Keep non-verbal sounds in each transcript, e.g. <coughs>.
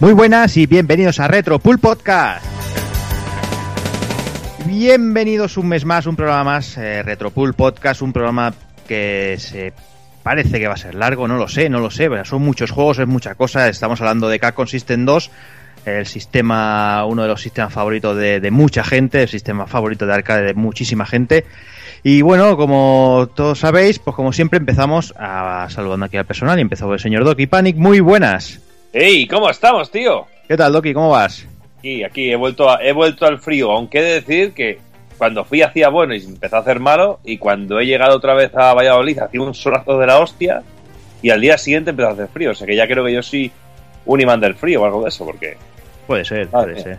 Muy buenas y bienvenidos a Retro Pool Podcast. Bienvenidos un mes más, un programa más, eh, Retro Pool Podcast, un programa que se parece que va a ser largo, no lo sé, no lo sé, pero son muchos juegos, es mucha cosa. Estamos hablando de Capcom System 2, el sistema, uno de los sistemas favoritos de, mucha gente, el sistema favorito de arcade de muchísima gente. Y bueno, como todos sabéis, pues como siempre empezamos a saludando aquí al personal y empezó el señor Doki Panic. Muy buenas. ¡Ey! ¿Cómo estamos, tío? ¿Qué tal, Doki? ¿Cómo vas? Aquí, aquí, he vuelto, a- he vuelto al frío, aunque he de decir que cuando fui hacía bueno y empezó a hacer malo, y cuando he llegado otra vez a Valladolid hacía un solazo de la hostia, y al día siguiente empezó a hacer frío, o sea que ya creo que yo soy un imán del frío o algo de eso, porque... Puede ser, Vale. puede ser.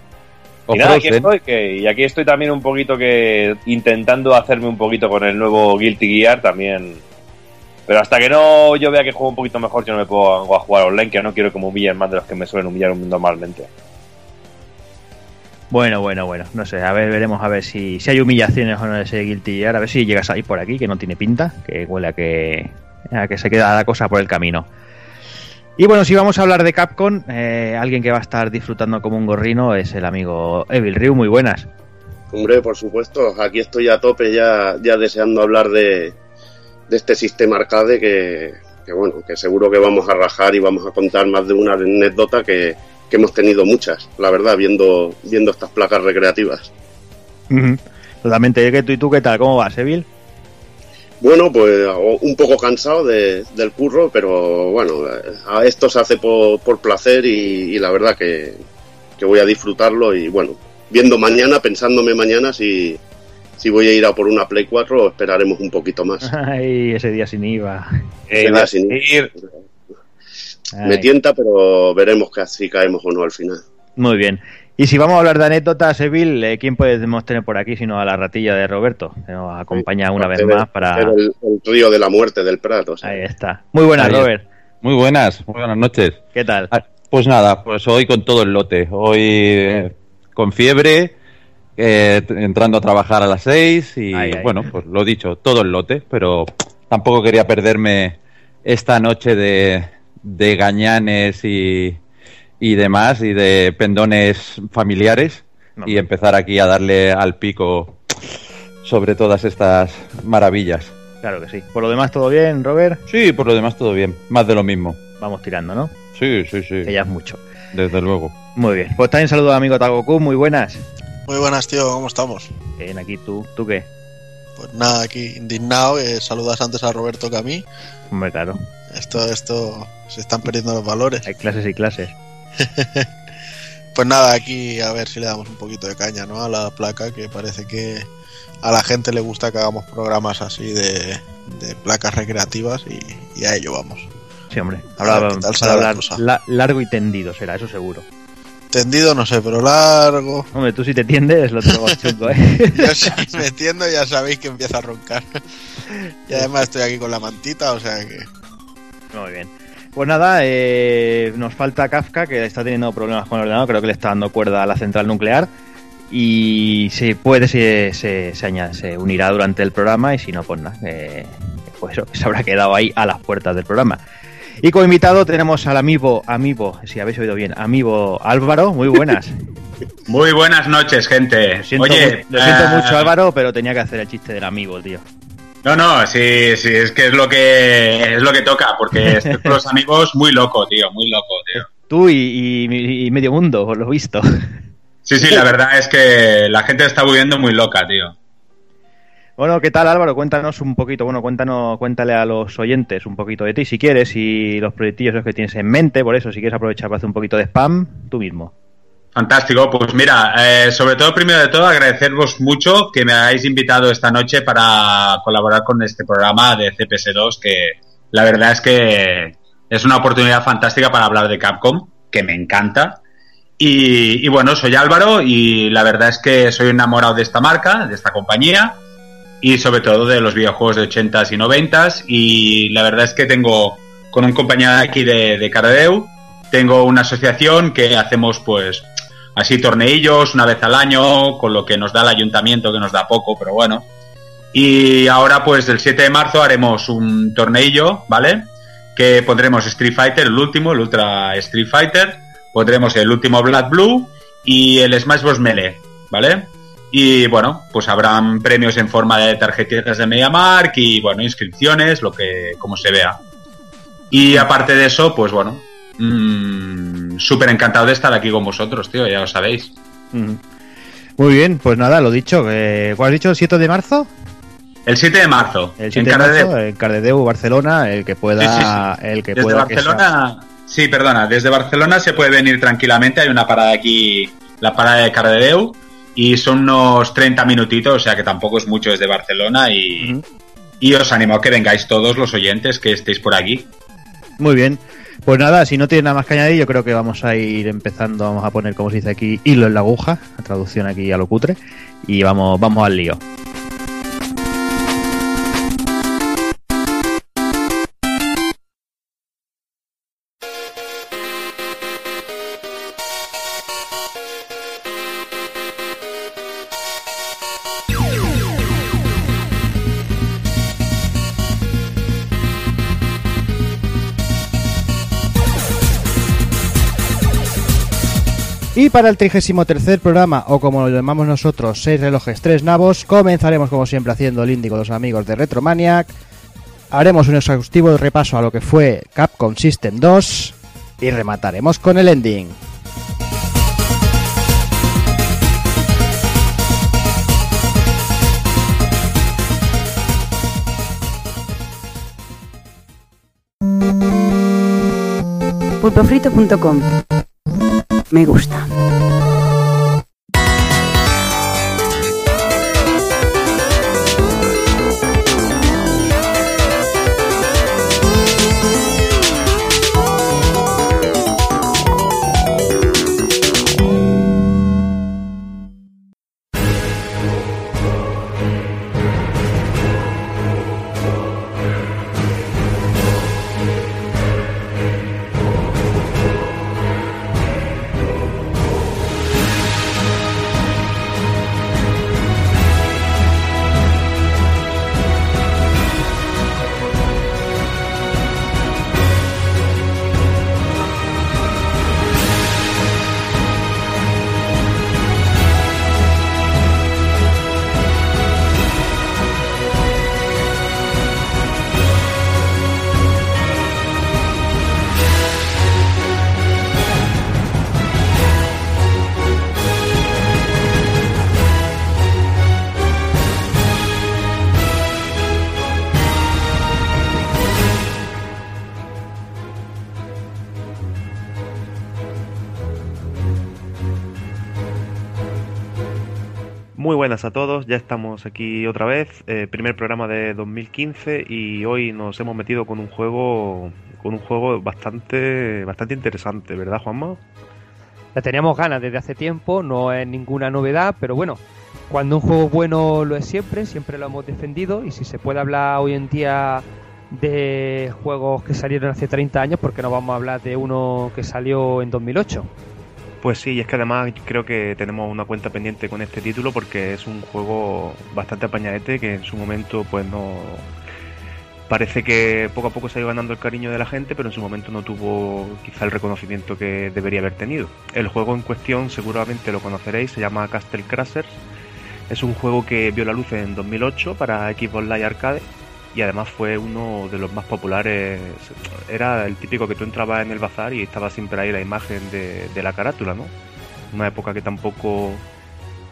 Y nada, aquí estoy, que, y aquí estoy también un poquito que intentando hacerme un poquito con el nuevo Guilty Gear también. Pero hasta que no yo vea que juego un poquito mejor, yo no me puedo a jugar online, que no quiero que me humillen más de los que me suelen humillar normalmente. Bueno, bueno, bueno. No sé, a ver, veremos a ver si, si hay humillaciones o no de ese Guilty Gear. A ver si llegas ahí por aquí, que no tiene pinta, que huele a que, a que se queda la cosa por el camino. Y bueno, si vamos a hablar de Capcom, eh, alguien que va a estar disfrutando como un gorrino es el amigo Evil Ryu. Muy buenas. Hombre, por supuesto, aquí estoy a tope ya, ya deseando hablar de, de este sistema arcade que, que, bueno, que seguro que vamos a rajar y vamos a contar más de una anécdota que, que hemos tenido muchas, la verdad, viendo, viendo estas placas recreativas. Totalmente. ¿Y tú, ¿Y tú qué tal? ¿Cómo vas, Evil? Bueno, pues un poco cansado de- del curro, pero bueno, a esto se hace por, por placer y, y la verdad que, que voy a disfrutarlo y bueno, viendo mañana, pensándome mañana si, si voy a ir a por una Play 4 o esperaremos un poquito más. <laughs> Ay, ese día sin IVA. Eh, Ese va día a sin seguir- Me tienta, pero veremos que si caemos o no al final. Muy bien. Y si vamos a hablar de anécdotas, Evil, eh, ¿quién podemos tener por aquí sino a la ratilla de Roberto? Que nos acompaña una vez el- más para... El, el río de la muerte del Prato. Ahí está. Muy buenas, Ahí. Robert. Muy buenas, muy buenas noches. ¿Qué tal? Ah, Pues nada, pues hoy con todo el lote. Hoy eh, con fiebre, eh, entrando a trabajar a las seis y Ay, ay. bueno, pues lo dicho, todo el lote, pero tampoco quería perderme esta noche de, de gañanes y, y demás y de pendones familiares No, y empezar aquí a darle al pico sobre todas estas maravillas. Claro que sí. Por lo demás, ¿todo bien, Robert? Sí, por lo demás todo bien, más de lo mismo. Vamos tirando, ¿no? Sí, sí, sí, Que ya es mucho. desde luego. Muy bien. Pues también saludo al amigo Tagoku. Muy buenas. Muy buenas, tío, ¿cómo estamos? Bien, aquí tú. ¿Tú qué? Pues nada, aquí indignado, que saludas antes a Roberto que a mí. Hombre, claro. Esto, esto, se están perdiendo los valores. Hay clases y clases. <laughs> Pues nada, aquí a ver si le damos un poquito de caña, ¿no? A la placa, que parece que a la gente le gusta que hagamos programas así de, de placas recreativas y, y a ello vamos. Sí, hombre. A ver Habla, qué tal para será la hablar cosa. la- largo y tendido será, eso seguro. Tendido, no sé, pero largo. Hombre, tú si te tiendes, lo tengo chungo, ¿eh? <laughs> Yo si me entiendo, ya sabéis que empieza a roncar. Y además estoy aquí con la mantita, o sea que. Muy bien. Pues nada, eh, nos falta Kafka, que está teniendo problemas con el ordenador, creo que le está dando cuerda a la central nuclear. Y si puede, se, se, se, añade- se unirá durante el programa, y si no, pues nada, eh, pues eso, se habrá quedado ahí a las puertas del programa. Y como invitado tenemos al amigo, amigo, si habéis oído bien, amigo Álvaro, muy buenas. <laughs> Muy buenas noches, gente. Lo siento, Oye, lo siento eh, mucho Álvaro, pero tenía que hacer el chiste del amigo, tío. No, no, sí, sí, es que es lo que es lo que toca, porque <laughs> estoy con los amigos muy loco, tío, muy loco, tío. Tú y, y- y medio mundo, por lo visto. Sí, sí, la verdad es que la gente está volviendo muy loca, tío. Bueno, ¿qué tal Álvaro? Cuéntanos un poquito, bueno, cuéntanos, cuéntale a los oyentes un poquito de ti si quieres y los proyectillos que tienes en mente, por eso si quieres aprovechar para hacer un poquito de spam, tú mismo. Fantástico, pues mira, eh, sobre todo, primero de todo, agradeceros mucho que me hayáis invitado esta noche para colaborar con este programa de CPS2, que la verdad es que es una oportunidad fantástica para hablar de Capcom, que me encanta. Y bueno, soy Álvaro y la verdad es que soy enamorado de esta marca, de esta compañía y sobre todo de los videojuegos de 80s y 90s. Y la verdad es que tengo con un compañero aquí de, de Cardedeu, tengo una asociación que hacemos pues así torneillos una vez al año, con lo que nos da el ayuntamiento, que nos da poco, pero bueno. Y ahora pues el 7 de marzo haremos un torneillo, ¿vale? Que pondremos Street Fighter, el último, el Ultra Street Fighter, pondremos el último Black Blue y el Smash Bros. Melee, ¿vale? Y bueno, pues habrán premios en forma de tarjetitas de MediaMark y bueno, inscripciones, lo que como se vea. Y aparte de eso, pues bueno, mmm, súper encantado de estar aquí con vosotros, tío, ya lo sabéis. Mm. Muy bien, pues nada, lo dicho. Eh, ¿Cuál has dicho? ¿El 7 de marzo? El 7 de marzo. El 7 de marzo en Cardedeu, Barcelona, el que pueda... Sí, sí, sí. El que desde pueda Barcelona... Sí, perdona, desde Barcelona se puede venir tranquilamente, hay una parada aquí, la parada de Cardedeu, y son unos 30 minutitos, o sea que tampoco es mucho desde Barcelona y, uh -huh. y os animo a que vengáis todos los oyentes que estéis por aquí. Muy bien. Pues nada, si no tiene nada más que añadir, yo creo que vamos a ir empezando, vamos a poner, como se dice aquí, hilo en la aguja, la traducción aquí a lo cutre, y vamos, vamos al lío. Para el 33 programa, o como lo llamamos nosotros, 6 relojes, 3 nabos, comenzaremos como siempre haciendo el indie con los amigos de Retromaniac. Haremos un exhaustivo repaso a lo que fue Capcom System 2 y remataremos con el ending. pulpofrito.com me gusta. Buenas a todos, ya estamos aquí otra vez, eh, primer programa de 2015 y hoy nos hemos metido con un juego con un juego bastante bastante interesante, ¿verdad, Juanma? La teníamos ganas desde hace tiempo, no es ninguna novedad, pero bueno, cuando un juego bueno lo es siempre, siempre lo hemos defendido y si se puede hablar hoy en día de juegos que salieron hace 30 años, porque no vamos a hablar de uno que salió en 2008? Pues sí, y es que además creo que tenemos una cuenta pendiente con este título porque es un juego bastante apañadete que en su momento pues no... Parece que poco a poco se ha ido ganando el cariño de la gente, pero en su momento no tuvo quizá el reconocimiento que debería haber tenido. El juego en cuestión seguramente lo conoceréis, se llama Castle Crashers. Es un juego que vio la luz en 2008 para Xbox Live Arcade y además fue uno de los más populares. Era el típico que tú entrabas en el bazar y estaba siempre ahí la imagen de, la carátula, ¿no? Una época que tampoco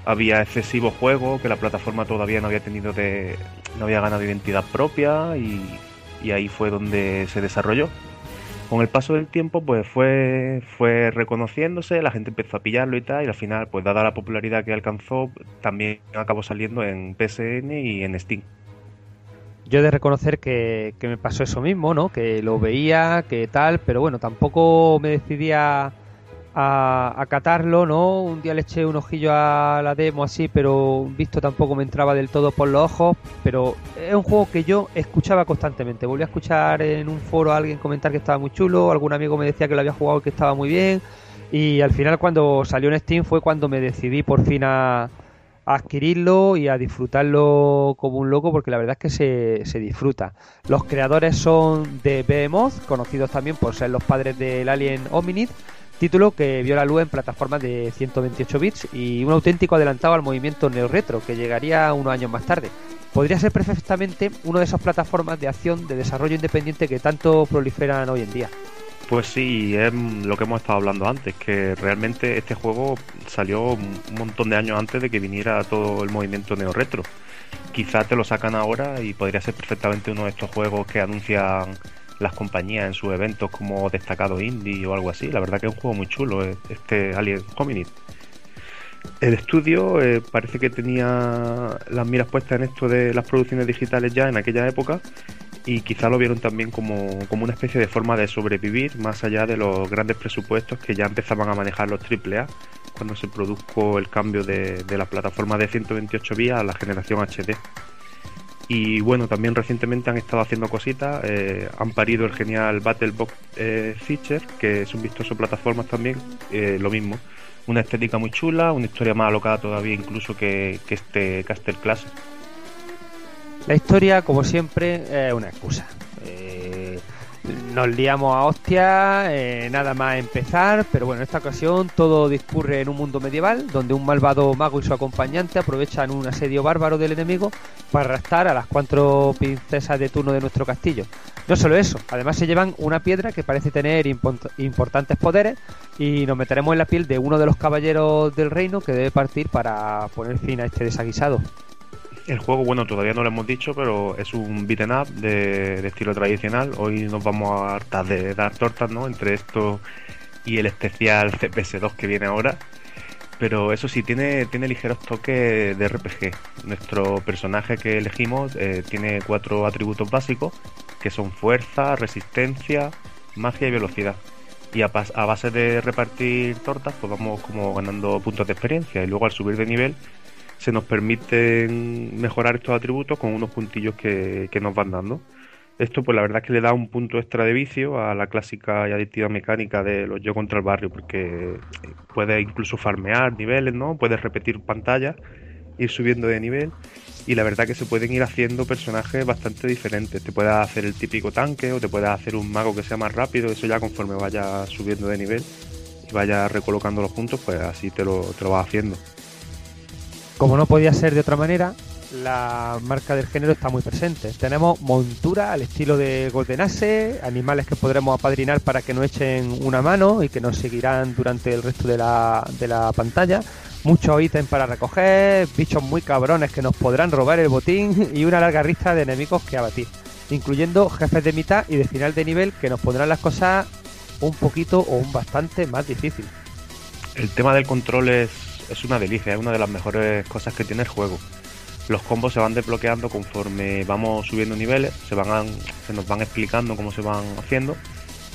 había excesivo juego, que la plataforma todavía no había tenido de. no había ganado identidad propia y, y ahí fue donde se desarrolló. Con el paso del tiempo, pues fue, fue reconociéndose, la gente empezó a pillarlo y tal, y al final, pues dada la popularidad que alcanzó, también acabó saliendo en PSN y en Steam yo he de reconocer que, que, me pasó eso mismo, ¿no? Que lo veía, que tal, pero bueno, tampoco me decidía a, a, catarlo, ¿no? Un día le eché un ojillo a la demo así, pero visto tampoco me entraba del todo por los ojos, pero es un juego que yo escuchaba constantemente. Volví a escuchar en un foro a alguien comentar que estaba muy chulo, algún amigo me decía que lo había jugado y que estaba muy bien, y al final cuando salió en Steam fue cuando me decidí por fin a adquirirlo y a disfrutarlo como un loco porque la verdad es que se, se, disfruta. Los creadores son de Behemoth, conocidos también por ser los padres del Alien Hominid, Título que vio la luz en plataformas de 128 bits y un auténtico adelantado al movimiento neo-retro que llegaría unos años más tarde. Podría ser perfectamente una de esas plataformas de acción de desarrollo independiente que tanto proliferan hoy en día. Pues sí, es lo que hemos estado hablando antes, que realmente este juego salió un montón de años antes de que viniera todo el movimiento neo-retro. Quizás te lo sacan ahora y podría ser perfectamente uno de estos juegos que anuncian las compañías en sus eventos como destacado indie o algo así. La verdad que es un juego muy chulo, eh, este Alien Hominid. El estudio eh, parece que tenía las miras puestas en esto de las producciones digitales ya en aquella época y quizá lo vieron también como, como una especie de forma de sobrevivir más allá de los grandes presupuestos que ya empezaban a manejar los AAA cuando se produjo el cambio de, de la plataforma de 128 vías a la generación HD. Y bueno, también recientemente han estado haciendo cositas, eh, han parido el genial Battlebox eh, Feature, que es un vistoso plataformas también, eh, lo mismo. Una estética muy chula, una historia más alocada todavía incluso que, que este Castle Class. La historia, como siempre, es una excusa. Eh, nos liamos a hostia, eh, nada más empezar, pero bueno, en esta ocasión todo discurre en un mundo medieval, donde un malvado mago y su acompañante aprovechan un asedio bárbaro del enemigo para arrastrar a las cuatro princesas de turno de nuestro castillo. No solo eso, además se llevan una piedra que parece tener import- importantes poderes y nos meteremos en la piel de uno de los caballeros del reino que debe partir para poner fin a este desaguisado. El juego, bueno, todavía no lo hemos dicho, pero es un beaten up de, estilo tradicional. Hoy nos vamos a hartar de dar tortas, ¿no? Entre esto y el especial CPS2 que viene ahora. Pero eso sí, tiene, tiene ligeros toques de RPG. Nuestro personaje que elegimos eh, tiene cuatro atributos básicos, que son fuerza, resistencia, magia y velocidad. Y a, a base de repartir tortas, pues vamos como ganando puntos de experiencia. Y luego al subir de nivel, se nos permiten mejorar estos atributos con unos puntillos que, que nos van dando. Esto, pues la verdad es que le da un punto extra de vicio a la clásica y adictiva mecánica de los yo contra el barrio, porque puedes incluso farmear niveles, ¿no? Puedes repetir pantallas, ir subiendo de nivel, y la verdad que se pueden ir haciendo personajes bastante diferentes. Te puedes hacer el típico tanque, o te puedes hacer un mago que sea más rápido, eso ya conforme vayas subiendo de nivel y vayas recolocando los puntos, pues así te lo, te lo vas haciendo. Como no podía ser de otra manera, la marca del género está muy presente. Tenemos montura al estilo de Golden Axe, animales que podremos apadrinar para que nos echen una mano y que nos seguirán durante el resto de la, de la pantalla. Muchos ítems para recoger, bichos muy cabrones que nos podrán robar el botín y una larga lista de enemigos que abatir, incluyendo jefes de mitad y de final de nivel que nos pondrán las cosas un poquito o un bastante más difícil. El tema del control es, es una delicia, es una de las mejores cosas que tiene el juego. Los combos se van desbloqueando conforme vamos subiendo niveles, se, van se nos van explicando cómo se van haciendo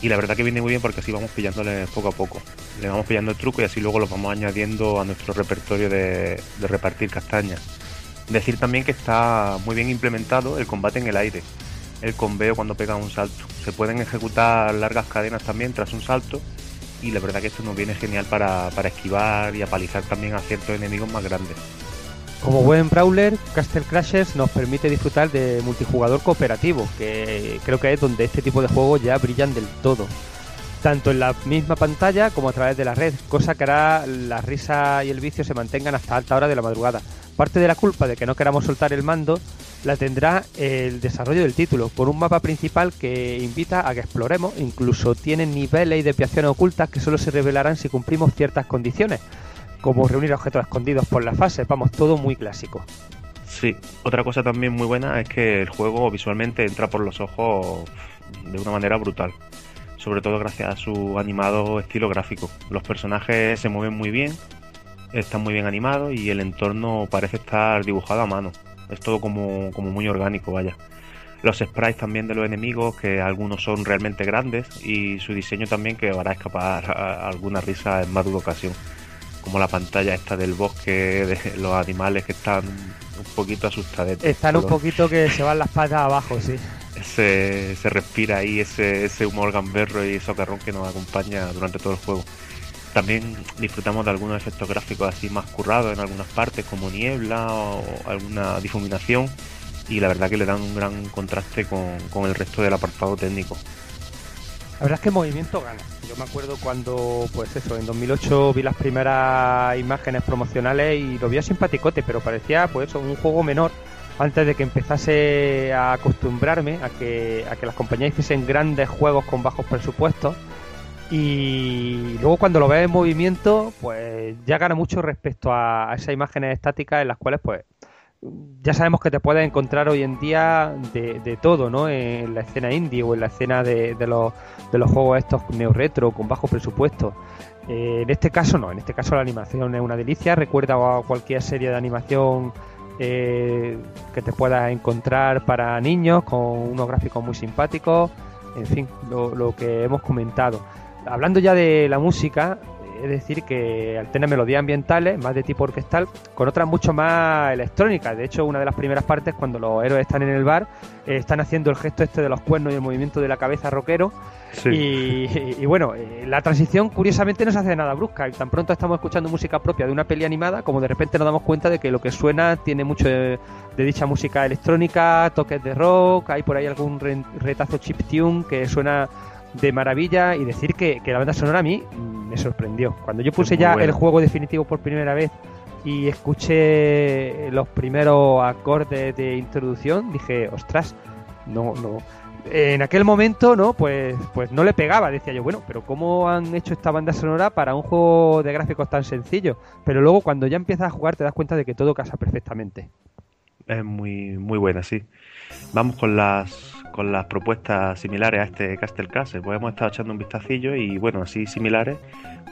y la verdad que viene muy bien porque así vamos pillándole poco a poco. Le vamos pillando el truco y así luego los vamos añadiendo a nuestro repertorio de, de repartir castañas. Decir también que está muy bien implementado el combate en el aire, el conveo cuando pega un salto. Se pueden ejecutar largas cadenas también tras un salto y la verdad que esto nos viene genial para, para esquivar y apalizar también a ciertos enemigos más grandes. Como buen brawler, Castle Crashers nos permite disfrutar de multijugador cooperativo, que creo que es donde este tipo de juegos ya brillan del todo. Tanto en la misma pantalla como a través de la red, cosa que hará la risa y el vicio se mantengan hasta alta hora de la madrugada. Parte de la culpa de que no queramos soltar el mando la tendrá el desarrollo del título, con un mapa principal que invita a que exploremos, incluso tiene niveles y desviaciones ocultas que solo se revelarán si cumplimos ciertas condiciones, como reunir objetos escondidos por la fase, vamos, todo muy clásico. Sí, otra cosa también muy buena es que el juego visualmente entra por los ojos de una manera brutal. Sobre todo gracias a su animado estilo gráfico. Los personajes se mueven muy bien, están muy bien animados y el entorno parece estar dibujado a mano. Es todo como, como muy orgánico, vaya. Los sprites también de los enemigos, que algunos son realmente grandes, y su diseño también que hará escapar a- alguna risa en más de una ocasión. Como la pantalla esta del bosque, de los animales que están un poquito asustadetes. Están un poquito que se van las patas abajo, sí. Se, se respira ahí ese, ese humor gamberro y socarrón que nos acompaña durante todo el juego. También disfrutamos de algunos efectos gráficos así más currados en algunas partes, como niebla o alguna difuminación, y la verdad que le dan un gran contraste con, con el resto del apartado técnico. La verdad es que movimiento gana. Yo me acuerdo cuando, pues eso, en 2008 vi las primeras imágenes promocionales y lo vi simpaticote, pero parecía pues un juego menor antes de que empezase a acostumbrarme a que, a que las compañías hiciesen grandes juegos con bajos presupuestos. Y luego cuando lo ves en movimiento, pues ya gana mucho respecto a, esas imágenes estáticas en las cuales pues ya sabemos que te puedes encontrar hoy en día de, de todo, ¿no? En la escena indie o en la escena de, de los, de los juegos estos neo retro con bajo presupuesto. Eh, en este caso no, en este caso la animación es una delicia, recuerda a cualquier serie de animación eh, que te puedas encontrar para niños con unos gráficos muy simpáticos, en fin, lo que hemos comentado. Hablando ya de la música, es decir, que al tener melodías ambientales, más de tipo orquestal, con otras mucho más electrónicas. De hecho, una de las primeras partes, cuando los héroes están en el bar, eh, están haciendo el gesto este de los cuernos y el movimiento de la cabeza rockero. Sí. Y, y, bueno, eh, la transición curiosamente no se hace nada brusca. Y tan pronto estamos escuchando música propia de una peli animada, como de repente nos damos cuenta de que lo que suena tiene mucho de, de dicha música electrónica, toques de rock, hay por ahí algún re, retazo chip tune que suena de maravilla y decir que, que, la banda sonora a mí me sorprendió. Cuando yo puse ya bueno. el juego definitivo por primera vez y escuché los primeros acordes de introducción, dije, ostras, no, no. En aquel momento, ¿no? Pues, pues no le pegaba, decía yo, bueno, pero ¿cómo han hecho esta banda sonora para un juego de gráficos tan sencillo? Pero luego cuando ya empiezas a jugar te das cuenta de que todo casa perfectamente. Es muy, muy buena, sí. Vamos con las con las propuestas similares a este Castle Castle. Pues hemos estado echando un vistacillo y bueno, así similares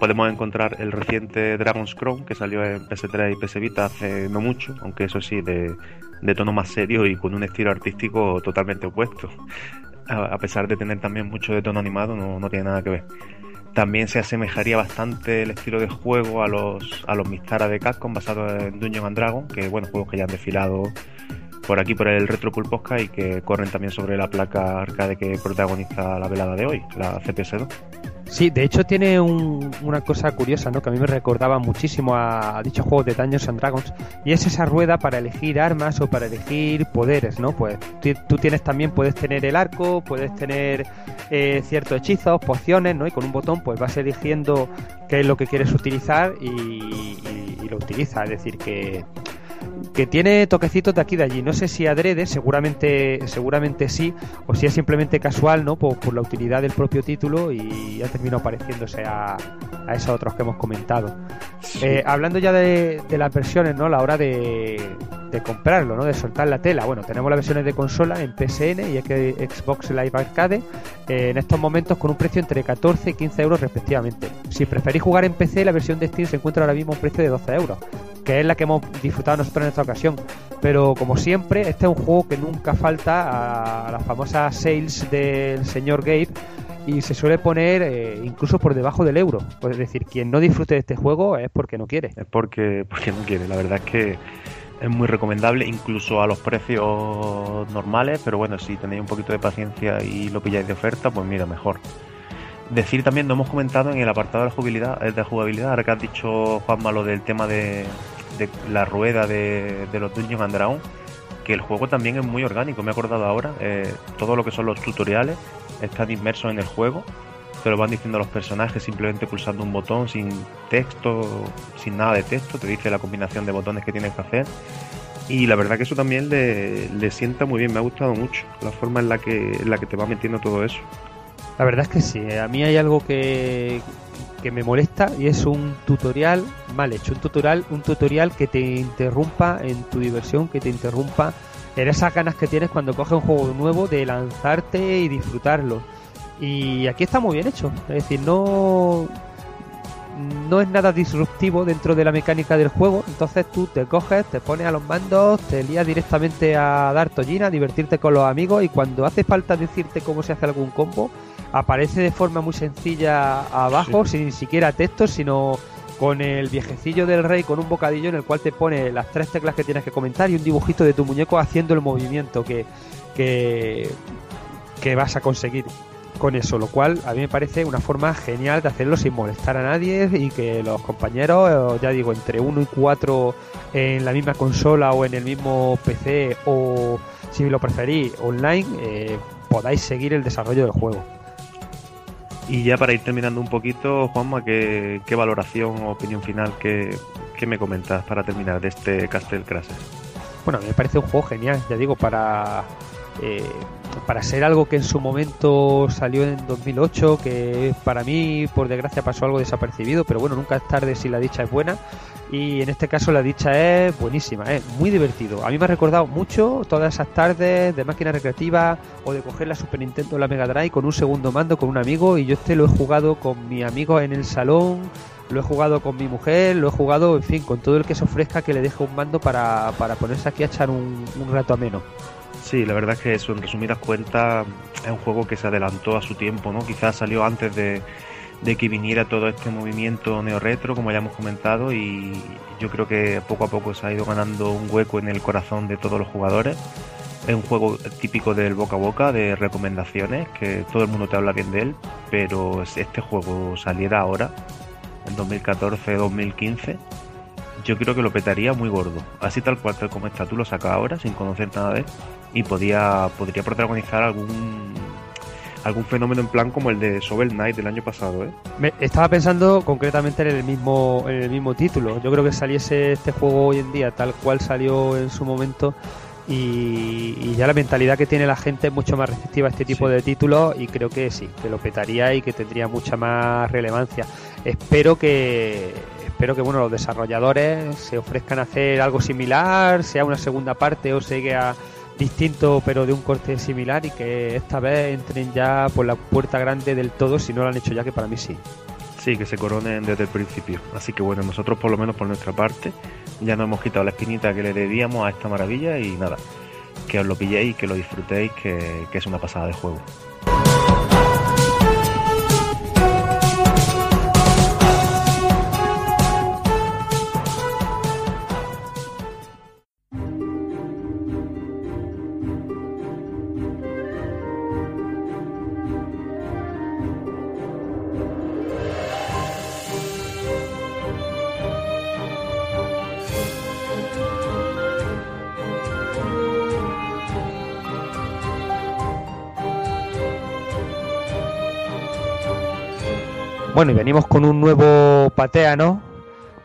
podemos encontrar el reciente Dragon's Crown que salió en PS3 y PS Vita hace no mucho, aunque eso sí, de, de tono más serio y con un estilo artístico totalmente opuesto. A, pesar de tener también mucho de tono animado, no, no tiene nada que ver. También se asemejaría bastante el estilo de juego a los, a los Mistara de Capcom basados en Dungeon and Dragon, que bueno, juegos que ya han desfilado por aquí por el Retro Pool Podcast y que corren también sobre la placa arcade que protagoniza la velada de hoy, la CPS2. Sí, de hecho tiene un, una cosa curiosa, ¿no? Que a mí me recordaba muchísimo a, a dicho juego de Dungeons and Dragons y es esa rueda para elegir armas o para elegir poderes, ¿no? Pues tú tienes también puedes tener el arco, puedes tener eh, ciertos hechizos, pociones, ¿no? Y con un botón pues vas eligiendo qué es lo que quieres utilizar y, y lo utilizas, es decir que que tiene toquecitos de aquí y de allí. No sé si adrede, seguramente, seguramente sí, o si es simplemente casual, ¿no? Por, por la utilidad del propio título y ha terminado pareciéndose a, a esos otros que hemos comentado. Sí. Eh, hablando ya de, de, las versiones, ¿no? La hora de, de, comprarlo, ¿no? De soltar la tela. Bueno, tenemos las versiones de consola en PSN y Xbox Live Arcade eh, en estos momentos con un precio entre 14 y 15 euros respectivamente. Si preferís jugar en PC, la versión de Steam se encuentra ahora mismo a un precio de 12 euros que es la que hemos disfrutado nosotros en esta ocasión. Pero como siempre, este es un juego que nunca falta a las famosas sales del señor Gabe y se suele poner eh, incluso por debajo del euro. Es decir, quien no disfrute de este juego es porque no quiere. Es porque, porque no quiere. La verdad es que es muy recomendable, incluso a los precios normales, pero bueno, si tenéis un poquito de paciencia y lo pilláis de oferta, pues mira, mejor. Decir también, no hemos comentado en el apartado de la jugabilidad, de jugabilidad ahora que has dicho, Juanma, lo del tema de, la rueda de, de los Dungeons and Dragons, que el juego también es muy orgánico, me he acordado ahora, eh, todo lo que son los tutoriales están inmersos en el juego, te lo van diciendo los personajes simplemente pulsando un botón sin texto, sin nada de texto, te dice la combinación de botones que tienes que hacer. Y la verdad que eso también le, le sienta muy bien, me ha gustado mucho la forma en la que, en la que te va metiendo todo eso. La verdad es que sí, a mí hay algo que, que me molesta y es un tutorial mal hecho, un tutorial, un tutorial que te interrumpa en tu diversión, que te interrumpa en esas ganas que tienes cuando coges un juego nuevo de lanzarte y disfrutarlo. Y aquí está muy bien hecho, es decir, no no es nada disruptivo dentro de la mecánica del juego, entonces tú te coges, te pones a los mandos, te lías directamente a dar tollina, a divertirte con los amigos y cuando hace falta decirte cómo se hace algún combo, aparece de forma muy sencilla abajo, sí. sin siquiera texto, sino con el viejecillo del rey con un bocadillo en el cual te pone las tres teclas que tienes que comentar y un dibujito de tu muñeco haciendo el movimiento que, que, que vas a conseguir con eso, lo cual a mí me parece una forma genial de hacerlo sin molestar a nadie y que los compañeros, ya digo, entre uno y cuatro en la misma consola o en el mismo PC o si lo preferís online, eh, podáis seguir el desarrollo del juego. Y ya para ir terminando un poquito, Juanma, ¿qué, qué valoración o opinión final que, me comentas para terminar de este Castle Crasher? Bueno, me parece un juego genial, ya digo, para eh, para ser algo que en su momento salió en 2008, que para mí, por desgracia, pasó algo desapercibido, pero bueno, nunca es tarde si la dicha es buena. Y en este caso la dicha es buenísima, es muy divertido. A mí me ha recordado mucho todas esas tardes de máquina recreativa o de coger la Super Nintendo o la Mega Drive con un segundo mando con un amigo y yo este lo he jugado con mi amigo en el salón, lo he jugado con mi mujer, lo he jugado, en fin, con todo el que se ofrezca que le deje un mando para, para ponerse aquí a echar un, un rato ameno. Sí, la verdad es que eso, en resumidas cuentas, es un juego que se adelantó a su tiempo, ¿no? Quizás salió antes de, que viniera todo este movimiento neo-retro, como ya hemos comentado, y yo creo que poco a poco se ha ido ganando un hueco en el corazón de todos los jugadores. Es un juego típico del boca a boca, de recomendaciones, que todo el mundo te habla bien de él, pero si este juego saliera ahora, en 2014-2015, yo creo que lo petaría muy gordo. Así tal cual, tal como está, tú lo sacas ahora, sin conocer nada de él, y podía, podría protagonizar algún algún fenómeno en plan como el de Shovel Knight del año pasado, ¿eh? Me estaba pensando concretamente en el mismo en el mismo título. Yo creo que saliese este juego hoy en día tal cual salió en su momento y, ya la mentalidad que tiene la gente es mucho más receptiva a este tipo de títulos y creo que sí, que lo petaría y que tendría mucha más relevancia. Espero que espero que bueno los desarrolladores se ofrezcan a hacer algo similar, sea una segunda parte o sea distinto pero de un corte similar y que esta vez entren ya por la puerta grande del todo si no lo han hecho ya que para mí sí. Sí, que se coronen desde el principio. Así que bueno, nosotros por lo menos por nuestra parte ya nos hemos quitado la espinita que le debíamos a esta maravilla y nada, que os lo pilléis, que lo disfrutéis, que, que es una pasada de juego. Bueno, y venimos con un nuevo patea, ¿no?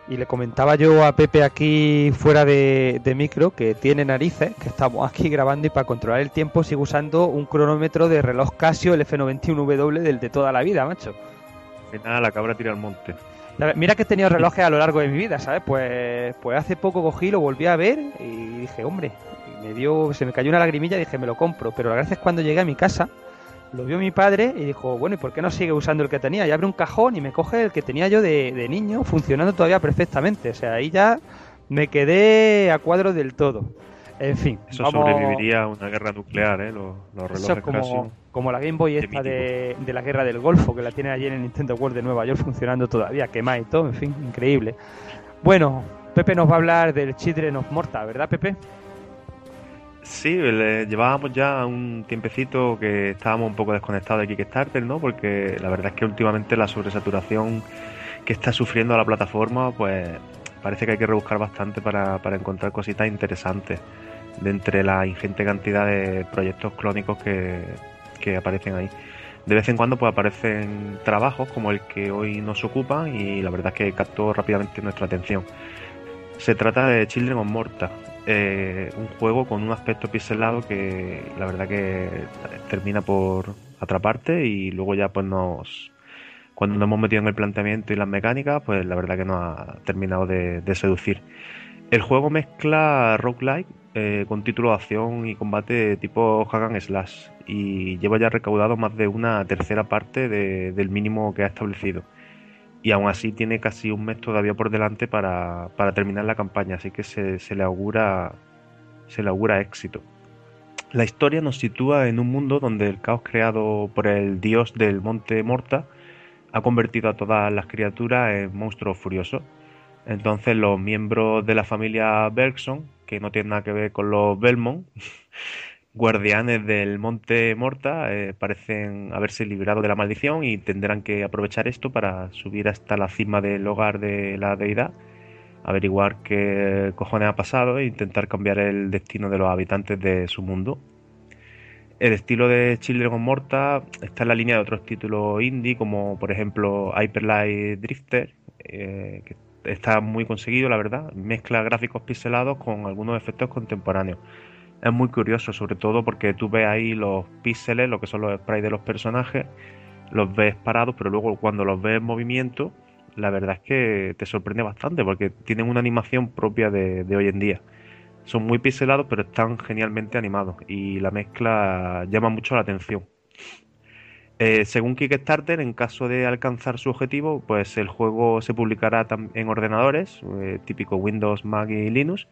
Y le comentaba yo a Pepe aquí fuera de, micro que tiene narices, que estamos aquí grabando y para controlar el tiempo sigo usando un cronómetro de reloj Casio, el F91W del de toda la vida, macho. Final la cabra tira al monte. Mira que he tenido relojes a lo largo de mi vida, ¿sabes? Pues, pues hace poco cogí, lo volví a ver y dije, hombre, me dio, se me cayó una lagrimilla y dije, me lo compro. Pero la gracia es cuando llegué a mi casa, lo vio mi padre y dijo, bueno, ¿y por qué no sigue usando el que tenía? Y abre un cajón y me coge el que tenía yo de, niño, funcionando todavía perfectamente. O sea, ahí ya me quedé a cuadro del todo. En fin. Eso sobreviviría a una guerra nuclear, ¿eh? Los, relojes como, como la Game Boy esta de, de, la guerra del Golfo, que la tiene allí en el Nintendo World de Nueva York funcionando todavía, quema y todo, en fin, increíble. Bueno, Pepe nos va a hablar del Children of Morta, ¿verdad, Pepe? Sí, llevábamos ya un tiempecito que estábamos un poco desconectados de Kickstarter, ¿no? Porque la verdad es que últimamente la sobresaturación que está sufriendo la plataforma, pues parece que hay que rebuscar bastante para, encontrar cositas interesantes de entre la ingente cantidad de proyectos clónicos que, que aparecen ahí. De vez en cuando pues aparecen trabajos como el que hoy nos ocupa y la verdad es que captó rápidamente nuestra atención. Se trata de Children of Morta, eh, un juego con un aspecto pixelado que la verdad que termina por atraparte y luego ya pues nos cuando nos hemos metido en el planteamiento y las mecánicas pues la verdad que nos ha terminado de, seducir. El juego mezcla roguelike eh, con título de acción y combate tipo Hagan Slash y lleva ya recaudado más de una tercera parte del mínimo que ha establecido y aún así tiene casi un mes todavía por delante para, terminar la campaña, así que se, le augura se le augura éxito. La historia nos sitúa en un mundo donde el caos creado por el dios del monte Morta ha convertido a todas las criaturas en monstruos furiosos. Entonces los miembros de la familia Bergson, que no tienen nada que ver con los Belmont, guardianes del monte Morta eh, parecen haberse librado de la maldición y tendrán que aprovechar esto para subir hasta la cima del hogar de la deidad, averiguar qué cojones ha pasado e intentar cambiar el destino de los habitantes de su mundo. El estilo de Children of Morta está en la línea de otros títulos indie, como por ejemplo Hyperlight Drifter, eh, que está muy conseguido, la verdad. Mezcla gráficos pixelados con algunos efectos contemporáneos. Es muy curioso, sobre todo porque tú ves ahí los píxeles, lo que son los sprites de los personajes, los ves parados, pero luego cuando los ves en movimiento, la verdad es que te sorprende bastante porque tienen una animación propia de, hoy en día son muy pixelados, pero están genialmente animados y la mezcla llama mucho la atención. Eh, según Kickstarter, en caso de alcanzar su objetivo, pues el juego se publicará en ordenadores, eh, típico Windows, Mac y Linux,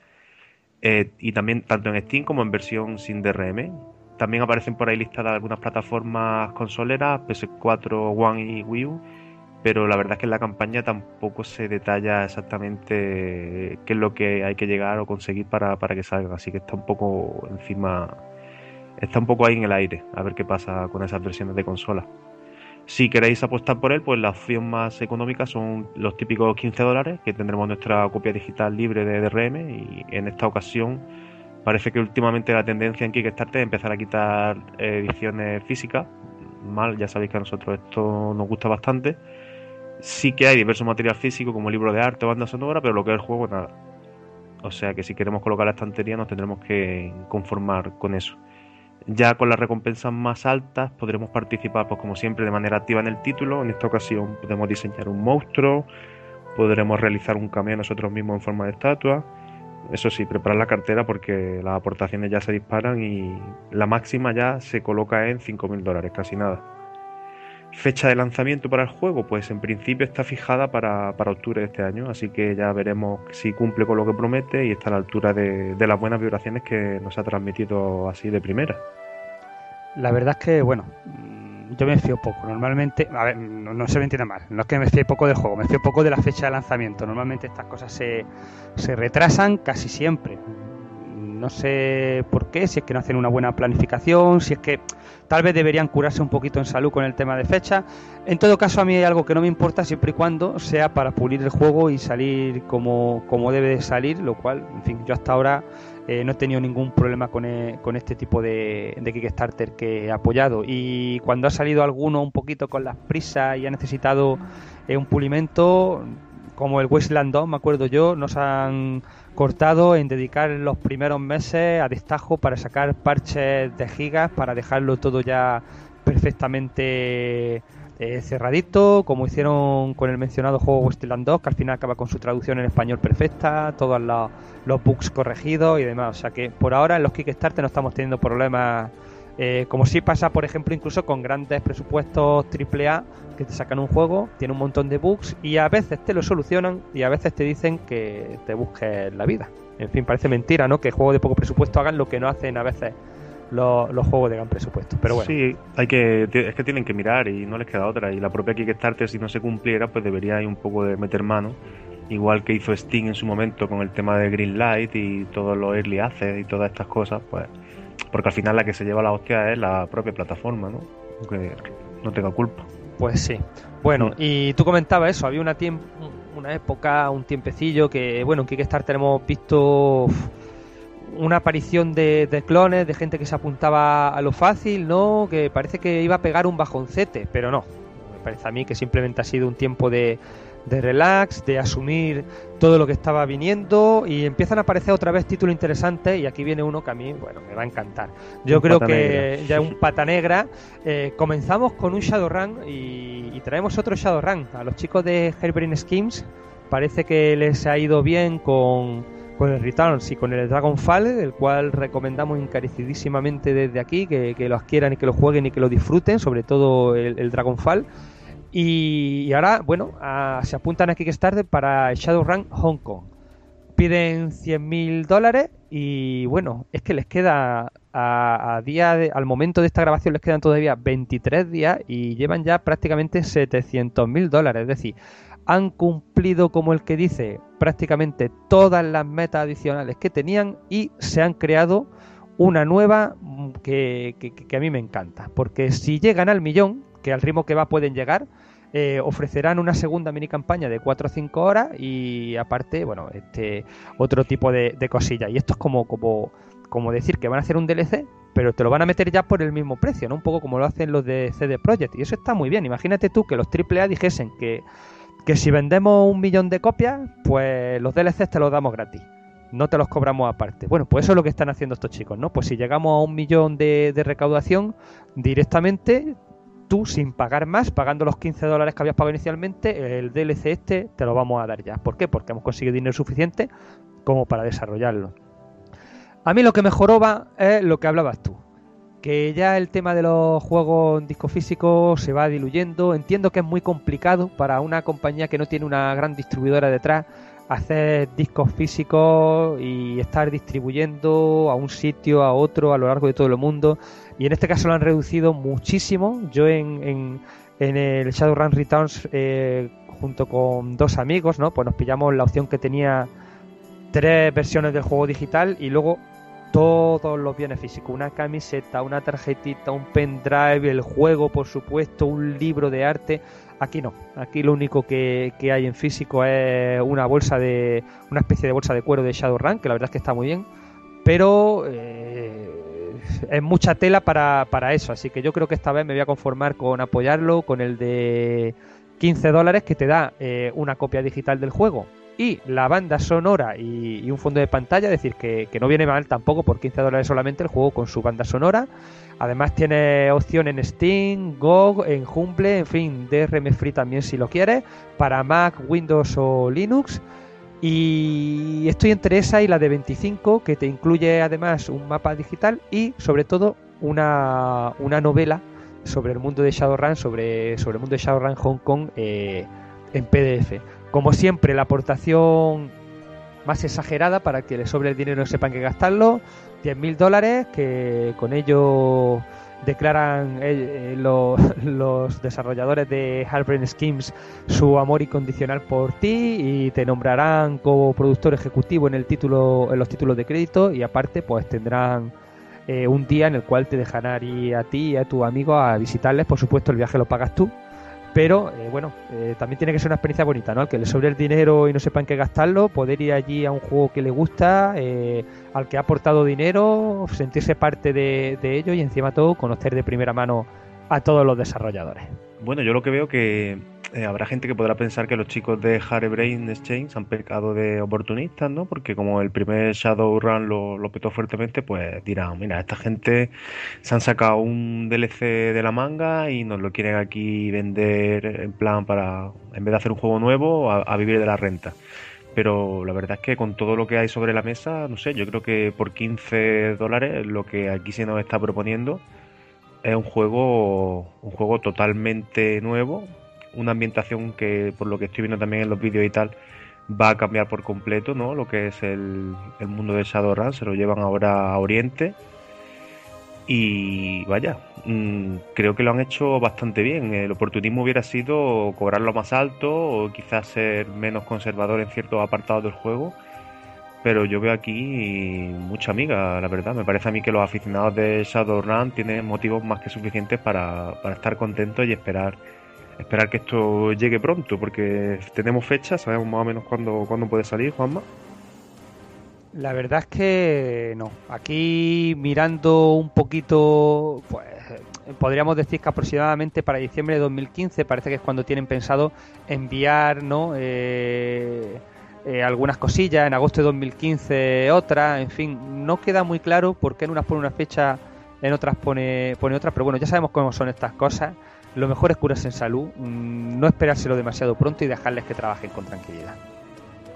eh, y también tanto en Steam como en versión sin DRM. También aparecen por ahí listadas algunas plataformas consoleras, PS4, One y Wii U, pero la verdad es que en la campaña tampoco se detalla exactamente qué es lo que hay que llegar o conseguir para, que salga, así que está un poco encima, está un poco ahí en el aire, a ver qué pasa con esas versiones de consola. Si queréis apostar por él, pues la opción más económica son los típicos 15 dólares, que tendremos nuestra copia digital libre de DRM y en esta ocasión parece que últimamente la tendencia en Kickstarter es empezar a quitar ediciones físicas. Mal, ya sabéis que a nosotros esto nos gusta bastante sí que hay diverso material físico como libro de arte o banda sonora, pero lo que es el juego, nada. O sea que si queremos colocar la estantería nos tendremos que conformar con eso. Ya con las recompensas más altas podremos participar, pues como siempre, de manera activa en el título. En esta ocasión podemos diseñar un monstruo, podremos realizar un cameo nosotros mismos en forma de estatua. Eso sí, preparar la cartera porque las aportaciones ya se disparan y la máxima ya se coloca en 5.000 dólares, casi nada. Fecha de lanzamiento para el juego, pues en principio está fijada para, octubre de este año, así que ya veremos si cumple con lo que promete y está a la altura de, las buenas vibraciones que nos ha transmitido así de primera. La verdad es que, bueno, mm, yo me fío poco. Normalmente, a ver, no, se me entienda mal, no es que me fíe poco del juego, me fío poco de la fecha de lanzamiento. Normalmente estas cosas se, se retrasan casi siempre. No sé por qué, si es que no hacen una buena planificación, si es que tal vez deberían curarse un poquito en salud con el tema de fecha. En todo caso, a mí hay algo que no me importa siempre y cuando sea para pulir el juego y salir como, como debe de salir, lo cual, en fin, yo hasta ahora eh, no he tenido ningún problema con, e, con este tipo de, de, Kickstarter que he apoyado. Y cuando ha salido alguno un poquito con las prisas y ha necesitado eh, un pulimento, como el Wasteland 2, me acuerdo yo, nos han cortado en dedicar los primeros meses a destajo para sacar parches de gigas para dejarlo todo ya perfectamente eh, cerradito, como hicieron con el mencionado juego Westland 2, que al final acaba con su traducción en español perfecta, todos los, los bugs corregidos y demás. O sea que por ahora en los Kickstarter no estamos teniendo problemas eh, como si pasa, por ejemplo, incluso con grandes presupuestos AAA te sacan un juego, tiene un montón de bugs y a veces te lo solucionan y a veces te dicen que te busques la vida. En fin, parece mentira, ¿no? Que juegos de poco presupuesto hagan lo que no hacen a veces los, juegos de gran presupuesto. Pero bueno. Sí, hay que, es que tienen que mirar y no les queda otra. Y la propia Kickstarter, si no se cumpliera, pues debería ir un poco de meter mano. Igual que hizo Steam en su momento con el tema de Greenlight y todos los early access y todas estas cosas, pues porque al final la que se lleva la hostia es la propia plataforma, ¿no? Aunque no tenga culpa. Pues sí. Bueno, mm. y tú comentabas eso, había una, una época, un tiempecillo que, bueno, en Kickstarter hemos visto una aparición de, clones, de gente que se apuntaba a lo fácil, ¿no? Que parece que iba a pegar un bajoncete, pero no. Me parece a mí que simplemente ha sido un tiempo de, de relax, de asumir todo lo que estaba viniendo y empiezan a aparecer otra vez títulos interesantes y aquí viene uno que a mí, bueno, me va a encantar. Yo creo que ya es un pata negra. Eh, comenzamos con un Shadowrun y, y traemos otro Shadowrun. A los chicos de Hairbrain Schemes parece que les ha ido bien con, con el Returns y con el Dragonfall, el cual recomendamos encarecidísimamente desde aquí, que, que lo adquieran y que lo jueguen y que lo disfruten, sobre todo el, el Dragonfall. Y, ahora, bueno, se apuntan a Kickstarter para Shadowrun Hong Kong. Piden 100.000 dólares y bueno, es que les queda a, día al momento de esta grabación les quedan todavía 23 días y llevan ya prácticamente 700.000 dólares. Es decir, han cumplido, como el que dice, prácticamente todas las metas adicionales que tenían y se han creado una nueva que, que a mí me encanta. Porque si llegan al millón, que al ritmo que va pueden llegar, eh, ofrecerán una segunda mini campaña de 4 o 5 horas y aparte, bueno, este otro tipo de, cosillas. Y esto es como, como, como decir que van a hacer un DLC, pero te lo van a meter ya por el mismo precio, ¿no? Un poco como lo hacen los de CD. Y eso está muy bien. Imagínate tú que los AAA dijesen que, que si vendemos un millón de copias, pues los DLCs te los damos gratis. No te los cobramos aparte. Bueno, pues eso es lo que están haciendo estos chicos, ¿no? Pues si llegamos a un millón de, de recaudación, directamente sin pagar más, pagando los 15 dólares que habías pagado inicialmente, el DLC este te lo vamos a dar ya. ¿Por qué? Porque hemos conseguido dinero suficiente como para desarrollarlo. A mí lo que mejoró va es lo que hablabas tú. Que ya el tema de los juegos en disco físico se va diluyendo. Entiendo que es muy complicado para una compañía que no tiene una gran distribuidora detrás hacer discos físicos y estar distribuyendo a un sitio, a otro, a lo largo de todo el mundo. Y en este caso lo han reducido muchísimo. Yo en, en, en el Shadowrun Returns, eh, junto con dos amigos, ¿no? Pues nos pillamos la opción que tenía tres versiones del juego digital y luego todos los bienes físicos, una camiseta, una tarjetita, un pendrive, el juego, por supuesto, un libro de arte. Aquí no, aquí lo único que, que, hay en físico es una bolsa de, una especie de bolsa de cuero de Shadowrun, que la verdad es que está muy bien, pero eh, es mucha tela para, para eso, así que yo creo que esta vez me voy a conformar con apoyarlo, con el de 15 dólares que te da eh, una copia digital del juego y la banda sonora y, un fondo de pantalla, es decir, que, que, no viene mal tampoco por 15 dólares solamente el juego con su banda sonora. Además tiene opción en Steam, GOG, en Humble, en fin, DRM Free también si lo quieres, para Mac, Windows o Linux. Y estoy entre esa y la de 25, que te incluye además un mapa digital y sobre todo una, una novela sobre el mundo de Shadowrun, sobre, sobre el mundo de Shadowrun Hong Kong eh, en PDF. Como siempre, la aportación más exagerada para que les sobre el dinero y sepan que gastarlo. 10.000 dólares que con ello declaran eh, los, <laughs> los, desarrolladores de Hardbrain Schemes su amor incondicional por ti y te nombrarán como productor ejecutivo en el título en los títulos de crédito y aparte pues tendrán eh, un día en el cual te dejarán ir a ti y a tu amigo a visitarles. Por supuesto el viaje lo pagas tú pero eh, bueno, eh, también tiene que ser una experiencia bonita, ¿no? Al que le sobre el dinero y no sepa en qué gastarlo, poder ir allí a un juego que le gusta, eh, al que ha aportado dinero, sentirse parte de, de, ello y encima todo conocer de primera mano a todos los desarrolladores. Bueno, yo lo que veo que eh, habrá gente que podrá pensar que los chicos de Harebrain Exchange han pecado de oportunistas, ¿no? Porque como el primer Shadowrun lo, lo petó fuertemente, pues dirán, mira, esta gente se han sacado un DLC de la manga y nos lo quieren aquí vender en plan para, en vez de hacer un juego nuevo, a, a vivir de la renta pero la verdad es que con todo lo que hay sobre la mesa, no sé, yo creo que por 15 dólares lo que aquí se nos está proponiendo es un juego un juego totalmente nuevo una ambientación que por lo que estoy viendo también en los vídeos y tal va a cambiar por completo no lo que es el, el mundo de Shadowrun se lo llevan ahora a Oriente. Y vaya mmm, creo que lo han hecho bastante bien. El oportunismo hubiera sido cobrarlo más alto o quizás ser menos conservador en ciertos apartados del juego pero yo veo aquí mucha amiga, la verdad. Me parece a mí que los aficionados de Shadowrun tienen motivos más que suficientes para, para estar contentos y esperar esperar que esto llegue pronto, porque tenemos fecha, sabemos más o menos cuándo, cuándo puede salir, Juanma. La verdad es que no. Aquí mirando un poquito, pues podríamos decir que aproximadamente para diciembre de 2015 parece que es cuando tienen pensado enviar, ¿no? Eh, eh, algunas cosillas, en agosto de 2015 otras, en fin, no queda muy claro por qué en unas pone una fecha, en otras pone, pone otra, pero bueno, ya sabemos cómo son estas cosas. Lo mejor es curarse en salud, mmm, no esperárselo demasiado pronto y dejarles que trabajen con tranquilidad.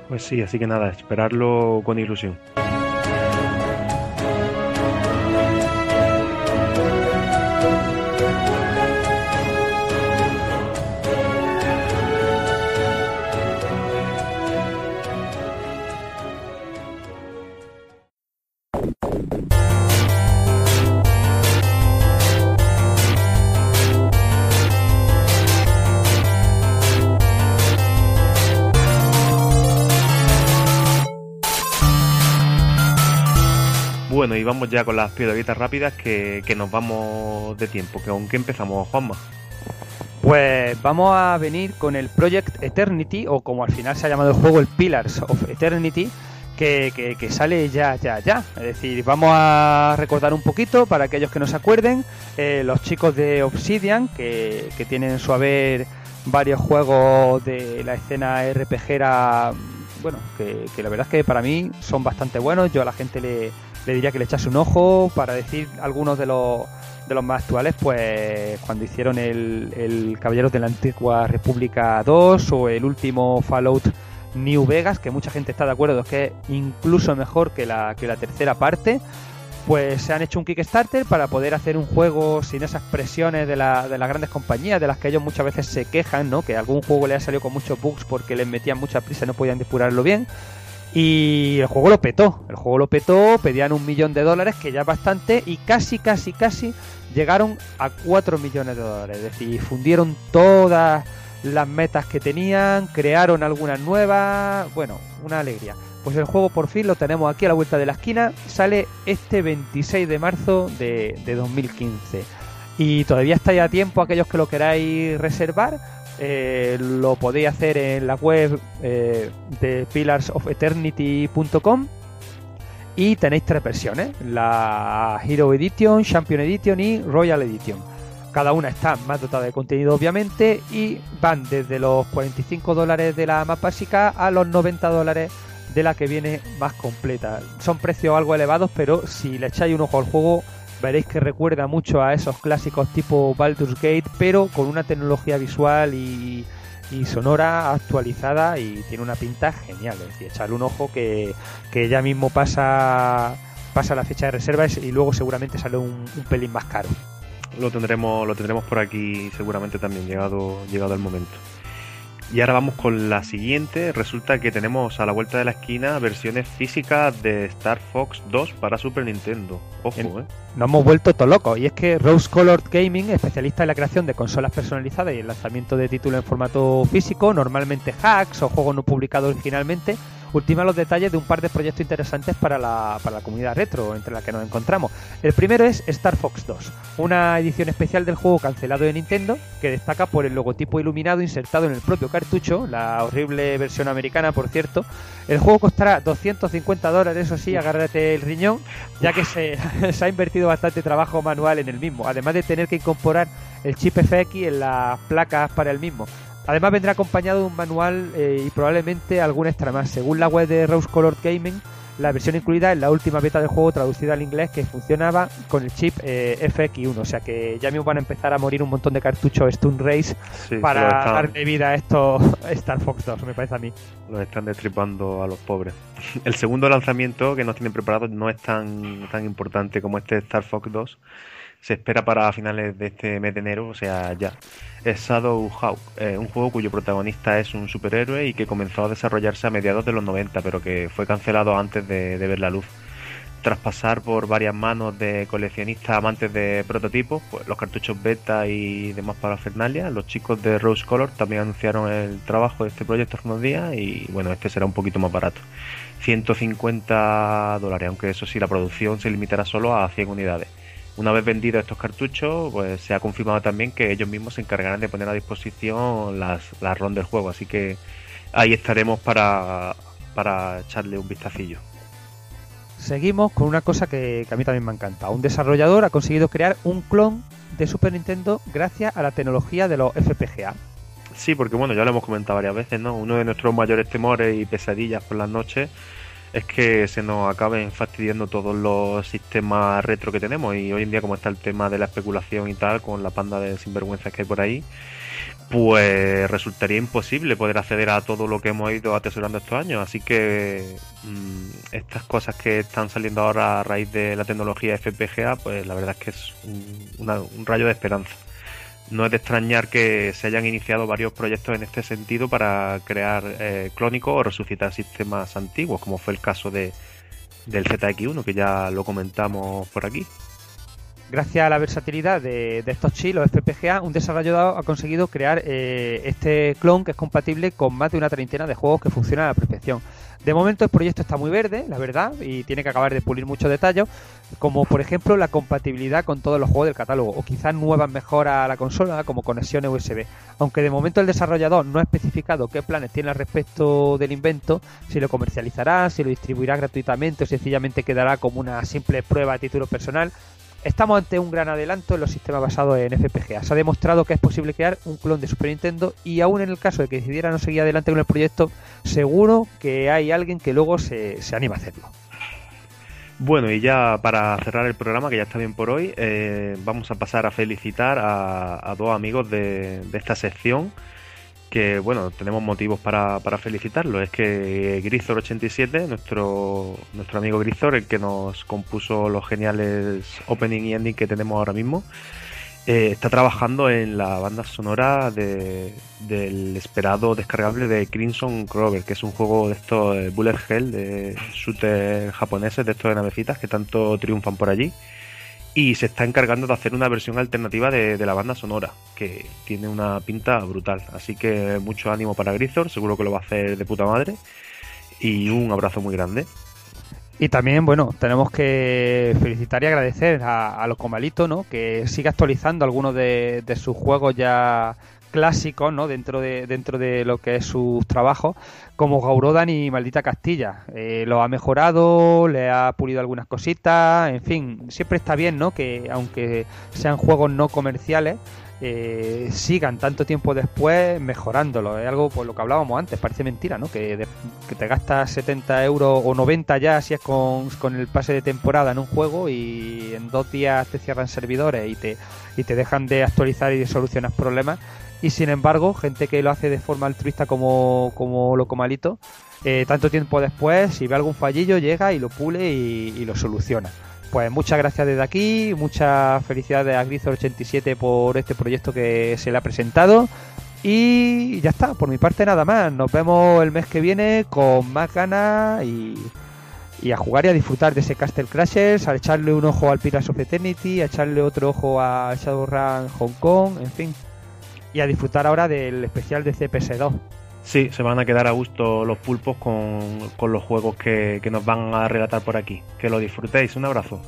Pues sí, así que nada, esperarlo con ilusión. Bueno, y vamos ya con las piedritas rápidas que, que, nos vamos de tiempo. que ¿Con qué empezamos, Juanma? Pues vamos a venir con el Project Eternity, o como al final se ha llamado el juego, el Pillars of Eternity, que, que- sale ya, ya, ya. Es decir, vamos a recordar un poquito para aquellos que no se acuerden, eh, los chicos de Obsidian, que, que tienen en su haber varios juegos de la escena RPGera, bueno, que la verdad es que para mí son bastante buenos. Yo a la gente le, le diría que le echase un ojo para decir algunos de los de los más actuales, pues cuando hicieron el, el Caballeros de la Antigua República 2 o el último Fallout New Vegas, que mucha gente está de acuerdo que es incluso mejor que la, que la tercera parte, pues se han hecho un Kickstarter para poder hacer un juego sin esas presiones de, la- de las grandes compañías, de las que ellos muchas veces se quejan, ¿no? Que algún juego le ha salido con muchos bugs porque les metían mucha prisa y no podían depurarlo bien. Y el juego lo petó, el juego lo petó, pedían un millón de dólares, que ya es bastante, y casi, casi, casi llegaron a 4 millones de dólares. Es decir, fundieron todas las metas que tenían, crearon algunas nuevas, bueno, una alegría. Pues el juego por fin lo tenemos aquí a la vuelta de la esquina, sale este 26 de marzo de, de 2015. Y todavía estáis a tiempo aquellos que lo queráis reservar. Eh, lo podéis hacer en la web eh, de pilarsofeternity.com y tenéis tres versiones, la Hero Edition, Champion Edition y Royal Edition. Cada una está más dotada de contenido obviamente y van desde los 45 dólares de la más básica a los 90 dólares de la que viene más completa. Son precios algo elevados, pero si le echáis un ojo al juego veréis que recuerda mucho a esos clásicos tipo Baldur's Gate, pero con una tecnología visual y, y sonora actualizada y tiene una pinta genial. Es decir, echarle un ojo que, que ya mismo pasa pasa la fecha de reservas y luego seguramente sale un, un pelín más caro. Lo tendremos, lo tendremos por aquí seguramente también, llegado, llegado el momento. Y ahora vamos con la siguiente. Resulta que tenemos a la vuelta de la esquina versiones físicas de Star Fox 2 para Super Nintendo. Ojo, En- eh. Nos hemos vuelto todos locos. Y es que Rose Colored Gaming, especialista en la creación de consolas personalizadas y el lanzamiento de títulos en formato físico, normalmente hacks o juegos no publicados originalmente, ultima los detalles de un par de proyectos interesantes para la, para la comunidad retro, entre la que nos encontramos. El primero es Star Fox 2, una edición especial del juego cancelado de Nintendo, que destaca por el logotipo iluminado insertado en el propio cartucho, la horrible versión americana, por cierto. El juego costará 250 dólares, eso sí, agárrate el riñón, ya que se, <laughs> se ha invertido bastante trabajo manual en el mismo, además de tener que incorporar el chip FX en las placas para el mismo. Además vendrá acompañado de un manual eh, y probablemente algún extra más. Según la web de Rose Colored Gaming, la versión incluida es la última beta del juego traducida al inglés que funcionaba con el chip eh, FX1. O sea que ya mismo van a empezar a morir un montón de cartuchos Stun Race Sí, para están- darle vida a estos <laughs> Star Fox 2, me parece a mí. Los están destripando a los pobres. El segundo lanzamiento que nos tienen preparado no es tan, tan importante como este Star Fox 2. Se espera para finales de este mes de enero, o sea, ya. Es Shadow Hawk, eh, un juego cuyo protagonista es un superhéroe y que comenzó a desarrollarse a mediados de los 90, pero que fue cancelado antes de, de ver la luz. Tras pasar por varias manos de coleccionistas amantes de prototipos, pues los cartuchos beta y demás parafernalia, los chicos de Rose Color también anunciaron el trabajo de este proyecto hace unos días y bueno, este será un poquito más barato. 150 dólares, aunque eso sí, la producción se limitará solo a 100 unidades. Una vez vendidos estos cartuchos, pues se ha confirmado también que ellos mismos se encargarán de poner a disposición las, las ROM del juego, así que ahí estaremos para, para echarle un vistacillo. Seguimos con una cosa que, que a mí también me encanta. Un desarrollador ha conseguido crear un clon de Super Nintendo gracias a la tecnología de los FPGA. Sí, porque bueno, ya lo hemos comentado varias veces, ¿no? Uno de nuestros mayores temores y pesadillas por las noches es que se nos acaben fastidiando todos los sistemas retro que tenemos y hoy en día como está el tema de la especulación y tal, con la panda de sinvergüenzas que hay por ahí, pues resultaría imposible poder acceder a todo lo que hemos ido atesorando estos años. Así que mm, estas cosas que están saliendo ahora a raíz de la tecnología FPGA, pues la verdad es que es un, una- un rayo de esperanza. No es de extrañar que se hayan iniciado varios proyectos en este sentido para crear eh, clónicos o resucitar sistemas antiguos, como fue el caso de, del ZX1, que ya lo comentamos por aquí. Gracias a la versatilidad de, de estos chips, los FPGA, un desarrollador ha conseguido crear eh, este clon que es compatible con más de una treintena de juegos que funcionan a la perfección. De momento el proyecto está muy verde, la verdad, y tiene que acabar de pulir muchos detalles, como por ejemplo la compatibilidad con todos los juegos del catálogo, o quizás nuevas mejoras a la consola, como conexiones USB. Aunque de momento el desarrollador no ha especificado qué planes tiene al respecto del invento, si lo comercializará, si lo distribuirá gratuitamente o sencillamente quedará como una simple prueba a título personal, Estamos ante un gran adelanto en los sistemas basados en FPGA. Se ha demostrado que es posible crear un clon de Super Nintendo y aún en el caso de que decidiera no seguir adelante con el proyecto, seguro que hay alguien que luego se, se anima a hacerlo. Bueno, y ya para cerrar el programa, que ya está bien por hoy, eh, vamos a pasar a felicitar a, dos amigos de, de esta sección que bueno, tenemos motivos para, para felicitarlo. Es que Grisor87, nuestro, nuestro amigo Grisor, el que nos compuso los geniales opening y ending que tenemos ahora mismo, eh, está trabajando en la banda sonora de, del esperado descargable de Crimson Crover, que es un juego de estos de Bullet Hell, de shooter japoneses, de estos de navecitas que tanto triunfan por allí y se está encargando de hacer una versión alternativa de, la banda sonora, que tiene una pinta brutal. Así que mucho ánimo para Grisor, seguro que lo va a hacer de puta madre. Y un abrazo muy grande. Y también, bueno, tenemos que felicitar y agradecer a, a los Comalitos, ¿no? Que sigue actualizando algunos de sus juegos ya clásicos, ¿no? Dentro de, dentro de lo que es sus trabajos, como Gaurodan y Maldita Castilla. Eh, lo ha mejorado, le ha pulido algunas cositas, en fin, siempre está bien, ¿no? Que aunque sean juegos no comerciales, eh, sigan tanto tiempo después mejorándolo. Es algo por lo que hablábamos antes, parece mentira, ¿no? Que, que te gastas 70 euros o 90 ya si es con, con, el pase de temporada en un juego y en dos días te cierran servidores y te, y te dejan de actualizar y de solucionar problemas. Y sin embargo, gente que lo hace de forma altruista como, como Locomalito, eh, tanto tiempo después, si ve algún fallillo, llega y lo pule y, lo soluciona. Pues muchas gracias desde aquí, muchas felicidades a Grisor87 por este proyecto que se le ha presentado. Y ya está, por mi parte nada más. Nos vemos el mes que viene con más ganas y, y a jugar y a disfrutar de ese Castle Crashers, a echarle un ojo al Pirates of Eternity, a echarle otro ojo a Shadowrun Hong Kong, en fin. Y a disfrutar ahora del especial de CPS2. Sí, se van a quedar a gusto los pulpos con, con los juegos que, que nos van a relatar por aquí. Que lo disfrutéis. Un abrazo.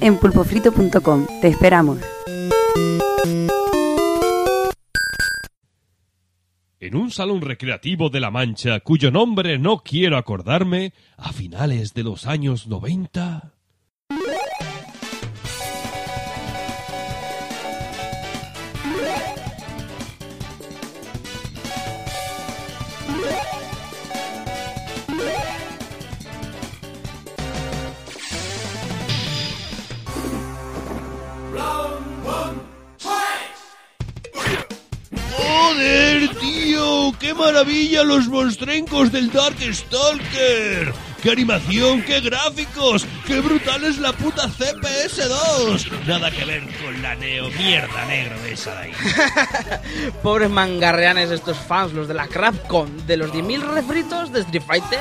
En pulpofrito.com. Te esperamos. En un salón recreativo de La Mancha, cuyo nombre no quiero acordarme, a finales de los años 90... ¡Qué maravilla los monstrencos del Dark Stalker! ¡Qué animación, qué gráficos! ¡Qué brutal es la puta CPS2! Nada que ver con la neo mierda negra de esa de ahí. <laughs> Pobres mangarreanes estos fans, los de la Crapcon, de los 10.000 refritos de Street Fighter.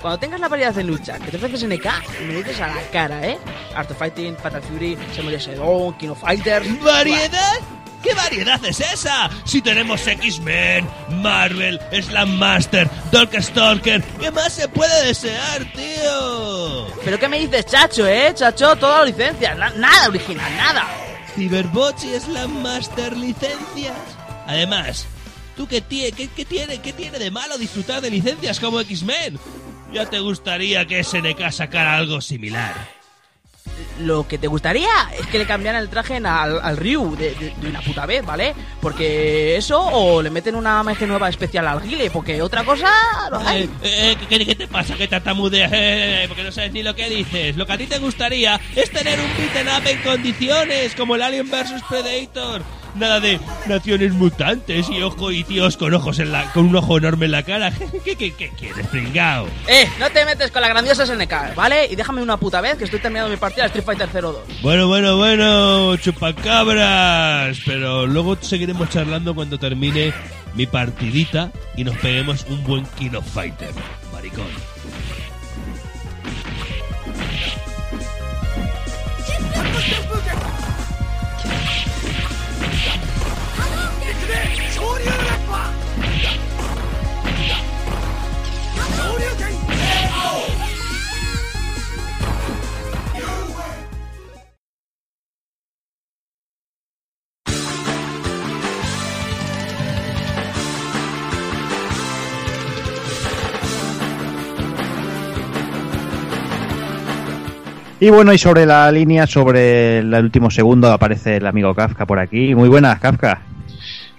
Cuando tengas la variedad de lucha que te ofrece SNK, me dices a la cara, ¿eh? Art of Fighting, Fatal Fury, Samurai Shodown, King of Fighters... ¿Variedad? ¿Qué variedad es esa? Si tenemos X-Men, Marvel, Slam Master, Dark Stalker, ¿qué más se puede desear, tío? ¿Pero qué me dices, chacho, eh? Chacho, todas las licencias, na nada original, nada. Cyberbots y Slam Master licencias. Además, ¿tú qué, tie qué, qué, tiene, qué tiene de malo disfrutar de licencias como X-Men? Ya te gustaría que SNK sacara algo similar. Lo que te gustaría es que le cambiaran el traje al, Ryu de, de- una puta vez, ¿vale? Porque eso, o le meten una magia nueva especial al Guile, porque otra cosa no hay. Eh, eh, ¿qué, te pasa? ¿Qué tartamudeas? Eh, porque no sabes ni lo que dices. Lo que a ti te gustaría es tener un beaten up en condiciones, como el Alien vs Predator. Nada de naciones mutantes y ojo y tíos con ojos en la, con un ojo enorme en la cara. <laughs> ¿Qué, qué, qué quieres, pringao? Eh, no te metes con la grandiosa SNK, ¿vale? Y déjame una puta vez que estoy terminando mi partida de Street Fighter 02. Bueno, bueno, bueno, chupacabras. Pero luego seguiremos charlando cuando termine mi partidita y nos peguemos un buen King of Fighter. Maricón. Y bueno, y sobre la línea, sobre el último segundo, aparece el amigo Kafka por aquí. Muy buenas, Kafka.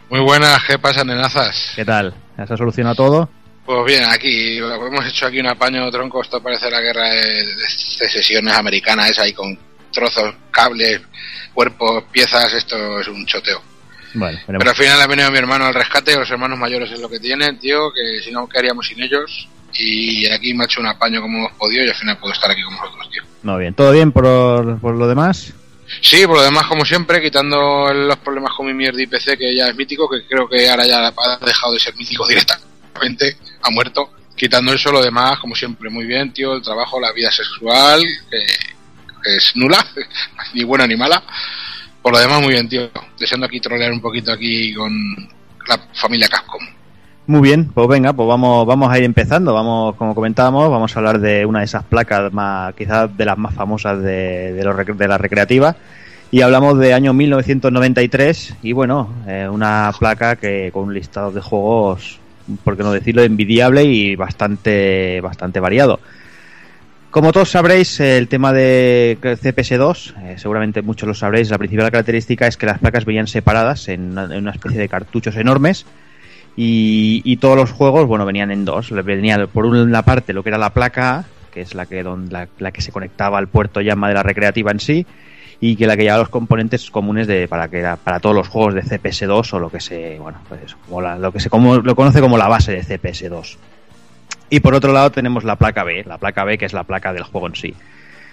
Muy buenas, ¿qué pasa, nenazas? ¿Qué tal? ¿Ya se ha solucionado todo? Pues bien, aquí hemos hecho aquí un apaño tronco, esto parece la guerra de, de sesiones americanas, esa ahí con trozos, cables, cuerpos, piezas, esto es un choteo. Bueno, Pero al final ha venido mi hermano al rescate, los hermanos mayores es lo que tienen, tío, que si no, ¿qué haríamos sin ellos? Y aquí me ha hecho un apaño como hemos podido y al final puedo estar aquí con vosotros, tío. No, bien. ¿Todo bien por, por lo demás? Sí, por lo demás, como siempre, quitando los problemas con mi mierda IPC, que ya es mítico, que creo que ahora ya ha dejado de ser mítico <laughs> directamente, ha muerto. Quitando eso, lo demás, como siempre, muy bien, tío, el trabajo, la vida sexual, que, que es nula, <laughs> ni buena ni mala. Por lo demás, muy bien, tío. Deseando aquí trolear un poquito aquí con la familia Capcom. Muy bien, pues venga, pues vamos, vamos a ir empezando. Vamos, como comentábamos, vamos a hablar de una de esas placas más, quizás de las más famosas de, de, los de la recreativa. Y hablamos de año 1993 y bueno, eh, una placa que con un listado de juegos, por qué no decirlo, envidiable y bastante, bastante variado. Como todos sabréis, el tema de CPS2, eh, seguramente muchos lo sabréis, la principal característica es que las placas venían separadas en una especie de cartuchos enormes y, todos los juegos, bueno, venían en dos. Venía por una parte lo que era la placa que es la que, don- la, que se conectaba al puerto llama de la recreativa en sí, y que la que llevaba los componentes comunes de para que para todos los juegos de CPS2 o lo que se, bueno, pues eso, como la- lo que se como, lo conoce como la base de CPS2. Y por otro lado tenemos la placa B, la placa B que es la placa del juego en sí.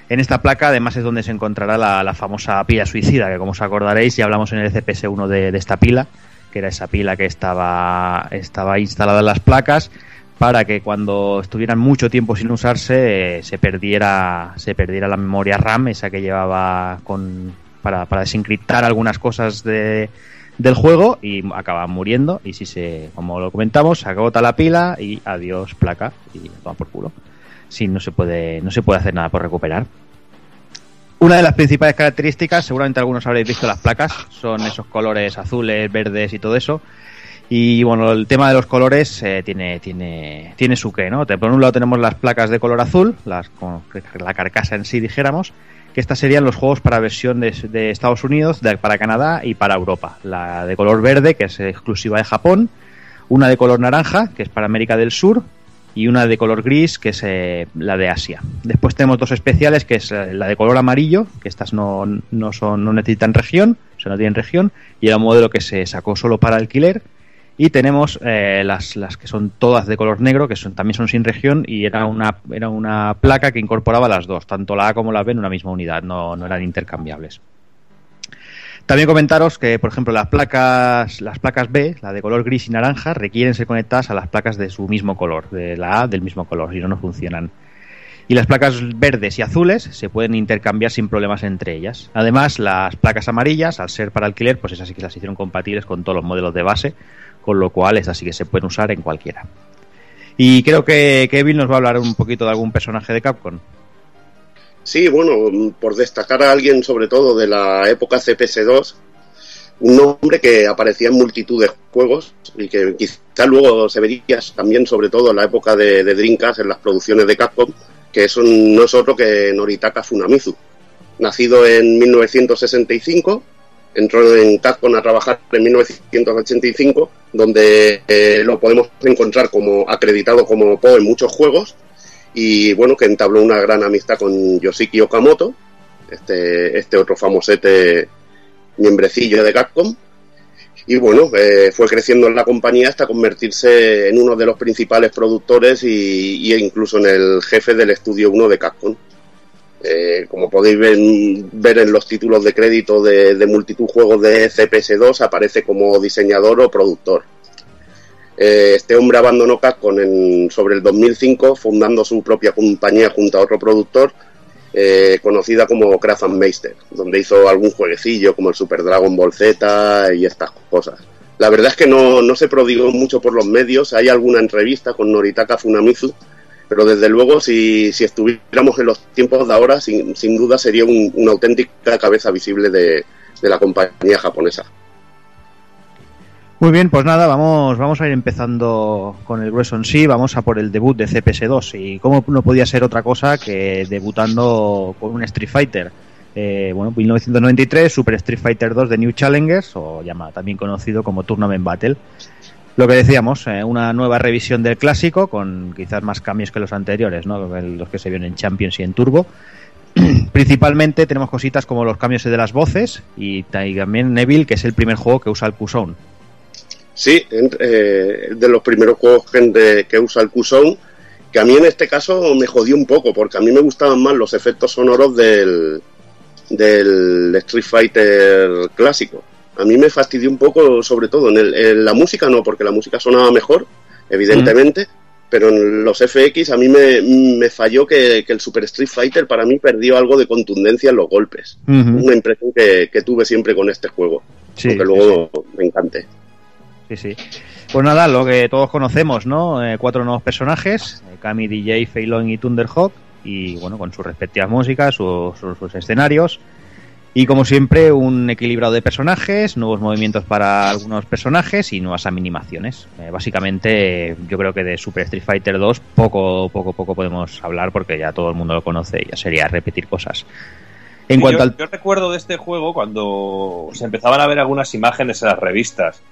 En esta placa además es donde se encontrará la, la famosa pila suicida, que como os acordaréis ya hablamos en el CPS1 de, de esta pila, que era esa pila que estaba, estaba instalada en las placas para que cuando estuvieran mucho tiempo sin usarse eh, se perdiera se perdiera la memoria RAM esa que llevaba con para, desencriptar algunas cosas de, del juego y acababan muriendo. Y si se como lo comentamos se agota la pila y adiós placa y toma por culo. Si no se puede no se puede hacer nada por recuperar una de las principales características, seguramente algunos habréis visto las placas, son esos colores azules, verdes y todo eso. Y bueno, el tema de los colores eh, tiene, tiene, tiene su qué, ¿no? Por un lado tenemos las placas de color azul, las, con la carcasa en sí dijéramos, que estas serían los juegos para versión de, Estados Unidos, para Canadá y para Europa. La de color verde, que es exclusiva de Japón, una de color naranja, que es para América del Sur, y una de color gris, que es eh, la de Asia. Después tenemos dos especiales, que es la de color amarillo, que estas no, no, son, no necesitan región, o sea, no tienen región, y era un modelo que se sacó solo para alquiler. Y tenemos eh, las, las que son todas de color negro, que son, también son sin región, y era una, era una placa que incorporaba las dos, tanto la A como la B en una misma unidad, no, no eran intercambiables. También comentaros que, por ejemplo, las placas, las placas B, la de color gris y naranja, requieren ser conectadas a las placas de su mismo color, de la A del mismo color, si no, no funcionan. Y las placas verdes y azules se pueden intercambiar sin problemas entre ellas. Además, las placas amarillas, al ser para alquiler, pues esas sí que las hicieron compatibles con todos los modelos de base, con lo cual esas sí que se pueden usar en cualquiera. Y creo que Kevin nos va a hablar un poquito de algún personaje de Capcom. Sí, bueno, por destacar a alguien sobre todo de la época CPS2, un nombre que aparecía en multitud de juegos y que quizá luego se vería también sobre todo en la época de, de Dreamcast en las producciones de Capcom, que es no es otro que Noritaka Funamizu. nacido en 1965, entró en Capcom a trabajar en 1985, donde eh, lo podemos encontrar como acreditado como Po en muchos juegos y bueno, que entabló una gran amistad con Yoshiki Okamoto, este, este otro famosete miembrecillo de Capcom. Y bueno, eh, fue creciendo en la compañía hasta convertirse en uno de los principales productores y, incluso en el jefe del estudio 1 de Capcom. Eh, como podéis ver, en los títulos de crédito de, de juegos de CPS2, aparece como diseñador o productor. Eh, este hombre abandonó Capcom en, sobre el 2005, fundando su propia compañía junto a otro productor, eh, conocida como Craft Meister, donde hizo algún jueguecillo como el Super Dragon Ball Z y estas cosas. La verdad es que no, no se prodigó mucho por los medios, hay alguna entrevista con Noritaka Funamizu, pero desde luego si, si estuviéramos en los tiempos de ahora, sin, sin duda sería un, una auténtica cabeza visible de, de, la compañía japonesa. Muy bien, pues nada, vamos, vamos a ir empezando con el grueso en sí, vamos a por el debut de CPS2 y cómo no podía ser otra cosa que debutando con un Street Fighter. Eh, bueno, 1993, Super Street Fighter 2 de New Challengers, o llama, también conocido como Tournament Battle. Lo que decíamos, eh, una nueva revisión del clásico, con quizás más cambios que los anteriores, ¿no? los que se vieron en Champions y en Turbo. <clears throat> Principalmente tenemos cositas como los cambios de las voces y también Neville, que es el primer juego que usa el Q-Zone. Sí, eh, de los primeros juegos que, que usa el Q-Zone, que a mí en este caso me jodió un poco, porque a mí me gustaban más los efectos sonoros del, del Street Fighter clásico a mí me fastidió un poco, sobre todo en, el, en, la música no, porque la música sonaba mejor, evidentemente, mm. pero en los FX a mí me, me falló que, que, el Super Street Fighter para mí perdió algo de contundencia en los golpes. Una impresión que, que, tuve siempre con este juego, sí, aunque luego sí. me encante. Sí, sí. Pues nada, lo que todos conocemos, ¿no? Eh, cuatro nuevos personajes, eh, Kami, DJ, Feilong y Thunderhawk, y bueno, con sus respectivas músicas, sus, escenarios. Y como siempre, un equilibrado de personajes, nuevos movimientos para algunos personajes y nuevas animaciones. Eh, básicamente, yo creo que de Super Street Fighter 2 poco, poco, poco podemos hablar porque ya todo el mundo lo conoce y ya sería repetir cosas. En sí, cuanto yo, al... yo recuerdo de este juego cuando se empezaban a ver algunas imágenes en las revistas,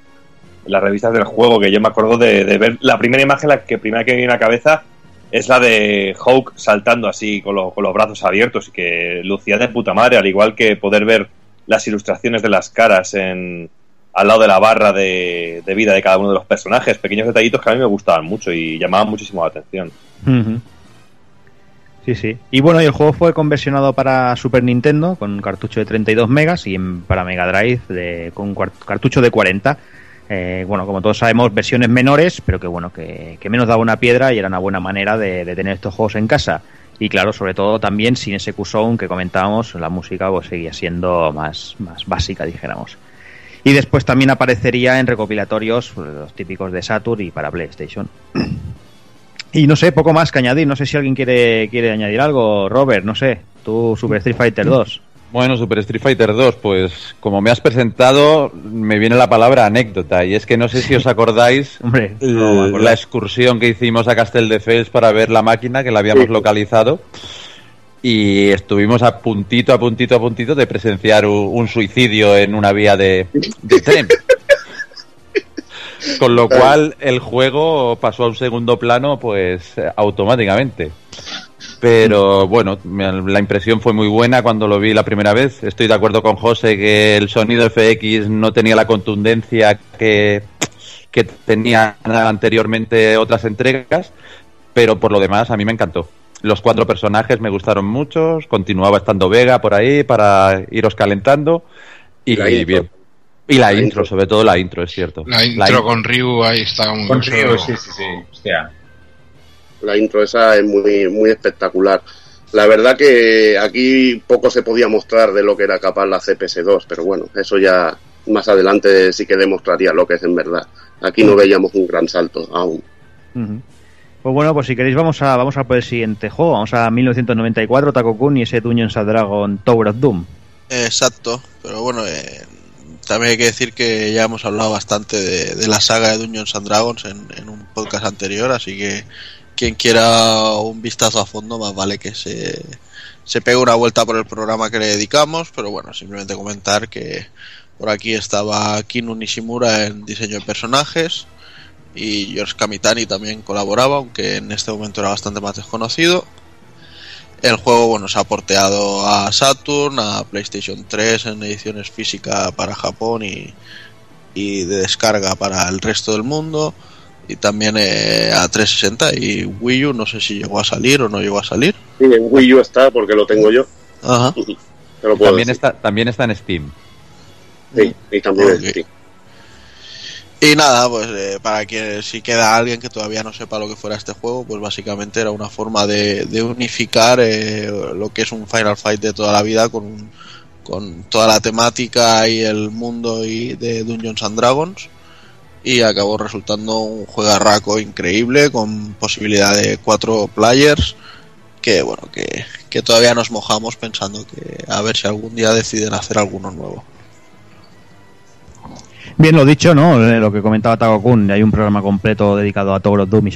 las revistas del juego, que yo me acuerdo de, ver la primera imagen, la que primera que me viene a la cabeza es la de Hawk saltando así con, lo, con, los brazos abiertos y que lucía de puta madre, al igual que poder ver las ilustraciones de las caras en, al lado de la barra de, vida de cada uno de los personajes, pequeños detallitos que a mí me gustaban mucho y llamaban muchísimo la atención. Sí, sí. Y bueno, el juego fue conversionado para Super Nintendo con un cartucho de 32 megas y para Mega Drive de, con un cartucho de 40 eh, bueno, como todos sabemos, versiones menores, pero que bueno, que, que, menos daba una piedra y era una buena manera de, de, tener estos juegos en casa. Y claro, sobre todo también sin ese Q-Zone que comentábamos, la música pues, seguía siendo más, más básica, dijéramos. Y después también aparecería en recopilatorios pues, los típicos de Saturn y para PlayStation. Y no sé, poco más que añadir. No sé si alguien quiere, quiere añadir algo. Robert, no sé. Tú, Super Street Fighter 2. Bueno, Super Street Fighter 2, pues como me has presentado, me viene la palabra anécdota. Y es que no sé si os acordáis <laughs> Hombre, no, la excursión que hicimos a Casteldefels para ver la máquina, que la habíamos sí. localizado. Y estuvimos a puntito, a puntito, a puntito de presenciar un, un suicidio en una vía de, de <laughs> tren. Con lo cual el juego pasó a un segundo plano, pues automáticamente. Pero bueno, la impresión fue muy buena cuando lo vi la primera vez. Estoy de acuerdo con José que el sonido FX no tenía la contundencia que, que tenía anteriormente otras entregas, pero por lo demás a mí me encantó. Los cuatro personajes me gustaron mucho, continuaba estando Vega por ahí para iros calentando y, y bien. Y la, la intro, intro, sobre todo la intro, es cierto. La intro, la in con Ryu ahí está muy Con Ryu, sí, sí, sí. Hostia la intro esa es muy, muy espectacular. La verdad que aquí poco se podía mostrar de lo que era capaz la CPS2, pero bueno, eso ya más adelante sí que demostraría lo que es en verdad. Aquí no veíamos un gran salto aún. Uh -huh. Pues bueno, pues si queréis vamos a vamos a por el siguiente juego. Vamos a 1994, Takokun y ese Dungeons Dragon Tower of Doom. Exacto, pero bueno, eh, también hay que decir que ya hemos hablado bastante de, de la saga de Dungeons and Dragons en, en un podcast anterior, así que quien quiera un vistazo a fondo, más vale que se, se pegue una vuelta por el programa que le dedicamos, pero bueno, simplemente comentar que por aquí estaba Kinu Nishimura en diseño de personajes y George Kamitani también colaboraba, aunque en este momento era bastante más desconocido. El juego bueno, se ha porteado a Saturn, a PlayStation 3 en ediciones físicas para Japón y, y de descarga para el resto del mundo. Y también eh, a 360 y Wii U, no sé si llegó a salir o no llegó a salir. Sí, en Wii U está porque lo tengo yo. Ajá. Te lo puedo También decir. está, también está en Steam. Sí, y también en Steam. Y nada, pues eh, para que si queda alguien que todavía no sepa lo que fuera este juego, pues básicamente era una forma de, de unificar eh, lo que es un Final Fight de toda la vida con, con toda la temática y el mundo y de Dungeons and Dragons. Y acabó resultando un juegarraco increíble con posibilidad de cuatro players que bueno que, que todavía nos mojamos pensando que a ver si algún día deciden hacer alguno nuevo. Bien, lo dicho, ¿no? Eh, Lo que comentaba Tago Kun, hay un programa completo dedicado a Tower of Doom y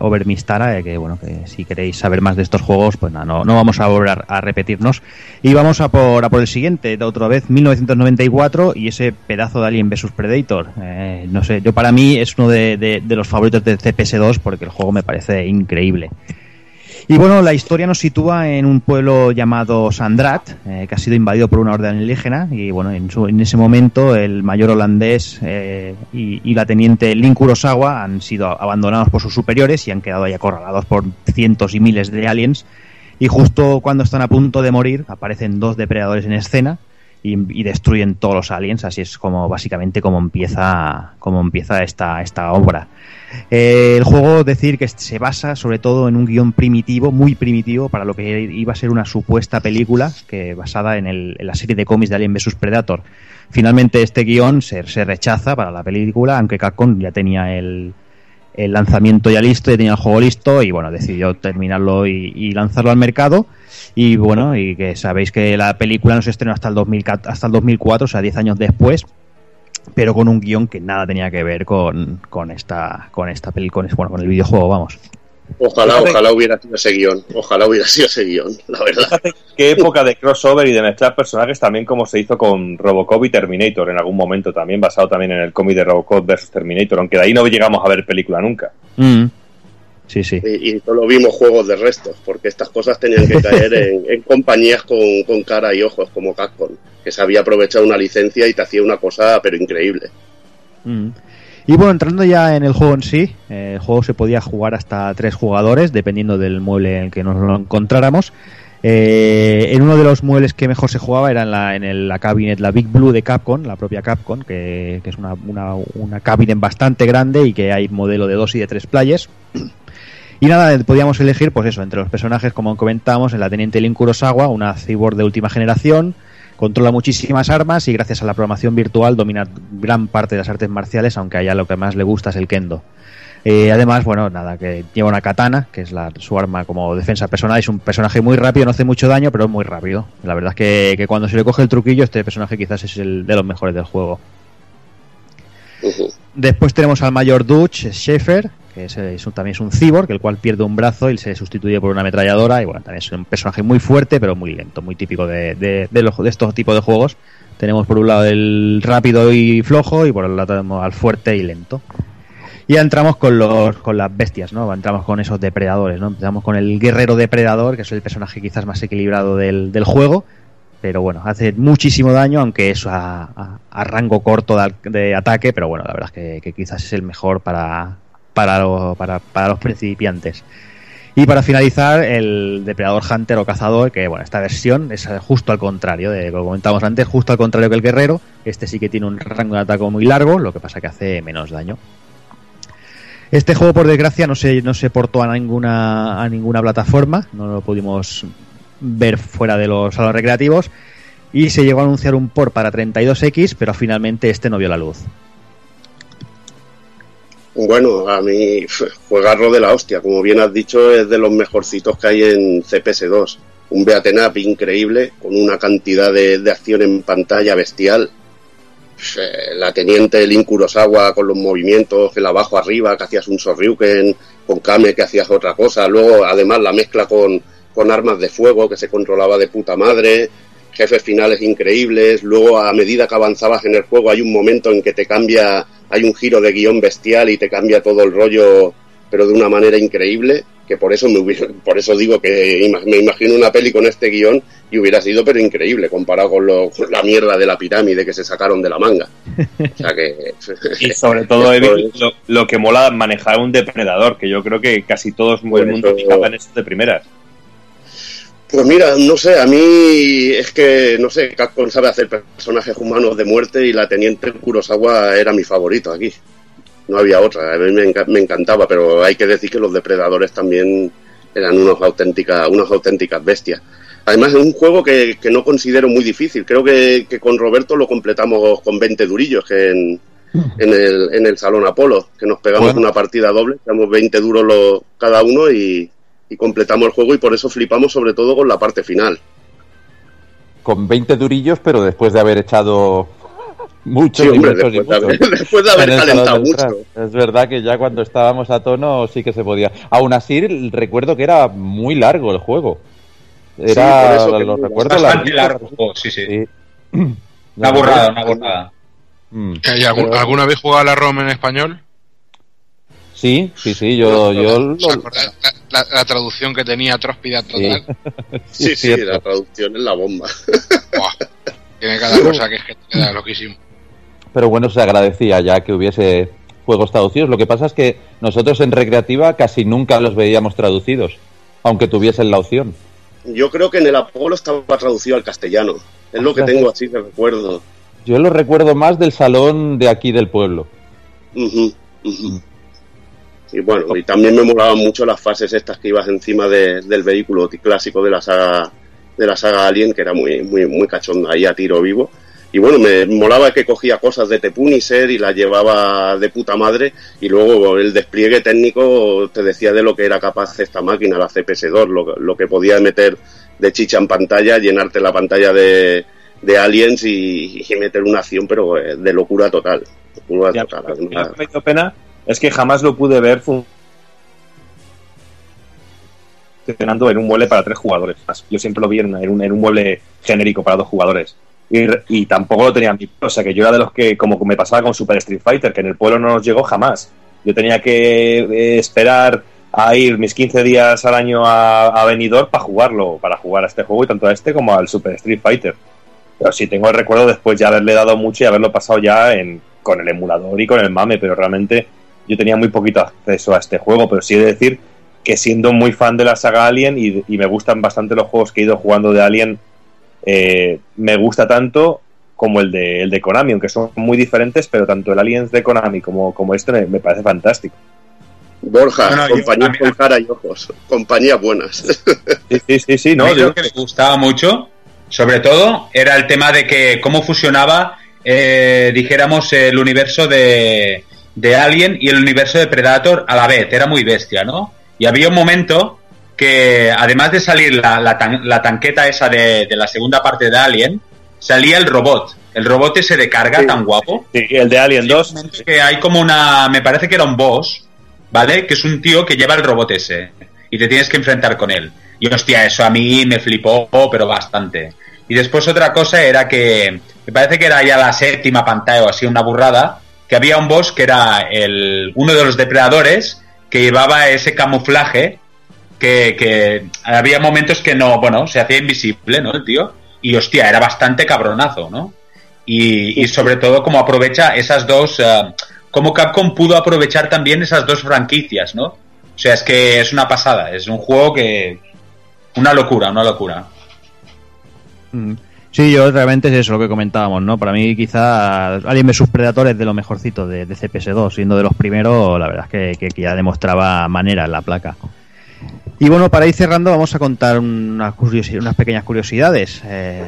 over, Mistara, eh, que bueno, que si queréis saber más de estos juegos, pues nada, no, no vamos a volver a repetirnos. Y vamos a por, a por el siguiente, de otra vez, 1994, y ese pedazo de Alien vs Predator. Eh, no sé, yo para mí es uno de, de- de los favoritos de CPS2 porque el juego me parece increíble. Y bueno, la historia nos sitúa en un pueblo llamado Sandrat, eh, que ha sido invadido por una orden alienígena. Y bueno, en, su- en ese momento el mayor holandés eh, y, y la teniente Lin Kurosawa han sido abandonados por sus superiores y han quedado ahí acorralados por cientos y miles de aliens. Y justo cuando están a punto de morir, aparecen dos depredadores en escena y, y destruyen todos los aliens. Así es como básicamente como empieza, como empieza esta, esta obra. Eh, el juego, decir que se basa sobre todo en un guion primitivo, muy primitivo, para lo que iba a ser una supuesta película que basada en, el- en la serie de cómics de Alien vs Predator. Finalmente este guion se, se rechaza para la película, aunque Capcom ya tenía el, lanzamiento ya listo, ya tenía el juego listo y bueno, decidió terminarlo y lanzarlo al mercado. Y bueno, y que sabéis que la película no se estrenó hasta el, 2000, hasta el 2004, o sea, 10 años después, pero con un guion que nada tenía que ver con, con esta con esta peli, con, bueno, con el videojuego, vamos. Ojalá, Fíjate- ojalá hubiera sido ese guion. Ojalá hubiera sido ese guion, la verdad. Fíjate qué época de crossover y de mezclar personajes también como se hizo con Robocop y Terminator en algún momento también, basado también en el cómic de Robocop vs Terminator, aunque de ahí no llegamos a ver película nunca. Mm. Sí, sí. Y, y solo vimos juegos de restos, porque estas cosas tenían que caer en, <laughs> en compañías con, con cara y ojos, como Capcom, que se había aprovechado una licencia y te hacía una cosa, pero increíble. Mm. Y bueno, entrando ya en el juego en sí, eh, el juego se podía jugar hasta tres jugadores, dependiendo del mueble en el que nos lo encontráramos. Eh, en uno de los muebles que mejor se jugaba era en la, en el- la cabinet, la Big Blue de Capcom, la propia Capcom, que, que es una, una, una cabinet bastante grande y que hay modelo de dos y de tres players. Y nada, podíamos elegir, pues eso, entre los personajes, como comentamos, en la Teniente Lin Kurosawa, una cyborg de última generación, controla muchísimas armas y gracias a la programación virtual domina gran parte de las artes marciales, aunque a ella lo que más le gusta es el kendo. Eh, además, bueno, nada, que lleva una katana, que es la, su arma como defensa personal. Es un personaje muy rápido, no hace mucho daño, pero es muy rápido. La verdad es que, que cuando se le coge el truquillo, este personaje quizás es el de los mejores del juego. Después tenemos al mayor Dutch Schaefer, que es, un- también es un cyborg, el cual pierde un brazo y se sustituye por una ametralladora. Y bueno, también es un personaje muy fuerte, pero muy lento, muy típico de, de, los- de estos tipos de juegos. Tenemos por un lado el rápido y flojo, y por el otro tenemos al fuerte y lento. Y ya entramos con los con las bestias, ¿no? Entramos con esos depredadores, ¿no? Empezamos con el guerrero depredador, que es el personaje quizás más equilibrado del, del juego, pero bueno, hace muchísimo daño, aunque es a, a- rango corto de, de ataque, pero bueno, la verdad es que quizás es el mejor para, para, lo- para, para los principiantes. Y para finalizar, el depredador hunter o cazador, que bueno, esta versión es justo al contrario, de como comentábamos antes, justo al contrario que el guerrero. Este sí que tiene un rango de ataque muy largo, lo que pasa que hace menos daño. Este juego, por desgracia, no se, no se portó a ninguna, a ninguna plataforma, no lo pudimos ver fuera de los salones recreativos. Y se llegó a anunciar un port para 32X, pero finalmente este no vio la luz. Bueno, a mí, juegarlo de la hostia, como bien has dicho, es de los mejorcitos que hay en CPS2. Un beaten up increíble, con una cantidad de, de acción en pantalla bestial. Eh, La teniente Lin Kurosawa con los movimientos, el abajo arriba, que hacías un Sorryuken, con Kame que hacías otra cosa. Luego, además, la mezcla con, con armas de fuego que se controlaba de puta madre, jefes finales increíbles, luego a medida que avanzabas en el juego hay un momento en que te cambia, hay un giro de guion bestial y te cambia todo el rollo, pero de una manera increíble, que por eso me hubiera- <laughs> por eso digo que me imagino una peli con este guion y hubiera sido pero increíble comparado con, lo, con la mierda de la pirámide que se sacaron de la manga. O sea que <laughs> Y <laughs> sobre todo, lo, lo que mola manejar un depredador, que yo creo que casi todo el mundo eso- fijaba en eso de primeras. Pues mira, no sé, a mí es que, no sé, Capcom sabe hacer personajes humanos de muerte y la Teniente Kurosawa era mi favorito aquí. No había otra, a mí me, me encantaba, pero hay que decir que los depredadores también eran unos auténticas, unas auténticas bestias. Además es un juego que, que no considero muy difícil, creo que, que con Roberto lo completamos con 20 durillos que en, en, el, en el Salón Apolo, que nos pegamos Bueno. una partida doble, echamos 20 duros los- cada uno y, y completamos el juego y por eso flipamos sobre todo con la parte final. Con 20 durillos, pero después de haber echado Sí, hombre, y después de haber- <laughs> después de calentado mucho. Es verdad que ya cuando estábamos a tono sí que se podía. Aún así, recuerdo que era muy largo el juego. Era, por eso que lo recuerdo Bastante larguito. largo, sí, sí. Sí. Una una burrada. Mm. ¿Y algún- Pero- ¿Alguna vez jugado a la ROM en español? Sí, sí, sí, yo, yo lo- ¿Os acordáis la, la- la traducción que tenía Tróspida total? <laughs> Sí, sí, la traducción es la bomba. Buah, tiene cada cosa que es que te queda loquísimo. Pero bueno, se agradecía ya que hubiese juegos traducidos. Lo que pasa es que nosotros en recreativa casi nunca los veíamos traducidos, aunque tuviesen la opción. Yo creo que en el Apolo estaba traducido al castellano. Es lo que tengo así de recuerdo. Yo lo recuerdo más del salón de aquí del pueblo. Ujú, ujú. Y bueno, y también me molaban mucho las fases estas que ibas encima de- del vehículo clásico de la saga de la saga Alien, que era muy muy muy cachonda ahí a tiro vivo. Y bueno, me molaba que cogía cosas de The Punisher y las llevaba de puta madre y luego el despliegue técnico te decía de lo que era capaz esta máquina, la CPS-2, lo, lo que podía meter de chicha en pantalla, llenarte la pantalla de, de aliens y, y meter una acción, pero eh, de locura total. Locura total. me pena es que jamás lo pude ver fun- funcionando en un mueble para tres jugadores. Yo siempre lo vi en, un, en un mueble genérico para dos jugadores. Y, y tampoco lo tenía en mi. O sea que yo era de los que, como me pasaba con Super Street Fighter, que en el pueblo no nos llegó jamás. Yo tenía que eh, esperar a ir mis 15 días al año a, a Benidorm para jugarlo, para jugar a este juego y tanto a este como al Super Street Fighter. Pero sí tengo el recuerdo después de haberle dado mucho y haberlo pasado ya con el emulador y con el mame, pero realmente yo tenía muy poquito acceso a este juego, pero sí he de decir que siendo muy fan de la saga Alien y, y me gustan bastante los juegos que he ido jugando de Alien, eh, me gusta tanto como el de, el de Konami, aunque son muy diferentes, pero tanto el Aliens de Konami como, como este me, me parece fantástico. Borja, No, no, yo- compañías a mí- con cara y ojos, compañías buenas. Sí, sí, sí, sí, No, yo- lo que le gustaba mucho, sobre todo, era el tema de que cómo fusionaba, eh, dijéramos, el universo de, de Alien y el universo de Predator a la vez. Era muy bestia, ¿no? Y había un momento que, además de salir la, la tan- la tanqueta esa de, de la segunda parte de Alien, salía el robot. El robot ese de carga Sí. tan guapo. sí, el de Alien 2. que hay como una, me parece que era un boss, ¿vale? Que es un tío que lleva el robot ese y te tienes que enfrentar con él. Y hostia, eso a mí me flipó, pero bastante. Y después otra cosa era que, me parece que era ya la séptima pantalla o así, una burrada, que había un boss que era el, uno de los depredadores que llevaba ese camuflaje que, que había momentos que no, bueno, se hacía invisible, ¿no? El tío. Y hostia, era bastante cabronazo, ¿no? Y, sobre todo como aprovecha esas dos, eh, como Capcom pudo aprovechar también esas dos franquicias, ¿no? O sea, es que es una pasada, es un juego que... Una locura, una locura. Mm. Sí, yo realmente es eso lo que comentábamos, ¿no? Para mí quizá Alien vs Predator es de lo mejorcito de, de CPS2, siendo de los primeros, la verdad es que, ya demostraba manera en la placa. Y bueno, para ir cerrando vamos a contar unas, curiosi- unas pequeñas curiosidades. Eh,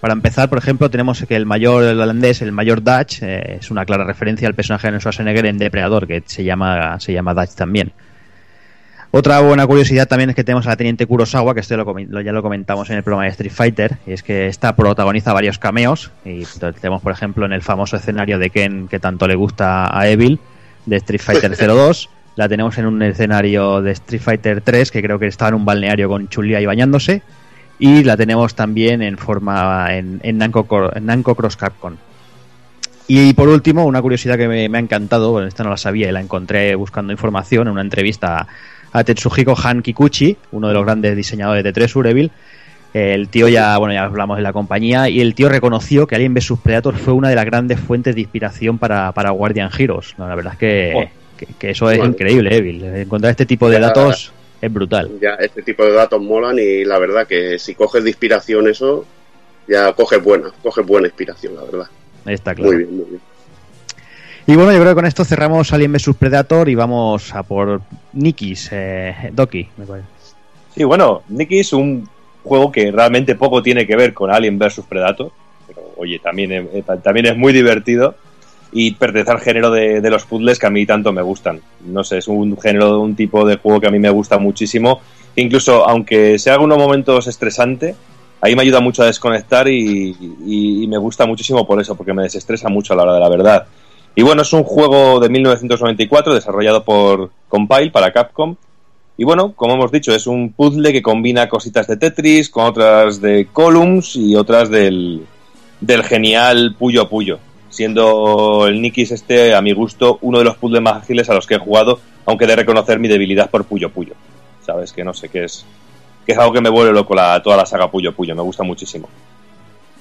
para empezar, por ejemplo, tenemos que el mayor el holandés, el mayor Dutch, eh, es una clara referencia al personaje de Schwarzenegger en Depredador, que se llama, se llama Dutch también. Otra buena curiosidad también es que tenemos a la teniente Kurosawa, que esto lo, comi- lo- ya lo comentamos en el programa de Street Fighter, y es que esta protagoniza varios cameos, y tenemos por ejemplo en el famoso escenario de Ken que tanto le gusta a Evil, de Street Fighter <laughs> 02, La tenemos en un escenario de Street Fighter 3, que creo que estaba en un balneario con Chulia y bañándose. Y la tenemos también en forma en, en, Namco, Cor- en Namco Cross Capcom. Y por último, una curiosidad que me, me ha encantado, bueno, esta no la sabía y la encontré buscando información en una entrevista a, Tetsuhiko Han Kikuchi, uno de los grandes diseñadores de 3 Ureville. El tío ya, bueno, ya hablamos de la compañía y el tío reconoció que Alien vs Predator fue una de las grandes fuentes de inspiración para, para Guardian Heroes. No, la verdad es que, Oh. que, que eso es Bueno. increíble, Evil. Encontrar este tipo de Ya. datos es brutal. Ya este tipo de datos molan y la verdad que si coges de inspiración eso, ya coges buena, coges buena inspiración, la verdad. Está claro. Muy bien, muy bien. Y bueno, yo creo que con esto cerramos Alien vs Predator y vamos a por Nikis, eh, Doki. me. Sí, bueno, Nicky es un juego que realmente poco tiene que ver con Alien vs Predator, pero oye, también eh, también es muy divertido y pertenece al género de, los puzzles que a mí tanto me gustan. No sé, es un género, un tipo de juego que a mí me gusta muchísimo. Incluso, aunque sea algunos momentos estresante, ahí me ayuda mucho a desconectar y me gusta muchísimo por eso, porque me desestresa mucho a la hora de la verdad. Y bueno, es un juego de 1994 desarrollado por Compile para Capcom. Y bueno, como hemos dicho, es un puzzle que combina cositas de Tetris con otras de Columns y otras del, del genial Puyo Puyo. Siendo el Nikis este, a mi gusto, uno de los puzzles más ágiles a los que he jugado, aunque de reconocer mi debilidad por Puyo Puyo. Sabes que no sé qué es. Que es algo que me vuelve loco la, toda la saga Puyo Puyo, me gusta muchísimo.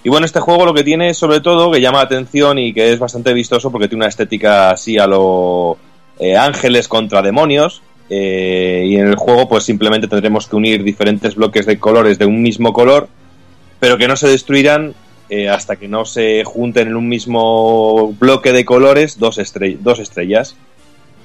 Y bueno, este juego lo que tiene sobre todo que llama la atención y que es bastante vistoso porque tiene una estética así a lo eh, ángeles contra demonios. eh, y en el juego pues simplemente tendremos que unir diferentes bloques de colores de un mismo color, pero que no se destruirán eh, hasta que no se junten en un mismo bloque de colores dos, dos estrellas.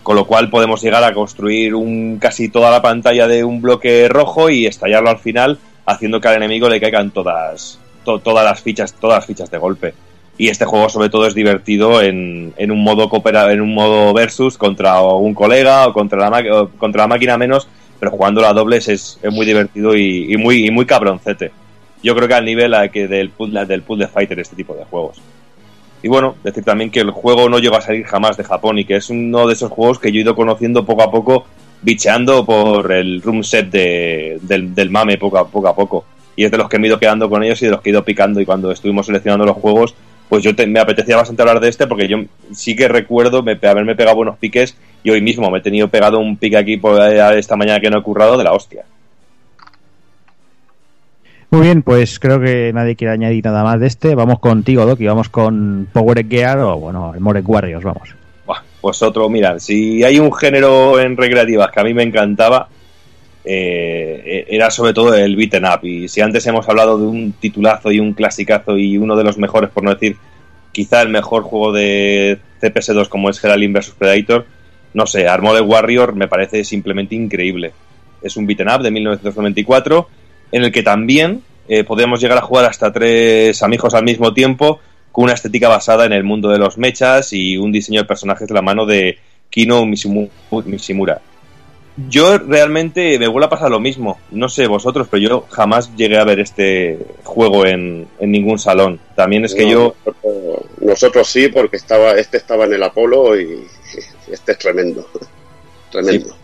Con lo cual podemos llegar a construir un, casi toda la pantalla de un bloque rojo y estallarlo al final, haciendo que al enemigo le caigan todas, to- todas las fichas, todas las fichas de golpe. Y este juego sobre todo es divertido en, en un modo coopera, en un modo versus contra un colega o contra la, o contra la máquina menos, pero jugando a dobles es, es muy divertido y, muy, y muy cabroncete. Yo creo que al nivel a que del puzzle, del fighter este tipo de juegos. Y bueno, decir también que el juego no llegó a salir jamás de Japón y que es uno de esos juegos que yo he ido conociendo poco a poco, bicheando por el room set de, del, del mame poco a, poco a poco. Y es de los que me he ido quedando con ellos y de los que he ido picando. Y cuando estuvimos seleccionando los juegos, pues yo te- me apetecía bastante hablar de este porque yo sí que recuerdo me, haberme pegado buenos piques y hoy mismo me he tenido pegado un pique aquí por, esta mañana que no he currado de la hostia. Muy bien, pues creo que nadie quiere añadir nada más de este. Vamos contigo, Doki, vamos con Power Gear o bueno, el More Warriors, vamos. Pues otro, mira, si hay un género en recreativas que a mí me encantaba, eh, era sobre todo el beaten up. Y si antes hemos hablado de un titulazo y un clasicazo y uno de los mejores, por no decir quizá el mejor juego de CPS2 como es Heraldin vs Predator, no sé, Armored Warrior me parece simplemente increíble. Es un beaten up de 1994 en el que también eh, podemos llegar a jugar hasta tres amigos al mismo tiempo con una estética basada en el mundo de los mechas y un diseño de personajes de la mano de Kino Mishimu- Mishimura. Yo realmente me vuelve a pasar lo mismo. No sé vosotros, pero yo jamás llegué a ver este juego en, en ningún salón. También es que No, yo Nosotros, nosotros sí, porque estaba este estaba en el Apolo y <laughs> este es tremendo. <laughs> Tremendo.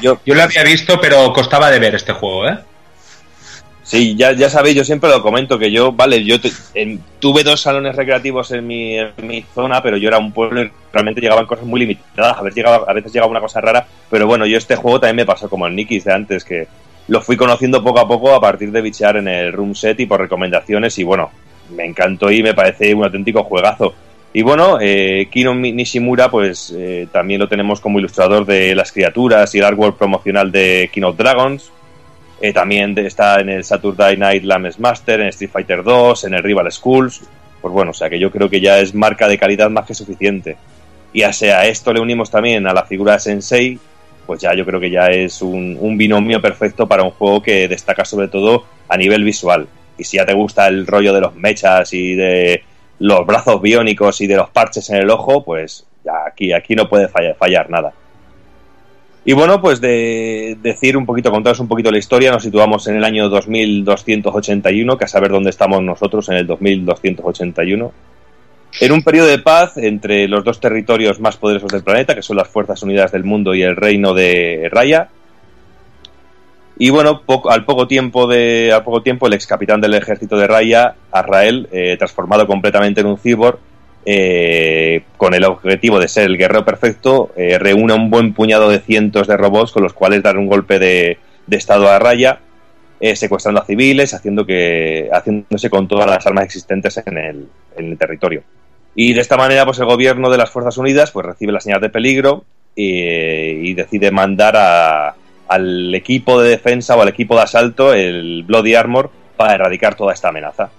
Yo, Yo lo había visto, pero costaba de ver este juego, ¿eh? Sí, ya, ya sabéis, yo siempre lo comento que yo, vale, yo te- en- tuve dos salones recreativos en mi, en mi zona, pero yo era un pueblo y realmente llegaban cosas muy limitadas. A veces, llegaba, a veces llegaba una cosa rara, pero bueno, yo este juego también me pasó como el Nikis de antes, que lo fui conociendo poco a poco a partir de bichear en el room set y por recomendaciones, y bueno, me encantó y me parece un auténtico juegazo. Y bueno, eh, Kino Nishimura, pues eh, también lo tenemos como ilustrador de las criaturas y el artwork promocional de King of Dragons. Eh, también está en el Saturday Night Lames Master, en Street Fighter 2, en el Rival Schools. Pues bueno, o sea que yo creo que ya es marca de calidad más que suficiente. Y a sea esto le unimos también a la figura Sensei, pues ya yo creo que ya es un, binomio perfecto para un juego que destaca sobre todo a nivel visual. Y si ya te gusta el rollo de los mechas y de los brazos biónicos y de los parches en el ojo, pues ya aquí, aquí no puede fallar nada. Y bueno, pues de decir un poquito, contaros un poquito la historia, nos situamos en el año 2281, que a saber dónde estamos nosotros en el 2281. En un periodo de paz entre los dos territorios más poderosos del planeta, que son las Fuerzas Unidas del Mundo y el Reino de Raya. Y bueno, poco- al poco tiempo de, al poco tiempo, el ex capitán del ejército de Raya, Azrael, eh, transformado completamente en un cyborg, eh, con el objetivo de ser el guerrero perfecto, eh, reúne un buen puñado de cientos de robots con los cuales dar un golpe de, estado a Raya, eh, secuestrando a civiles, haciendo que, haciéndose con todas las armas existentes en el, en el territorio. Y de esta manera, pues el gobierno de las Fuerzas Unidas pues recibe la señal de peligro y decide mandar al equipo de defensa o al equipo de asalto, el Bloody Armor, para erradicar toda esta amenaza.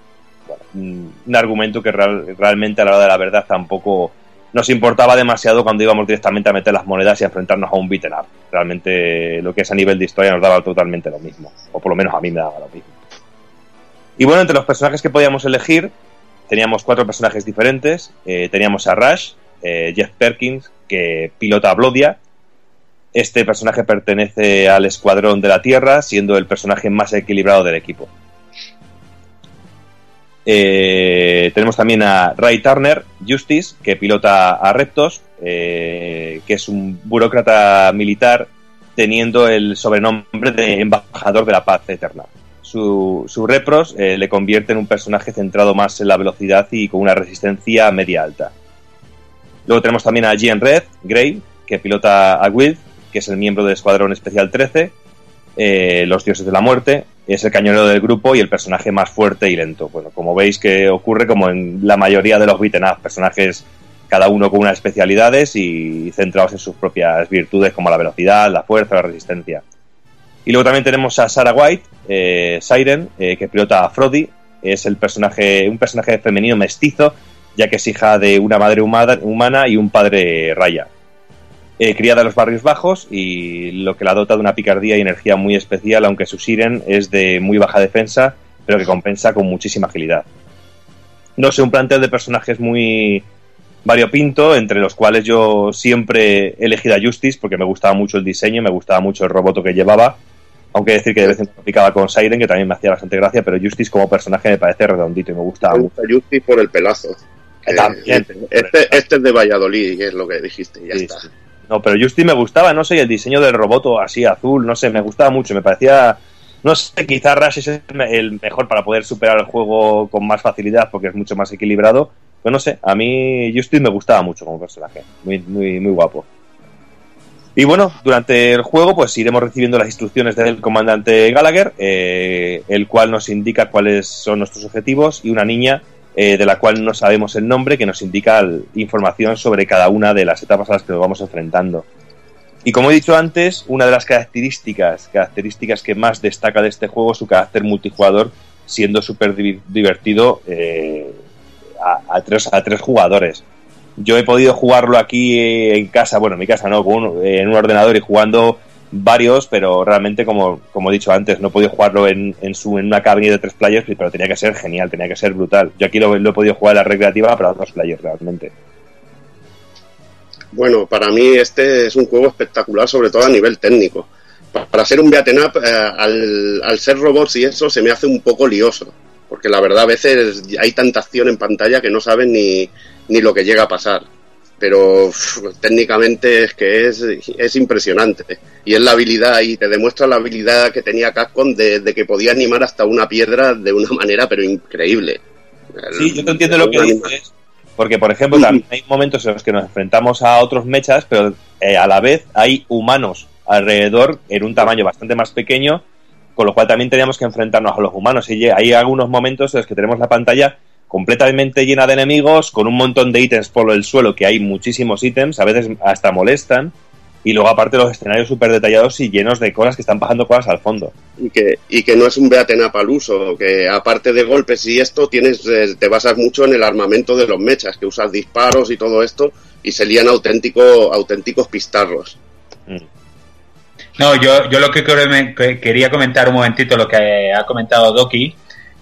Un, argumento que real- realmente a la hora de la verdad tampoco nos importaba demasiado cuando íbamos directamente a meter las monedas y a enfrentarnos a un beaten up. Realmente lo que es a nivel de historia nos daba totalmente lo mismo, o por lo menos a mí me daba lo mismo. Y bueno, entre los personajes que podíamos elegir, teníamos cuatro personajes diferentes. Eh, teníamos a Rush, eh, Jeff Perkins, que pilota a Blodia. Este personaje pertenece al Escuadrón de la Tierra, siendo el personaje más equilibrado del equipo. Eh, tenemos también a Ray Turner, Justice, que pilota a Reptos, eh, que es un burócrata militar teniendo el sobrenombre de embajador de la paz eterna. Su, su repros eh, le convierte en un personaje centrado más en la velocidad y con una resistencia media alta. Luego tenemos también a Jean Red, Grey, que pilota a Will, que es el miembro del Escuadrón Especial 13, eh, los dioses de la muerte, es el cañonero del grupo y el personaje más fuerte y lento. Bueno, como veis que ocurre como en la mayoría de los beaten up, personajes cada uno con unas especialidades y centrados en sus propias virtudes como la velocidad, la fuerza, la resistencia. Y luego también tenemos a Sarah White, eh, Siren, eh, que pilota a Frody, es el personaje, un personaje femenino mestizo, ya que es hija de una madre humana y un padre raya. Eh, criada en los barrios bajos y lo que la dota de una picardía y energía muy especial, aunque su Siren es de muy baja defensa, pero que compensa con muchísima agilidad. No sé, un plantel de personajes muy variopinto, entre los cuales yo siempre he elegido a Justice porque me gustaba mucho el diseño, me gustaba mucho el roboto que llevaba, aunque decir que de vez en cuando picaba con Siren, que también me hacía bastante gracia, pero Justice como personaje me parece redondito y me gustaba Me mucho. gusta Justice por el pelazo. También. Este, este es de Valladolid, que es lo que dijiste, ya está. No, pero Justice me gustaba, no sé, el diseño del roboto así azul, no sé, me gustaba mucho, me parecía... No sé, quizá Rush es el me- el mejor para poder superar el juego con más facilidad porque es mucho más equilibrado, pero no sé, a mí Justice me gustaba mucho como personaje, muy, muy, muy guapo. Y bueno, durante el juego pues iremos recibiendo las instrucciones del comandante Gallagher, eh, el cual nos indica cuáles son nuestros objetivos y una niña eh, de la cual no sabemos el nombre que nos indica información sobre cada una de las etapas a las que nos vamos enfrentando. Y como he dicho antes, una de las características, características que más destaca de este juego es su carácter multijugador, siendo súper divertido eh, a, tres, a tres jugadores. Yo he podido jugarlo aquí eh, en casa, bueno, en mi casa no, en un ordenador y jugando varios, pero realmente, como, como he dicho antes, no he podido jugarlo en, en, su, en una cabina de tres players, pero tenía que ser genial, tenía que ser brutal. Yo aquí lo, lo he podido jugar a la recreativa, pero a dos players realmente. Bueno, para mí este es un juego espectacular, sobre todo a nivel técnico. Pa- Para ser un beaten up, eh, al, al ser robots y eso, se me hace un poco lioso. Porque la verdad, a veces hay tanta acción en pantalla que no saben ni, ni lo que llega a pasar. Pero técnicamente es que es, es impresionante. Y es la habilidad, y te demuestra la habilidad que tenía Capcom de, de que podía animar hasta una piedra de una manera, pero increíble. Sí, yo te entiendo lo que dices. Porque, por ejemplo, también hay momentos en los que nos enfrentamos a otros mechas, pero eh, a la vez hay humanos alrededor en un tamaño bastante más pequeño, con lo cual también teníamos que enfrentarnos a los humanos. Y hay algunos momentos en los que tenemos la pantalla completamente llena de enemigos, con un montón de ítems por el suelo, que hay muchísimos ítems, a veces hasta molestan, y luego aparte los escenarios súper detallados y llenos de cosas que están pasando cosas al fondo. y que, y que no es un beaten up al uso, que aparte de golpes y esto, tienes, eh, te basas mucho en el armamento de los mechas, que usas disparos y todo esto, y se lían auténtico, auténticos pistarros. No, yo, yo lo que, creo- me- que quería comentar un momentito lo que ha comentado Doki,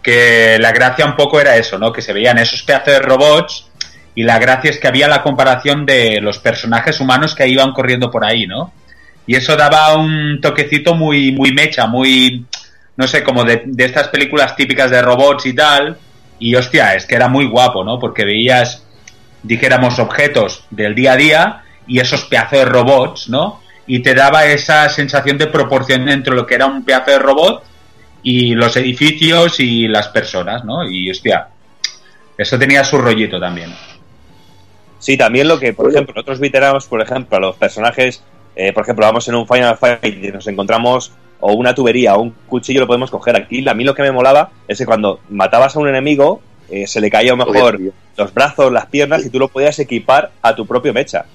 que la gracia un poco era eso, ¿no? Que se veían esos pedazos de robots y la gracia es que había la comparación de los personajes humanos que iban corriendo por ahí, ¿no? Y eso daba un toquecito muy, muy mecha, muy, no sé, como de, de estas películas típicas de robots y tal. Y hostia, es que era muy guapo, ¿no? Porque veías dijéramos, objetos del día a día y esos pedazos de robots, ¿no? Y te daba esa sensación de proporción entre lo que era un pedazo de robot y los edificios y las personas, ¿no? Y hostia, eso tenía su rollito también. Sí, también lo que, por ejemplo, otros veteranos, por ejemplo, a los personajes, eh, por ejemplo, vamos en un Final Fight y nos encontramos o una tubería o un cuchillo lo podemos coger aquí. A mí lo que me molaba es que cuando matabas a un enemigo eh, se le caía a lo mejor los brazos, las piernas y tú lo podías equipar a tu propio mecha,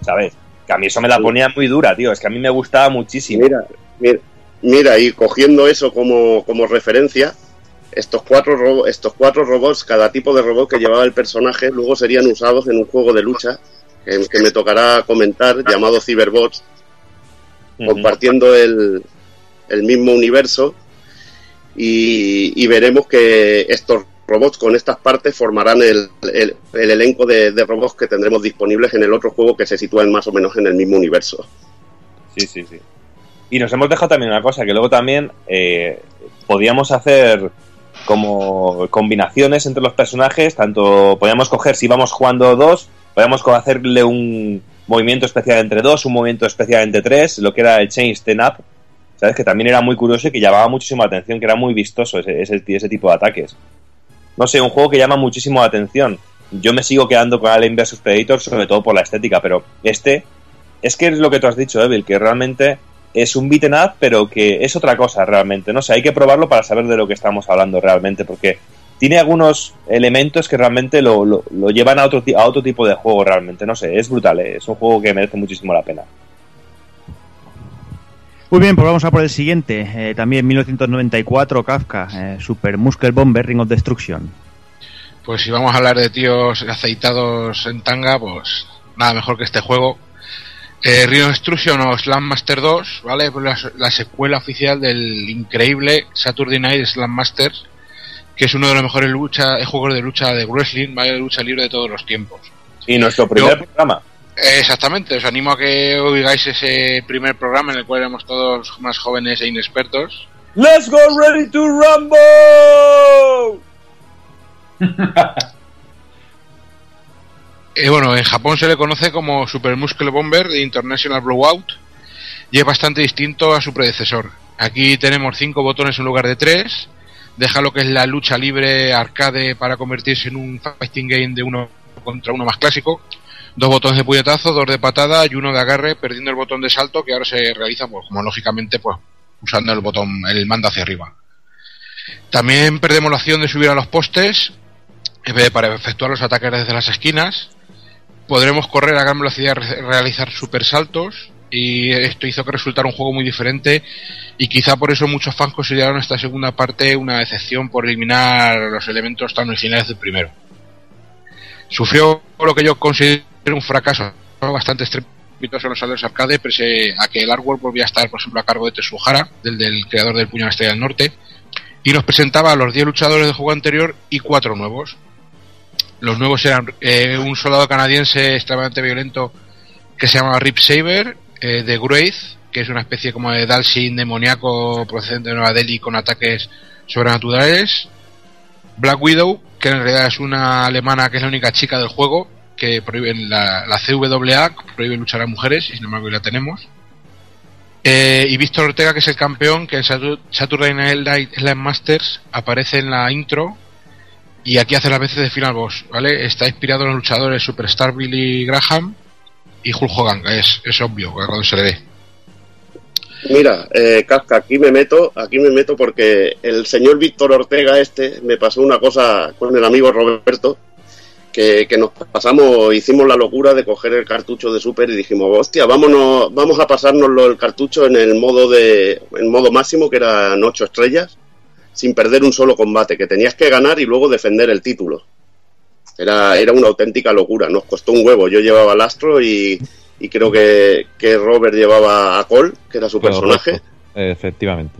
¿sabes? Que a mí eso me la ponía muy dura, tío. Es que a mí me gustaba muchísimo. Mira, mira, mira y cogiendo eso como, como referencia, estos cuatro, ro- estos cuatro robots, cada tipo de robot que llevaba el personaje, luego serían usados en un juego de lucha que, que me tocará comentar, llamado Cyberbots, compartiendo el, el mismo universo y, y veremos que estos robots con estas partes formarán el, el- el elenco de, de robots que tendremos disponibles en el otro juego que se sitúan más o menos en el mismo universo. Sí, sí, sí. Y nos hemos dejado también una cosa, que luego también eh, podíamos hacer como combinaciones entre los personajes, tanto podíamos coger, si íbamos jugando dos, podíamos hacerle un movimiento especial entre dos, un movimiento especial entre tres, lo que era el Change Stand Up, ¿sabes? Que también era muy curioso y que llamaba muchísimo la atención, que era muy vistoso ese, ese, ese tipo de ataques. No sé, un juego que llama muchísimo la atención. Yo me sigo quedando con Alien vs Predator, sobre todo por la estética, pero este es que es lo que tú has dicho, Evil, que realmente es un beaten up, pero que es otra cosa realmente. No sé, hay que probarlo para saber de lo que estamos hablando realmente, porque tiene algunos elementos que realmente lo, lo- lo llevan a otro, a otro tipo de juego realmente. No sé, es brutal, ¿eh? es un juego que merece muchísimo la pena. Muy bien, pues vamos a por el siguiente. Eh, también 1994, Kafka, eh, Super Muscle Bomber Ring of Destruction. Pues si vamos a hablar de tíos aceitados en tanga, pues nada mejor que este juego. Eh, Rio Destruction o Slam Master 2, ¿vale? Pues la, la secuela oficial del increíble Saturday Night Slam Masters, que es uno de los mejores lucha, eh, juegos de lucha de wrestling, ¿vale? De lucha libre de todos los tiempos. Y nuestro primer Yo- programa. Eh, Exactamente, os animo a que oigáis ese primer programa en el cual éramos todos más jóvenes e inexpertos. ¡Let's go ready to rumble! <laughs> Eh, bueno, en Japón se le conoce como Super Muscle Bomber de International Blowout y es bastante distinto a su predecesor. Aquí tenemos cinco botones en lugar de tres, deja lo que es la lucha libre arcade para convertirse en un fighting game de uno contra uno más clásico, dos botones de puñetazo, dos de patada y uno de agarre, perdiendo el botón de salto que ahora se realiza, pues como lógicamente, pues usando el botón, el mando hacia arriba. También perdemos la opción de subir a los postes eh, para efectuar los ataques desde las esquinas. Podremos correr a gran velocidad realizar super saltos. Y esto hizo que resultara un juego muy diferente. Y quizá por eso muchos fans consideraron esta segunda parte una decepción por eliminar los elementos tan originales del primero. Sufrió lo que yo considero un fracaso bastante estrepitoso en los salones arcade, pese a que el artwork volvía a estar, por ejemplo, a cargo de Tetsuhara, del, del creador del Puño de la Estrella del Norte, y nos presentaba a los 10 luchadores del juego anterior y cuatro nuevos. Los nuevos eran eh, un soldado canadiense extremadamente violento que se llama Rip Saber, eh, de Wraith, que es una especie como de Dalsin demoníaco procedente de Nueva Delhi con ataques sobrenaturales. Black Widow, que en realidad es una alemana que es la única chica del juego, que prohíbe la, la CWA, prohíbe luchar a mujeres, y sin embargo la tenemos. Eh, y Víctor Ortega, que es el campeón, que en Satur- Saturday Night Slam Masters aparece en la intro y aquí hace las veces de final boss, ¿vale? Está inspirado en los luchadores Superstar Billy Graham y Hulk Hogan, es, es obvio cuando se le ve. Mira, eh, aquí me meto, aquí me meto porque el señor Víctor Ortega este me pasó una cosa con el amigo Roberto, que, que nos pasamos, hicimos la locura de coger el cartucho de Super y dijimos, hostia, vámonos, vamos a pasárnoslo el cartucho en el modo de, en modo máximo, que eran ocho estrellas, sin perder un solo combate, que tenías que ganar y luego defender el título. Era, era una auténtica locura, nos costó un huevo. Yo llevaba al Astro y, y creo que, que Robert llevaba a Cole, que era su personaje. Efectivamente.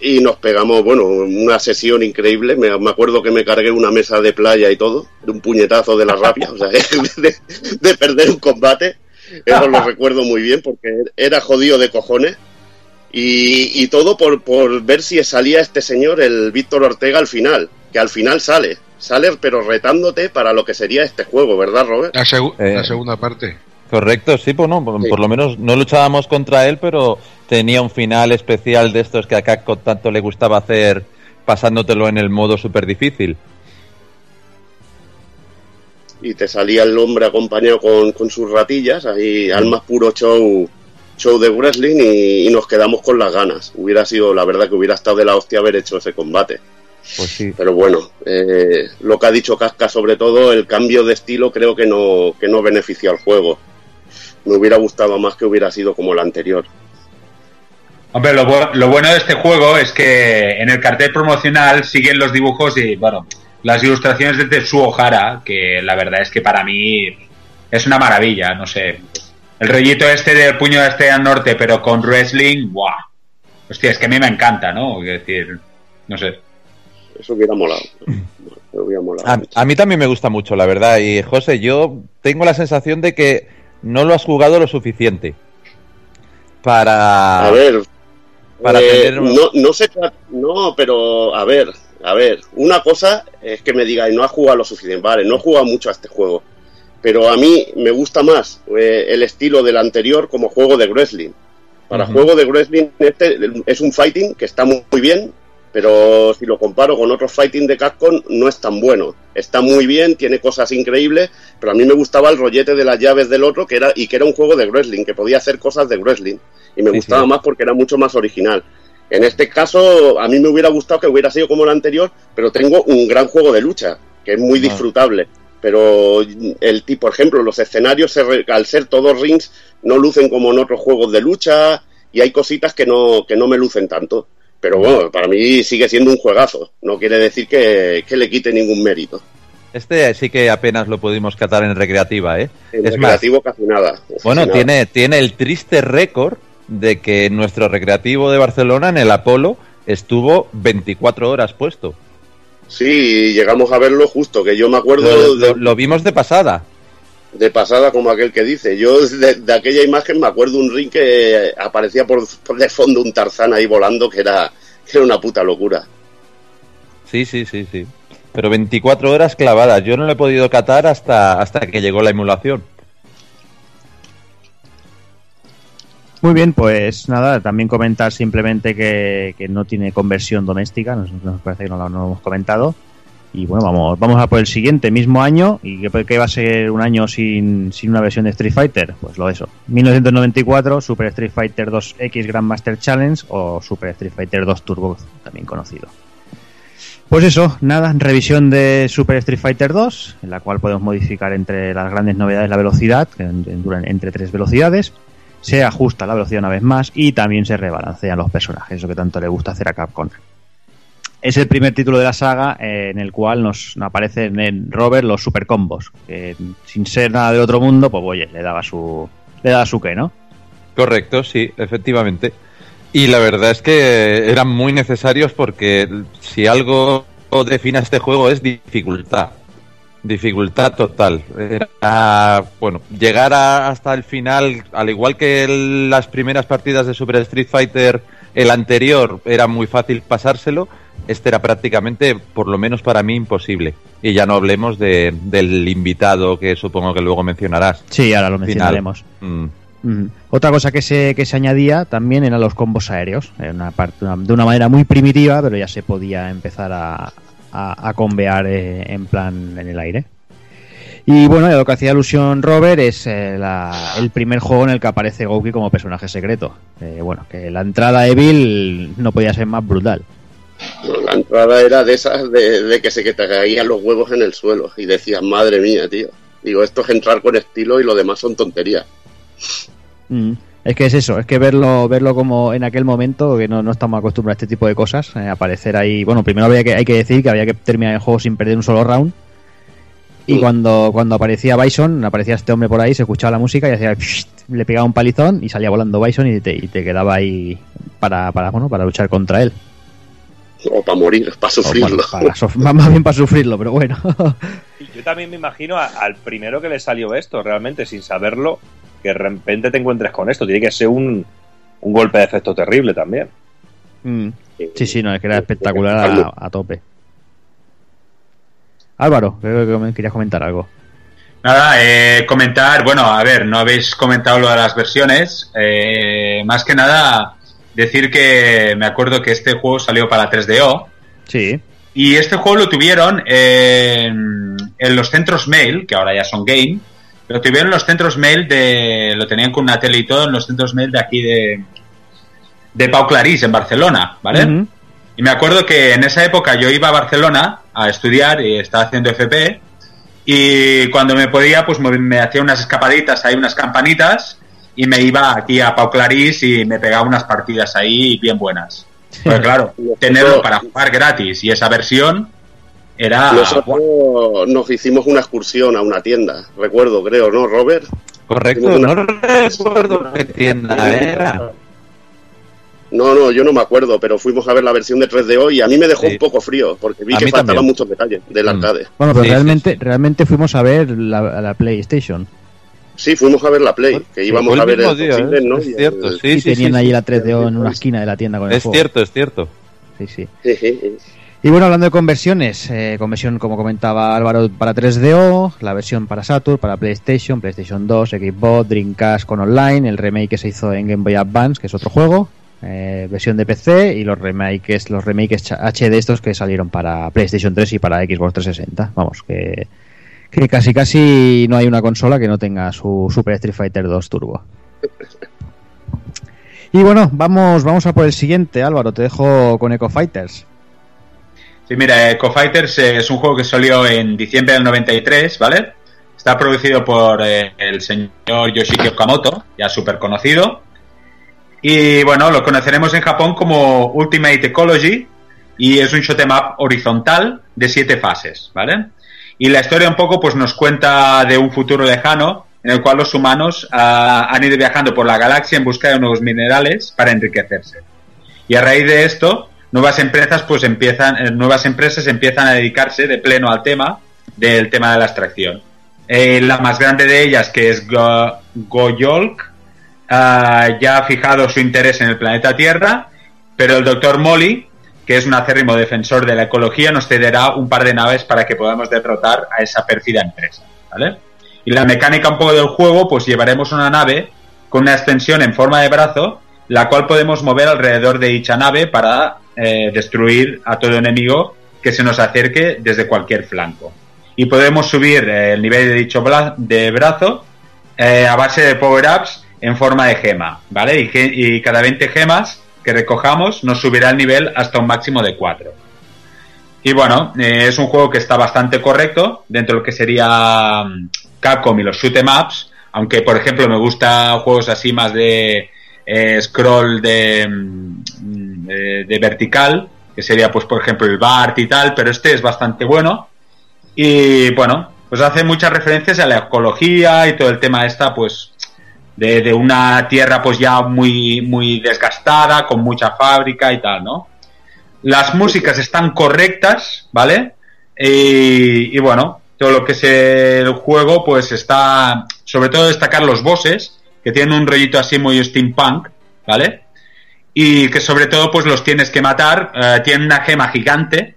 y nos pegamos, bueno, una sesión increíble. Me, me acuerdo que me cargué una mesa de playa y todo, de un puñetazo de la rabia, o sea, <laughs> de, de perder un combate. Eso lo <laughs> recuerdo muy bien porque era jodido de cojones. Y, y todo por, por ver si salía este señor, el Víctor Ortega, al final, que al final sale. sale pero retándote para lo que sería este juego, ¿verdad, Robert? La, segu- Eh. la segunda parte. Correcto, sí, pues no, por, Sí. por lo menos no luchábamos contra él, pero tenía un final especial de estos que a Capcom tanto le gustaba hacer pasándotelo en el modo súper difícil. y te salía el hombre acompañado con, con sus ratillas, ahí al más puro show show de wrestling y, y nos quedamos con las ganas. Hubiera sido, la verdad, que hubiera estado de la hostia haber hecho ese combate. Pues sí. Pero bueno, eh, lo que ha dicho Casca sobre todo, el cambio de estilo creo que no, que no beneficia al juego. Me hubiera gustado más que hubiera sido como el anterior. Hombre, lo, lo bueno de este juego es que en el cartel promocional siguen los dibujos y, bueno, las ilustraciones de Tetsuo Hara, que la verdad es que para mí es una maravilla, no sé. El rollito este del puño de Estrella Norte, pero con wrestling, ¡buah! Hostia, es que a mí me encanta, ¿no? Es decir, no sé. Eso hubiera molado. Me hubiera molado. A, a mí también me gusta mucho, la verdad. Y José, yo tengo la sensación de que no lo has jugado lo suficiente para. A ver, para eh, tener un- no, no se trata- no, pero a ver, a ver, una cosa es que me digáis, no has jugado lo suficiente, vale, no he jugado mucho a este juego, pero a mí me gusta más eh, el estilo del anterior como juego de wrestling. Para juego de wrestling este es un fighting que está muy muy bien, pero si lo comparo con otros fighting de Capcom no es tan bueno. Está muy bien, tiene cosas increíbles, pero a mí me gustaba el rollete de las llaves del otro que era y que era un juego de wrestling, que podía hacer cosas de wrestling y me Sí, gustaba sí. más porque era mucho más original. En este caso, a mí me hubiera gustado que hubiera sido como el anterior, pero tengo un gran juego de lucha, que es muy Ah. disfrutable. Pero el tipo, por ejemplo, los escenarios, al ser todos rings, no lucen como en otros juegos de lucha y hay cositas que no, que no me lucen tanto. Pero bueno, para mí sigue siendo un juegazo. No quiere decir que, que le quite ningún mérito. Este sí que apenas lo pudimos catar en recreativa, ¿eh? En es más, recreativo casi nada. bueno, nada. tiene, tiene el triste récord de que nuestro recreativo de Barcelona en el Apolo estuvo 24 horas puesto. Sí, llegamos a verlo justo, que yo me acuerdo Lo, de, lo- lo vimos de pasada. de pasada como aquel que dice. Yo de, de aquella imagen me acuerdo un ring que aparecía por, por de fondo un tarzán ahí volando que era, que era una puta locura. Sí, sí, sí, sí. Pero 24 horas clavadas. Yo no lo he podido catar hasta, hasta que llegó la emulación. Muy bien, pues nada, también comentar simplemente que, que no tiene conversión doméstica, nos, parece que no lo, hemos comentado. Y bueno, vamos, vamos a por el siguiente, mismo año, y que, que va a ser un año sin, sin una versión de Street Fighter, pues lo eso. 1994, Super Street Fighter 2 X Grandmaster Challenge o Super Street Fighter 2 Turbo, también conocido. Pues eso, nada, revisión de Super Street Fighter 2, en la cual podemos modificar entre las grandes novedades la velocidad, que en- entre tres velocidades, se ajusta la velocidad una vez más y también se rebalancean los personajes, eso que tanto le gusta hacer a Capcom. Es el primer título de la saga eh, en el cual nos aparecen en Robert los super combos, que sin ser nada del otro mundo, pues oye, le daba su le daba su qué, ¿no? Correcto, sí, efectivamente. Y la verdad es que eran muy necesarios porque si algo define a este juego es dificultad. Dificultad total. Era, bueno, llegar a- hasta el final, al igual que el- las primeras partidas de Super Street Fighter, el anterior era muy fácil pasárselo, este era prácticamente, por lo menos para mí, imposible. Y ya no hablemos de- del invitado que supongo que luego mencionarás. Sí, ahora lo mencionaremos. Mm. Mm. Otra cosa que se, que se añadía también eran los combos aéreos, Era una parte, de una manera muy primitiva, pero ya se podía empezar a, a, a combear eh, en plan en el aire. Y bueno, lo que hacía alusión Robert es eh, la- el primer juego en el que aparece Gouki como personaje secreto. Eh, bueno, que la entrada a Evil no podía ser más brutal. La entrada era de esas de, de que se que te caían los huevos en el suelo y decías, madre mía, tío. Digo, esto es entrar con estilo y lo demás son tonterías. Mm. Es que es eso, es que verlo, verlo como en aquel momento, que no, no estamos acostumbrados a este tipo de cosas, eh, aparecer ahí. Bueno, primero había que, hay que decir que había que terminar el juego sin perder un solo round. Y cuando, cuando aparecía Bison, aparecía este hombre por ahí, se escuchaba la música y hacía le pegaba un palizón y salía volando Bison y te, y te quedaba ahí para, para, bueno, para luchar contra él. O para morir, para sufrirlo. O para- más bien para sufrirlo, pero bueno. <laughs> Yo también me imagino a- al primero que le salió esto, realmente, sin saberlo, que de repente te encuentres con esto. Tiene que ser un, un golpe de efecto terrible también. Mm. Sí, sí, no, es que era espectacular a, a tope. Álvaro, creo que querías comentar algo. Nada, eh, comentar, bueno, a ver, no habéis comentado lo de las versiones. eh, más que nada, decir que me acuerdo que este juego salió para 3DO. Sí. Y este juego lo tuvieron en, en los centros mail, que ahora ya son game. Lo tuvieron en los centros mail de. Lo tenían con una tele y todo en los centros mail de aquí de. De Pau Clarís, en Barcelona, ¿vale? Ujú. Y me acuerdo que en esa época yo iba a Barcelona a estudiar y estaba haciendo FP. Y cuando me podía, pues me, me hacía unas escapaditas ahí, unas campanitas. Y me iba aquí a Pau Clarís y me pegaba unas partidas ahí bien buenas. Pero claro, <laughs> tenerlo para jugar gratis y esa versión era. Nosotros nos hicimos una excursión a una tienda, recuerdo, creo, ¿no, Robert? Correcto, no recuerdo qué tienda era. No, no, yo no me acuerdo, pero fuimos a ver la versión de 3DO y a mí me dejó Sí. un poco frío, porque vi A que faltaban también. muchos detalles del arcade. Bueno, pero Sí, sí, realmente, realmente fuimos a ver la, la PlayStation. Sí, fuimos a ver la Play, que íbamos a ver el día, Fosiles, ¿eh? ¿no? Es Y el- cierto, sí, y sí, tenían sí. la 3DO en una esquina de la tienda con el Es juego. cierto, es cierto. Sí, sí. Y bueno, hablando de conversiones, eh, conversión, como comentaba Álvaro, para 3DO, la versión para Saturn, para PlayStation, PlayStation 2, Xbox, Dreamcast con online, el remake que se hizo en Game Boy Advance, que es otro juego, eh, versión de PC y los remakes, los remakes HD estos que salieron para PlayStation 3 y para Xbox 360. Vamos, que, que casi casi no hay una consola que no tenga su Super Street Fighter 2 Turbo. Y bueno, vamos, vamos a por el siguiente, Álvaro, te dejo con Echo Fighters. Sí, mira, Echo Fighters eh, es un juego que salió en diciembre del 93, ¿vale? Está producido por eh, el señor Yoshiki Okamoto, ya súper conocido. Y bueno, lo conoceremos en Japón como Ultimate Ecology y es un shoot 'em up horizontal de siete fases, ¿vale? Y la historia un poco pues nos cuenta de un futuro lejano en el cual los humanos ah, han ido viajando por la galaxia en busca de nuevos minerales para enriquecerse. Y a raíz de esto, nuevas empresas pues empiezan, eh, nuevas empresas empiezan a dedicarse de pleno al tema del tema de la extracción. Eh, la más grande de ellas, que es Go- Goyolk, ah, ya ha fijado su interés en el planeta Tierra, pero el doctor Molly, que es un acérrimo defensor de la ecología, nos cederá un par de naves para que podamos derrotar a esa pérfida empresa. ¿vale? Y la mecánica un poco del juego, pues llevaremos una nave con una extensión en forma de brazo, la cual podemos mover alrededor de dicha nave para eh, destruir a todo enemigo que se nos acerque desde cualquier flanco. Y podemos subir eh, el nivel de dicho de brazo eh, a base de power-ups en forma de gema, ¿vale? Y, y cada 20 gemas que recojamos nos subirá el nivel hasta un máximo de 4. Y bueno, es un juego que está bastante correcto dentro de lo que sería mm, Capcom y los shoot 'em ups, aunque por ejemplo me gustan juegos así más de eh, scroll de, mm, de, de vertical, que sería pues por ejemplo el Bart y tal, pero este es bastante bueno. Y bueno, pues hace muchas referencias a la ecología y todo el tema esta, pues de, de una tierra pues ya muy, muy desgastada, con mucha fábrica y tal, ¿no? Las músicas están correctas, ¿vale? Y, y bueno, todo lo que es el juego, pues está, sobre todo destacar los bosses, que tienen un rollito así muy steampunk, ¿vale? Y que sobre todo pues los tienes que matar, eh, tienen una gema gigante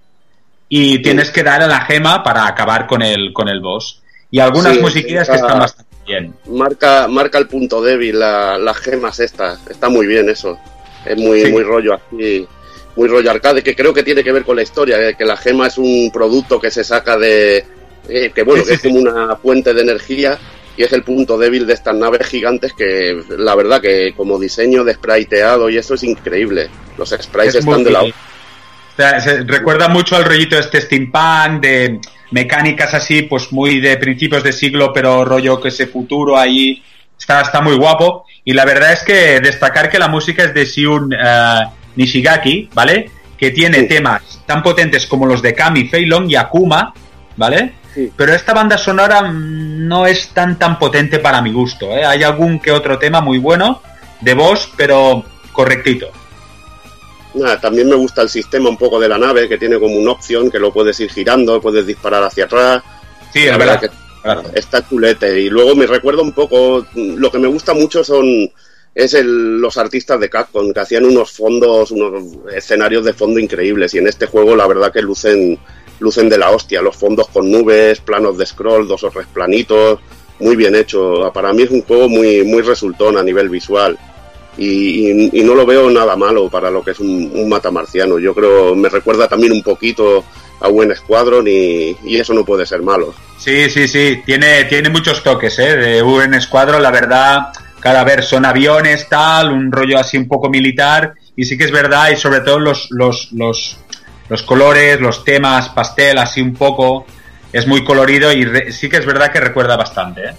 y tienes que dar a la gema para acabar con el, con el boss. Y algunas Sí, musiquillas que está- están bastante bien. Marca, marca el punto débil, la- las gemas estas. Está muy bien eso. Es muy, Sí. muy rollo así, muy rollo arcade, que creo que tiene que ver con la historia, eh, que la gema es un producto que se saca de... eh, que bueno, que es como una fuente de energía y es el punto débil de estas naves gigantes que la verdad que como diseño de spriteado y eso es increíble. Los sprites Es están de la... o sea, se recuerda mucho al rollito este steampunk de mecánicas así, pues muy de principios de siglo, pero rollo que ese futuro ahí está, está muy guapo. Y la verdad es que destacar que la música es de Shiun eh, Nishigaki, ¿vale? Que tiene Sí. temas tan potentes como los de Kami, Feilong y Akuma, ¿vale? Sí. Pero esta banda sonora no es tan tan potente para mi gusto, ¿eh? Hay algún que otro tema muy bueno de voz, pero correctito. Nada, también me gusta el sistema un poco de la nave, que tiene como una opción que lo puedes ir girando, puedes disparar hacia atrás. Sí, La verdad verdad. que verdad. está chulete. Y luego me recuerda un poco, lo que me gusta mucho son es el- los artistas de Capcom, que hacían unos fondos, unos escenarios de fondo increíbles. Y en este juego la verdad que lucen lucen de la hostia, los fondos con nubes, planos de scroll, dos o tres planitos, muy bien hecho. Para mí es un juego muy, muy resultón a nivel visual. Y, no lo veo nada malo para lo que es un, un matamarciano. Yo creo, me recuerda también un poquito a Buen Squadron y, eso no puede ser malo. Sí, sí, sí, tiene, tiene muchos toques, ¿eh? De UN Escuadro, la verdad, cada vez son aviones, tal, un rollo así un poco militar, y sí que es verdad, y sobre todo los, los, los, los colores, los temas, pastel, así un poco, es muy colorido y re- sí que es verdad que recuerda bastante, ¿eh?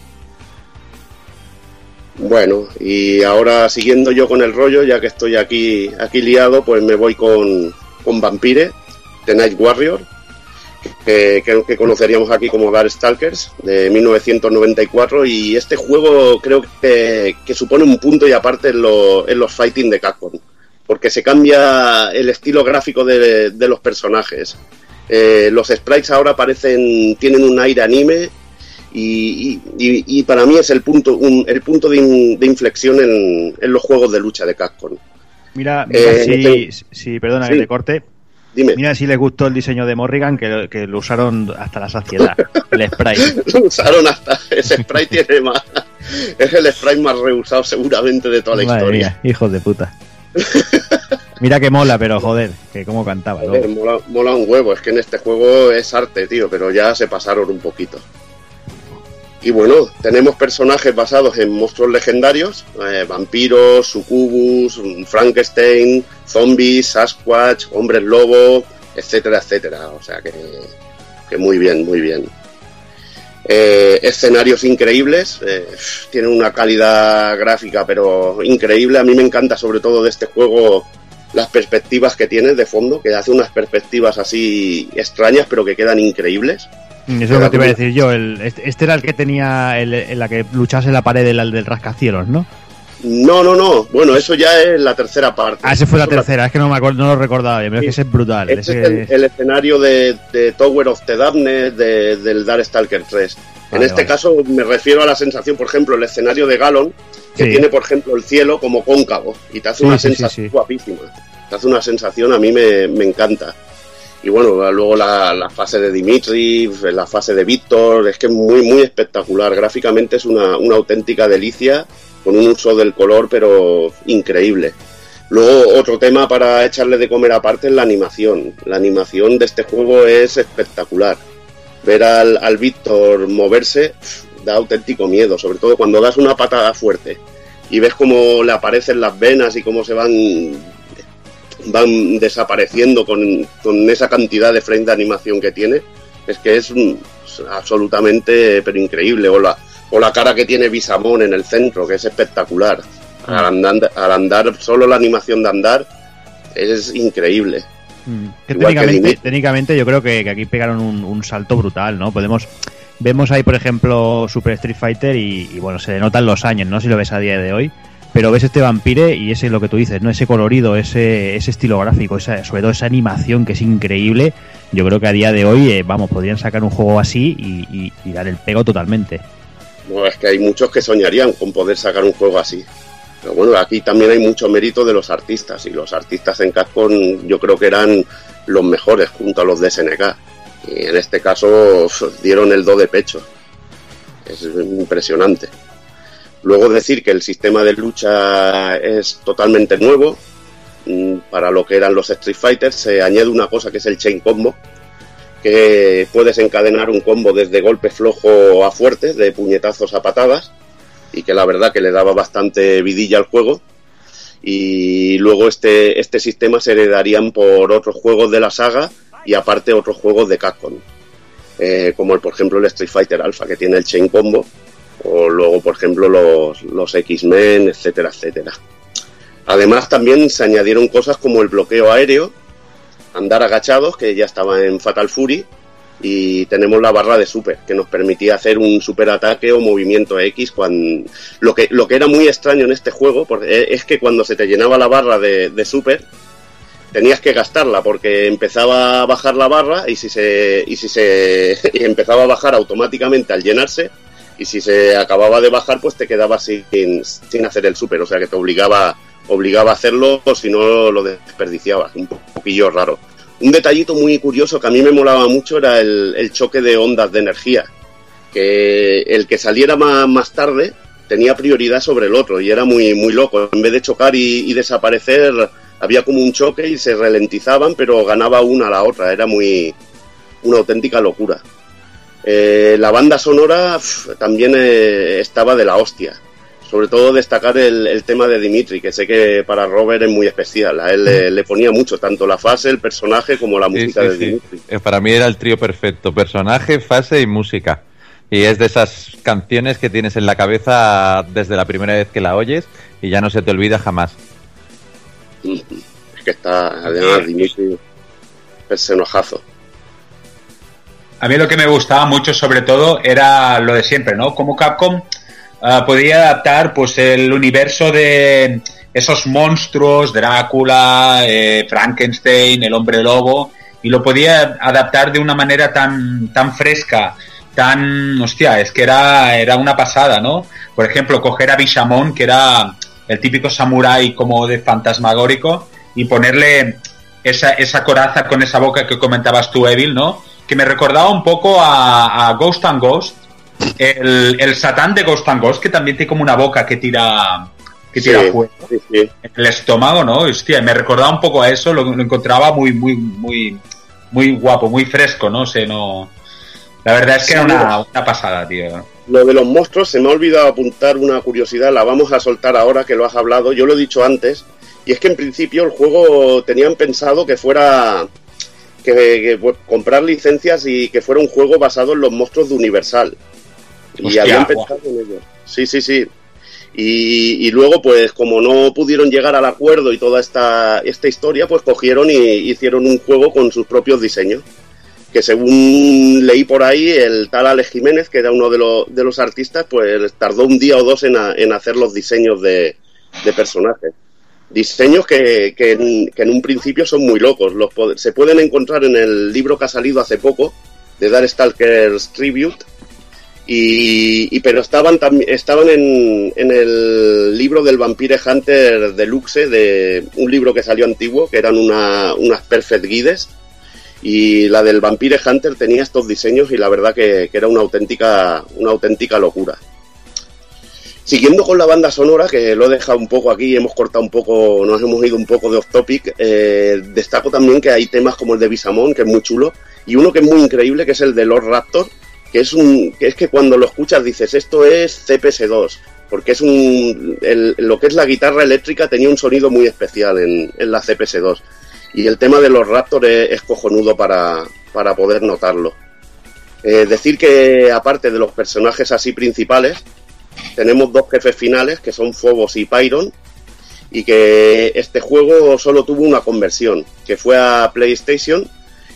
Bueno, y ahora siguiendo yo con el rollo, ya que estoy aquí, aquí liado, pues me voy con, con Vampire, The Night Warrior, que, que- conoceríamos aquí como Darkstalkers, de 1994, y este juego creo que, supone un punto y aparte en, en los fighting de Capcom, porque se cambia el estilo gráfico de, de los personajes. Eh, los sprites ahora parecen, tienen un aire anime y, y- y- para mí es el punto, un- el punto de, in- de inflexión en, en los juegos de lucha de Capcom. Mira, mira Eh, si, no te- si- perdona Sí. que te corte. Dime. Mira si les gustó el diseño de Morrigan, que, que lo usaron hasta la saciedad. el sprite. <laughs> Lo usaron hasta ese sprite tiene más <laughs> es el sprite más reusado seguramente de toda la Madre historia. mía, hijos de puta. <laughs> Mira que mola, pero joder, que cómo cantaba. Joder, luego. mola, mola un huevo, es que en este juego es arte, tío, pero ya se pasaron un poquito. Y bueno, tenemos personajes basados en monstruos legendarios, eh, vampiros, sucubus, Frankenstein, zombies, Sasquatch, hombres lobo, etcétera, etcétera. O sea que, que muy bien, muy bien. Eh, escenarios increíbles, eh, tienen una calidad gráfica pero increíble. A mí me encanta sobre todo de este juego las perspectivas que tiene de fondo, que hace unas perspectivas así extrañas pero que quedan increíbles. Mm, Eso es lo que te iba a decir yo. El, este, este era el que tenía el, en la que luchase la pared del, del rascacielos, ¿no? No, no, no. Bueno, eso ya es la tercera parte. Ah, ese fue la Eso tercera, es que no me acuerdo, no lo recordaba bien, pero es que ese es brutal. Este ese- es el, el escenario de, de Tower of the Darkness de- del Darkstalker 3. en Vale, este vale. caso me refiero a la sensación, por ejemplo, el escenario de Galon, que Sí. tiene, por ejemplo, el cielo como cóncavo y te hace Sí, una sí, sí, sensación sí. guapísima. Te hace una sensación, a mí me, me encanta. Y bueno, luego la, la fase de Dimitri, la fase de Víctor, es que es muy, muy espectacular. Gráficamente es una, una auténtica delicia, con un uso del color, pero increíble. Luego, otro tema para echarle de comer aparte es la animación. La animación de este juego es espectacular. Ver al, al Víctor moverse da auténtico miedo, sobre todo cuando das una patada fuerte y ves cómo le aparecen las venas y cómo se van van desapareciendo con, con esa cantidad de frames de animación que tiene. Es que es mm, absolutamente pero increíble. O la, o la cara que tiene Bisamón en el centro, que es espectacular. Al andar, al andar, solo la animación de andar es increíble. Mm, que técnicamente, técnicamente yo creo que, que aquí pegaron un, un salto brutal, ¿no? Podemos vemos ahí, por ejemplo, Super Street Fighter y, y, bueno, se le notan los años, ¿no? Si lo ves a día de hoy. Pero ves este Vampire y ese es lo que tú dices, ¿no? Ese colorido, ese, ese estilo gráfico, esa, sobre todo esa animación que es increíble. Yo creo que a día de hoy, eh, vamos, podrían sacar un juego así y, y- y dar el pego totalmente. Es que hay muchos que soñarían con poder sacar un juego así. Pero bueno, aquí también hay mucho mérito de los artistas. Y los artistas en Capcom yo creo que eran los mejores junto a los de SNK. Y en este caso dieron el do de pecho. Es impresionante. Luego decir que el sistema de lucha es totalmente nuevo. Mm, Para lo que eran los Street Fighters se añade una cosa que es el Chain Combo, que puedes encadenar un combo desde golpe flojo a fuerte, de puñetazos a patadas, y que la verdad que le daba bastante vidilla al juego. Y luego este, este sistema se heredarían por otros juegos de la saga y aparte otros juegos de Capcom, eh, como el, por ejemplo el Street Fighter Alpha, que tiene el Chain Combo, o luego, por ejemplo, los, los X-Men, etcétera, etcétera. Además, también se añadieron cosas como el bloqueo aéreo, andar agachados, que ya estaba en Fatal Fury, y tenemos la barra de super, que nos permitía hacer un super ataque o movimiento X. Cuando... Lo, que, lo que era muy extraño en este juego porque es que cuando se te llenaba la barra de, de super, tenías que gastarla porque empezaba a bajar la barra y si se, y si se <laughs> y empezaba a bajar automáticamente al llenarse y si se acababa de bajar pues te quedabas sin, sin hacer el super, o sea que te obligaba obligaba a hacerlo si no lo desperdiciabas, un poquillo raro. Un detallito muy curioso que a mí me molaba mucho era el, choque de ondas de energía, que el que saliera más, más tarde tenía prioridad sobre el otro y era muy, muy loco. En vez de chocar y, desaparecer, había como un choque y se ralentizaban, pero ganaba una a la otra. Era muy una auténtica locura. Eh, la banda sonora también eh, estaba de la hostia. Sobre todo destacar el, el tema de Dimitri, que sé que para Robert es muy especial. A él le, le ponía mucho, tanto la fase, el personaje, como la música sí, de sí. Dimitri. Eh, Para mí era el trío perfecto, personaje, fase y música. Y es de esas canciones que tienes en la cabeza desde la primera vez que la oyes y ya no se te olvida jamás. Es que está, además, Dimitri, personajazo. A mí lo que me gustaba mucho, sobre todo, era lo de siempre, ¿no? Como Capcom ah, podía adaptar, pues, el universo de esos monstruos, Drácula, eh, Frankenstein, el hombre lobo, y lo podía adaptar de una manera tan, tan fresca, tan, hostia, es que era, era una pasada, ¿no? Por ejemplo, coger a Bishamon, que era el típico samurái como de fantasmagórico, y ponerle esa, esa coraza con esa boca que comentabas tú, Evil, ¿no? Que me recordaba un poco a, a Ghost and Ghost, el, el Satán de Ghost and Ghost, que también tiene como una boca que tira, que tira Sí, fuego sí, sí. en el estómago, ¿no? Hostia, me recordaba un poco a eso, lo, lo encontraba muy, muy, muy, muy guapo, muy fresco, ¿no? O sea, no. La verdad es que era una, pasada, tío. Lo de los monstruos, se me ha olvidado apuntar una curiosidad, la vamos a soltar ahora que lo has hablado, yo lo he dicho antes, y es que en principio el juego tenían pensado que fuera que, que, pues, comprar licencias y que fuera un juego basado en los monstruos de Universal. Y habían pensado en ello. Sí, sí, sí. Y, y luego, pues como no pudieron llegar al acuerdo y toda esta, esta historia, pues cogieron y hicieron un juego con sus propios diseños que según leí por ahí, el tal Alex Jiménez, que era uno de, los de los artistas, pues tardó un día o dos en, a- en hacer los diseños de, de personajes. Diseños que, que en, que en un principio son muy locos. Los se pueden encontrar en el libro que ha salido hace poco, de Darkstalkers Tribute, y, pero estaban estaban en, en el libro del Vampire Hunter Deluxe, de un libro que salió antiguo, que eran una- unas Perfect Guides, y la del Vampire Hunter tenía estos diseños y la verdad que, era una auténtica, una auténtica locura. Siguiendo con la banda sonora, que lo he dejado un poco aquí, hemos cortado un poco, nos hemos ido un poco de off topic, eh, destaco también que hay temas como el de Bisamón, que es muy chulo, y uno que es muy increíble, que es el de Lord Raptor, que es un, que es que cuando lo escuchas dices, esto es CPS2, porque es un, lo que es la guitarra eléctrica tenía un sonido muy especial en, en la CPS2. Y el tema de los Raptor es, es cojonudo para, para poder notarlo. Eh, decir que aparte de los personajes así principales, tenemos dos jefes finales que son Phobos y Pyron y que este juego solo tuvo una conversión, que fue a PlayStation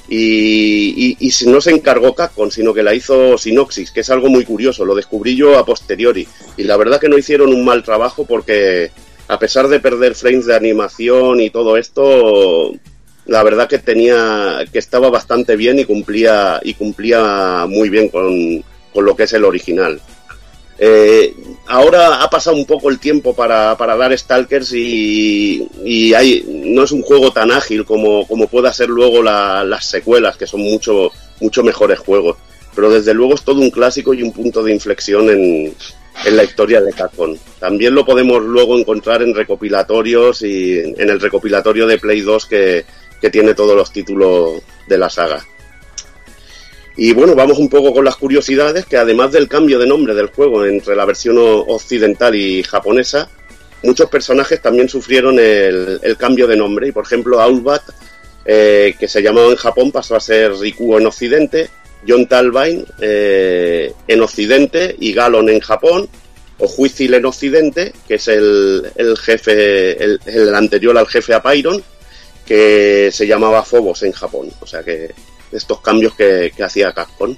y, y- no se encargó Capcom, sino que la hizo Synoxis, que es algo muy curioso, lo descubrí yo a posteriori y la verdad que no hicieron un mal trabajo porque a pesar de perder frames de animación y todo esto, la verdad que tenía que estaba bastante bien y cumplía y cumplía muy bien con, con lo que es el original. Eh, ahora ha pasado un poco el tiempo para, para dar Stalkers y, hay, no es un juego tan ágil como, como pueda ser luego la- las secuelas, que son mucho, mucho mejores juegos. Pero desde luego es todo un clásico y un punto de inflexión en, en la historia de Capcom. También lo podemos luego encontrar en recopilatorios y en el recopilatorio de Play 2 que, que tiene todos los títulos de la saga. Y bueno, vamos un poco con las curiosidades, que además del cambio de nombre del juego entre la versión occidental y japonesa, muchos personajes también sufrieron el, cambio de nombre. Y por ejemplo, Aulbat, eh, que se llamaba en Japón, pasó a ser Riku en Occidente, John Talbain eh, en Occidente y Galon en Japón, o Huizil en Occidente, que es el, el jefe, el, el anterior al jefe Apairon, que se llamaba Phobos en Japón. O sea que estos cambios que, que hacía Capcom.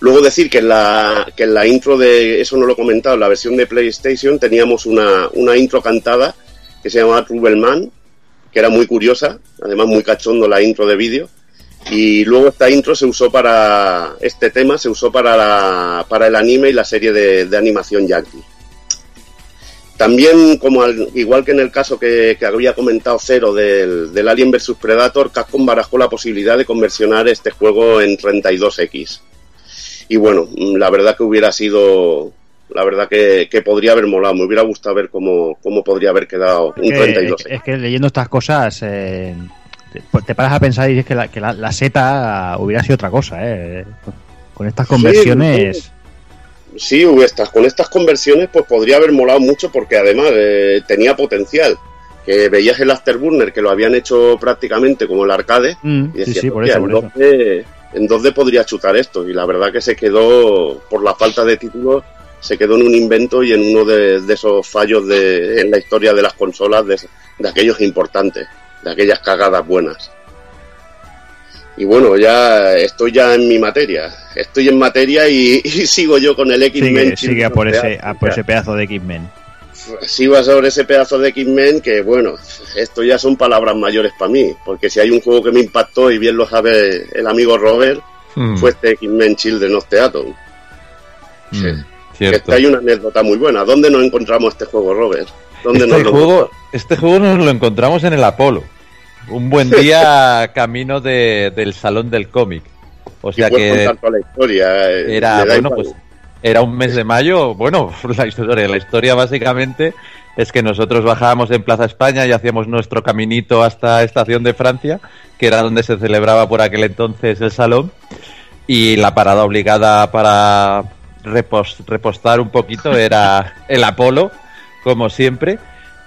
Luego decir que en, la, que en la intro de, eso no lo he comentado, en la versión de PlayStation teníamos una, una intro cantada que se llamaba Trubelman, que era muy curiosa, además muy cachondo la intro de vídeo. Y luego esta intro se usó para, este tema se usó para, la- para el anime y la serie de, de animación yankee. También, como al- igual que en el caso que, que había comentado Cero del, del Alien vs Predator, Capcom barajó la posibilidad de conversionar este juego en 32X. Y bueno, mm, la verdad que hubiera sido, la verdad que, que podría haber molado, me hubiera gustado ver cómo, cómo podría haber quedado un que- 32X. es que leyendo estas cosas eh, te, pues te paras a pensar y dices que la, que la, la seta hubiera sido otra cosa, ¿eh? Con- estas conversiones. Sí, estas, con estas conversiones pues podría haber molado mucho porque además eh, tenía potencial. Que veías el Afterburner que lo habían hecho prácticamente como el arcade Mm, y sí, decías, sí, por "Hostia, eso, por en, eso. 2D, en 2D podría chutar esto y la verdad que se quedó por la falta de títulos se quedó en un invento y en uno de, de esos fallos de, en la historia de las consolas de, de aquellos importantes, de aquellas cagadas buenas. Y bueno, ya estoy ya en mi materia. Estoy en materia y, <laughs> y sigo yo con el X-Men. Sigue, sigue a por ese, a por ese pedazo de X-Men. Sigo sobre ese pedazo de X-Men que, bueno, esto ya son palabras mayores para mí. Porque si hay un juego que me impactó, y bien lo sabe el amigo Robert, Hmm, fue este X-Men Children of the Atom. hmm, cierto. hay una anécdota muy buena. ¿Dónde nos encontramos este juego, Robert? ¿Dónde Este nos lo juego, este juego nos lo encontramos en el Apolo. Un buen <laughs> día camino de- del salón del cómic. O sea que contar toda la historia. eh, era, bueno, pues era un mes de mayo. Bueno, <laughs> la historia, la historia básicamente es que nosotros bajábamos en Plaza España y hacíamos nuestro caminito hasta Estación de Francia, que era donde se celebraba por aquel entonces el salón. Y la parada obligada para repos- repostar un poquito era el Apolo, como siempre.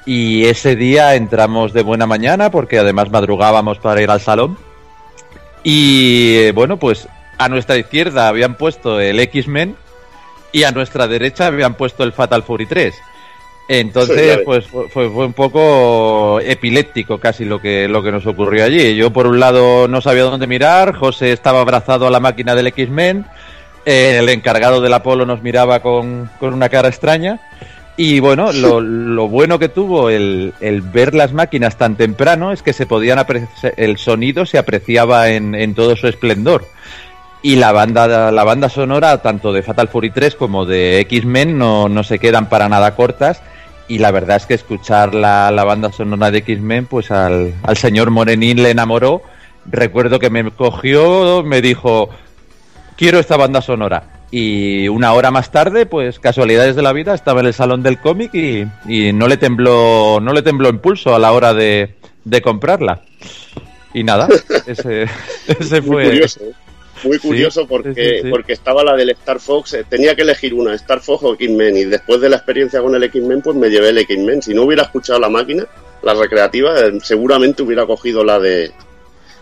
Y ese día entramos de buena mañana porque además madrugábamos para ir al salón. Y eh, bueno, pues a nuestra izquierda habían puesto el X-Men y a nuestra derecha habían puesto el Fatal Fury 3. Ya Entonces, pues fue, fue un poco epiléptico casi lo que, lo que nos ocurrió allí. Yo por un lado no sabía dónde mirar, José estaba abrazado a la máquina del X-Men, eh, el encargado del Apolo nos miraba con, con una cara extraña. Y bueno, lo, lo bueno que tuvo el, el ver las máquinas tan temprano es que se podían el sonido se apreciaba en, en todo su esplendor. Y la banda, la banda sonora, tanto de Fatal Fury 3 como de X-Men, no, no se quedan para nada cortas. Y la verdad es que escuchar la, la banda sonora de X-Men, pues al, al señor Morenín le enamoró. Recuerdo que me cogió, me dijo, quiero esta banda sonora. Y una hora más tarde, pues casualidades de la vida, estaba en el salón del cómic y, y no le tembló, no le tembló impulso a la hora de, de comprarla. Y nada, <laughs> ese, ese Muy fue. curioso. ¿eh? Muy Sí, curioso porque, sí, sí. porque estaba la del Star Fox, eh, tenía que elegir una, Star Fox o X-Men, y después de la experiencia con el X-Men, pues me llevé el X-Men. Si no hubiera escuchado la máquina, la recreativa, eh, seguramente hubiera cogido la de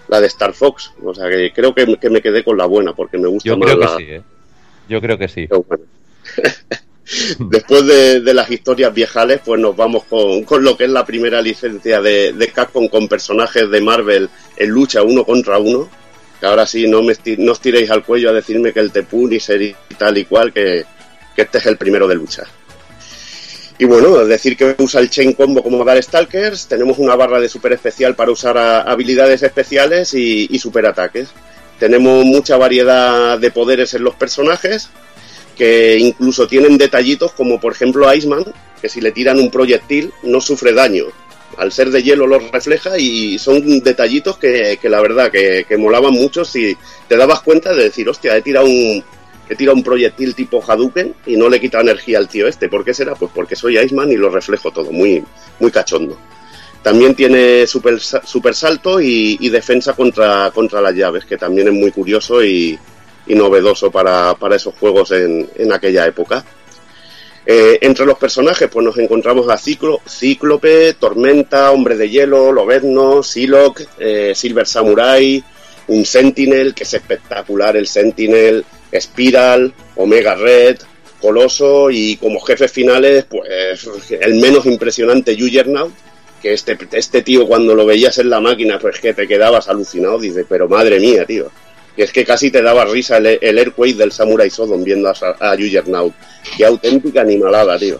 la de Star Fox. O sea que creo que, que me quedé con la buena, porque me gusta Yo más creo que la- sí, ¿eh? Yo creo que sí. <laughs> Después de, las historias viejales, pues nos vamos con, con lo que es la primera licencia de, de Capcom con personajes de Marvel en lucha uno contra uno. Que ahora sí, no, me no os tiréis al cuello a decirme que el The Punisher y tal y cual, que, que este es el primero de lucha. Y bueno, decir que usa el Chain Combo como Stalkers, tenemos una barra de super especial para usar habilidades especiales y, y super ataques. Tenemos mucha variedad de poderes en los personajes, que incluso tienen detallitos como por ejemplo Iceman, que si le tiran un proyectil no sufre daño. Al ser de hielo lo refleja y son detallitos que, que la verdad que, que molaban mucho si te dabas cuenta de decir, hostia, he tirado un, he tirado un proyectil tipo Hadouken y no le he quitado energía al tío este. ¿Por qué será? Pues porque soy Iceman y lo reflejo todo, muy, muy cachondo. También tiene super, super salto y, y defensa contra, contra las llaves, que también es muy curioso y, y novedoso para, para esos juegos en, en aquella época. Eh, entre los personajes, pues nos encontramos a Ciclo, Cíclope, Tormenta, Hombre de Hielo, Lobezno, Silok, eh, Silver Samurai, un Sentinel, que es espectacular el Sentinel, Spiral, Omega Red, Coloso y como jefes finales, pues el menos impresionante Juggernaut, que este, este tío cuando lo veías en la máquina, pues que te quedabas alucinado, dices, pero madre mía, tío. Es que casi te daba risa el, el del Samurai Sodom viendo a, a Juggernaut. Qué auténtica animalada, tío.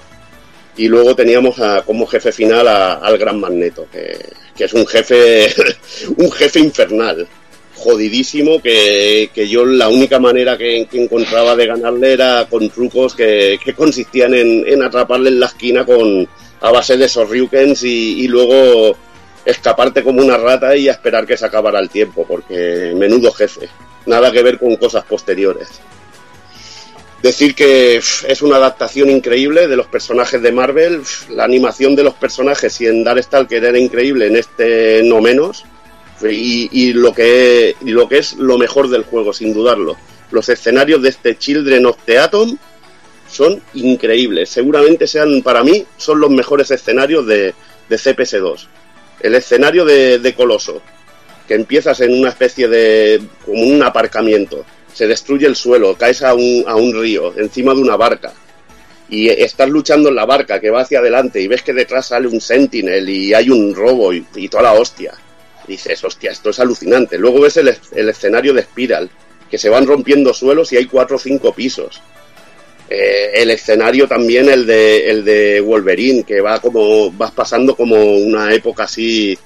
Y luego teníamos como jefe final a- al Gran Magneto, que, que es un jefe, <laughs> un jefe infernal. jodidísimo que, que yo la única manera que, que encontraba de ganarle era con trucos que, que consistían en, en atraparle en la esquina con a base de sorryukens y, y luego escaparte como una rata y a esperar que se acabara el tiempo, porque menudo jefe. Nada que ver con cosas posteriores. Decir que es una adaptación increíble de los personajes de Marvel, la animación de los personajes y en Darkstalker era increíble, en este no menos, y lo que, y lo que es lo mejor del juego, sin dudarlo. Los escenarios de este Children of the Atom son increíbles. Seguramente sean, para mí, son los mejores escenarios de, de CPS2. El escenario de, de Coloso, que empiezas en una especie de. como un aparcamiento. Se destruye el suelo, caes a un, a un río, encima de una barca. Y estás luchando en la barca que va hacia adelante y ves que detrás sale un sentinel y hay un robo y, y toda la hostia. Dices, hostia, esto es alucinante. Luego ves el, el escenario de Spiral, que se van rompiendo suelos y hay cuatro o cinco pisos. Eh, el escenario también, el de, el de Wolverine, que va como, vas pasando como una época así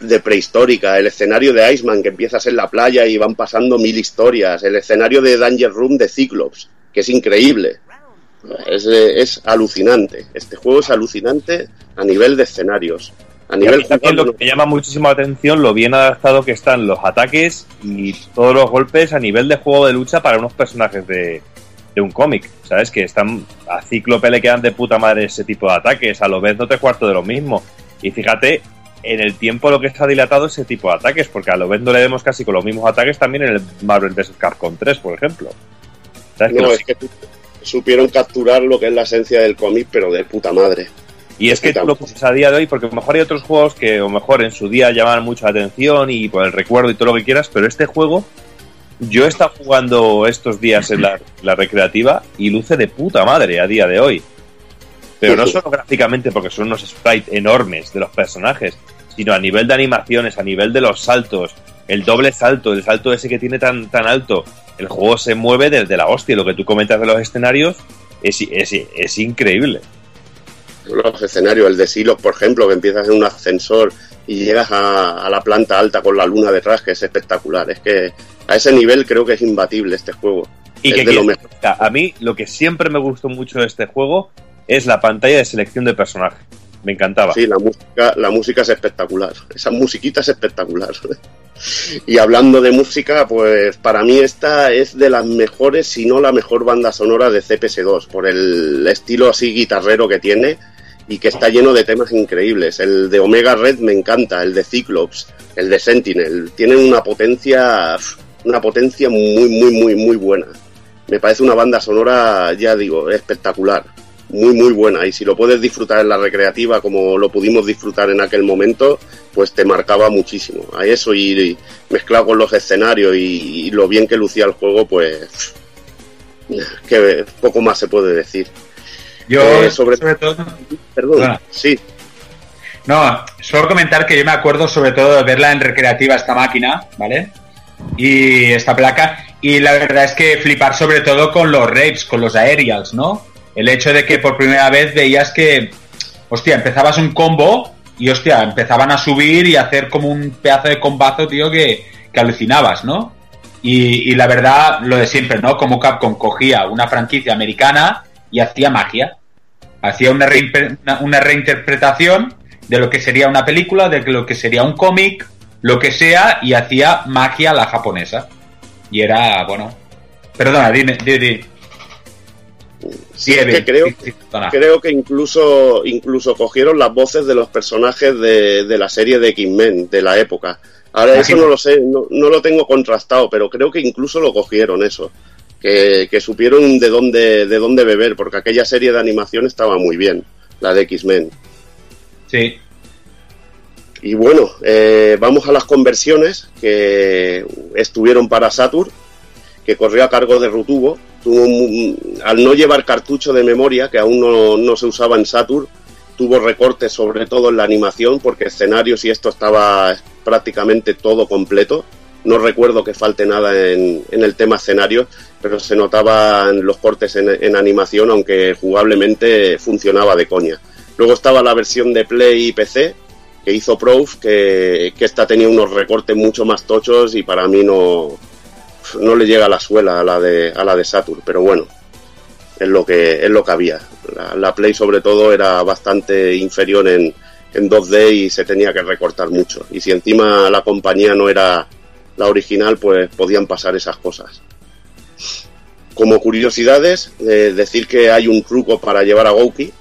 de prehistórica, el escenario de Iceman, que empiezas en la playa y van pasando mil historias, el escenario de Danger Room de Cyclops, que es increíble. Es, es alucinante. Este juego es alucinante a nivel de escenarios. A Y a nivel también lo que me llama muchísimo la atención lo bien adaptado que están los ataques y todos los golpes a nivel de juego de lucha para unos personajes de, de un cómic, ¿sabes? Que están a Cíclope le quedan de puta madre ese tipo de ataques, a lo vez no te cuarto de lo mismo. Y fíjate en el tiempo lo que está dilatado ese tipo de ataques, porque a lo vez no le vemos casi con los mismos ataques también en el Marvel vs. Capcom 3, por ejemplo. ¿Sabes? Que No, los- es que supieron capturar lo que es la esencia del cómic, pero de puta madre. Y es que tú lo pones a día de hoy, porque a lo mejor hay otros juegos que a lo mejor en su día llaman mucho la atención y por el recuerdo y todo lo que quieras, pero este juego, yo he estado jugando estos días en la, recreativa y luce de puta madre a día de hoy. Pero no solo gráficamente porque son unos sprites enormes de los personajes, sino a nivel de animaciones, a nivel de los saltos, el doble salto, el salto ese que tiene tan, tan alto. El juego se mueve desde la hostia. Lo que tú comentas de los escenarios es, es, es increíble. Los escenarios, el de Silos, por ejemplo, que empiezas en un ascensor y llegas a, a la planta alta con la luna detrás, que es espectacular. Es que a ese nivel creo que es imbatible este juego. Y es que de lo mejor. a mí lo que siempre me gustó mucho de este juego es la pantalla de selección de personaje. Me encantaba. Sí, la música, la música es espectacular. Esa musiquita es espectacular. <laughs> Y hablando de música, pues para mí esta es de las mejores, si no la mejor banda sonora de CPS2, por el estilo así guitarrero que tiene y que está lleno de temas increíbles. El de Omega Red me encanta, el de Cyclops, el de Sentinel. Tienen una potencia, una potencia muy, muy, muy, muy buena. Me parece una banda sonora, ya digo, espectacular muy muy buena y si lo puedes disfrutar en la recreativa como lo pudimos disfrutar en aquel momento pues te marcaba muchísimo a eso y, mezclado con los escenarios y, y lo bien que lucía el juego pues que poco más se puede decir Yo, Eh, sobre, sobre todo, perdón sí No, solo comentar que yo me acuerdo sobre todo de verla en recreativa esta máquina, ¿vale? Y esta placa. Y la verdad es que flipar sobre todo con los rapes, con los aerials, ¿no? El hecho de que por primera vez veías que, hostia, empezabas un combo y, hostia, empezaban a subir y a hacer como un pedazo de combazo, tío, que, que alucinabas, ¿no? Y, y la verdad, lo de siempre, ¿no? Como Capcom cogía una franquicia americana y hacía magia. Hacía una, una- una reinterpretación de lo que sería una película, de lo que sería un cómic, lo que sea, y hacía magia a la japonesa. Y era, bueno. Perdona, dime, di, di. Sí, es que creo, creo que incluso incluso cogieron las voces de los personajes de, de la serie de X-Men de la época. Ahora eso no lo sé, no, no lo tengo contrastado, pero creo que incluso lo cogieron eso. Que, que supieron de dónde, de dónde beber, porque aquella serie de animación estaba muy bien, la de X-Men. Sí. Y bueno, eh, vamos a las conversiones que estuvieron para Saturn, que corrió a cargo de Rutubo. Tuvo mu- al no llevar cartucho de memoria, que aún no, no se usaba en Saturn, tuvo recortes sobre todo en la animación, porque escenarios y esto estaba prácticamente todo completo. No recuerdo que falte nada en, en el tema escenario, pero se notaban los cortes en, en animación, aunque jugablemente funcionaba de coña. Luego estaba la versión de Play y PC, que hizo Proof, que, que esta tenía unos recortes mucho más tochos y para mí no, no le llega a la suela a la de, a la de Saturn, pero bueno, es lo que, es lo que había. La, la Play sobre todo era bastante inferior en, en 2D y se tenía que recortar mucho. Y si encima la compañía no era la original, pues podían pasar esas cosas. Como curiosidades, eh, decir que hay un truco para llevar a Gouki,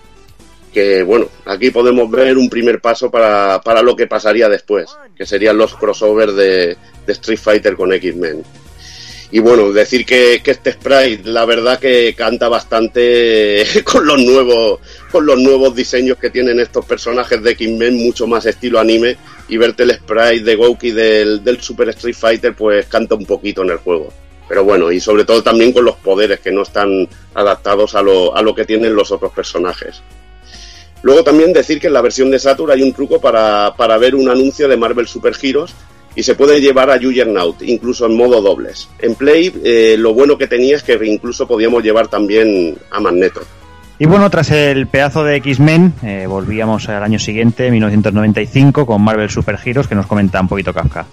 que bueno, aquí podemos ver un primer paso para, para lo que pasaría después, que serían los crossovers de, de Street Fighter con X-Men. Y bueno, decir que, este sprite, la verdad que canta bastante <laughs> con los nuevos, con los nuevos diseños que tienen estos personajes de X-Men, mucho más estilo anime, y verte el sprite de Gouki del, del Super Street Fighter, pues canta un poquito en el juego. Pero bueno, y sobre todo también con los poderes que no están adaptados a lo, a lo que tienen los otros personajes. Luego también decir que en la versión de Saturn hay un truco para, para ver un anuncio de Marvel Super Heroes y se puede llevar a Juggernaut, incluso en modo dobles. En Play eh, lo bueno que tenía es que incluso podíamos llevar también a Magneto. Y bueno, tras el pedazo de X-Men, eh, volvíamos al año siguiente, 1995, con Marvel Super Heroes, que nos comenta un poquito Kafka.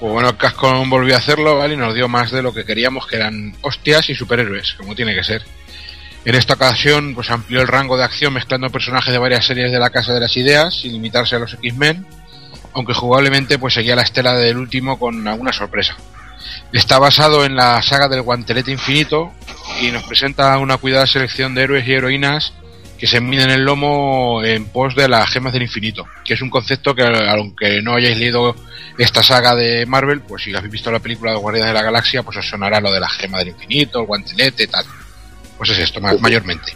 Pues bueno, Capcom volvió a hacerlo, ¿vale? Y nos dio más de lo que queríamos, que eran hostias y superhéroes, como tiene que ser. En esta ocasión, pues amplió el rango de acción mezclando personajes de varias series de la Casa de las Ideas, sin limitarse a los X-Men, aunque jugablemente pues seguía la estela del último con alguna sorpresa. Está basado en la saga del guantelete infinito y nos presenta una cuidada selección de héroes y heroínas que se miden el lomo en pos de las gemas del infinito, que es un concepto que aunque no hayáis leído esta saga de Marvel, pues si habéis visto la película de Guardianes de la Galaxia, pues os sonará lo de la gema del infinito, el guantelete, tal. Pues es esto, más, mayormente.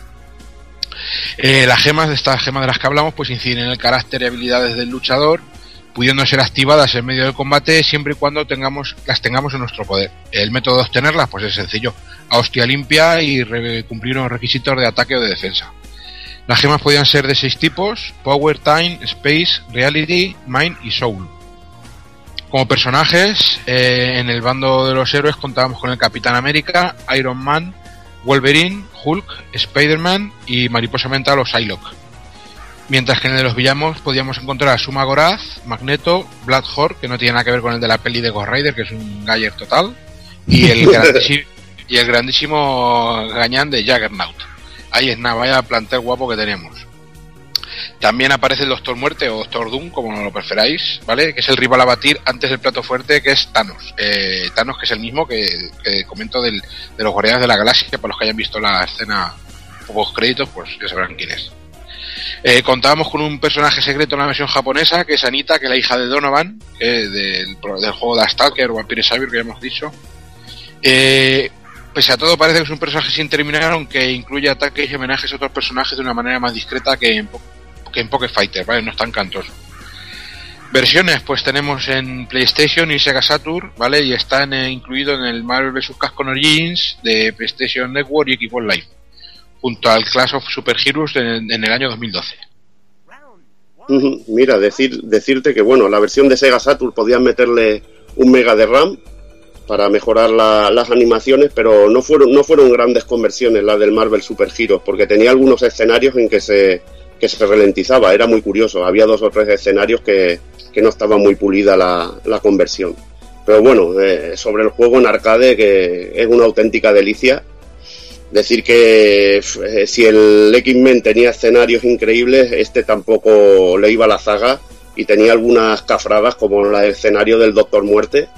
Eh, las gemas, de estas gemas de las que hablamos, pues inciden en el carácter y habilidades del luchador, pudiendo ser activadas en medio del combate siempre y cuando tengamos, las tengamos en nuestro poder. El método de obtenerlas, pues es sencillo, a hostia limpia y cumplir unos requisitos de ataque o de defensa. Las gemas podían ser de seis tipos: Power, Time, Space, Reality, Mind y Soul. Como personajes, eh, en el bando de los héroes contábamos con el Capitán América, Iron Man, Wolverine, Hulk, Spider-Man y Mariposa Mental o Psylocke. Mientras que en el de los villanos podíamos encontrar a Suma Goraz, Magneto, Black Hawk, que no tiene nada que ver con el de la peli de Ghost Rider, que es un Galler total, y el <laughs> grandísimo, y el grandísimo gañán de Juggernaut. Ahí es nada, vaya plantel guapo que tenemos. También aparece el Doctor Muerte o Doctor Doom, como lo preferáis, ¿vale? Que es el rival a batir antes del plato fuerte, que es Thanos. Eh, Thanos, que es el mismo que, que comento del, de los Guardianes de la Galaxia, para los que hayan visto la escena pocos créditos, pues ya sabrán quién es. Eh, contábamos con un personaje secreto en la versión japonesa, que es Anita, que es la hija de Donovan, que del, del, juego de Stalker o Vampire Savior, que ya hemos dicho. Eh, pese a todo parece que es un personaje sin terminar, aunque incluye ataques y homenajes a otros personajes de una manera más discreta que en, que Poké Fighter, ¿vale? No es tan cantoso. Versiones, pues tenemos en PlayStation y Sega Saturn, ¿vale? Y están eh, incluidos en el Marvel vs. Capcom Origins de PlayStation Network y Xbox Live, junto al Clash of Super Heroes en, el año 2012. Mira, decir, decirte que bueno, la versión de Sega Saturn podían meterle un mega de RAM para mejorar la, las animaciones, pero no fueron, no fueron grandes conversiones las del Marvel Super Heroes, porque tenía algunos escenarios en que se, que se ralentizaba, era muy curioso, había dos o tres escenarios que, que no estaba muy pulida la, la conversión. Pero bueno, eh, sobre el juego en arcade, que es una auténtica delicia, decir que eh, si el X-Men tenía escenarios increíbles, este tampoco le iba a la zaga y tenía algunas cafradas como el escenario del Doctor Muerte,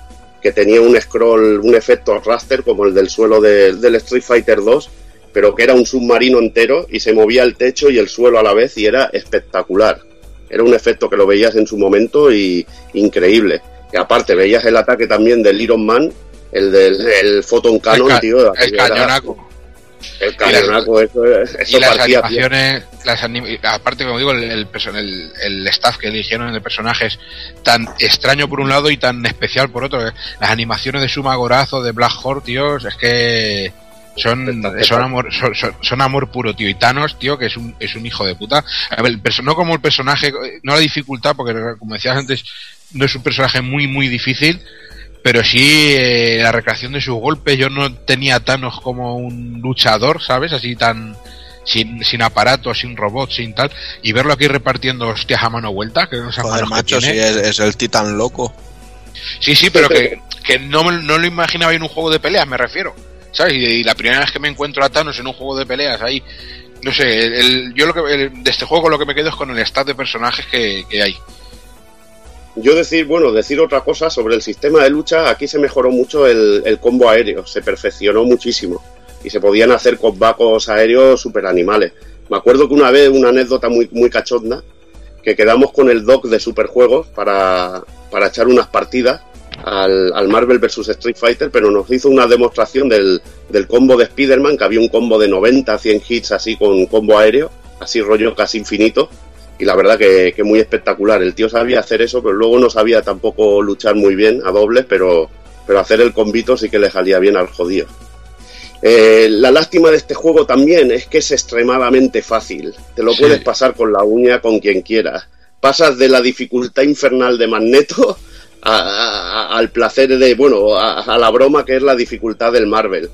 que tenía un scroll, un efecto raster como el del suelo de, del Street Fighter 2, pero que era un submarino entero y se movía el techo y el suelo a la vez y era espectacular. Era un efecto que lo veías en su momento y increíble. Y aparte veías el ataque también del Iron Man, el del el Photon Cannon, el tío. El cañonaco. El cañonaco, eso, eso y las partía, animaciones, las anim aparte como digo, el, el, el, el, staff que eligieron de personajes tan extraño por un lado y tan especial por otro. Las animaciones de Suma Gorazo, de Black Hawk, tío, es que son, son amor, son, son, son, amor puro, tío. Y Thanos, tío, que es un, es un hijo de puta. A ver, no como el personaje, no la dificultad, porque como decías antes, no es un personaje muy, muy difícil, pero sí eh, la recreación de sus golpes. Yo no tenía a Thanos como un luchador, ¿sabes? Así tan sin, sin aparatos, sin robots, sin tal, y verlo aquí repartiendo hostias a mano vuelta, que no sé Joder, macho, si es, es el titán loco. Sí, sí, pero que, que no, me- no lo imaginaba en un juego de peleas, me refiero. ¿Sabes? Y, y la primera vez que me encuentro a Thanos en un juego de peleas ahí, no sé, el- el- yo lo que, el- de este juego lo que me quedo es con el stat de personajes que, que hay. Yo decir, bueno, decir otra cosa sobre el sistema de lucha, aquí se mejoró mucho el, combo aéreo, se perfeccionó muchísimo y se podían hacer combacos aéreos super animales. Me acuerdo que una vez, una anécdota muy, muy cachonda, que quedamos con el doc de Superjuegos para, para echar unas partidas al, al Marvel vs. Street Fighter, pero nos hizo una demostración del, del combo de Spider-Man, que había un combo de 90, 100 hits así con combo aéreo, así rollo casi infinito, y la verdad que, que muy espectacular. El tío sabía hacer eso, pero luego no sabía tampoco luchar muy bien a dobles, pero, pero hacer el combito sí que le salía bien al jodido. Eh, la lástima de este juego también es que es extremadamente fácil. Te lo Sí. puedes pasar con la uña con quien quieras. Pasas de la dificultad infernal de Magneto a- a- al placer de, bueno, a, a la broma que es la dificultad del Marvel.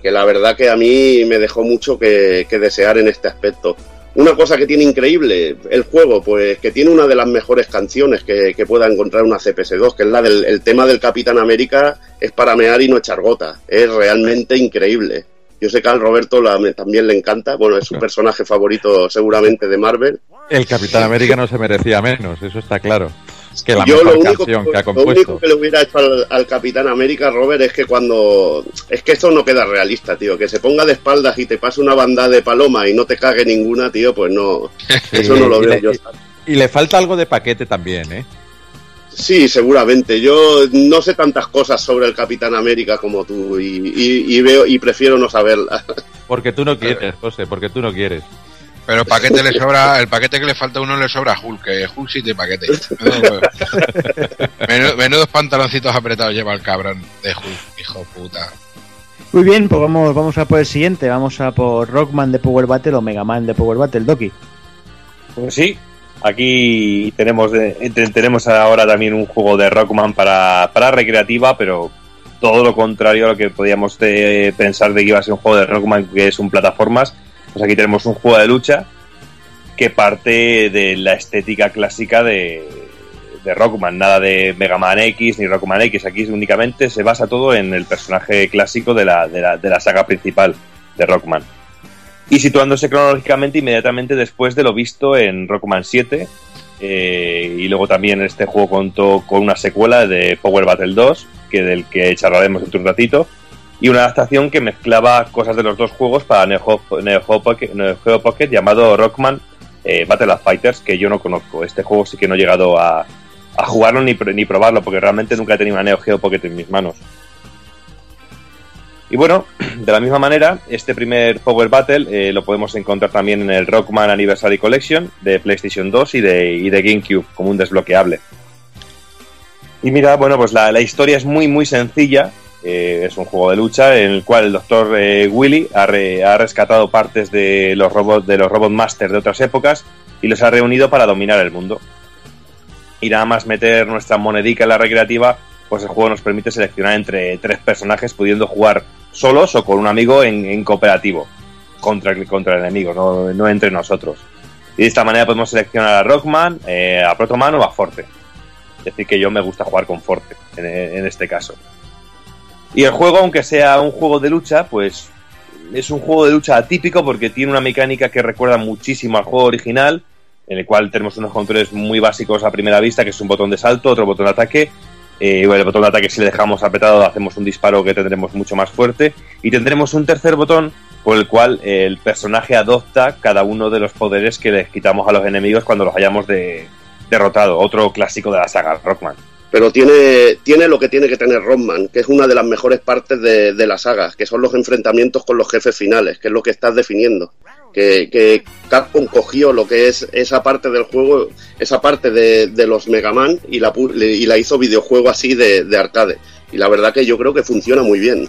Que la verdad que a mí me dejó mucho que, que desear en este aspecto. Una cosa que tiene increíble el juego, pues que tiene una de las mejores canciones que, que pueda encontrar una CPS2, que es la del el tema del Capitán América, es para mear y no echar gota. Es realmente increíble. Yo sé que al Roberto la- también le encanta, bueno, es su personaje favorito seguramente de Marvel. El Capitán América no se merecía menos, eso está claro. Que la Yo mejor lo único, canción que ha lo único compuesto. que le hubiera hecho al, al Capitán América, Robert, es que cuando... Es que esto no queda realista, tío. Que se ponga de espaldas y te pase una banda de paloma y no te cague ninguna, tío, pues no... <laughs> Eso no lo Y veo le- yo. Y le falta algo de paquete también, ¿eh? Sí, seguramente. Yo no sé tantas cosas sobre el Capitán América como tú y, y- y veo y prefiero no saberlas. Porque tú no <laughs> quieres, José, porque tú no quieres. Pero el paquete le sobra, el paquete que le falta a uno le sobra a Hulk, que Hulk sí tiene paquete. Menudo- Menudo- menudos pantaloncitos apretados lleva el cabrón de Hulk, hijo puta. Muy bien, pues vamos, vamos a por el siguiente. Vamos a por Rockman de Power Battle o Mega Man de Power Battle, Doki. Pues sí, aquí tenemos, tenemos ahora también un juego de Rockman para, para recreativa, pero todo lo contrario a lo que podíamos eh, pensar de que iba a ser un juego de Rockman que es un plataformas. Pues aquí tenemos un juego de lucha que parte de la estética clásica de, de Rockman, nada de Mega Man X ni Rockman X. Aquí únicamente se basa todo en el personaje clásico de la, de la, de la saga principal de Rockman y situándose cronológicamente inmediatamente después de lo visto en Rockman 7 eh, y luego también este juego contó con una secuela de Power Battle 2 que del que charlaremos dentro de un ratito y una adaptación que mezclaba cosas de los dos juegos para Neo Geo, Pocket, Pocket llamado Rockman eh, Battle of Fighters que yo no conozco este juego sí que no he llegado a, jugarlo ni, ni probarlo porque realmente nunca he tenido una Neo Geo Pocket en mis manos y bueno, <clears throat> de la misma manera, este primer Power Battle eh, lo podemos encontrar también en el Rockman Anniversary Collection de PlayStation 2 y de, y de GameCube como un desbloqueable. Y mira, bueno, pues la, la historia es muy, muy sencilla. Eh, es un juego de lucha en el cual el doctor eh, Willy ha, re- rescatado partes de los robots de los Robot Masters de otras épocas y los ha reunido para dominar el mundo. Y nada más meter nuestra monedica en la recreativa, pues el juego nos permite seleccionar entre tres personajes pudiendo jugar solos o con un amigo en, cooperativo contra el, contra el enemigo, no, no entre nosotros. Y de esta manera podemos seleccionar a Rockman, eh, a Protoman o a Forte. Es decir, que yo me gusta jugar con Forte en este caso. Y el juego, aunque sea un juego de lucha, pues es un juego de lucha atípico porque tiene una mecánica que recuerda muchísimo al juego original, en el cual tenemos unos controles muy básicos a primera vista, que es un botón de salto, otro botón de ataque. Eh, el botón de ataque si le dejamos apretado hacemos un disparo que tendremos mucho más fuerte. Y tendremos un tercer botón por el cual el personaje adopta cada uno de los poderes que les quitamos a los enemigos cuando los hayamos de- derrotado. Otro clásico de la saga, Rockman. Pero tiene, tiene lo que tiene que tener Rockman, que es una de las mejores partes de, de la saga, que son los enfrentamientos con los jefes finales, que es lo que estás definiendo. Que, que Capcom cogió lo que es esa parte del juego, esa parte de, de los Mega Man y la, y la hizo videojuego así de, de arcade. Y la verdad que yo creo que funciona muy bien.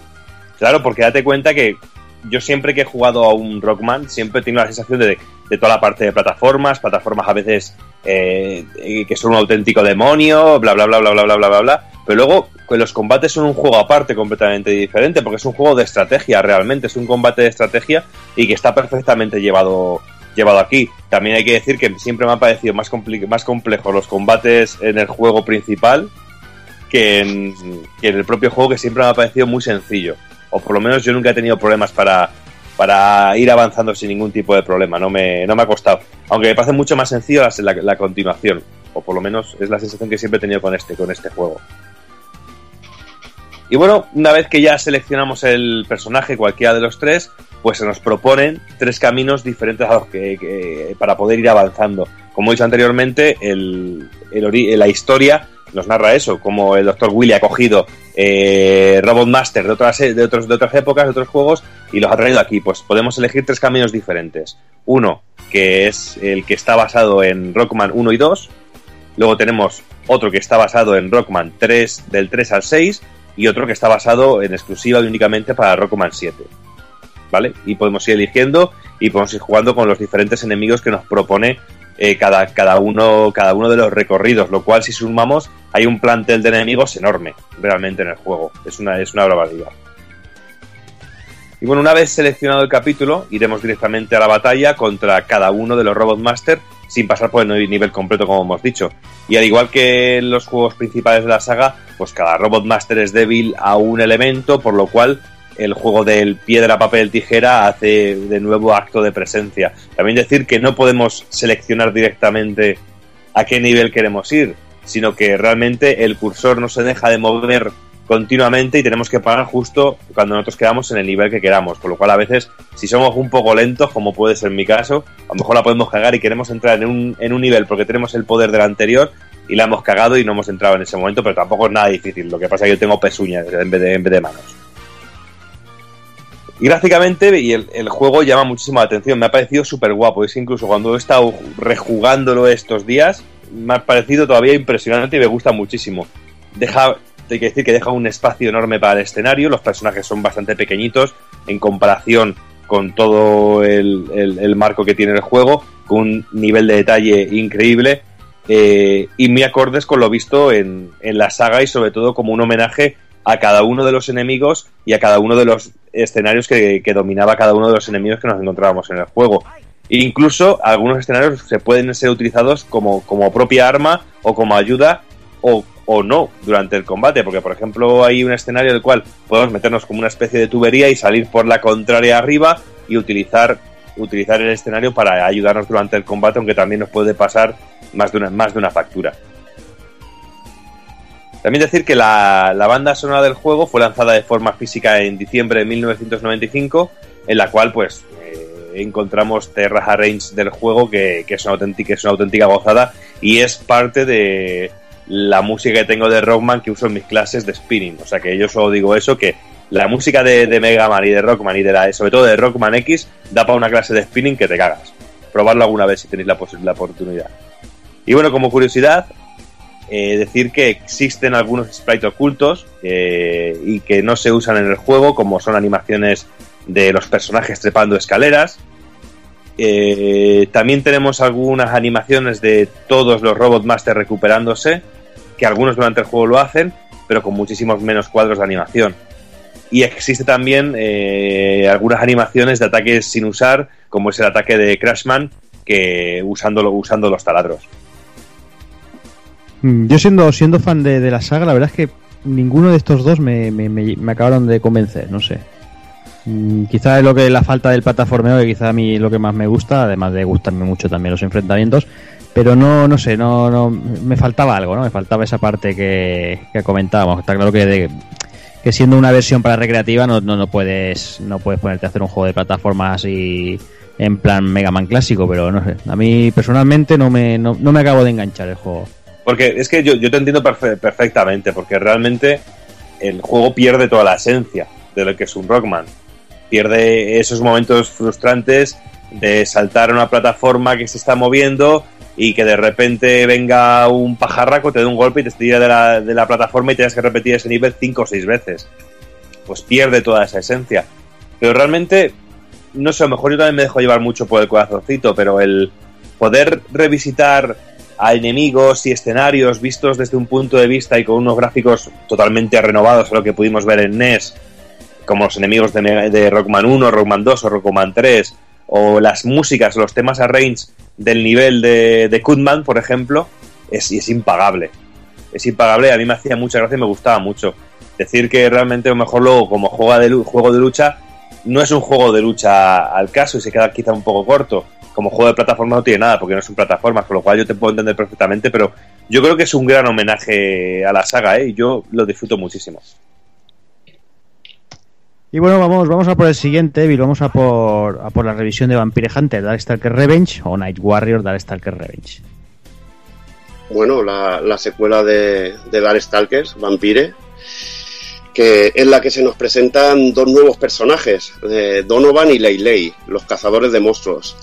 Claro, porque date cuenta que yo siempre que he jugado a un Rockman, siempre he tenido la sensación de, de toda la parte de plataformas, plataformas a veces eh, que son un auténtico demonio, bla, bla, bla, bla, bla, bla, bla, bla, bla. Pero luego, los combates son un juego aparte completamente diferente, porque es un juego de estrategia realmente, es un combate de estrategia y que está perfectamente llevado, llevado aquí. También hay que decir que siempre me ha parecido más, más complejo los combates en el juego principal que en el propio juego, que siempre me ha parecido muy sencillo. O por lo menos yo nunca he tenido problemas para, para ir avanzando sin ningún tipo de problema. No me, no me ha costado. Aunque me parece mucho más sencillo la, la- continuación. O por lo menos es la sensación que siempre he tenido con este, con este juego. Y bueno, una vez que ya seleccionamos el personaje, cualquiera de los tres, pues se nos proponen tres caminos diferentes a los que, para poder ir avanzando. Como he dicho anteriormente, el, el la historia nos narra eso, como el Dr. Willy ha cogido eh, Robot Master de otras, de, de otras épocas, de otros juegos, y los ha traído aquí. Pues podemos elegir tres caminos diferentes. Uno, que es el que está basado en Rockman 1 y 2. Luego tenemos otro que está basado en Rockman 3, del 3 al 6, y otro que está basado en exclusiva y únicamente para Rockman 7. ¿Vale? Y podemos ir eligiendo y podemos ir jugando con los diferentes enemigos que nos propone eh, cada, cada, uno, cada uno de los recorridos, lo cual si sumamos hay un plantel de enemigos enorme realmente en el juego. Es una, es una barbaridad. Y bueno, una vez seleccionado el capítulo, iremos directamente a la batalla contra cada uno de los Robot Master sin pasar por el nivel completo, como hemos dicho. Y al igual que en los juegos principales de la saga, pues cada Robot Master es débil a un elemento, por lo cual el juego del piedra, papel, tijera hace de nuevo acto de presencia. También decir que no podemos seleccionar directamente a qué nivel queremos ir, sino que realmente el cursor no se deja de mover continuamente y tenemos que parar justo cuando nosotros quedamos en el nivel que queramos. Por lo cual a veces, si somos un poco lentos, como puede ser mi caso, a lo mejor la podemos cagar y queremos entrar en un, en un nivel porque tenemos el poder del anterior y la hemos cagado y no hemos entrado en ese momento, pero tampoco es nada difícil. Lo que pasa es que yo tengo pezuñas en vez de, en vez de manos. Y gráficamente y el, el, juego llama muchísimo la atención, me ha parecido súper guapo. Es incluso cuando he estado rejugándolo estos días, me ha parecido todavía impresionante y me gusta muchísimo. Deja, hay que decir que deja un espacio enorme para el escenario, los personajes son bastante pequeñitos en comparación con todo el, marco que tiene el juego, con un nivel de detalle increíble eh, y muy acordes con lo visto en, la saga y sobre todo como un homenaje a cada uno de los enemigos y a cada uno de los escenarios que, dominaba cada uno de los enemigos que nos encontrábamos en el juego. Incluso algunos escenarios se pueden ser utilizados como, como propia arma o como ayuda o, o, no durante el combate, porque por ejemplo hay un escenario del cual podemos meternos como una especie de tubería y salir por la contraria arriba y utilizar, utilizar el escenario para ayudarnos durante el combate, aunque también nos puede pasar más de una, más de una factura. También decir que la, la, banda sonora del juego fue lanzada de forma física en diciembre de 1995, en la cual pues encontramos Terra Range del juego que, que, es una auténtica, es una auténtica gozada y es parte de la música que tengo de Rockman que uso en mis clases de spinning. O sea que yo solo digo eso, que la música de, de Mega Man y de Rockman y de la, sobre todo de Rockman X da para una clase de spinning que te cagas. Probarlo alguna vez si tenéis la, la oportunidad. Y bueno, como curiosidad, eh, decir que existen algunos sprites ocultos eh, y que no se usan en el juego, como son animaciones de los personajes trepando escaleras. Eh, también tenemos algunas animaciones de todos los Robot Master recuperándose, que algunos durante el juego lo hacen, pero con muchísimos menos cuadros de animación. Y existe también eh, algunas animaciones de ataques sin usar, como es el ataque de Crashman, que usándolo, usando los taladros. Mm, Yo siendo, siendo fan de, de, la saga, la verdad es que ninguno de estos dos me, me, me, me acabaron de convencer, no sé. Mm, quizá es lo que la falta del plataformeo, que quizá a mí lo que más me gusta, además de gustarme mucho también los enfrentamientos, pero no, no sé, no, no, me faltaba algo, ¿no? Me faltaba esa parte que, que comentábamos. Está claro que, que siendo una versión para recreativa no, no, no puedes, no puedes ponerte a hacer un juego de plataformas y en plan Mega Man clásico, pero no sé. A mí personalmente no me, no, no me acabo de enganchar el juego. Porque es que yo, yo te entiendo perfe perfectamente, porque realmente el juego pierde toda la esencia de lo que es un Rockman. Pierde esos momentos frustrantes de saltar a una plataforma que se está moviendo y que de repente venga un pajarraco, te dé un golpe y te tira de la, de la plataforma y tienes que repetir ese nivel cinco o seis veces. Pues pierde toda esa esencia. Pero realmente, no sé, a lo mejor yo también me dejo llevar mucho por el corazoncito, pero el poder revisitar a enemigos y escenarios vistos desde un punto de vista y con unos gráficos totalmente renovados a lo que pudimos ver en NES, como los enemigos de, Rockman 1, Rockman 2 o Rockman 3, o las músicas, los temas arrange del nivel de, de Kutman, por ejemplo, es, es impagable. Es impagable, a mí me hacía mucha gracia y me gustaba mucho. Decir que realmente a lo mejor luego como juego de, juego de lucha no es un juego de lucha al caso y se queda quizá un poco corto. Como juego de plataforma no tiene nada porque no es un plataforma, con lo cual yo te puedo entender perfectamente, pero yo creo que es un gran homenaje a la saga, ¿eh? y yo lo disfruto muchísimo. Y bueno, vamos, vamos a por el siguiente, Bill. Vamos a por, a por la revisión de Vampire Hunter, Darkstalker Revenge o Night Warrior, Darkstalker Revenge. Bueno, la, la secuela de, de Darkstalkers, Vampire, que es la que se nos presentan dos nuevos personajes, eh, Donovan y Leilei, los cazadores de monstruos.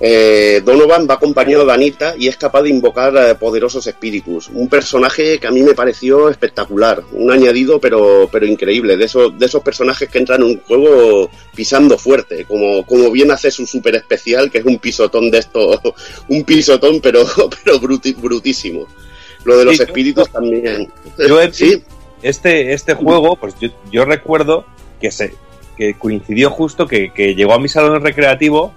Eh, Donovan va acompañado de Anita y es capaz de invocar eh, poderosos espíritus. Un personaje que a mí me pareció espectacular, un añadido pero, pero increíble, de esos, de esos personajes que entran en un juego pisando fuerte, como, como bien hace su super especial, que es un pisotón de esto, <laughs> un pisotón pero, <laughs> pero bruti- brutísimo. Lo de los Sí, yo- espíritus también. Yo he- sí, este, este juego, pues yo, yo recuerdo que se que coincidió justo que, que llegó a mi salón recreativo,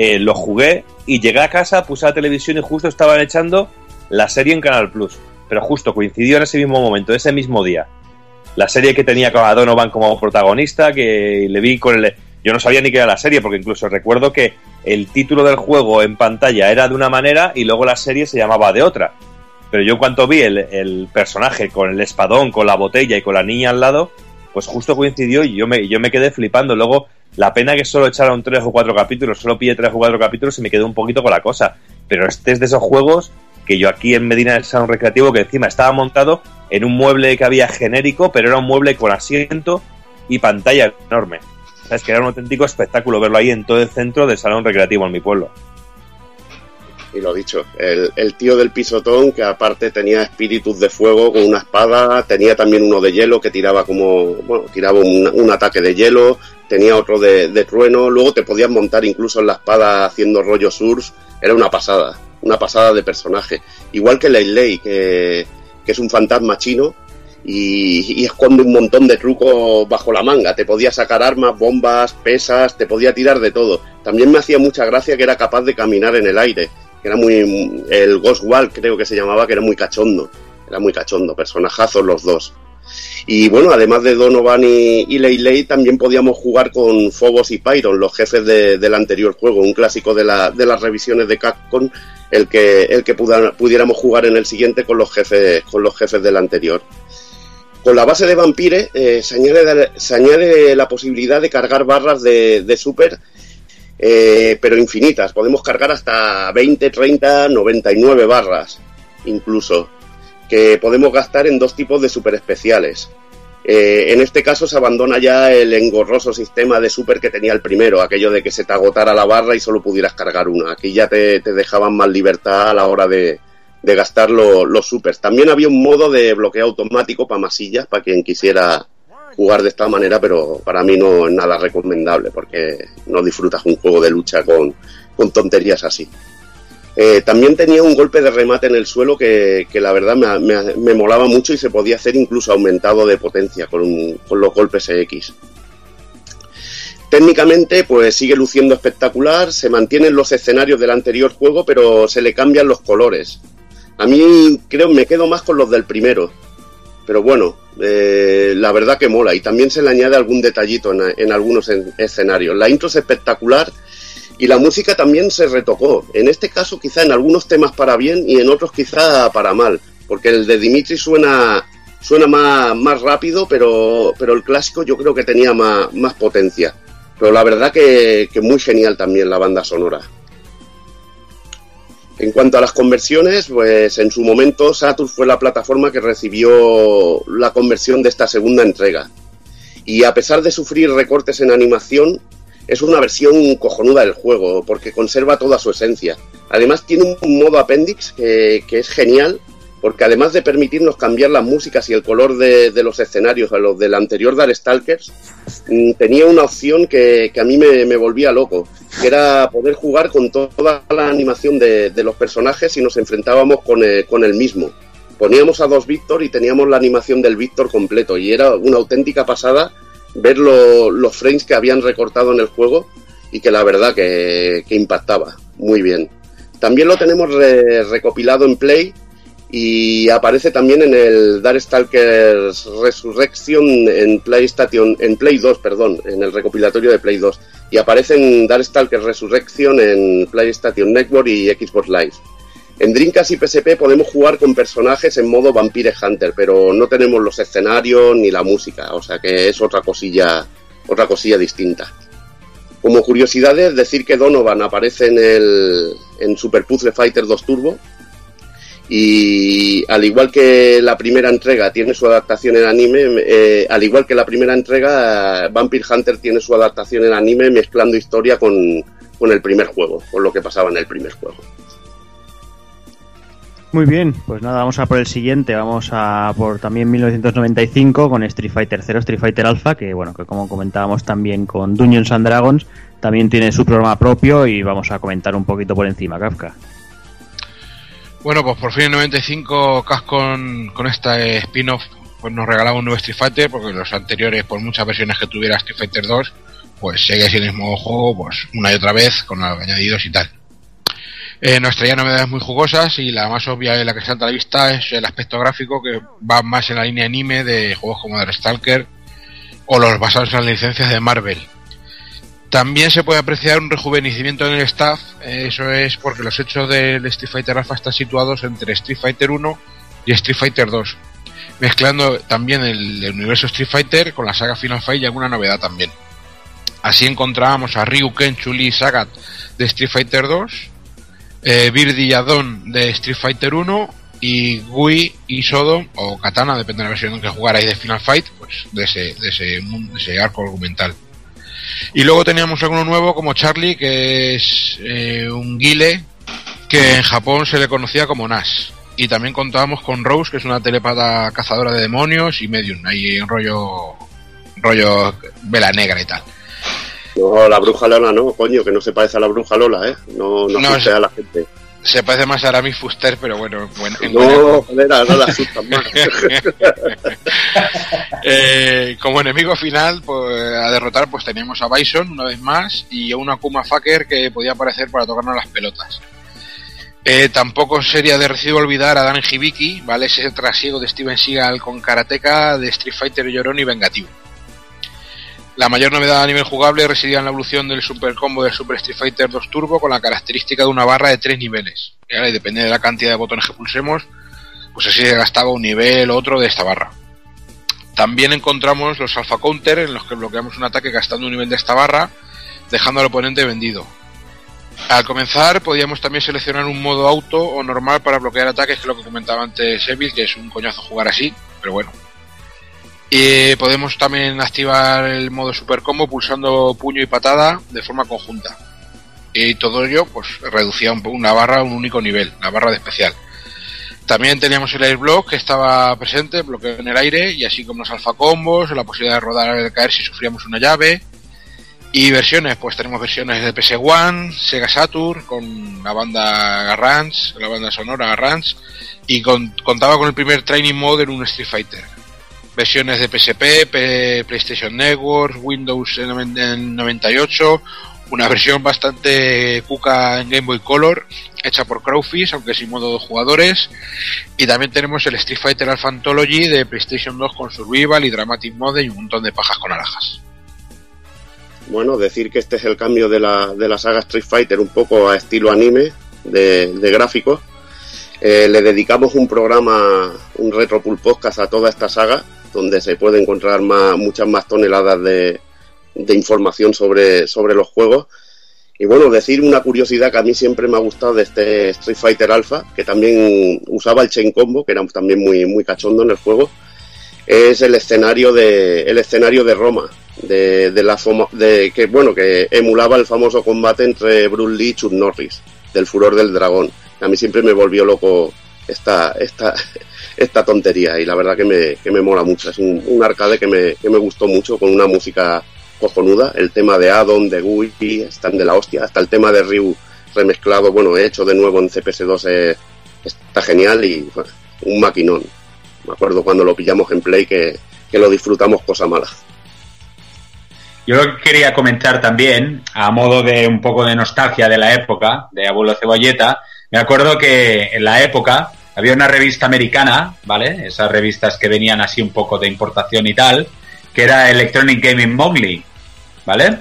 eh, lo jugué y llegué a casa, puse la televisión y justo estaban echando la serie en Canal Plus. Pero justo coincidió en ese mismo momento, ese mismo día. La serie que tenía a Donovan como protagonista, que le vi con el... Yo no sabía ni qué era la serie, porque incluso recuerdo que el título del juego en pantalla era de una manera y luego la serie se llamaba de otra. Pero yo en cuanto vi el, el personaje con el espadón, con la botella y con la niña al lado, pues justo coincidió y yo me, yo me quedé flipando. Luego, la pena que solo echaron tres o cuatro capítulos, solo pillé tres o cuatro capítulos y me quedé un poquito con la cosa. Pero este es de esos juegos que yo aquí en Medina del Salón Recreativo, que encima estaba montado en un mueble que había genérico, pero era un mueble con asiento y pantalla enorme. ¿Sabes? Que era un auténtico espectáculo verlo ahí en todo el centro del Salón Recreativo en mi pueblo. Y lo dicho, el, el tío del pisotón que aparte tenía espíritus de fuego con una espada, tenía también uno de hielo que tiraba como, bueno, tiraba un, ataque de hielo, tenía otro de, trueno, luego te podías montar incluso en la espada haciendo rollo surf, era una pasada, una pasada de personaje. Igual que que, que es un fantasma chino y, y esconde un montón de trucos bajo la manga. Te podía sacar armas, bombas, pesas, te podía tirar de todo. También me hacía mucha gracia que era capaz de caminar en el aire, que era muy... El Ghost Wall creo que se llamaba, que era muy cachondo. Era muy cachondo, personajazos los dos. Y bueno, además de Donovan y, y Leilei, también podíamos jugar con Phobos y Pyron, los jefes de- del anterior juego, un clásico de, la- de las revisiones de Capcom, el que, el que pudiéramos jugar en el siguiente con los jefes, con los jefes del anterior. Con la base de Vampire eh, se, añade, se añade la posibilidad de cargar barras de, de super, eh, pero infinitas. Podemos cargar hasta 20, 30, 99 barras, incluso, que podemos gastar en dos tipos de super especiales. Eh, en este caso se abandona ya el engorroso sistema de super que tenía el primero, aquello de que se te agotara la barra y solo pudieras cargar una. Aquí ya te, te dejaban más libertad a la hora de, de gastar lo- los supers. También había un modo de bloqueo automático para masillas, para quien quisiera jugar de esta manera, pero para mí no es nada recomendable porque no disfrutas un juego de lucha con, con tonterías así. Eh, también tenía un golpe de remate en el suelo que, que la verdad me, me- me molaba mucho y se podía hacer incluso aumentado de potencia con, con los golpes X. Técnicamente, pues sigue luciendo espectacular, se mantienen los escenarios del anterior juego, pero se le cambian los colores. A mí creo me quedo más con los del primero, pero bueno, eh, la verdad que mola y también se le añade algún detallito en, algunos en- escenarios. La intro es espectacular y la música también se retocó. En este caso quizá en algunos temas para bien y en otros quizá para mal, porque el de Dimitri suena suena más, más rápido, pero, pero el clásico yo creo que tenía más, más potencia. Pero la verdad que, que muy genial también la banda sonora. En cuanto a las conversiones, pues en su momento Saturn fue la plataforma que recibió la conversión de esta segunda entrega. Y a pesar de sufrir recortes en animación, es una versión cojonuda del juego, porque conserva toda su esencia. Además tiene un modo appendix que, que es genial porque además de permitirnos cambiar las músicas y el color de, los escenarios a los del anterior Darkstalkers, mm, tenía una opción que, que a mí me, volvía loco, que era poder jugar con toda la animación de, de los personajes y nos enfrentábamos con el, con el mismo. Poníamos a dos Víctor y teníamos la animación del Víctor completo y era una auténtica pasada ver lo- los frames que habían recortado en el juego y que la verdad que, que impactaba muy bien. También lo tenemos re- recopilado en Play y aparece también en el Darkstalkers Resurrection en PlayStation, en Play 2, perdón, en el recopilatorio de Play 2. Y aparece en Darkstalkers Resurrection en PlayStation Network y Xbox Live. En Dreamcast y PSP podemos jugar con personajes en modo Vampire Hunter, pero no tenemos los escenarios ni la música, o sea que es otra cosilla, otra cosilla distinta. Como curiosidades, decir que Donovan aparece en el en Super Puzzle Fighter 2 Turbo y al igual que la primera entrega tiene su adaptación en anime, eh, al igual que la primera entrega, Vampire Hunter tiene su adaptación en anime mezclando historia con, con el primer juego, con lo que pasaba en el primer juego. Muy bien, pues nada, vamos a por el siguiente, vamos a por también 1995 con Street Fighter 0, Street Fighter Alpha, que bueno, que como comentábamos también con Dungeons and Dragons, también tiene su programa propio y vamos a comentar un poquito por encima, Kafka. Bueno, pues por fin en 95 Capcom con esta eh, spin-off pues nos regalaba un nuevo Street Fighter porque los anteriores, por muchas versiones que tuviera Street Fighter 2, pues sigue siendo el mismo juego pues una y otra vez con los añadidos y tal. Eh, nos traía novedades muy jugosas y la más obvia y la que salta a la vista es el aspecto gráfico que va más en la línea anime de juegos como Stalker o los basados en las licencias de Marvel. También se puede apreciar un rejuvenecimiento en el staff, eh, eso es porque los hechos del Street Fighter Alpha están situados entre Street Fighter 1 y Street Fighter 2, mezclando también el, universo Street Fighter con la saga Final Fight y alguna novedad también. Así encontrábamos a Ryu, Ken, Chun-Li y Sagat de Street Fighter 2, eh, y Adon de Street Fighter 1 y Gui y Sodom o Katana, depende de la versión que jugarais de Final Fight, pues de ese, de ese arco argumental. Y luego teníamos alguno nuevo como Charlie, que es eh, un guile que en Japón se le conocía como Nash. Y también contábamos con Rose, que es una telepata cazadora de demonios, y Medium, ahí en rollo, rollo vela negra y tal. No, la bruja Lola no, coño, que no se parece a la bruja Lola, ¿eh? No, no, No, asuste es- a la gente. Se parece más a Aramis Fuster, pero bueno, bueno en No, joder, no la asustan más. <laughs> Eh, como enemigo final pues, a derrotar pues teníamos a Bison una vez más y a un Akuma Fucker que podía aparecer para tocarnos las pelotas. Eh, tampoco sería de recibo olvidar a Dan Hibiki, ¿vale? Ese trasiego de Steven Seagal con Karateka de Street Fighter Llorón y Vengativo. La mayor novedad a nivel jugable residía en la evolución del Super Combo del Super Street Fighter 2 Turbo con la característica de una barra de tres niveles. Y depende de la cantidad de botones que pulsemos, pues así se gastaba un nivel u otro de esta barra. También encontramos los alpha counter en los que bloqueamos un ataque gastando un nivel de esta barra, dejando al oponente vendido. Al comenzar podíamos también seleccionar un modo auto o normal para bloquear ataques, que es lo que comentaba antes Evil, que es un coñazo jugar así, pero bueno. Y podemos también activar el modo super combo pulsando puño y patada de forma conjunta. Y todo ello pues reducía una barra a un único nivel, la barra de especial. También teníamos el airblock que estaba presente, bloqueo en el aire, y así como los alfa combos, la posibilidad de rodar al caer si sufríamos una llave. Y versiones, pues tenemos versiones de PS1, Sega Saturn, con la banda Garrans, la banda sonora Garrans, y con- contaba con el primer training mode en un Street Fighter. Versiones de PSP, PlayStation Network, Windows en noven- en 98, una versión bastante cuca en Game Boy Color, hecha por Crowfish, aunque sin modo de jugadores. Y también tenemos el Street Fighter Alpha Anthology de PlayStation 2 con Survival y Dramatic Mode y un montón de pajas con alhajas. Bueno, decir que este es el cambio de la, de la saga Street Fighter un poco a estilo anime de, de gráficos. Eh, le dedicamos un programa, un Retro Pool Podcast a toda esta saga, donde se puede encontrar más, muchas más toneladas de, información sobre, sobre los juegos. Y bueno, decir una curiosidad que a mí siempre me ha gustado de este Street Fighter Alpha, que también usaba el Chain Combo, que era también muy, muy cachondo en el juego, es el escenario de, el escenario de Roma, de, de la de que bueno que emulaba el famoso combate entre Bruce Lee y Chuck Norris del furor del dragón a mí siempre me volvió loco esta, esta, esta tontería y la verdad que me, que me mola mucho. Es un, un arcade que me, que me gustó mucho con una música cojonuda. El tema de Adam, de Gui, están de la hostia. Hasta el tema de Ryu remezclado, bueno, hecho de nuevo en CPS2 es- está genial y un maquinón. Me acuerdo cuando lo pillamos en Play que, que lo disfrutamos cosa mala. Yo quería comentar también, a modo de un poco de nostalgia de la época, de Abuelo Cebolleta, me acuerdo que en la época había una revista americana, ¿vale? Esas revistas que venían así un poco de importación y tal, que era Electronic Gaming Monthly, ¿vale?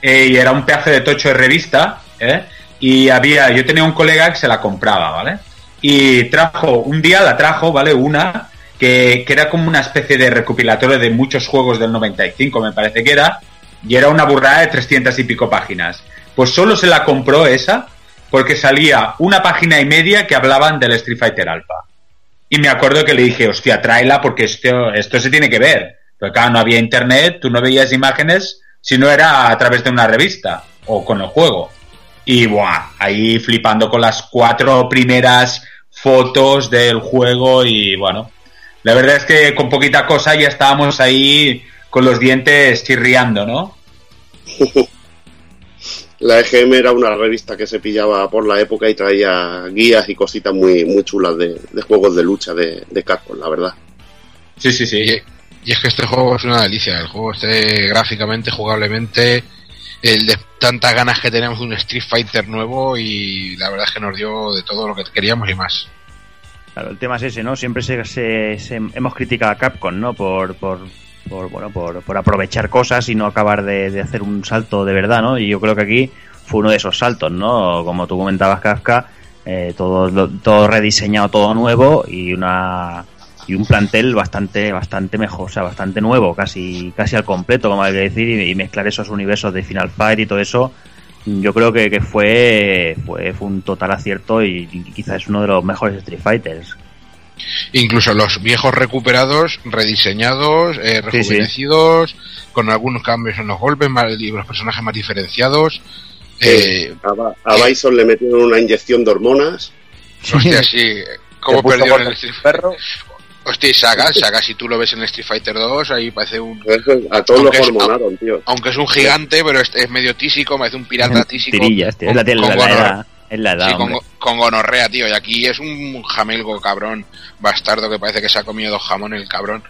Eh, y era un pedazo de tocho de revista, ¿eh? Y había, yo tenía un colega que se la compraba, ¿vale? Y trajo, un día la trajo, ¿vale? Una, que, que era como una especie de recopilatorio de muchos juegos del 95, me parece que era, y era una burrada de 300 y pico páginas. Pues solo se la compró esa porque salía una página y media que hablaban del Street Fighter Alpha. Y me acuerdo que le dije, hostia, tráela porque esto, esto se tiene que ver. Porque claro, no había internet, tú no veías imágenes si no era a través de una revista o con el juego. Y buah, ahí flipando con las cuatro primeras fotos del juego y bueno, la verdad es que con poquita cosa ya estábamos ahí con los dientes chirriando, ¿no? <laughs> La EGM era una revista que se pillaba por la época y traía guías y cositas muy, muy chulas de, de juegos de lucha de, de Capcom, la verdad. Sí, sí, sí. Y, es que este juego es una delicia. El juego este gráficamente, jugablemente, el de tantas ganas que tenemos de un Street Fighter nuevo y la verdad es que nos dio de todo lo que queríamos y más. Claro, el tema es ese, ¿no? Siempre se, se- se- hemos criticado a Capcom, ¿no? Por, por, por, bueno, por, por aprovechar cosas y no acabar de, de hacer un salto de verdad, ¿no? Y yo creo que aquí fue uno de esos saltos, ¿no? Como tú comentabas, Kafka, eh, todo, todo rediseñado, todo nuevo y una y un plantel bastante bastante mejor, o sea, bastante nuevo, casi casi al completo, como hay que decir, y, mezclar esos universos de Final Fight y todo eso, yo creo que, que fue, fue fue un total acierto y quizás es uno de los mejores Street Fighters. Incluso los viejos recuperados, rediseñados, eh, Sí, sí. rejuvenecidos, con algunos cambios en los golpes más, y los personajes más diferenciados. Eh, a, Bison le metieron una inyección de hormonas. Hostia, sí. ¿Cómo perdió el Street Fighter? Hostia, Saga, <laughs> Saga, si tú lo ves en el Street Fighter 2, ahí parece un. A todos los Aunque es- hormonaron, tío. Aunque es un gigante, pero es, es medio tísico, parece un pirata tísico. Tirillas, tío. Es la, con- la- con la gonorrea. edad. Es la edad, Sí, con, con gonorrea, tío. Y aquí es un jamelgo cabrón, bastardo, que parece que se ha comido dos jamones el cabrón.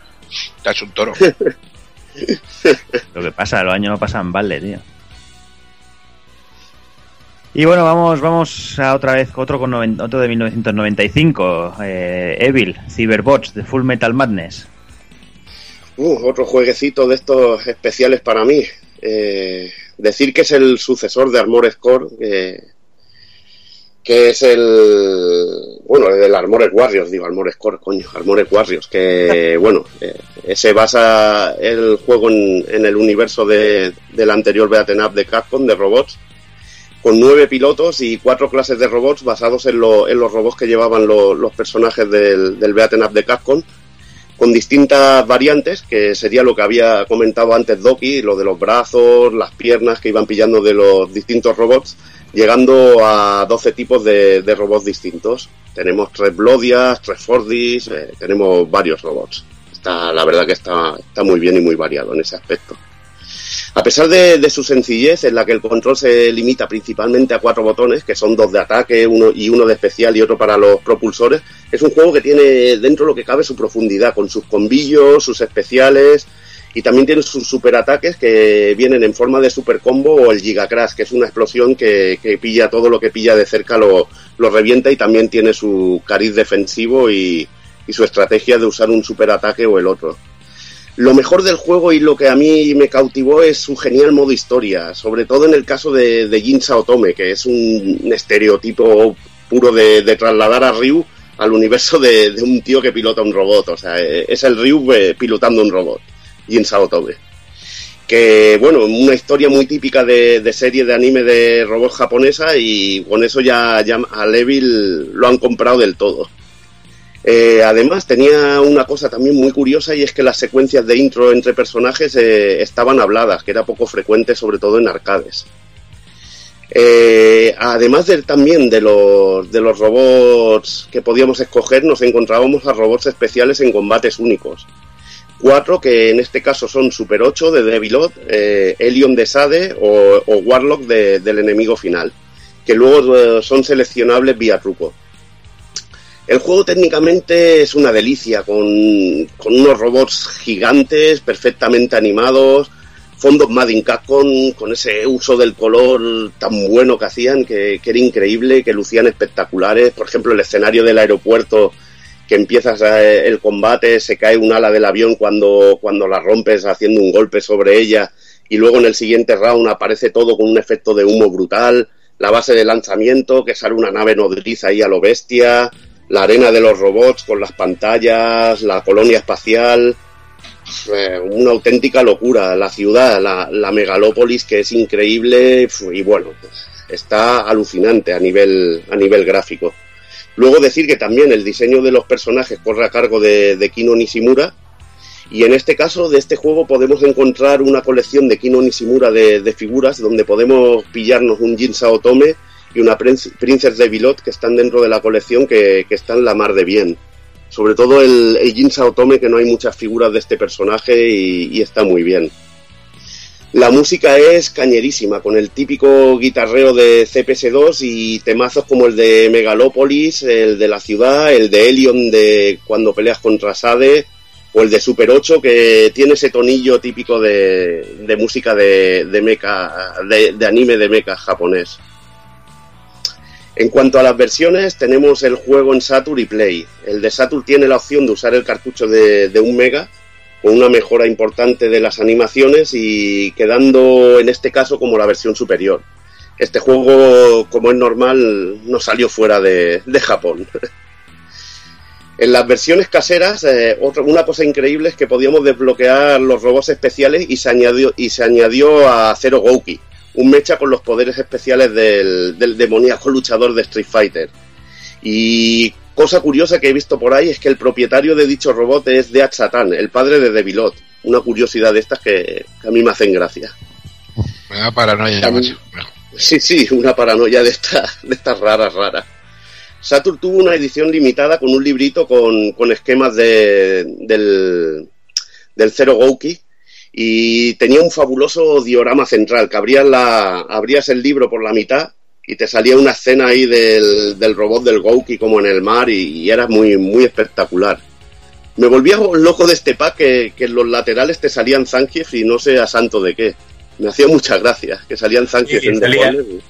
Te ha hecho un toro. <laughs> Lo que pasa, los años no pasan vale, tío. Y bueno, vamos vamos a otra vez, otro, con noven- otro de 1995, eh, Evil, Cyberbots, de Full Metal Madness. Uh, otro jueguecito de estos especiales para mí. Eh, decir que es el sucesor de Armored Core, que, que es el. Bueno, el Armored Warriors, digo, Armored Core, coño, Armored Warriors, que <laughs> bueno, eh, se basa el juego en, en el universo de, del anterior Beaten Up de Capcom, de robots, con nueve pilotos y cuatro clases de robots basados en, lo- en los robots que llevaban lo- los personajes del, del Beaten Up de Capcom con distintas variantes, que sería lo que había comentado antes Doki, lo de los brazos, las piernas que iban pillando de los distintos robots, llegando a 12 tipos de, robots distintos. Tenemos tres Blodias, tres Fordis, eh, tenemos varios robots. Está, la verdad que está, está muy bien y muy variado en ese aspecto. A pesar de, de su sencillez, en la que el control se limita principalmente a cuatro botones, que son dos de ataque uno y uno de especial y otro para los propulsores, es un juego que tiene dentro lo que cabe su profundidad, con sus combillos, sus especiales, y también tiene sus superataques que vienen en forma de super combo o el Giga Crash, que es una explosión que, pilla todo lo que pilla de cerca, lo, lo revienta y también tiene su cariz defensivo y, su estrategia de usar un superataque o el otro. Lo mejor del juego y lo que a mí me cautivó es su genial modo historia, sobre todo en el caso de, de Jin Saotome, que es un estereotipo puro de, trasladar a Ryu al universo de, de un tío que pilota un robot. O sea, eh, es el Ryu eh, pilotando un robot, Jin Saotome. Que, bueno, una historia muy típica de, serie de anime de robot japonesa y con eso ya, ya a Levil lo han comprado del todo. Eh, además, tenía una cosa también muy curiosa y es que las secuencias de intro entre personajes eh, estaban habladas, que era poco frecuente, sobre todo en arcades. Eh, además de, también de los, de los robots que podíamos escoger, nos encontrábamos a robots especiales en combates únicos. Cuatro que en este caso son Super 8 de Devilot, eh, de Sade o, o Warlock de- del enemigo final, que luego eh, son seleccionables vía truco. El juego técnicamente es una delicia, con, con unos robots gigantes, perfectamente animados, fondos Made in Capcom, con ese uso del color tan bueno que hacían, que era increíble, que lucían espectaculares. Por ejemplo, el escenario del aeropuerto, que empiezas eh, el combate, se cae un ala del avión cuando, cuando la rompes haciendo un golpe sobre ella, y luego en el siguiente round aparece todo con un efecto de humo brutal. La base de lanzamiento, que sale una nave nodriza ahí a lo bestia, la arena de los robots con las pantallas, la colonia espacial, eh, una auténtica locura. La ciudad, la, la megalópolis que es increíble y bueno, está alucinante a nivel, a nivel gráfico. Luego decir que también el diseño de los personajes corre a cargo de, de Kino Nishimura. Y en este caso de este juego podemos encontrar una colección de Kino Nishimura de, figuras donde podemos pillarnos un Jin Saotome y una Prince- Princess de Vilot que están dentro de la colección que, están la mar de bien. Sobre todo el, el Jin Saotome que no hay muchas figuras de este personaje y está muy bien. La música es cañerísima, con el típico guitarreo de CPS2 y temazos como el de Megalopolis, el de la ciudad, el de Helion de cuando peleas contra Sade, o el de Super 8 que tiene ese tonillo típico de, música de, de mecha, de, de anime de mecha japonés. En cuanto a las versiones, tenemos el juego en Saturn y Play. El de Saturn tiene la opción de usar el cartucho de, de un mega con una mejora importante de las animaciones y quedando en este caso como la versión superior. Este juego, como es normal, no salió fuera de, Japón. <laughs> En las versiones caseras, eh, otra, una cosa increíble es que podíamos desbloquear los robots especiales y se añadió, y se añadió a Zero Gouki, un mecha con los poderes especiales del, del demoníaco luchador de Street Fighter. Y cosa curiosa que he visto por ahí es que el propietario de dicho robot es Deat Satan, el padre de Devilot. Una curiosidad de estas que, que a mí me hacen gracia. Me da paranoia ya, macho. Sí, sí, una paranoia de estas de estas raras, raras. Saturn tuvo una edición limitada con un librito con, con esquemas de, del, del Zero Gouki y tenía un fabuloso diorama central, que abrías, la, abrías el libro por la mitad y te salía una escena ahí del, del robot del Gouki como en el mar y, y era muy, muy espectacular. Me volvía loco de este pack que, que en los laterales te salían Zangief y no sé a santo de qué. Me hacía muchas gracias que salían Zangief Sí, en salía. deformes.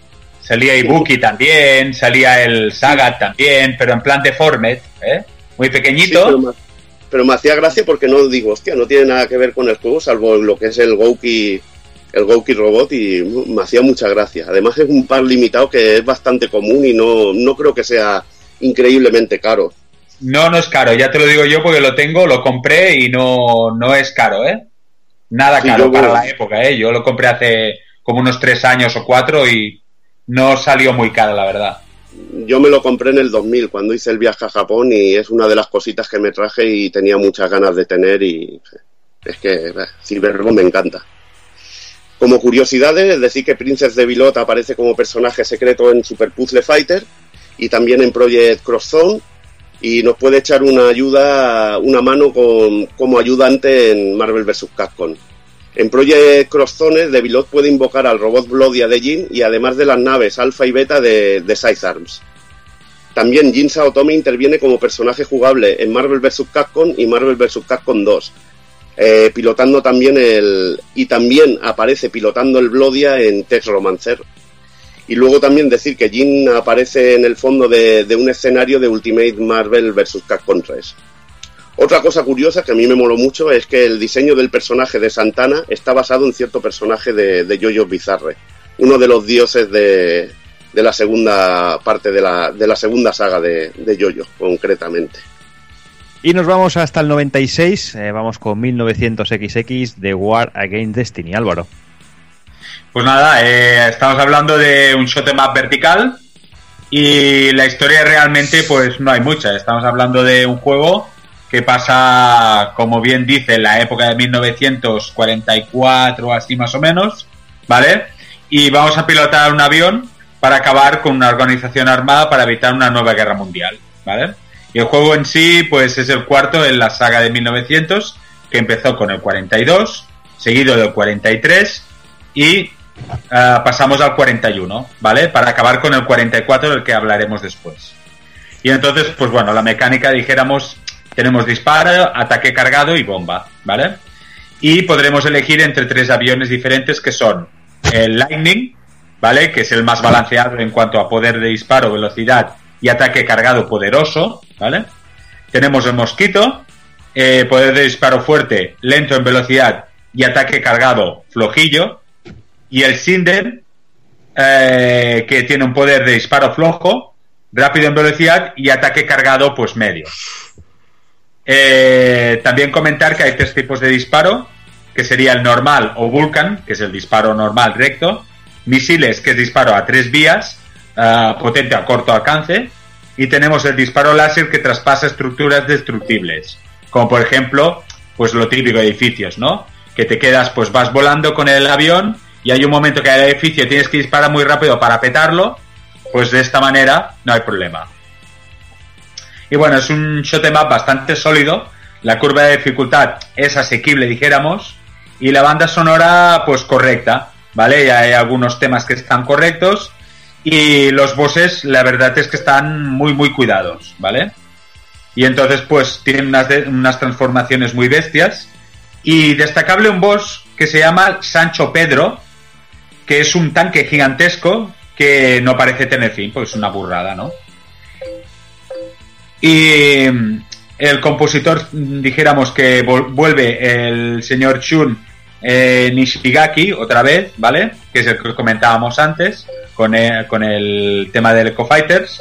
Salía Ibuki también, salía el Sagat también, pero en plan deformed, ¿eh? Muy Sí, pequeñito. pero, me, pero me hacía gracia porque no digo, hostia, no tiene nada que ver con el juego, salvo lo que es el Gouki, el Gouki Robot, y me hacía mucha gracia. Además, es un par limitado que es bastante común y no, no creo que sea increíblemente caro. No, no es caro, ya te lo digo yo porque lo tengo, lo compré y no, no es caro, ¿eh? Nada Sí, caro yo- para la época, ¿eh? Yo lo compré hace como unos tres años o cuatro y no salió muy caro, la verdad. Yo me lo compré en el 2000 cuando hice el viaje a Japón y es una de las cositas que me traje y tenía muchas ganas de tener y es que eh, Cyberbomb me encanta. Como curiosidades, es decir que Princess de Vilot aparece como personaje secreto en Super Puzzle Fighter y también en Project Cross Zone y nos puede echar una ayuda, una mano con, como ayudante en Marvel vs. Capcom. En Project Cross Zone, Devilot puede invocar al robot Blodia de Jin y además de las naves Alpha y Beta de, de Arms. También Jin Saotome interviene como personaje jugable en Marvel vs. Capcom y Marvel vs. Capcom 2, eh, pilotando también el. y también aparece pilotando el Blodia en Tex Romancer. Y luego también decir que Jin aparece en el fondo de, de un escenario de Ultimate Marvel vs. Capcom 3. Otra cosa curiosa que a mí me moló mucho es que el diseño del personaje de Santana está basado en cierto personaje de, de Bizarre, uno de los dioses de, de la segunda parte de la, de la segunda saga de, de Jojo, concretamente. Y nos vamos hasta el 96, eh, vamos con 1900XX de War Against Destiny, Álvaro. Pues nada, eh, estamos hablando de un shot más vertical y la historia realmente pues no hay mucha. Estamos hablando de un juego que pasa, como bien dice, en la época de 1944 o así más o menos, ¿vale? y vamos a pilotar un avión para acabar con una organización armada para evitar una nueva guerra mundial, ¿vale? Y el juego en sí, pues es el cuarto en la saga de 1900, que empezó con el 42, seguido del 43 y ah, pasamos al 41, ¿vale? Para acabar con el 44 del que hablaremos después. Y entonces, pues bueno, la mecánica, dijéramos, tenemos disparo, ataque cargado y bomba, ¿vale? Y podremos elegir entre tres aviones diferentes que son el Lightning, ¿vale? Que es el más balanceado en cuanto a poder de disparo, velocidad y ataque cargado poderoso, ¿vale? Tenemos el Mosquito, eh, poder de disparo fuerte, lento en velocidad y ataque cargado flojillo. Y el Cinder, eh, que tiene un poder de disparo flojo, rápido en velocidad y ataque cargado pues medio. Eh, también comentar que hay tres tipos de disparo, que sería el normal o Vulcan, que es el disparo normal recto, misiles, que es disparo a tres vías, potente a corto alcance, y tenemos el disparo láser que traspasa estructuras destructibles, como por ejemplo, pues lo típico de edificios, ¿no? Que te quedas, pues vas volando con el avión y hay un momento que el edificio tienes que disparar muy rápido para petarlo, pues de esta manera no hay problema. Y bueno, es un shot em up bastante sólido. La curva de dificultad es asequible, dijéramos. Y la banda sonora, pues correcta, ¿vale? Ya hay algunos temas que están correctos. Y los bosses, la verdad es que están muy, muy cuidados, ¿vale? Y entonces, pues, tienen unas, unas transformaciones muy bestias. Y destacable un boss que se llama Sancho Pedro, que es un tanque gigantesco que no parece tener fin, pues es una burrada, ¿no? Y mm, el compositor, mm, dijéramos que vuelve el señor Shun eh, Nishigaki otra vez, ¿vale? Que es el que comentábamos antes, con el, tema del Eco Fighters.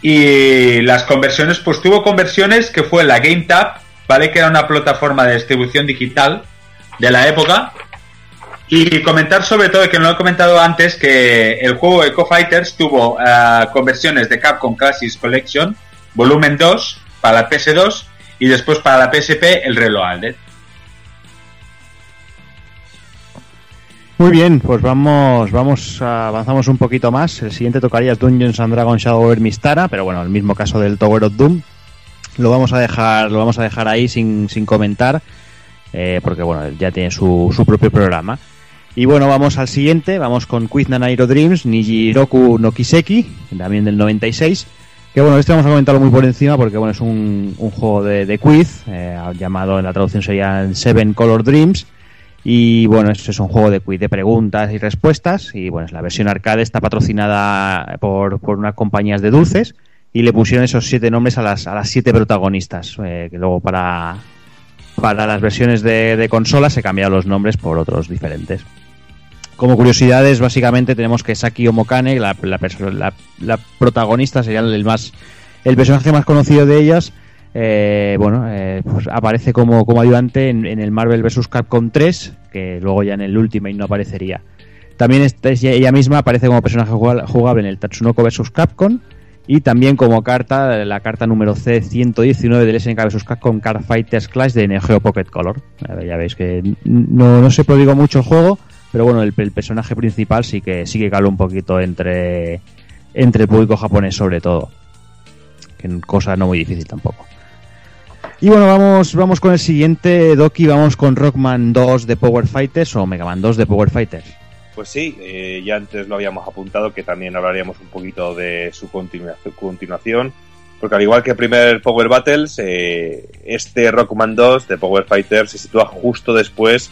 Y las conversiones, pues tuvo conversiones que fue la GameTap, ¿vale? Que era una plataforma de distribución digital de la época. Y comentar sobre todo, que no lo he comentado antes, que el juego Eco Fighters tuvo eh, conversiones de Capcom Classics Collection, volumen 2, para la PS2, y después para la PSP el Reloaded. Muy bien, pues vamos, vamos, avanzamos un poquito más. El siguiente tocaría es Dungeons and Dragons Shadow over Mistara, pero bueno, el mismo caso del Tower of Doom. Lo vamos a dejar, lo vamos a dejar ahí sin, sin comentar, eh, porque bueno, ya tiene su, su propio programa. Y bueno, vamos al siguiente, vamos con Quiz Nanairo Dreams, Nijiroku no Kiseki, también del 96. Que bueno, este vamos a comentarlo muy por encima porque bueno, es un, un juego de, de quiz, eh, llamado en la traducción sería Seven Color Dreams. Y bueno, esto es un juego de preguntas y respuestas. Y bueno, la versión arcade, está patrocinada por, por unas compañías de dulces. Y le pusieron esos siete nombres a las, a las siete protagonistas. eh, que luego para, para las versiones de, de consola se cambiaron los nombres por otros diferentes. Como curiosidades, básicamente tenemos que Saki Omokane, la, la- la protagonista, sería el más el personaje más conocido de ellas. Eh, bueno, eh, pues aparece como, como ayudante en, en el Marvel vs. Capcom 3, que luego ya en el Ultimate no aparecería. También ella misma aparece como personaje jugable en el Tatsunoko vs. Capcom y también como carta, la carta número C119 del SNK vs. Capcom Card Fighters Clash de Neo Pocket Color. Ya veis que no, no se prodigo mucho el juego, pero bueno, el, personaje principal sí que sí que cala un poquito entre, entre el público japonés sobre todo. Que cosa no muy difícil tampoco. Y bueno, vamos, vamos con el siguiente, Doki, vamos con Rockman 2 de Power Fighters o Mega Man 2 de Power Fighters. Pues sí, eh, ya antes lo habíamos apuntado que también hablaríamos un poquito de su continua- continuación. Porque al igual que el primer Power Battles, eh, este Rockman 2 de Power Fighter se sitúa justo después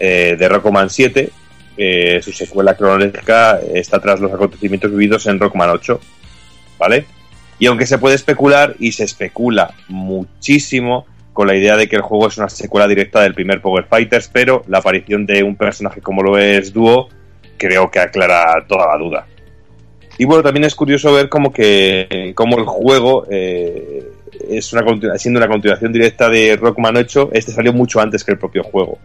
eh, de Rockman 7. Eh, su secuela cronológica está tras los acontecimientos vividos en Rockman 8. ¿Vale? Y aunque se puede especular, y se especula muchísimo con la idea de que el juego es una secuela directa del primer Power Fighters, pero la aparición de un personaje como lo es Duo creo que aclara toda la duda. Y bueno, también es curioso ver como que el juego eh, es una siendo una continuación directa de Rockman 8, este salió mucho antes que el propio juego.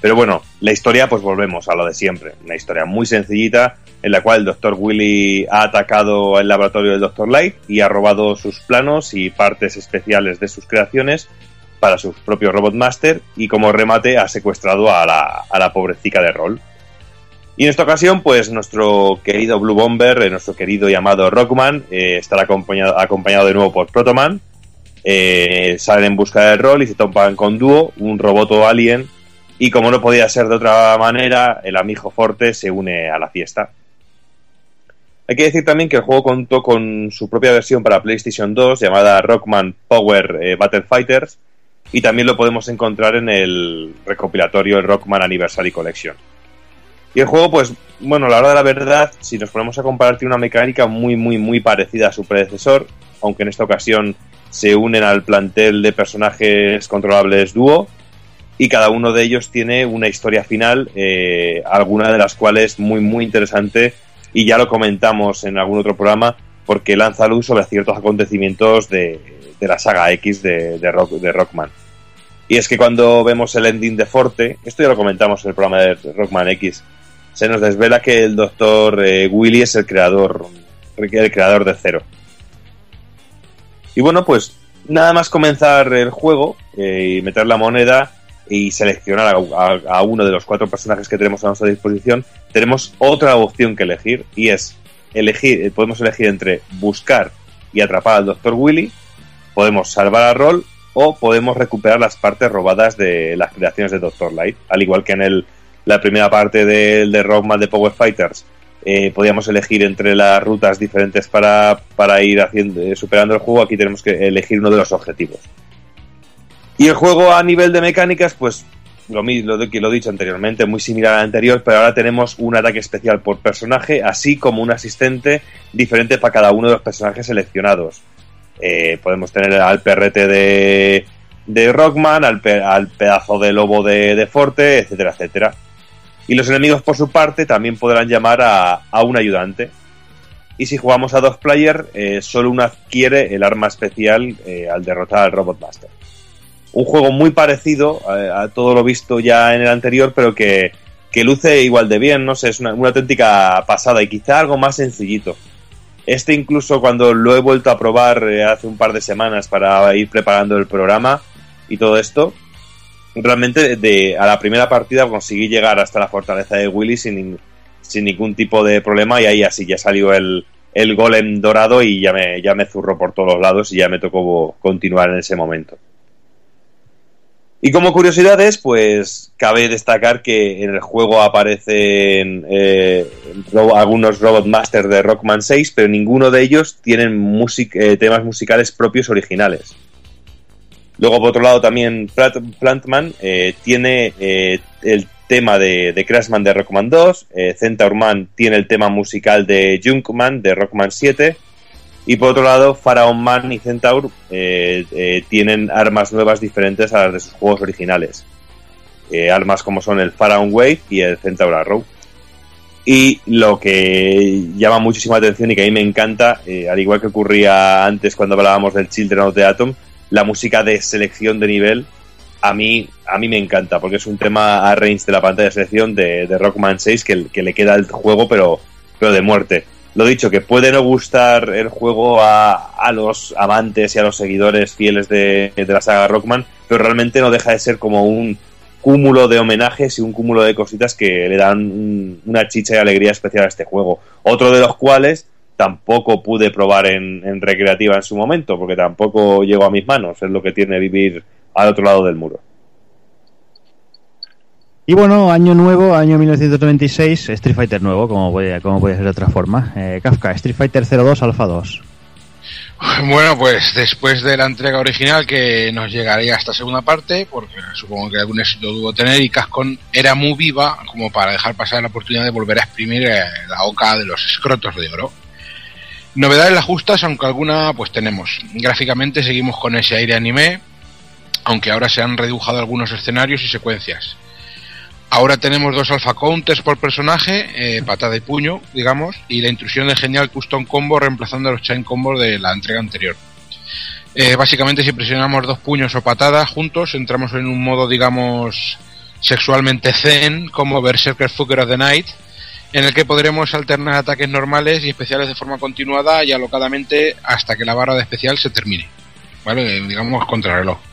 Pero bueno, la historia, pues volvemos a lo de siempre. Una historia muy sencillita en la cual el Dr. Willy ha atacado el laboratorio del Dr. Light y ha robado sus planos y partes especiales de sus creaciones para su propio Robot Master y como remate ha secuestrado a la, a la pobrecita de rol. Y en esta ocasión, pues nuestro querido Blue Bomber, eh, nuestro querido llamado Rockman, eh, estará acompañado, acompañado de nuevo por Protoman. Eh, salen en busca del rol y se topan con Dúo, un roboto alien. Y como no podía ser de otra manera, el amigo Forte se une a la fiesta. Hay que decir también que el juego contó con su propia versión para PlayStation 2 llamada Rockman Power eh, Battle Fighters y también lo podemos encontrar en el recopilatorio el Rockman Anniversary Collection. Y el juego, pues, bueno, la hora de la verdad, si nos ponemos a comparar, tiene una mecánica muy, muy, muy parecida a su predecesor, aunque en esta ocasión se unen al plantel de personajes controlables dúo y cada uno de ellos tiene una historia final, eh, alguna de las cuales muy, muy interesante y ya lo comentamos en algún otro programa porque lanza luz sobre ciertos acontecimientos de, de la saga X de, de, Rock, de Rockman. Y es que cuando vemos el ending de Forte, esto ya lo comentamos en el programa de Rockman X, se nos desvela que el doctor eh, Willy es el creador, el creador de Cero. Y bueno, pues nada más comenzar el juego eh, y meter la moneda y seleccionar a, uno de los cuatro personajes que tenemos a nuestra disposición, tenemos otra opción que elegir y es elegir, eh, podemos elegir entre buscar y atrapar al Dr. Willy, podemos salvar a Roll o podemos recuperar las partes robadas de las creaciones de Dr. Light, al igual que en el, la primera parte del de Rockman de Power Fighters. Eh, podíamos elegir entre las rutas diferentes para, para ir haciendo, eh, superando el juego. Aquí tenemos que elegir uno de los objetivos. Y el juego a nivel de mecánicas, pues lo, lo que lo he dicho anteriormente, muy similar al anterior, pero ahora tenemos un ataque especial por personaje, así como un asistente diferente para cada uno de los personajes seleccionados. Eh, podemos tener al perrete de, Rockman, al, al, pedazo de lobo de, Forte, etcétera, etcétera. Y los enemigos, por su parte, también podrán llamar a, a un ayudante. Y si jugamos a dos player, eh, solo uno adquiere el arma especial eh, al derrotar al Robot Master un juego muy parecido a, a, todo lo visto ya en el anterior, pero que, que luce igual de bien, no sé, es una, una, auténtica pasada y quizá algo más sencillito. Este incluso cuando lo he vuelto a probar eh, hace un par de semanas para ir preparando el programa y todo esto, realmente de, a la primera partida conseguí llegar hasta la fortaleza de Willy sin, sin ningún tipo de problema y ahí así ya salió el, el golem dorado y ya me, ya me zurró por todos los lados y ya me tocó continuar en ese momento. Y como curiosidades, pues cabe destacar que en el juego aparecen eh, algunos Robot Masters de Rockman 6, pero ninguno de ellos tienen eh, temas musicales propios originales. Luego, por otro lado, también Plantman eh, tiene el tema de, de, Crashman de Rockman 2, Centaurman tiene el tema musical de Junkman de Rockman 7, y por otro lado, Pharaon Man y Centaur eh, eh, tienen armas nuevas diferentes a las de sus juegos originales. Eh, armas como son el Pharaon Wave y el Centaur Arrow. Y lo que llama muchísima atención y que a mí me encanta, al igual que ocurría antes cuando hablábamos del Children of the Atom, la música de selección de nivel a mí, a mí me encanta, porque es un tema a range de la pantalla de selección de, de Rockman 6 que, que le queda el juego, pero, pero de muerte lo dicho, que puede no gustar el juego a, a, los amantes y a los seguidores fieles de, de, la saga Rockman, pero realmente no deja de ser como un cúmulo de homenajes y un cúmulo de cositas que le dan un, una chicha y alegría especial a este juego. Otro de los cuales tampoco pude probar en, en recreativa en su momento, porque tampoco llegó a mis manos, es lo que tiene vivir al otro lado del muro. Y bueno, año nuevo, año 1996, Street Fighter nuevo, como puede, como puede ser de otra forma. Eh, Kafka, Street Fighter 02 Alpha 2. <laughs> Bueno, pues después de la entrega original que nos llegaría esta segunda parte, porque supongo que algún éxito tuvo tener, y Cascon era muy viva como para dejar pasar la oportunidad de volver a exprimir eh, la oca de los escrotos de oro. Novedades las justas, aunque alguna pues tenemos. Gráficamente seguimos con ese aire anime, aunque ahora se han redibujado algunos escenarios y secuencias. Ahora tenemos dos alpha counters por personaje, eh, patada y puño, digamos, y la intrusión de genial custom combo reemplazando los chain combos de la entrega anterior. Eh, básicamente, si presionamos dos puños o patadas juntos, entramos en un modo, digamos, sexualmente zen, como Berserker Fucker of the Night, en el que podremos alternar ataques normales y especiales de forma continuada y alocadamente hasta que la barra de especial se termine. ¿Vale? Digamos, contrarreloj.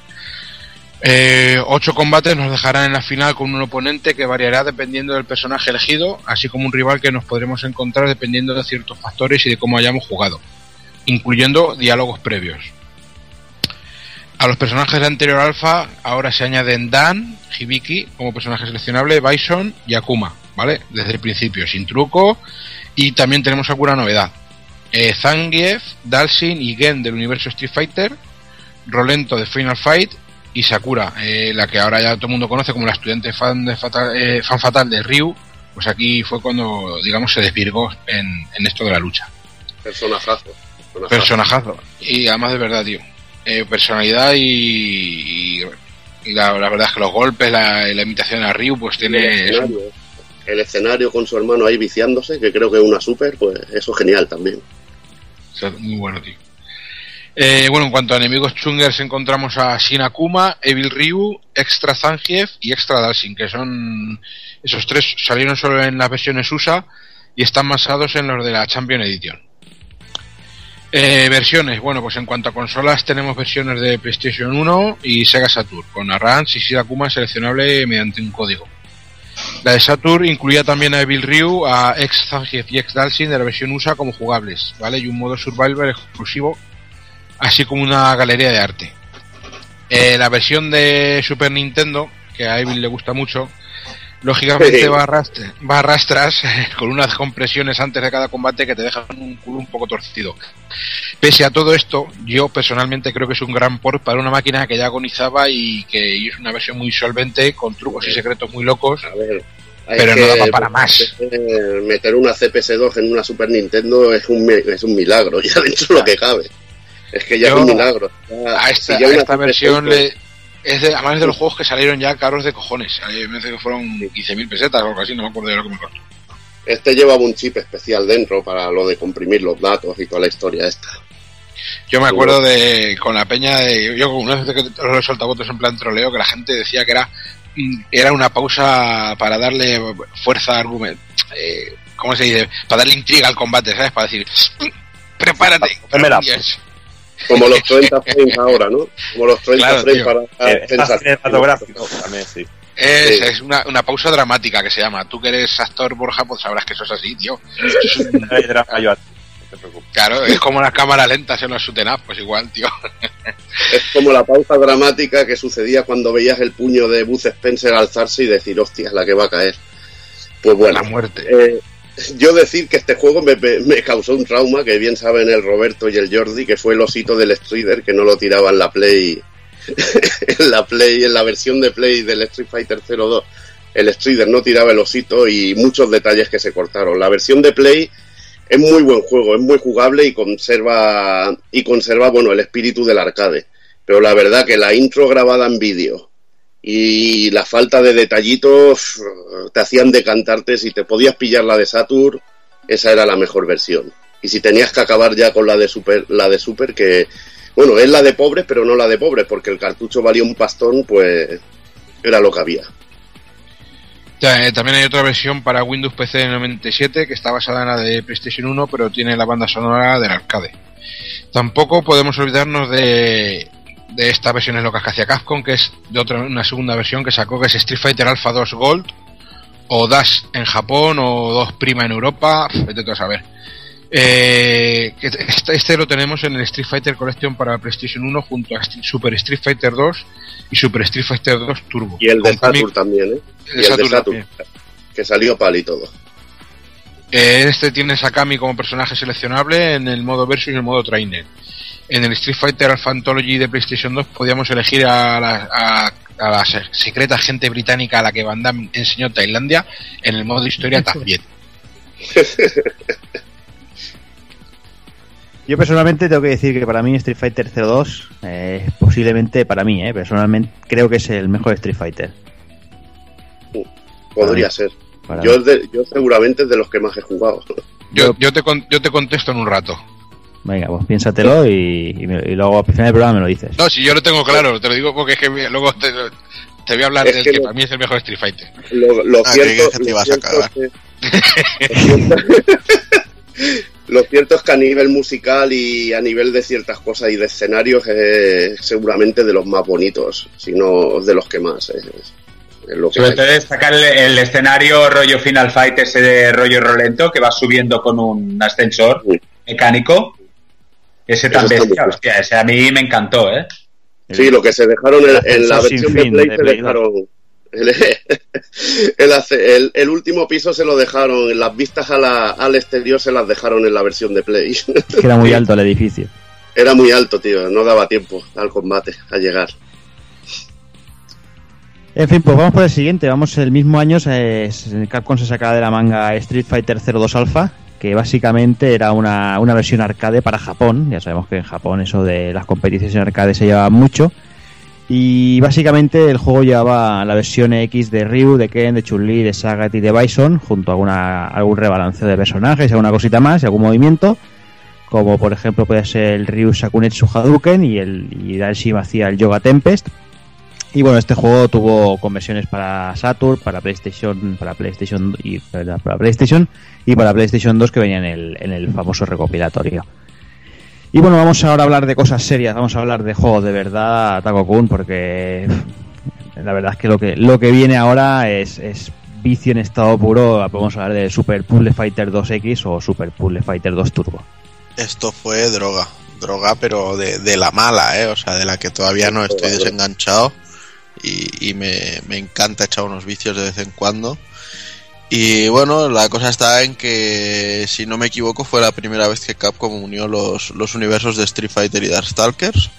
Eh, ocho combates nos dejarán en la final con un oponente que variará dependiendo del personaje elegido, así como un rival que nos podremos encontrar dependiendo de ciertos factores y de cómo hayamos jugado, incluyendo diálogos previos. A los personajes de anterior alfa ahora se añaden Dan, Hibiki como personaje seleccionable, Bison y Akuma, ¿vale? Desde el principio, sin truco. Y también tenemos alguna novedad. Eh, Zangief, Dalsin y Gen del universo Street Fighter, Rolento de Final Fight y Sakura, eh, la que ahora ya todo el mundo conoce como la estudiante fan, de fatal, eh, fan fatal de Ryu, pues aquí fue cuando, digamos, se desvirgó en, en esto de la lucha. Personajazo. Personajazo. Y además de verdad, tío. Eh, personalidad y, y- y la, la verdad es que los golpes, la, la imitación a Ryu, pues el, tiene... el escenario con su hermano ahí viciándose, que creo que es una super, pues eso es genial también. O sea, muy bueno, tío. Eh, bueno, en cuanto a enemigos chungers encontramos a Shin Akuma, Evil Ryu, Extra Zangief y Extra Dalsin, que son esos tres salieron solo en las versiones USA y están basados en los de la Champion Edition. Eh, versiones, bueno, pues en cuanto a consolas tenemos versiones de PlayStation 1 y Sega Saturn, con Arranz y Shin Akuma seleccionable mediante un código. La de Saturn incluía también a Evil Ryu, a ex Zangief y ex Dalsin de la versión USA como jugables, ¿vale? Y un modo survival exclusivo, así como una galería de arte. Eh, la versión de Super Nintendo, que a Evil le gusta mucho, lógicamente Sí. va, a rastre- va a rastras <laughs> con unas compresiones antes de cada combate que te dejan un culo un poco torcido. Pese a todo esto, yo personalmente creo que es un gran port para una máquina que ya agonizaba y que y es una versión muy solvente, con trucos y secretos muy locos. A ver, hay Pero no daba para más. meter- una CPS2 en una Super Nintendo es un, es un milagro, <laughs> ya dentro de lo que cabe. Es que ya Yo- es un milagro. Ya- A esta, si a esta CPS2 versión le, es de, además de los juegos que salieron ya caros de cojones. A mí me parece que fueron 15.000 pesetas o algo así, no me acuerdo de lo que me costó. Este llevaba un chip especial dentro para lo de comprimir los datos y toda la historia esta. Yo me acuerdo de con la peña de yo una vez que los soltabotos en plan troleo que la gente decía que era mm, era una pausa para darle fuerza a argumento eh, ¿cómo se dice? para darle intriga al combate ¿sabes? para decir "Mm, prepárate es- Como los 30 frames ahora, ¿no? Como los 30 Claro, frames tío. para Eh, cinematográfico también, sí. es, Sí. es una, una pausa dramática que se llama tú que eres actor Borja pues sabrás que eso es así tío es un- <laughs> claro es como las cámaras lentas en los up pues igual tío Es como la pausa dramática que sucedía cuando veías el puño de Buzz Spencer alzarse y decir, hostia, la que va a caer. Pues bueno, la muerte eh, yo decir que este juego me, me- causó un trauma, que bien saben el Roberto y el Jordi, que fue el osito del Strider, que no lo tiraba en la Play, <laughs> en la Play, en la versión de Play del Street Fighter 02. El Strider no tiraba el osito y muchos detalles que se cortaron. La versión de Play es muy buen juego, es muy jugable y conserva y conserva bueno el espíritu del arcade. Pero la verdad que la intro grabada en vídeo y la falta de detallitos eh, te hacían decantarte si te podías pillar la de Saturn, esa era la mejor versión. Y si tenías que acabar ya con la de Super, la de Super que bueno, es la de pobres, pero no la de pobres, porque el cartucho valía un pastón, pues era lo que había. Eh, también hay otra versión para Windows PC de 97 que está basada en la de PlayStation 1, pero tiene la banda sonora del arcade. Tampoco podemos olvidarnos de, de estas versiones locas que hacía Capcom, que es de otra, una segunda versión que sacó, que es Street Fighter Alpha 2 Gold, o Dash en Japón, o 2 Prima en Europa, vete a saber. Eh, este, este lo tenemos en el Street Fighter Collection para PlayStation 1 junto a Super Street Fighter 2 y Super Street Fighter 2 Turbo. Y el de Saturn también, ¿eh? el Y el de Saturn Saturn, que salió pal y todo. Eh, este tiene Sakami como personaje seleccionable en el modo versus y el modo trainer. En el Street Fighter Alpha Anthology de PlayStation 2 podíamos elegir a la, a, a la se- secreta gente británica a la que Van Damme enseñó Tailandia. En el modo historia también. <laughs> Yo personalmente tengo que decir que para mí Street Fighter 02 eh, posiblemente para mí, eh, personalmente creo que es el mejor Street Fighter. Podría ser. Para Yo, de- yo seguramente es de los que más he jugado. Yo, yo, te, yo te contesto en un rato. Venga, pues piénsatelo y, y, me- y luego al final del programa me lo dices. No, si yo lo tengo claro, te lo digo porque es que me- luego te, te voy a hablar Es del que para mí es el mejor Street Fighter. Lo, lo Ah, cierto, te lo ibas a cierto cagar. es que- lo <laughs> cierto- Lo cierto es que a nivel musical y a nivel de ciertas cosas y de escenarios es seguramente de los más bonitos, si no de los que más. Es, es lo que Sobre hay. todo destacar el, el escenario rollo Final Fight, ese de rollo rolento que va subiendo con un ascensor mecánico. Ese tan Eso está muy bestia, cool. hostia, ese a mí me encantó, ¿eh? Sí, lo que se dejaron en, en la versión de Play de se dejaron. El, <laughs> el ace- el- el último piso se lo dejaron, las vistas a la- al exterior se las dejaron en la versión de Play. Era muy <laughs> alto el edificio. Era muy alto, tío, no daba tiempo al combate, a llegar. En fin, pues vamos por el siguiente. Vamos, el mismo año eh, Capcom se sacaba de la manga Street Fighter 02 Alpha, que básicamente era una, una versión arcade para Japón. Ya sabemos que en Japón eso de las competiciones en arcade se llevaba mucho. Y básicamente el juego llevaba la versión X de Ryu, de Ken, de Chun-Li, de Sagat y de Bison, junto a alguna, algún rebalanceo de personajes, alguna cosita más algún movimiento. Como por ejemplo puede ser el Ryu Sakunetsu Hadouken y el y Dalshim hacía el Yoga Tempest. Y bueno, este juego tuvo conversiones para Saturn, para PlayStation, para PlayStation y para, para PlayStation y para PlayStation 2 que venían en el, en el famoso recopilatorio. Y bueno, vamos ahora a hablar de cosas serias, vamos a hablar de juegos de verdad, Taco Kun, porque la verdad es que lo que lo que viene ahora es, es vicio en estado puro. Podemos hablar de Super Puzzle Fighter 2X o Super Puzzle Fighter 2 Turbo. Esto fue droga, droga pero de, de la mala, ¿eh? O sea, de la que todavía no estoy desenganchado y, me, me encanta echar unos vicios de vez en cuando. Y bueno, la cosa está en que, si no me equivoco, fue la primera vez que Capcom unió los, los universos de Street Fighter y Darkstalkers.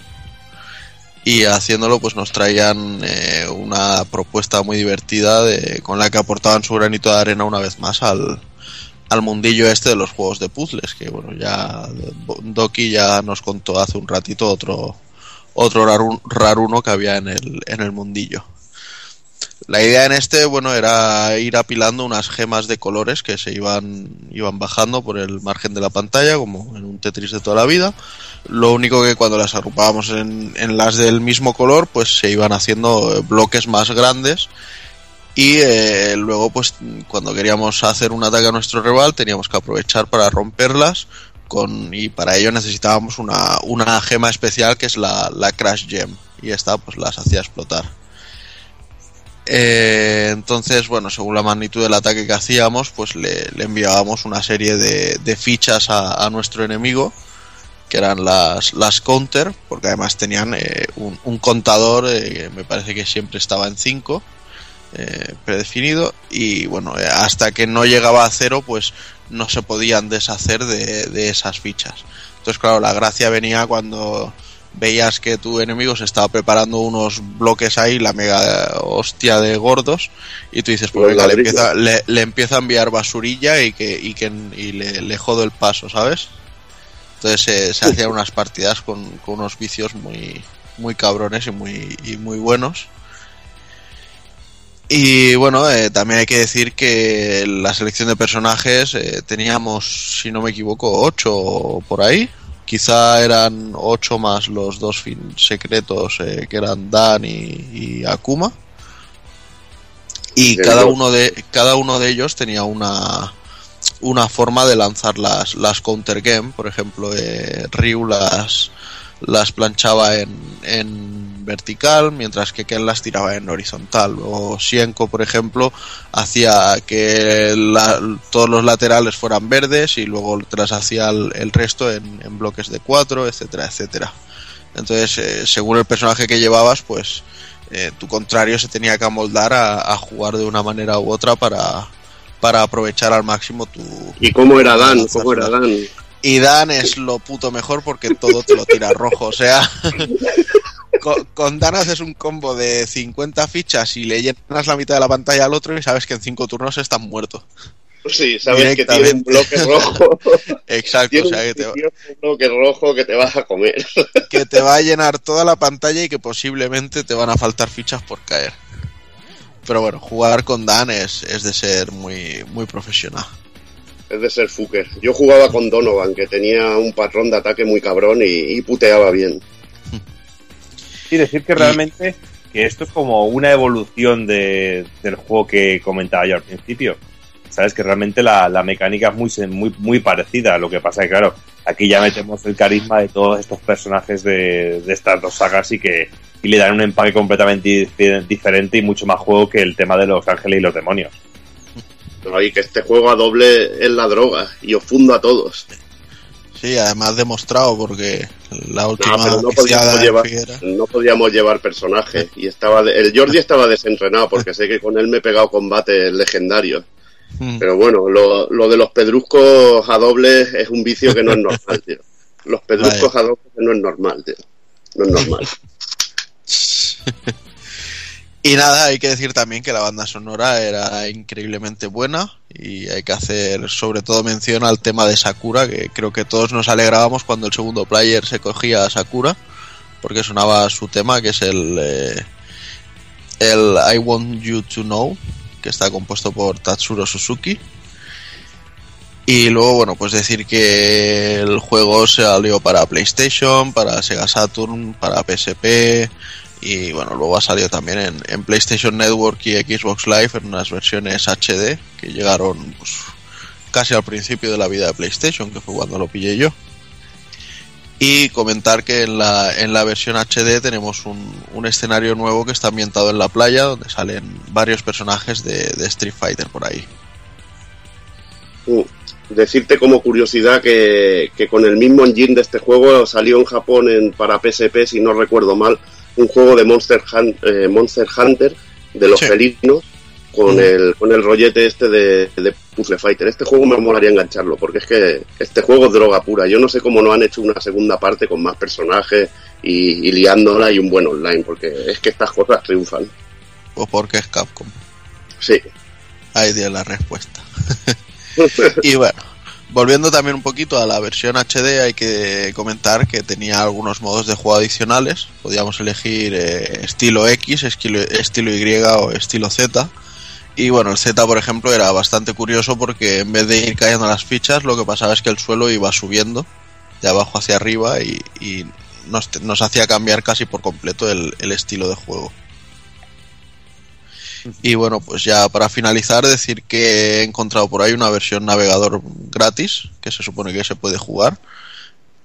Y haciéndolo, pues nos traían eh, una propuesta muy divertida con la que aportaban su granito de arena una vez más al, al mundillo este de los juegos de puzzles. Que bueno, ya Doki ya nos contó hace un ratito otro, otro raru- raruno que había en el, en el mundillo. La idea en este, bueno, era ir apilando unas gemas de colores que se iban, iban bajando por el margen de la pantalla, como en un Tetris de toda la vida. Lo único que cuando las agrupábamos en, en las del mismo color, pues se iban haciendo eh, bloques más grandes. Y eh, luego, pues cuando queríamos hacer un ataque a nuestro rival, teníamos que aprovechar para romperlas. Y para ello necesitábamos una, una gema especial que es la, la Crash Gem. Y esta, pues las hacía explotar. Eh, entonces, bueno, según la magnitud del ataque que hacíamos, pues le, enviábamos una serie de, fichas a, nuestro enemigo, que eran las, las counter, porque además tenían eh, un, contador, eh, me parece que siempre estaba en 5, eh, predefinido, y bueno, hasta que no llegaba a cero, pues no se podían deshacer de, de esas fichas. Entonces, claro, la gracia venía cuando veías que tu enemigo se estaba preparando unos bloques ahí, la mega hostia de gordos, y tú dices, pues venga, le empieza, le, le empieza a enviar basurilla y que, y que y le, le jodo el paso, ¿sabes? Entonces eh, se hacían unas partidas con, con unos vicios muy, muy cabrones y muy, y muy buenos. Y bueno, eh, también hay que decir que la selección de personajes eh, teníamos, si no me equivoco, ocho por ahí. Quizá eran ocho más los dos fin secretos eh, que eran Dan y, y Akuma. Y cada dos. uno de cada uno de ellos tenía una una forma de lanzar las, las counter game. Por ejemplo, eh, Ryu las, las planchaba en, en vertical, mientras que Ken las tiraba en horizontal. O Sienko, por ejemplo, hacía que la- todos los laterales fueran verdes y luego te las hacía el, el resto en, en bloques de cuatro, etcétera, etcétera. Entonces, eh, según el personaje que llevabas, pues eh, tu contrario se tenía que amoldar a, a jugar de una manera u otra para, para aprovechar al máximo tu... ¿Y cómo era Dan? ¿Cómo era Dan? Y Dan es lo puto mejor porque todo te lo tira rojo. O sea, <laughs> con, con Dan haces un combo de 50 fichas y le llenas la mitad de la pantalla al otro y sabes que en 5 turnos estás muerto. Sí, sabes que tiene un bloque rojo. <laughs> Exacto, Tiene o sea que te, un bloque rojo que te vas a comer. <laughs> que te va a llenar toda la pantalla y que posiblemente te van a faltar fichas por caer. Pero bueno, jugar con Dan es, es de ser muy, muy profesional. Es de ser fucker. Yo jugaba con Donovan, que tenía un patrón de ataque muy cabrón y, y puteaba bien. Sí, decir que realmente que esto es como una evolución de, del juego que comentaba yo al principio. Sabes que realmente la, la mecánica es muy, muy, muy parecida. Lo que pasa que, claro, aquí ya metemos el carisma de todos estos personajes de, de estas dos sagas y que y le dan un empaque completamente dife- diferente y mucho más juego que el tema de los ángeles y los demonios. No, y que este juego a doble es la droga y os fundo a todos. Sí, además demostrado porque la No, última pero no viciada podíamos, llevar, no podíamos llevar personajes. Y estaba de- el Jordi estaba desentrenado porque sé que con él me he pegado combates legendarios. Mm. Pero bueno, lo, lo de los pedruscos a doble es un vicio que no es normal, <laughs> tío. Los pedruscos a doble no es normal, tío. No es normal. <laughs> Y nada, hay que decir también que la banda sonora era increíblemente buena y hay que hacer sobre todo mención al tema de Sakura, que creo que todos nos alegrábamos cuando el segundo player se cogía a Sakura, porque sonaba su tema, que es el, eh, el I Want You to Know, que está compuesto por Tatsuro Suzuki. Y luego, bueno, pues decir que el juego salió para PlayStation, para Sega Saturn, para PSP y bueno, luego ha salido también en, PlayStation Network y Xbox Live en unas versiones HD que llegaron pues, casi al principio de la vida de PlayStation, que fue cuando lo pillé yo. Y comentar que en la, en la versión HD tenemos un, un escenario nuevo que está ambientado en la playa, donde salen varios personajes de, Street Fighter por ahí. Uh, decirte como curiosidad que, que con el mismo engine de este juego salió en Japón en, para PSP, si no recuerdo mal, un juego de Monster, Hun- eh, Monster Hunter de los Sí. felinos con, Mm. el, con el rollete este de, de Puzzle Fighter. Este juego me molaría engancharlo porque es que este juego es droga pura. Yo no sé cómo no han hecho una segunda parte con más personajes y, y liándola y un buen online porque es que estas cosas triunfan. Pues porque es Capcom. Sí. Ahí tiene la respuesta. <laughs> y bueno, volviendo también un poquito a la versión HD, hay que comentar que tenía algunos modos de juego adicionales. Podíamos elegir eh, estilo X, estilo, Y o estilo Z. Y bueno, el Z, por ejemplo, era bastante curioso porque en vez de ir cayendo las fichas, lo que pasaba es que el suelo iba subiendo de abajo hacia arriba y, nos, hacía cambiar casi por completo el estilo de juego. Y bueno, pues ya para finalizar, decir que he encontrado por ahí una versión navegador gratis, que se supone que se puede jugar.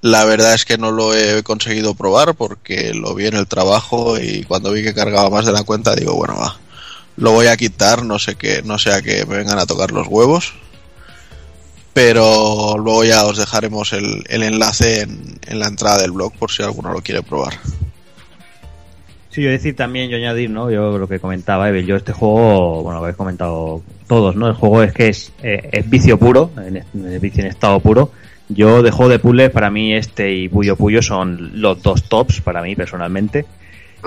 La verdad es que no lo he conseguido probar porque lo vi en el trabajo y cuando vi que cargaba más de la cuenta digo, bueno, va, lo voy a quitar, no sé qué, no sea que me vengan a tocar los huevos. Pero luego ya os dejaremos el, enlace en, en la entrada del blog por si alguno lo quiere probar. Sí, yo decir también, yo añadir, ¿no? Yo lo que comentaba, Evel, yo este juego, bueno, lo habéis comentado todos, ¿no? El juego es que es, eh, es vicio puro, en, es vicio en estado puro. Yo de juego de puzzles, para mí este y Puyo Puyo son los dos tops, para mí personalmente.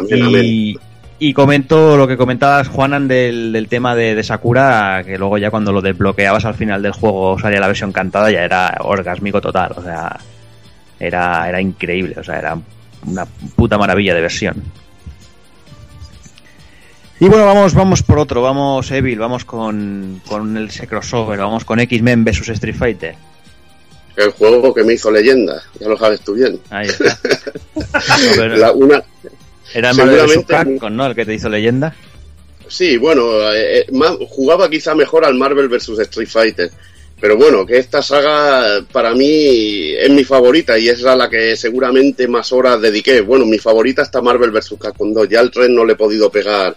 Y, y comento lo que comentabas, Juanan, del, del tema de, de Sakura, que luego ya cuando lo desbloqueabas al final del juego salía la versión cantada, ya era orgásmico total, o sea, era, era increíble, o sea, era una puta maravilla de versión. Y bueno, vamos, vamos por otro, vamos Evil, vamos con, con el crossover, vamos con X-Men vs Street Fighter. El juego que me hizo leyenda, ya lo sabes tú bien. Ahí está. <laughs> La- una, Era el Marvel vs. seguramente- Capcom, ¿no? El que te hizo leyenda. Sí, bueno, eh, eh, más- jugaba quizá mejor al Marvel vs. Street Fighter. Pero bueno, que esta saga para mí es mi favorita y es a la que seguramente más horas dediqué. Bueno, mi favorita está Marvel vs. Capcom 2. Ya al 3 no le he podido pegar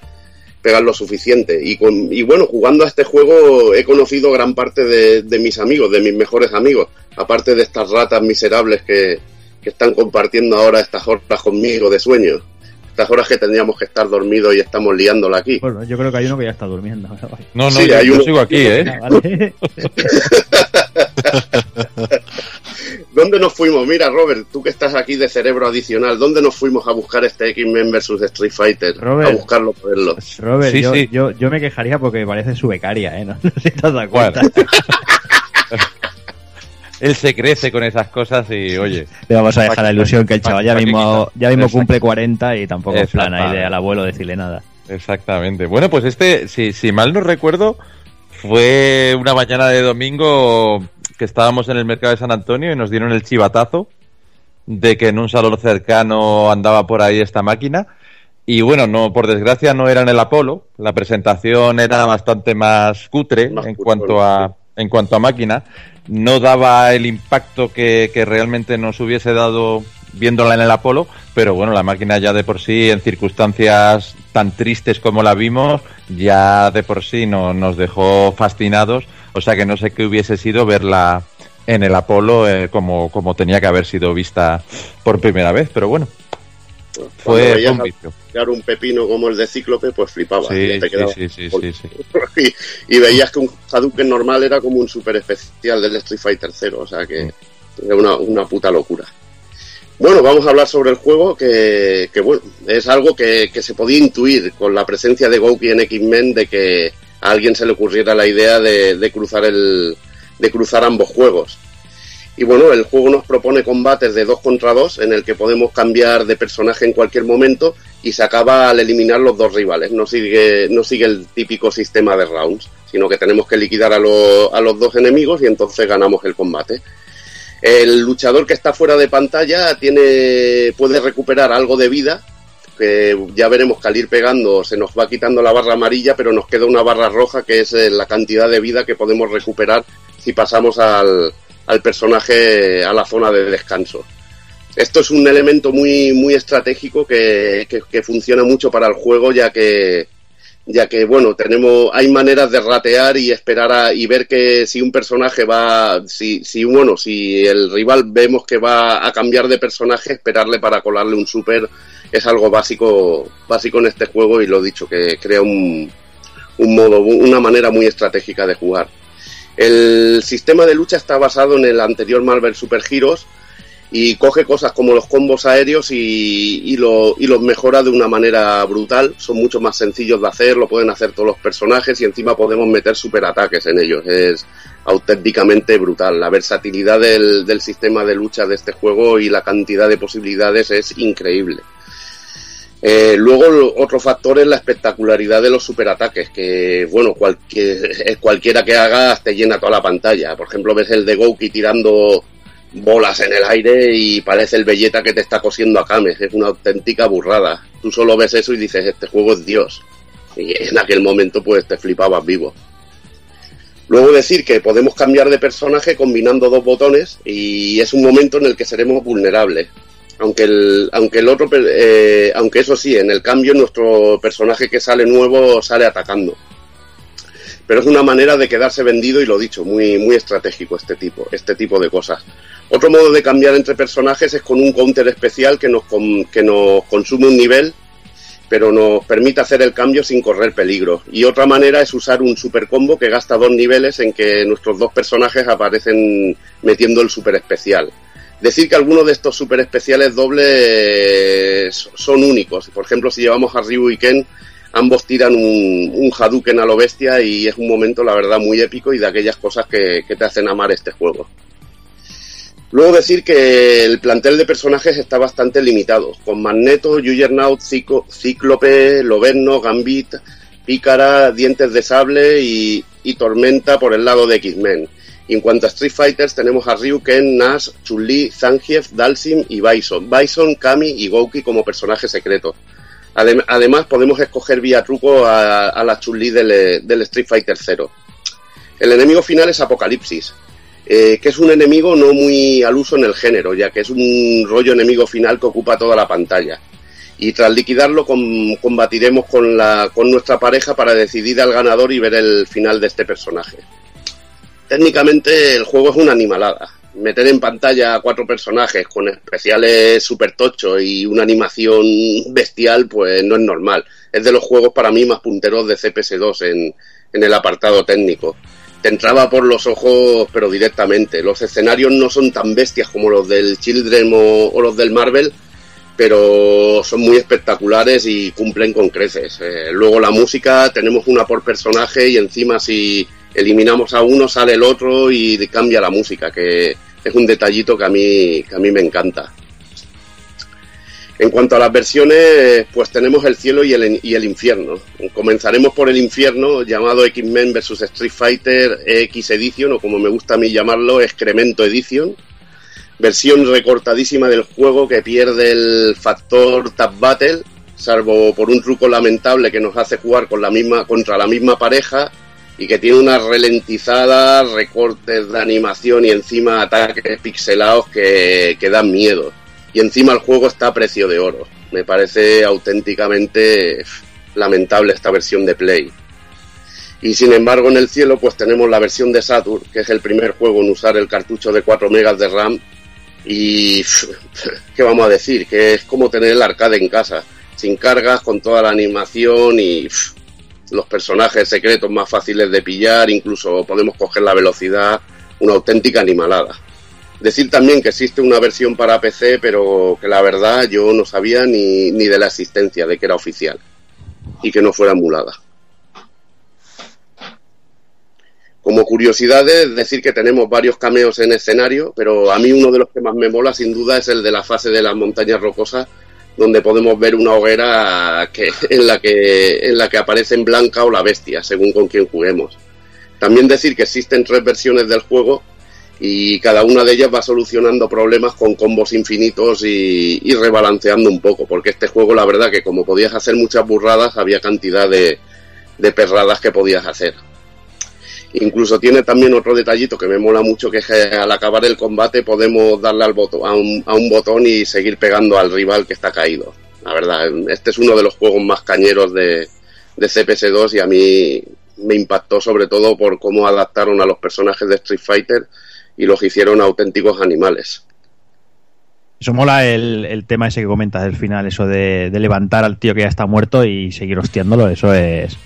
pegar lo suficiente. Y, con, y bueno, jugando a este juego he conocido gran parte de, de mis amigos, de mis mejores amigos. Aparte de estas ratas miserables que, que están compartiendo ahora estas horas conmigo de sueño. Estas horas que tendríamos que estar dormidos y estamos liándola aquí. Bueno, yo creo que hay uno que ya está durmiendo. No, no, Sí, yo, hay yo uno- sigo aquí, ¿eh? Ah, vale. <laughs> <laughs> ¿Dónde nos fuimos? Mira, Robert, tú que estás aquí de cerebro adicional, ¿dónde nos fuimos a buscar este X-Men vs Street Fighter? Robert. A buscarlo, poderlo. Robert, Sí, yo, sí. Yo, yo me quejaría porque parece su becaria, ¿eh? <laughs> No, no sé si te has dado cuenta. <laughs> Él se crece con esas cosas y, oye, Le vamos a dejar la ilusión que el chaval ya mismo, ya mismo cumple 40 y tampoco es plan ahí de Exactamente. al abuelo decirle nada. Exactamente. Bueno, pues este, si, si mal no recuerdo, fue una mañana de domingo que estábamos en el mercado de San Antonio y nos dieron el chivatazo de que en un salón cercano andaba por ahí esta máquina. Y bueno, no, por desgracia no era en el Apolo. La presentación era bastante más cutre en cuanto a en cuanto a máquina. No daba el impacto que, que realmente nos hubiese dado viéndola en el Apolo, pero bueno, la máquina ya de por sí, en circunstancias tan tristes como la vimos, ya de por sí no, nos dejó fascinados. O sea que no sé qué hubiese sido verla en el Apolo eh, como, como tenía que haber sido vista por primera vez, pero bueno. Fue un vicio. sacar un pepino como el de Cíclope, pues flipaba. Sí, y, sí, sí, <laughs> veías que un Hadouken normal era como un super especial del Street Fighter 0, o sea que era una, una puta locura. Bueno, vamos a hablar sobre el juego, que, que, bueno, es algo que, que se podía intuir con la presencia de Gouki en X-Men de que a alguien se le ocurriera la idea de, cruzar el, de cruzar ambos juegos. Y bueno, el juego nos propone combates de dos contra dos en el que podemos cambiar de personaje en cualquier momento y se acaba al eliminar los dos rivales. No sigue, no sigue el típico sistema de rounds, sino que tenemos que liquidar a, a los dos enemigos y entonces ganamos el combate. El luchador que está fuera de pantalla tiene, puede recuperar algo de vida, que ya veremos que al ir pegando se nos va quitando la barra amarilla, pero nos queda una barra roja que es eh, la cantidad de vida que podemos recuperar si pasamos al, al personaje a la zona de descanso. Esto es un elemento muy, muy estratégico que, que- que funciona mucho para el juego, ya que, ya que bueno, tenemos, hay maneras de ratear y esperar a, y ver que si un personaje va, si, si bueno, si el rival vemos que va a cambiar de personaje, esperarle para colarle un super es algo básico, básico en este juego y lo dicho, que crea un, un modo, una manera muy estratégica de jugar. El sistema de lucha está basado en el anterior Marvel Super Heroes y coge cosas como los combos aéreos y, y, lo- y los mejora de una manera brutal. Son mucho más sencillos de hacer, lo pueden hacer todos los personajes y encima podemos meter superataques en ellos. Es auténticamente brutal. La versatilidad del, sistema de lucha de este juego y la cantidad de posibilidades es increíble. Eh, luego otro factor es la espectacularidad de los superataques, que bueno, cualquier, cualquiera que hagas te llena toda la pantalla. Por ejemplo, ves el de Gouki tirando bolas en el aire y parece el belleta que te está cosiendo a Kame. Es una auténtica burrada. Tú solo ves eso y dices, este juego es Dios. Y en aquel momento pues te flipabas vivo. Luego decir que podemos cambiar de personaje combinando dos botones y es un momento en el que seremos vulnerables. Aunque el, aunque el otro, eh, aunque eso sí, en el cambio nuestro personaje que sale nuevo sale atacando. Pero es una manera de quedarse vendido y lo dicho, muy, muy estratégico este tipo, este tipo de cosas. Otro modo de cambiar entre personajes es con un counter especial que nos, que nos consume un nivel, pero nos permite hacer el cambio sin correr peligro. Y otra manera es usar un super combo que gasta dos niveles en que nuestros dos personajes aparecen metiendo el super especial. Decir que algunos de estos super especiales dobles son únicos. Por ejemplo, si llevamos a Ryu y Ken, ambos tiran un, un Hadouken a lo bestia y es un momento, la verdad, muy épico y de aquellas cosas que, te hacen amar este juego. Luego decir que el plantel de personajes está bastante limitado, con Magneto, Juggernaut, Cíclope, Loberno, Gambit, Pícara, Dientes de Sable y, Tormenta por el lado de X-Men. En cuanto a Street Fighters tenemos a Ryu, Ken, Nash, Chun-Li, Zangief, Dalsim y Bison. Bison, Kami y Gouki como personajes secretos. Adem- además podemos escoger vía truco a, a la Chun-Li del, del Street Fighter 0. El enemigo final es Apocalipsis, eh, que es un enemigo no muy al uso en el género, ya que es un rollo enemigo final que ocupa toda la pantalla. Y tras liquidarlo com- combatiremos con, la, con nuestra pareja para decidir al ganador y ver el final de este personaje. Técnicamente el juego es una animalada. Meter en pantalla a cuatro personajes con especiales super tochos y una animación bestial, pues no es normal. Es de los juegos para mí más punteros de CPS2 en, en el apartado técnico. Te entraba por los ojos, pero directamente. Los escenarios no son tan bestias como los del Children o, los del Marvel, pero son muy espectaculares y cumplen con creces. Eh, luego la música, tenemos una por personaje y encima si eliminamos a uno sale el otro y cambia la música, que es un detallito que a mí, que a mí me encanta. En cuanto a las versiones, pues tenemos el cielo y el, y el infierno. Comenzaremos por el infierno, llamado X-Men vs Street Fighter X Edition, o como me gusta a mí llamarlo, Excremento Edition. Versión recortadísima del juego que pierde el factor Tap Battle, salvo por un truco lamentable que nos hace jugar con la misma, contra la misma pareja y que tiene unas ralentizadas, recortes de animación y encima ataques pixelados que, que dan miedo. Y encima el juego está a precio de oro. Me parece auténticamente lamentable esta versión de Play. Y sin embargo en el cielo pues tenemos la versión de Saturn, que es el primer juego en usar el cartucho de 4 megas de RAM. Y <laughs> qué vamos a decir, que es como tener el arcade en casa, sin cargas, con toda la animación y los personajes secretos más fáciles de pillar, incluso podemos coger la velocidad, una auténtica animalada. Decir también que existe una versión para PC, pero que la verdad yo no sabía ni, ni de la existencia, de que era oficial y que no fuera emulada. Como curiosidades, decir que tenemos varios cameos en escenario, pero a mí uno de los que más me mola sin duda es el de la fase de las montañas rocosas, donde podemos ver una hoguera en, la que, en la que aparece en blanca o la bestia, según con quién juguemos. También decir que existen tres versiones del juego y cada una de ellas va solucionando problemas con combos infinitos y, rebalanceando un poco, porque este juego la verdad que como podías hacer muchas burradas había cantidad de perradas que podías hacer. Incluso tiene también otro detallito que me mola mucho, que es que al acabar el combate podemos darle al botón, a, un, botón y seguir pegando al rival que está caído. La verdad, este es uno de los juegos más cañeros de, de CPS2 y a mí me impactó sobre todo por cómo adaptaron a los personajes de Street Fighter y los hicieron auténticos animales. Eso mola el, el tema ese que comentas del final, eso de, de levantar al tío que ya está muerto y seguir hostiándolo, eso es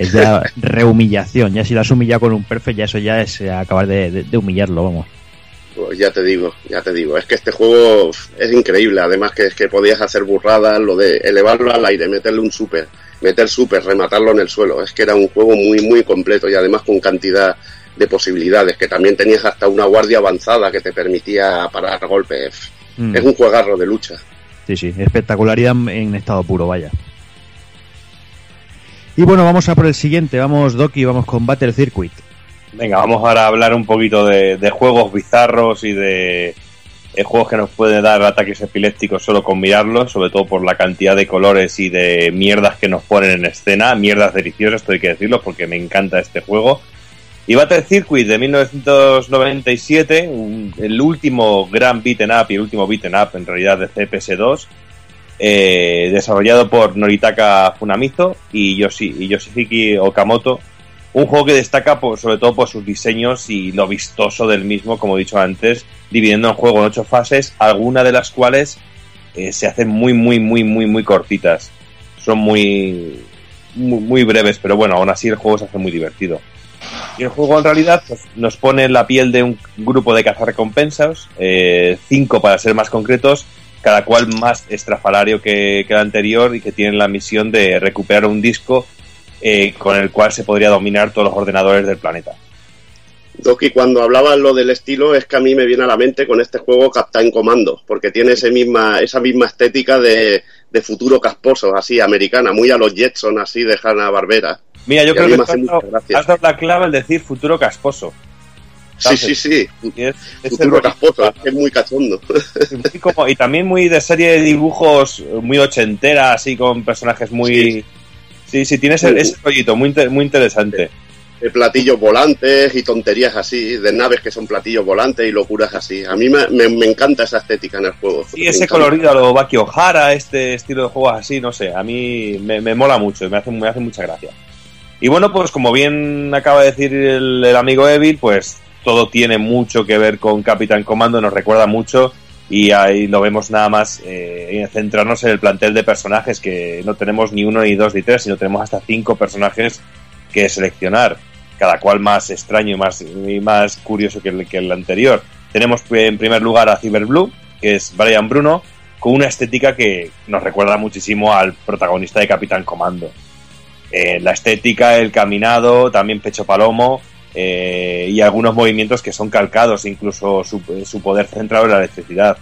es ya rehumillación. Ya si lo has humillado con un perfect, ya eso ya es acabar de, de, de, humillarlo, vamos. Pues ya te digo, ya te digo. Es que este juego es increíble. Además que es que podías hacer burradas, lo de elevarlo al aire, meterle un super, meter super, rematarlo en el suelo. Es que era un juego muy, muy completo y además con cantidad de posibilidades. Que también tenías hasta una guardia avanzada que te permitía parar golpes. Mm. Es un juegarro de lucha. Sí, sí, espectacularidad en estado puro, vaya. Y bueno, vamos a por el siguiente. Vamos, Doki, vamos con Battle Circuit. Venga, vamos ahora a hablar un poquito de, juegos bizarros y de, de, juegos que nos pueden dar ataques epilépticos solo con mirarlos, sobre todo por la cantidad de colores y de mierdas que nos ponen en escena. Mierdas deliciosas, esto hay que decirlo, porque me encanta este juego. Y Battle Circuit de 1997, un, el último gran beaten up y el último beaten up en realidad de CPS2 eh, desarrollado por Noritaka Funamizo y, Yoshi, Yoshihiki Okamoto. Un juego que destaca por, sobre todo por sus diseños y lo vistoso del mismo, como he dicho antes, dividiendo el juego en ocho fases, algunas de las cuales eh, se hacen muy, muy, muy, muy, muy cortitas. Son muy, muy, muy, breves, pero bueno, aún así el juego se hace muy divertido. Y el juego en realidad pues, nos pone en la piel de un grupo de cazarrecompensas, eh, cinco para ser más concretos, cada cual más estrafalario que, que el anterior y que tienen la misión de recuperar un disco eh, con el cual se podría dominar todos los ordenadores del planeta. Doki, cuando hablabas lo del estilo, es que a mí me viene a la mente con este juego Captain Commando, porque tiene ese misma, esa misma estética de, de futuro casposo, así, americana, muy a los Jetson, así, de Hanna Barbera. Mira, yo creo que has dado, has dado la clave al decir futuro casposo. Sí, sí, sí. Es, es Futuro casposo, es muy cachondo. Como, y también muy de serie de dibujos muy ochentera, así con personajes muy. Sí, sí, sí tiene ese, ese rollito muy, muy interesante. De platillos volantes y tonterías así, de naves que son platillos volantes y locuras así. A mí me, me, me encanta esa estética en el juego. Y ese colorido a lo Baki O'Hara, este estilo de juegos así, no sé, a mí me, me mola mucho, me hace, me hace mucha gracia. Y bueno, pues como bien acaba de decir el, el amigo Evil, pues todo tiene mucho que ver con Capitán Comando, nos recuerda mucho y ahí lo vemos nada más eh, centrarnos en el plantel de personajes que no tenemos ni uno ni dos ni tres, sino tenemos hasta cinco personajes que seleccionar, cada cual más extraño y más, y más curioso que el, anterior. Tenemos en primer lugar a Cyberblue, que es Brian Bruno, con una estética que nos recuerda muchísimo al protagonista de Capitán Comando. Eh, la estética, el caminado, también Pecho Palomo, eh, y algunos movimientos que son calcados, incluso su, su, poder centrado en la electricidad.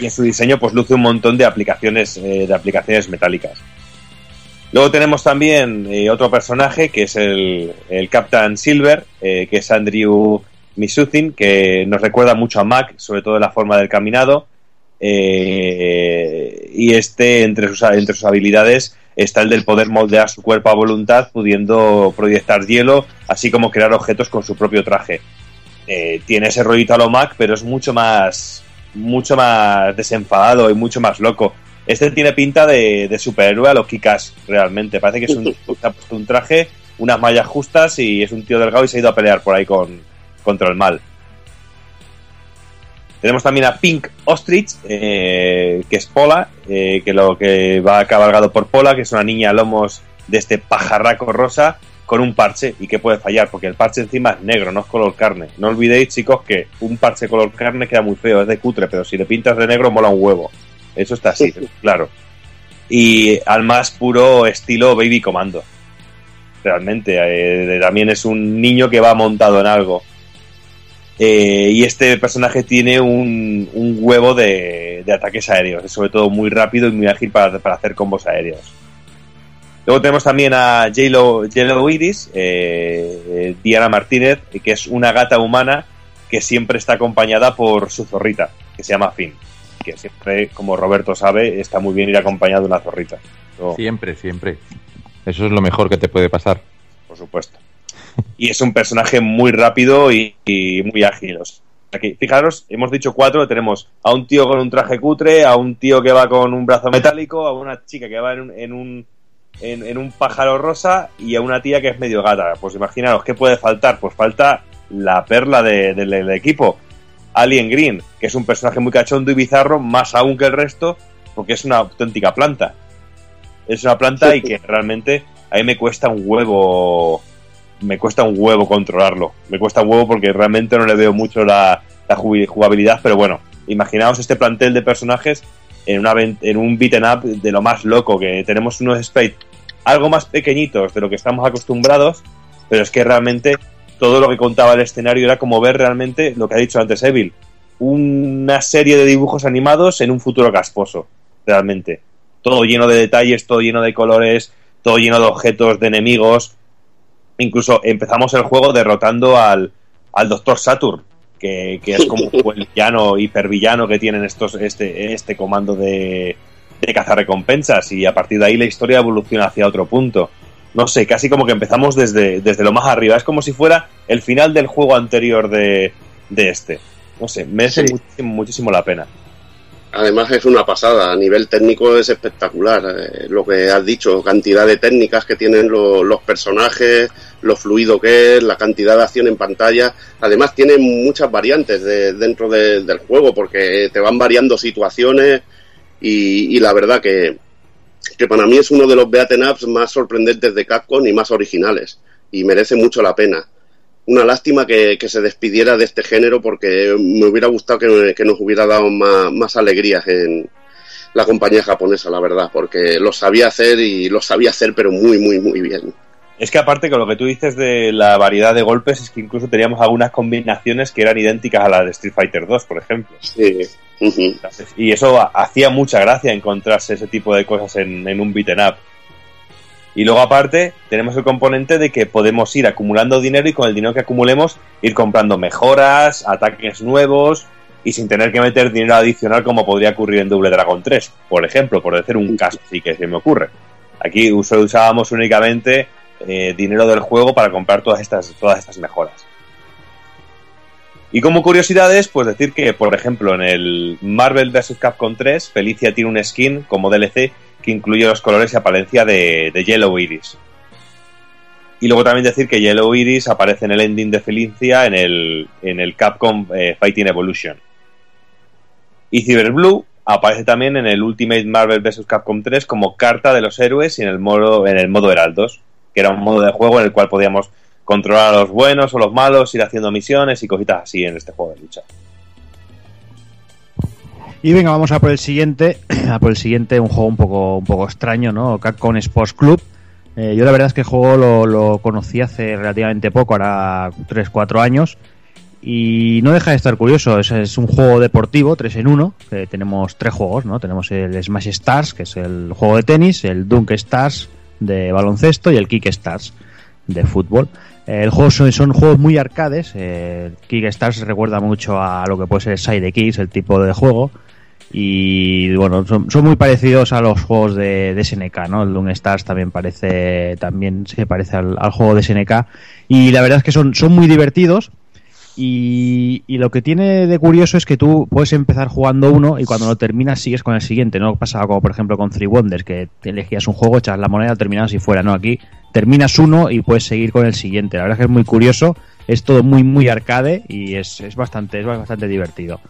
Y en su diseño pues luce un montón de aplicaciones, eh, de aplicaciones metálicas. Luego tenemos también eh, otro personaje que es el, el Captain Silver, eh, que es Andrew Misutin, que nos recuerda mucho a Mac, sobre todo en la forma del caminado. eh, y este, entre sus, entre sus habilidades, está el del poder moldear su cuerpo a voluntad, pudiendo proyectar hielo, así como crear objetos con su propio traje. Eh, tiene ese rollito a lo Mac, pero es mucho más, mucho más desenfadado y mucho más loco. Este tiene pinta de, de superhéroe a los Kikas, realmente. Parece que es un, <laughs> se ha puesto un traje, unas mallas justas y es un tío delgado y se ha ido a pelear por ahí con, contra el mal. Tenemos también a Pink Ostrich, eh, que es Pola, eh, que lo que va cabalgado por Pola, que es una niña a lomos de este pajarraco rosa con un parche y que puede fallar porque el parche encima es negro, no es color carne. No olvidéis, chicos, que un parche color carne queda muy feo, es de cutre, pero si le pintas de negro mola un huevo. Eso está así, claro. Y al más puro estilo Baby Commando. Realmente, eh, también es un niño que va montado en algo. Eh, y este personaje tiene un, un huevo de, de, ataques aéreos, es sobre todo muy rápido y muy ágil para, para hacer combos aéreos. Luego tenemos también a J-Lo J-Lo Iris, eh, Diana Martínez, que es una gata humana que siempre está acompañada por su zorrita, que se llama Finn. Que siempre, como Roberto sabe, está muy bien ir acompañado de una zorrita. Siempre, siempre. Eso es lo mejor que te puede pasar. Por supuesto y es un personaje muy rápido y, y muy ágil. O sea, aquí, fijaros, hemos dicho cuatro, tenemos a un tío con un traje cutre, a un tío que va con un brazo metálico, a una chica que va en un, en un, en, en un pájaro rosa y a una tía que es medio gata. Pues imaginaros, ¿qué puede faltar? Pues falta la perla de, de, del equipo, Alien Green, que es un personaje muy cachondo y bizarro, más aún que el resto, porque es una auténtica planta. Es una planta y que realmente a mí me cuesta un huevo me cuesta un huevo controlarlo. Me cuesta un huevo porque realmente no le veo mucho la, jugabilidad, pero bueno, imaginaos este plantel de personajes en, una, en un beaten up de lo más loco, que tenemos unos sprites algo más pequeñitos de lo que estamos acostumbrados, pero es que realmente todo lo que contaba el escenario era como ver realmente lo que ha dicho antes Evil, una serie de dibujos animados en un futuro casposo, realmente. Todo lleno de detalles, todo lleno de colores, todo lleno de objetos, de enemigos, incluso empezamos el juego derrotando al, al Doctor Saturn, que, que es como <laughs> el villano, hipervillano que tienen estos, este, este comando de, de cazarrecompensas, y a partir de ahí la historia evoluciona hacia otro punto. No sé, casi como que empezamos desde, desde lo más arriba. Es como si fuera el final del juego anterior de, de este. No sé, merece sí. muchísimo, muchísimo la pena. Además es una pasada, a nivel técnico es espectacular. Eh, lo que has dicho, cantidad de técnicas que tienen lo, los personajes, lo fluido que es, la cantidad de acción en pantalla. Además tiene muchas variantes de, dentro de, del juego porque te van variando situaciones y, y la verdad que, que, para mí es uno de los beaten ups más sorprendentes de Capcom y más originales y merece mucho la pena una lástima que, que, se despidiera de este género porque me hubiera gustado que, que nos hubiera dado más, más, alegrías en la compañía japonesa, la verdad, porque lo sabía hacer y lo sabía hacer, pero muy, muy, muy bien. Es que aparte con lo que tú dices de la variedad de golpes, es que incluso teníamos algunas combinaciones que eran idénticas a la de Street Fighter 2, por ejemplo. Sí. Uh -huh. Y eso hacía mucha gracia encontrarse ese tipo de cosas en, en un beaten up. Y luego aparte tenemos el componente de que podemos ir acumulando dinero y con el dinero que acumulemos ir comprando mejoras, ataques nuevos y sin tener que meter dinero adicional como podría ocurrir en Double Dragon 3, por ejemplo, por decir un caso así que se me ocurre. Aquí usábamos únicamente eh, dinero del juego para comprar todas estas, todas estas mejoras. Y como curiosidades, pues decir que, por ejemplo, en el Marvel vs. Capcom 3, Felicia tiene un skin como DLC que incluye los colores y apariencia de, Yellow Iris. Y luego también decir que Yellow Iris aparece en el ending de Felicia en el, en el Capcom eh, Fighting Evolution. Y Cyber Blue aparece también en el Ultimate Marvel vs. Capcom 3 como carta de los héroes y en el modo, en el modo Heraldos, que era un modo de juego en el cual podíamos controlar a los buenos o los malos, ir haciendo misiones y cositas así en este juego de lucha. Y venga, vamos a por el siguiente, <clears throat> a por el siguiente, un juego un poco, un poco extraño, ¿no? Capcom Sports Club. Eh, yo la verdad es que el juego lo, conocí hace relativamente poco, ahora 3-4 años. Y no deja de estar curioso, es, un juego deportivo, 3 en 1, que tenemos tres juegos, ¿no? Tenemos el Smash Stars, que es el juego de tenis, el Dunk Stars de baloncesto y el Kick Stars de fútbol. El juego son, son juegos muy arcades. Eh, Kick Stars recuerda mucho a lo que puede ser Side Kicks, el tipo de juego. Y bueno, son, son muy parecidos a los juegos de, SNK, ¿no? El Doom Stars también parece, también se parece al, juego de SNK y la verdad es que son, son muy divertidos. Y, y lo que tiene de curioso es que tú puedes empezar jugando uno y cuando lo terminas sigues con el siguiente, no pasaba como por ejemplo con Three Wonders, que elegías un juego, echas la moneda, terminabas y fuera, no, aquí terminas uno y puedes seguir con el siguiente, la verdad es que es muy curioso, es todo muy muy arcade y es, es bastante, es bastante divertido.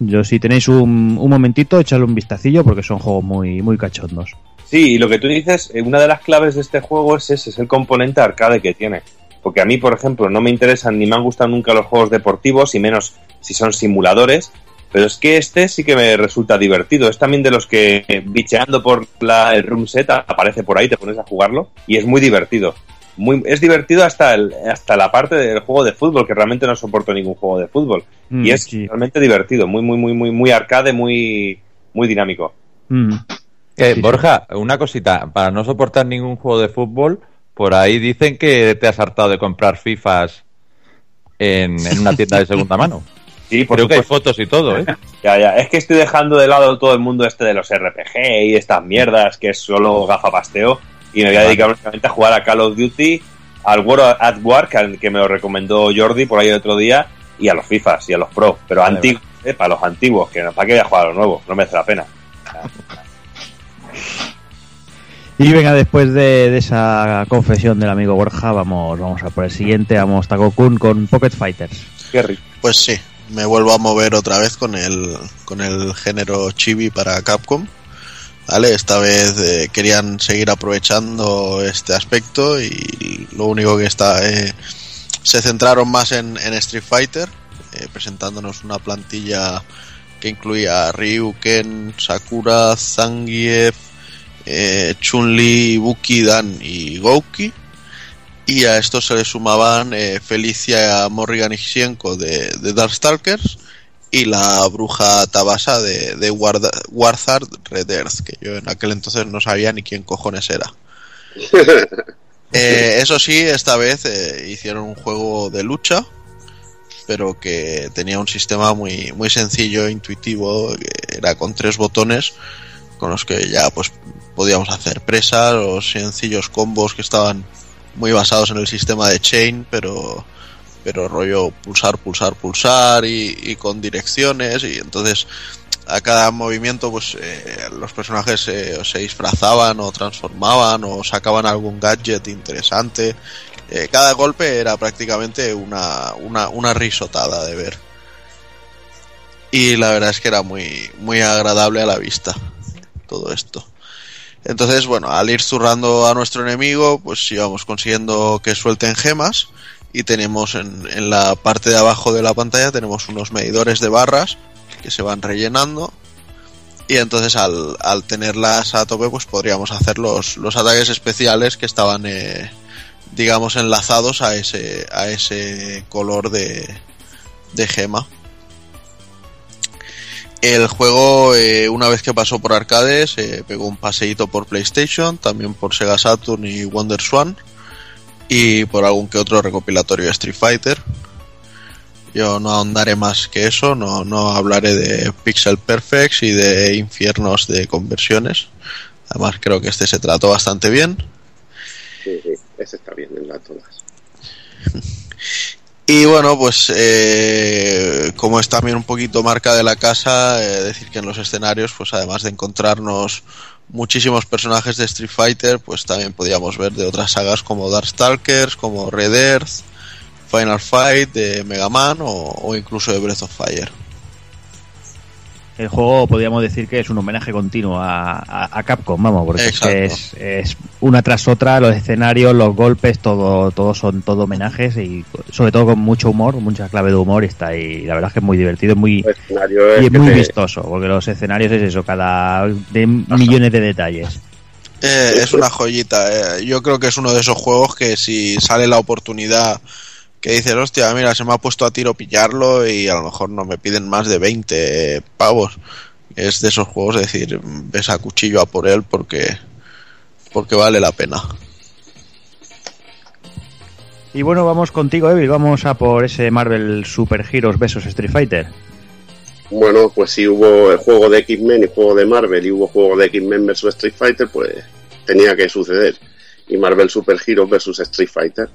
Yo si tenéis un, un momentito, echadle un vistacillo porque son juegos muy, muy cachondos. Sí, y lo que tú dices, eh, una de las claves de este juego es ese, es el componente arcade que tiene. Porque a mí, por ejemplo, no me interesan ni me han gustado nunca los juegos deportivos, y menos si son simuladores. Pero es que este sí que me resulta divertido. Es también de los que, eh, bicheando por la, el room set, aparece por ahí, te pones a jugarlo, y es muy divertido. Muy, es divertido hasta, el, hasta la parte del juego de fútbol, que realmente no soporto ningún juego de fútbol. Mm, y es sí. realmente divertido, muy, muy, muy, muy, muy arcade, muy, muy dinámico. Mm. Eh, Borja, una cosita, para no soportar ningún juego de fútbol, por ahí dicen que te has hartado de comprar FIFAs en, en una tienda de segunda mano. <laughs> Sí, por Creo que hay fotos y todo, ¿eh? <laughs> Ya, ya. Es que estoy dejando de lado todo el mundo este de los RPG y estas mierdas que es solo gafapasteo y me voy a dedicar únicamente a jugar a Call of Duty, al World at War, que, que me lo recomendó Jordi por ahí el otro día, y a los FIFAs y a los Pro, pero Vale, antiguos, eh, para los antiguos, que no, ¿para qué voy a jugar a los nuevos? No merece la pena. Y venga, después de, de esa confesión del amigo Borja, vamos, vamos a por el siguiente, vamos Taco Kun con Pocket Fighters. Qué rico. Pues sí, me vuelvo a mover otra vez con el, con el género chibi para Capcom. ¿Vale? Esta vez eh, querían seguir aprovechando este aspecto y lo único que está... eh, se centraron más en, en Street Fighter, eh, presentándonos una plantilla que incluía a Ryu, Ken, Sakura, Zangief, eh, Chun-Li, Buki, Dan y Gouki. Y a esto se le sumaban Felicia Morrigan y Xienko de, de Darkstalkers y la bruja Tabasa de, de Warzard Red Earth, que yo en aquel entonces no sabía ni quién cojones era. <laughs> Eh, eso sí, esta vez eh, hicieron un juego de lucha, pero que tenía un sistema muy, muy sencillo, e intuitivo, que era con tres botones con los que ya pues podíamos hacer presas o sencillos combos que estaban muy basados en el sistema de chain, pero pero rollo pulsar, pulsar, pulsar y, con direcciones y entonces a cada movimiento pues eh, los personajes eh, se disfrazaban o transformaban o sacaban algún gadget interesante. Eh, cada golpe era prácticamente una, una, una risotada de ver. Y la verdad es que era muy, muy agradable a la vista todo esto. Entonces, bueno, al ir zurrando a nuestro enemigo, pues íbamos consiguiendo que suelten gemas y tenemos en, en la parte de abajo de la pantalla tenemos unos medidores de barras que se van rellenando. Y entonces al, al tenerlas a tope pues podríamos hacer los, los ataques especiales que estaban eh, digamos enlazados a ese a ese color de, de gema. El juego, eh, una vez que pasó por arcades, eh, pegó un paseíto por PlayStation, también por Sega Saturn y Wonder Swan, y por algún que otro recopilatorio de Street Fighter. Yo no ahondaré más que eso, no, no hablaré de Pixel Perfects y de infiernos de conversiones. Además, creo que este se trató bastante bien. Sí, sí, ese está bien en la todas. Y bueno, pues eh, como es también un poquito marca de la casa, eh, decir que en los escenarios, pues además de encontrarnos muchísimos personajes de Street Fighter, pues también podíamos ver de otras sagas como Darkstalkers, como Red Earth, Final Fight, de Mega Man o, o incluso de Breath of Fire. El juego podríamos decir que es un homenaje continuo a, a- a Capcom, vamos, porque es, que es, es una tras otra, los escenarios, los golpes, todo, todo son todo homenajes y sobre todo con mucho humor, mucha clave de humor y está ahí. La verdad es que es muy divertido, es muy, escenario es y es muy te- vistoso, porque los escenarios es eso, cada de millones de detalles. Eh, es una joyita. eh. Yo creo que es uno de esos juegos que si sale la oportunidad que dices, hostia, mira, se me ha puesto a tiro pillarlo y a lo mejor no me piden más de 20 pavos. Es de esos juegos, es decir, ves a cuchillo a por él porque, porque vale la pena. Y bueno, vamos contigo, Evil, vamos a por ese Marvel Super Heroes vs Street Fighter. Bueno, pues si hubo el juego de X-Men y juego de Marvel y hubo juego de X-Men versus Street Fighter, pues tenía que suceder. Y Marvel Super Heroes versus Street Fighter.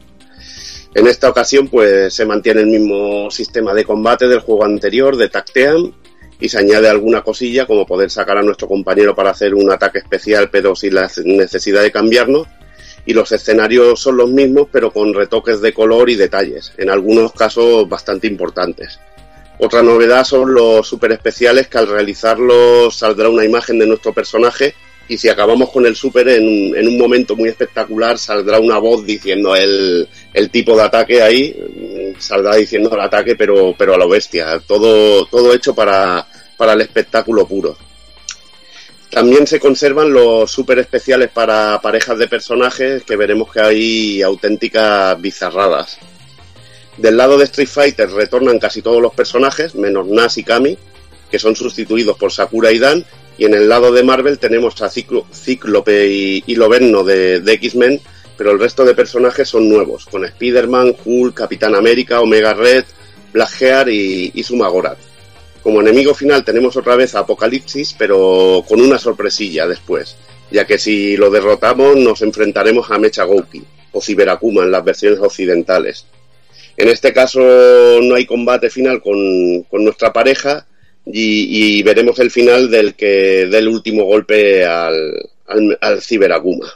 En esta ocasión, pues se mantiene el mismo sistema de combate del juego anterior, de Tacteam, y se añade alguna cosilla como poder sacar a nuestro compañero para hacer un ataque especial, pero sin la necesidad de cambiarnos. Y los escenarios son los mismos, pero con retoques de color y detalles, en algunos casos bastante importantes. Otra novedad son los super especiales que al realizarlos saldrá una imagen de nuestro personaje y si acabamos con el super en, en un momento muy espectacular saldrá una voz diciendo el, tipo de ataque ahí, saldrá diciendo el ataque pero, pero a lo bestia, todo, todo hecho para, para el espectáculo puro. También se conservan los super especiales para parejas de personajes que veremos que hay auténticas bizarradas. Del lado de Street Fighter retornan casi todos los personajes, menos Nash y Kami, que son sustituidos por Sakura y Dan, y en el lado de Marvel tenemos a Ciclo, Cíclope y, y Loberno de, X-Men, pero el resto de personajes son nuevos, con Spider-Man, Hulk, Capitán América, Omega Red, Blackheart y, y Sumagorat. Como enemigo final tenemos otra vez a Apocalipsis, pero con una sorpresilla después, ya que si lo derrotamos nos enfrentaremos a Mecha Gouki o Ciberakuma en las versiones occidentales. En este caso no hay combate final con, con nuestra pareja y, y, veremos el final del que dé el último golpe al, al, al Ciberakuma.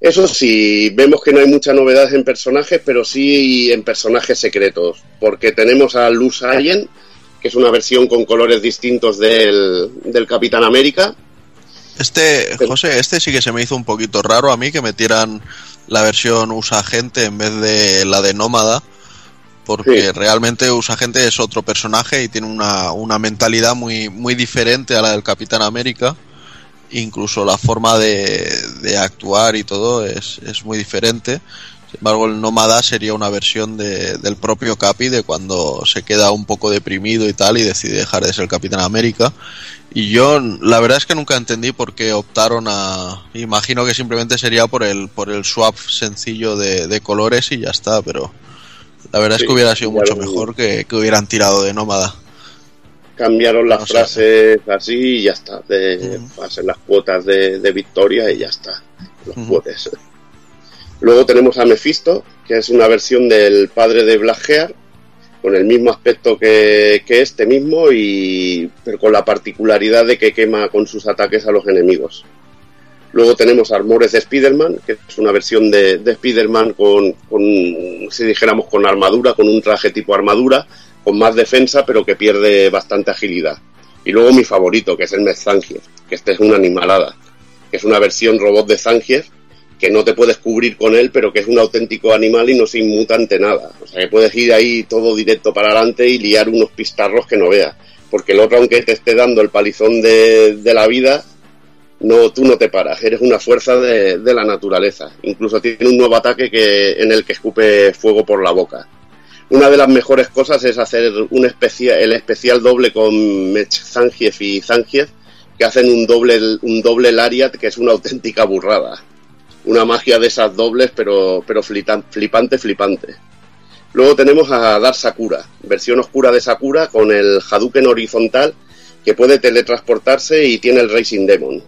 Eso sí, vemos que no hay mucha novedad en personajes, pero sí en personajes secretos, porque tenemos a Luz Allen, que es una versión con colores distintos del, del Capitán América. Este, José, este sí que se me hizo un poquito raro a mí que metieran la versión usa gente en vez de la de nómada porque sí. realmente usa gente es otro personaje y tiene una, una, mentalidad muy, muy diferente a la del Capitán América. Incluso la forma de, de actuar y todo es, es, muy diferente. Sin embargo el nómada sería una versión de, del propio Capi de cuando se queda un poco deprimido y tal y decide dejar de ser Capitán América. Y yo la verdad es que nunca entendí por qué optaron a imagino que simplemente sería por el por el swap sencillo de, de colores y ya está pero la verdad sí, es que hubiera sido mucho mejor que, que, hubieran tirado de nómada cambiaron las no frases sé. así y ya está de uh -huh. hacer las cuotas de, de, victoria y ya está los uh -huh. cuotes luego tenemos a Mephisto que es una versión del padre de Blackheart con el mismo aspecto que, que, este mismo y pero con la particularidad de que quema con sus ataques a los enemigos. Luego tenemos Armores de Spider-Man, que es una versión de, de Spider-Man con, si dijéramos, con armadura, con un traje tipo armadura, con más defensa, pero que pierde bastante agilidad. Y luego mi favorito, que es el Mezangief, que este es una animalada, que es una versión robot de Zangief, que no te puedes cubrir con él, pero que es un auténtico animal y no se inmuta ante nada. O sea, que puedes ir ahí todo directo para adelante y liar unos pistarros que no veas. Porque el otro, aunque te esté dando el palizón de la vida, no, tú no te paras, eres una fuerza de, la naturaleza. Incluso tiene un nuevo ataque que, en el que escupe fuego por la boca. Una de las mejores cosas es hacer un el especial doble con Mech Zangief y Zangief, que hacen un doble, un doble Lariat que es una auténtica burrada una magia de esas dobles, pero, pero flipante, flipante. Luego tenemos a Dar Sakura, versión oscura de Sakura con el Hadouken horizontal que puede teletransportarse y tiene el Racing Demon.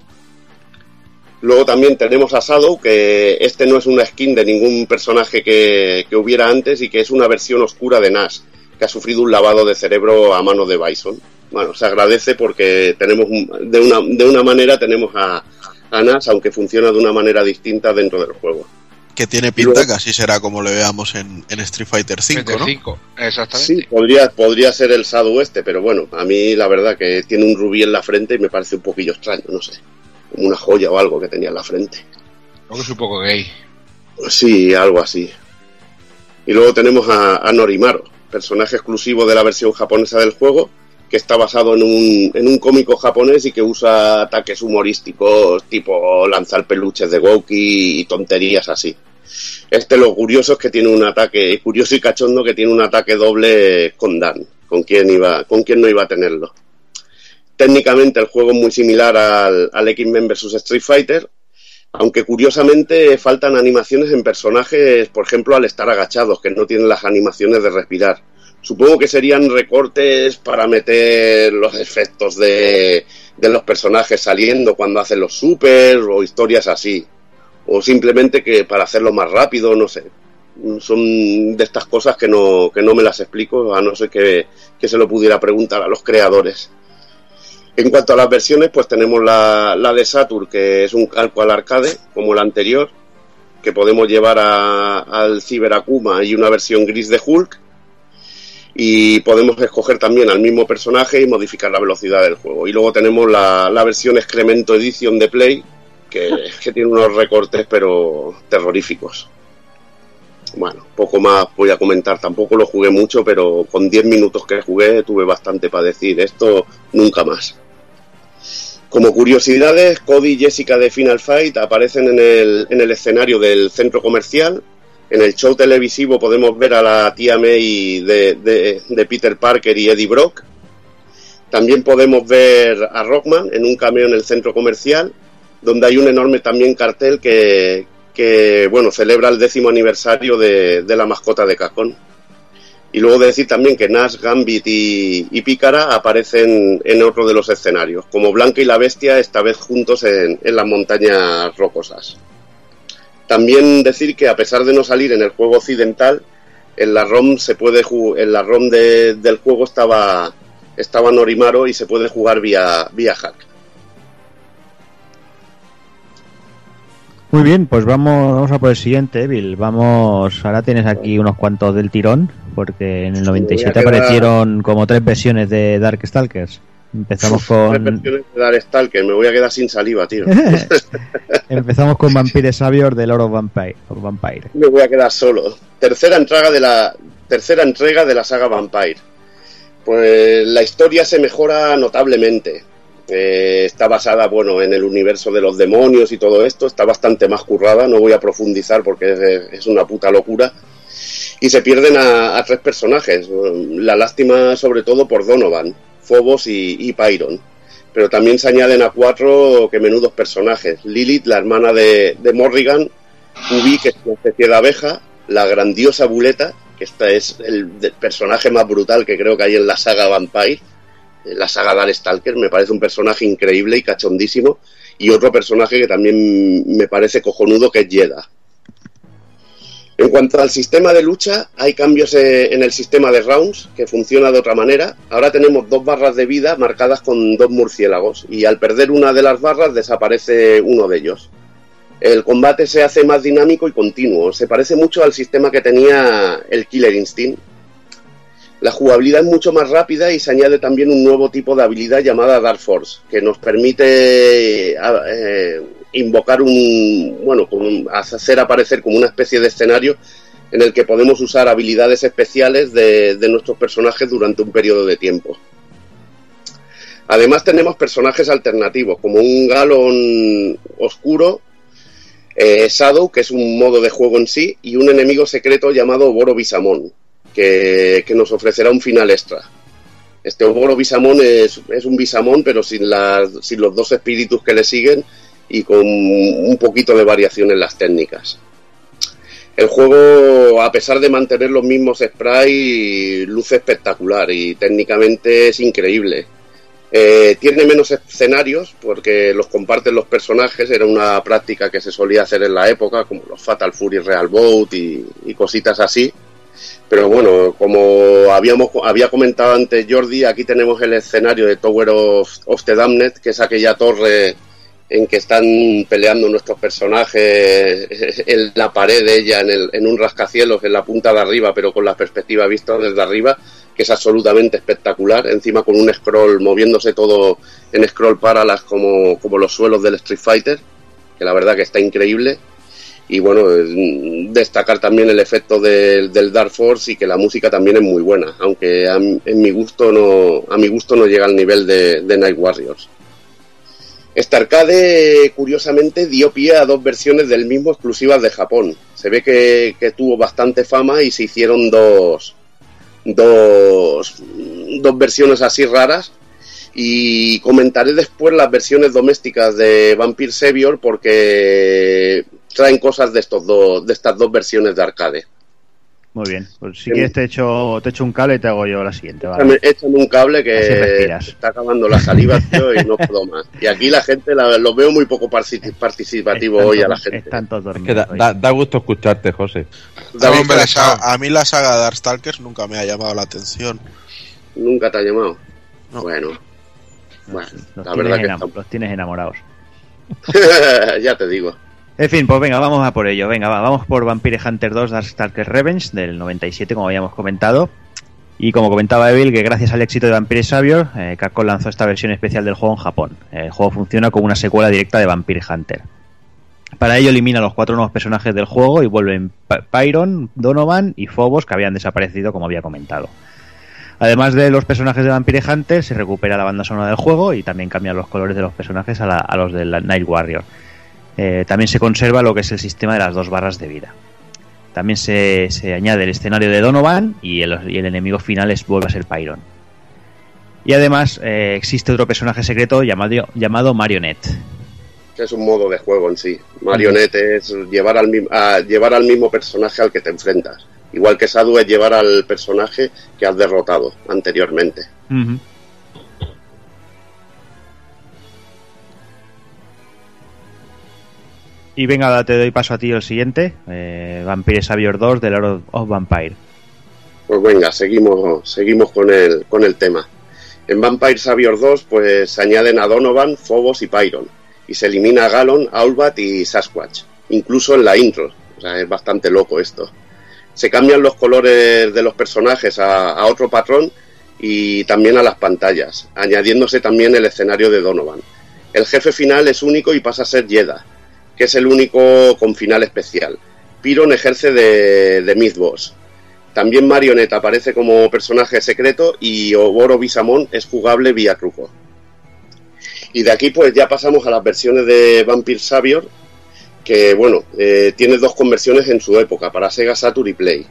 Luego también tenemos a Shadow, que este no es una skin de ningún personaje que, que hubiera antes y que es una versión oscura de Nash, que ha sufrido un lavado de cerebro a mano de Bison. Bueno, se agradece porque tenemos de una, de una manera tenemos a, Anas, aunque funciona de una manera distinta dentro del juego. Que tiene pinta que así será como lo veamos en, en Street Fighter 5, ¿no? 5, exactamente. Sí, podría, podría ser el Shadow este, pero bueno, a mí la verdad que tiene un rubí en la frente y me parece un poquillo extraño, no sé. Como una joya o algo que tenía en la frente. Creo que es un poco gay. Sí, algo así. Y luego tenemos a, a Norimaro, personaje exclusivo de la versión japonesa del juego, que está basado en un, en un cómico japonés y que usa ataques humorísticos tipo lanzar peluches de Goki y tonterías así. Este lo curioso es que tiene un ataque, curioso y cachondo que tiene un ataque doble con Dan, con quien iba, con quien no iba a tenerlo. Técnicamente el juego es muy similar al, X-Men vs Street Fighter, aunque curiosamente faltan animaciones en personajes, por ejemplo, al estar agachados, que no tienen las animaciones de respirar Supongo que serían recortes para meter los efectos de, de los personajes saliendo cuando hacen los super o historias así. O simplemente que para hacerlo más rápido, no sé. Son de estas cosas que no, que no me las explico, a no ser que, que se lo pudiera preguntar a los creadores. En cuanto a las versiones, pues tenemos la, la de Saturn, que es un calco al arcade, como la anterior, que podemos llevar a- al Cyber Akuma y una versión gris de Hulk. Y podemos escoger también al mismo personaje y modificar la velocidad del juego. Y luego tenemos la, la versión Excremento Edition de Play, que, <laughs> que tiene unos recortes pero terroríficos. Bueno, poco más voy a comentar. Tampoco lo jugué mucho, pero con 10 minutos que jugué tuve bastante para decir esto nunca más. Como curiosidades, Cody y Jessica de Final Fight aparecen en el, en el escenario del centro comercial. En el show televisivo podemos ver a la tía May de, de- Peter Parker y Eddie Brock. También podemos ver a Rockman en un cameo en el centro comercial, donde hay un enorme también cartel que, que bueno, celebra el décimo aniversario de, de la mascota de Capcom. Y luego decir también que Nash, Gambit y, y Pícara aparecen en otro de los escenarios, como Blanca y la Bestia, esta vez juntos en, las montañas rocosas. También decir que a pesar de no salir en el juego occidental, en la ROM se puede en la ROM de- del juego estaba estaba Norimaro y se puede jugar vía vía hack. Muy bien, pues vamos, vamos a por el siguiente, Evil. Vamos, ahora tienes aquí unos cuantos del tirón, porque en el 97 quedar- aparecieron como tres versiones de Darkstalkers. Empezamos Tres con versiones de me voy a quedar sin saliva, tío. <laughs> <laughs> empezamos con Vampire Savior de Lord of Vampire. Vampire. me voy a quedar solo. Tercera entrega de la tercera entrega de la saga Vampire. Pues la historia se mejora notablemente. Eh, está basada, bueno, en el universo de los demonios y todo esto. Está bastante más currada. No voy a profundizar porque es, una puta locura. Y se pierden a, tres personajes. La lástima, sobre todo, por Donovan, Phobos y, Pyron. Pero también se añaden a cuatro que menudos personajes. Lilith, la hermana de, de Morrigan, Ubi, que es una especie de abeja, la grandiosa Buleta, que esta es el personaje más brutal que creo que hay en la saga Vampire, la saga Darkstalker, me parece un personaje increíble y cachondísimo, y otro personaje que también me parece cojonudo, que es Yeda. En cuanto al sistema de lucha, hay cambios eh, en el sistema de rounds, que funciona de otra manera. Ahora tenemos dos barras de vida marcadas con dos murciélagos, y al perder una de las barras desaparece uno de ellos. El combate se hace más dinámico y continuo. Se parece mucho al sistema que tenía el Killer Instinct. La jugabilidad es mucho más rápida y se añade también un nuevo tipo de habilidad llamada Dark Force, que nos permite eh, a- eh, invocar un, bueno, hacer aparecer como una especie de escenario en el que podemos usar habilidades especiales de, nuestros personajes durante un periodo de tiempo. Además tenemos personajes alternativos, como un Galon oscuro, eh, Shadow, que es un modo de juego en sí, y un enemigo secreto llamado Oboro Bisamon, que, nos ofrecerá un final extra. Este Oboro Bisamon es, un Bisamon, pero sin, sin los dos espíritus que le siguen y con un poquito de variación en las técnicas. El juego, a pesar de mantener los mismos sprites, luce espectacular y técnicamente es increíble. Eh, tiene menos escenarios porque los comparten los personajes, era una práctica que se solía hacer en la época, como los Fatal Fury Real Boat y, y cositas así. Pero bueno, como habíamos había comentado antes Jordi, aquí tenemos el escenario de Tower of, of the Damned, que es aquella torre en que están peleando nuestros personajes <laughs> en la pared de ella, en, el, en un rascacielos, en la punta de arriba, pero con la perspectiva vista desde arriba, que es absolutamente espectacular, encima con un scroll moviéndose todo en scroll parallax como, como los suelos del Street Fighter, que la verdad que está increíble. Y bueno, destacar también el efecto del, del Dark Force y que la música también es muy buena, aunque a, mi- gusto no, a mi gusto no llega al nivel de, Night Warriors. Este curiosamente, dio pie a dos versiones del mismo exclusivas de Japón. Se ve que, que tuvo bastante fama y se hicieron dos, dos, dos versiones así raras. Y comentaré después las versiones domésticas de Vampire Savior porque traen cosas de, estos dos, de estas dos versiones de arcade. Muy bien. Pues si quieres te echo, te echo un cable y te hago yo la siguiente. ¿vale? Échame, un cable que está acabando la saliva, tío, y no puedo más. Y aquí la gente la- lo veo muy poco partici- participativo hoy a la gente. Están todos Es que da, da- da gusto escucharte, José. Hombre, saga- a mí la saga de Darkstalkers nunca me ha llamado la atención. Nunca te ha llamado. Bueno. Bueno, Los, la tienes verdad que enam- los tienes enamorados. <laughs> ya te digo. En fin, pues venga, vamos a por ello. Venga, va, vamos por Vampire Hunter 2 Darkstalker Revenge del 97, como habíamos comentado. Y como comentaba Evil, que gracias al éxito de Vampire Savior, eh, Capcom lanzó esta versión especial del juego en Japón. El juego funciona como una secuela directa de Vampire Hunter. Para ello elimina los cuatro nuevos personajes del juego y vuelven Pyron, Donovan y Phobos que habían desaparecido como había comentado. Además de los personajes de Vampire Hunter, se recupera la banda sonora del juego y también cambian los colores de los personajes a, la- a los del Night Warrior. Eh, también se conserva lo que es el sistema de las dos barras de vida. También se, se añade el escenario de Donovan y el, y el enemigo final es, vuelve a ser Pyron. Y además eh, existe otro personaje secreto llamado, llamado Marionette. Que es un modo de juego en sí. Marionette es llevar al, a- llevar al mismo personaje al que te enfrentas. Igual que Sadu es llevar al personaje que has derrotado anteriormente. Y venga, te doy paso a ti el siguiente, eh, Vampire Savior 2 de Lord of Vampire. Pues venga, seguimos, seguimos con el, con el tema. En Vampire Savior 2, pues se añaden a Donovan, Phobos y Pyron. Y se elimina a Galon, Aulbat y Sasquatch. Incluso en la intro. O sea, es bastante loco esto. Se cambian los colores de los personajes a, a otro patrón y también a las pantallas, añadiéndose también el escenario de Donovan. El jefe final es único y pasa a ser Yeda, que es el único con final especial. Pyron ejerce de, de Mid-Boss. También Marionette aparece como personaje secreto y Oboro Bisamon es jugable vía truco. Y de aquí pues ya pasamos a las versiones de Vampire Savior, que bueno, eh, tiene dos conversiones en su época, para Sega Saturn y Play.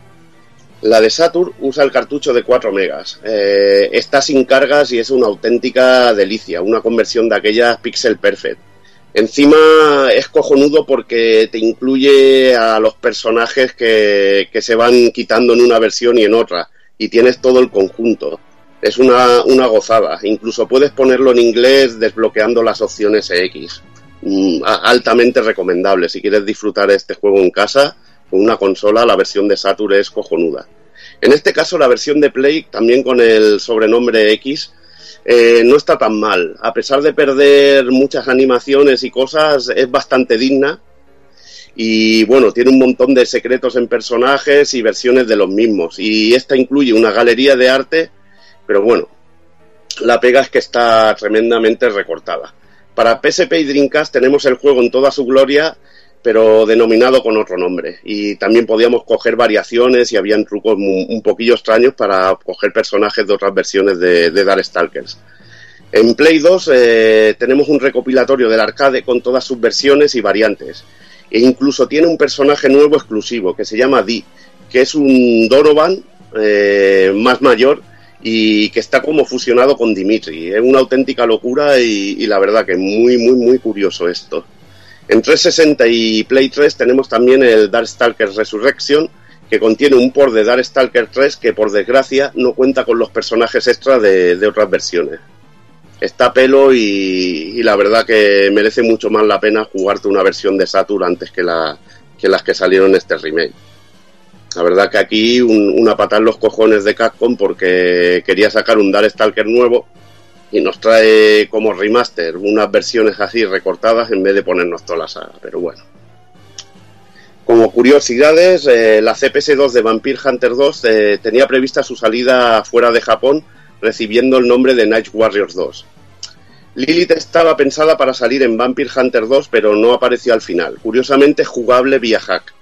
La de Saturn usa el cartucho de 4 megas. Eh, está sin cargas y es una auténtica delicia, una conversión de aquellas pixel perfect. Encima es cojonudo porque te incluye a los personajes que, que se van quitando en una versión y en otra. Y tienes todo el conjunto. Es una, una gozada. Incluso puedes ponerlo en inglés desbloqueando las opciones X. Mm, altamente recomendable. Si quieres disfrutar este juego en casa, con una consola, la versión de Saturn es cojonuda. En este caso, la versión de Play, también con el sobrenombre X, eh, no está tan mal. A pesar de perder muchas animaciones y cosas, es bastante digna. Y bueno, tiene un montón de secretos en personajes y versiones de los mismos. Y esta incluye una galería de arte, pero bueno, la pega es que está tremendamente recortada. Para PSP y Dreamcast tenemos el juego en toda su gloria, pero denominado con otro nombre. Y también podíamos coger variaciones y habían trucos un poquillo extraños para coger personajes de otras versiones de, de Darkstalkers. En Play 2 eh, tenemos un recopilatorio del arcade con todas sus versiones y variantes. E incluso tiene un personaje nuevo exclusivo que se llama Dee, que es un Donovan eh, más mayor y que está como fusionado con Dimitri. Es una auténtica locura y, la verdad que muy, muy, muy curioso esto. En 360 y Play 3 tenemos también el Darkstalker Resurrection, que contiene un port de Darkstalker 3 que por desgracia no cuenta con los personajes extra de, otras versiones. Está pelo y, la verdad que merece mucho más la pena jugarte una versión de Saturn antes que las que salieron en este remake. La verdad que aquí un- una patada en los cojones de Capcom porque quería sacar un Darkstalker nuevo y nos trae como remaster unas versiones así recortadas en vez de ponernos toda la saga, pero bueno. Como curiosidades, eh, la CPS2 de Vampire Hunter 2 eh, tenía prevista su salida fuera de Japón, recibiendo el nombre de Night Warriors 2. Lilith estaba pensada para salir en Vampire Hunter 2, pero no apareció al final. Curiosamente, jugable vía hack.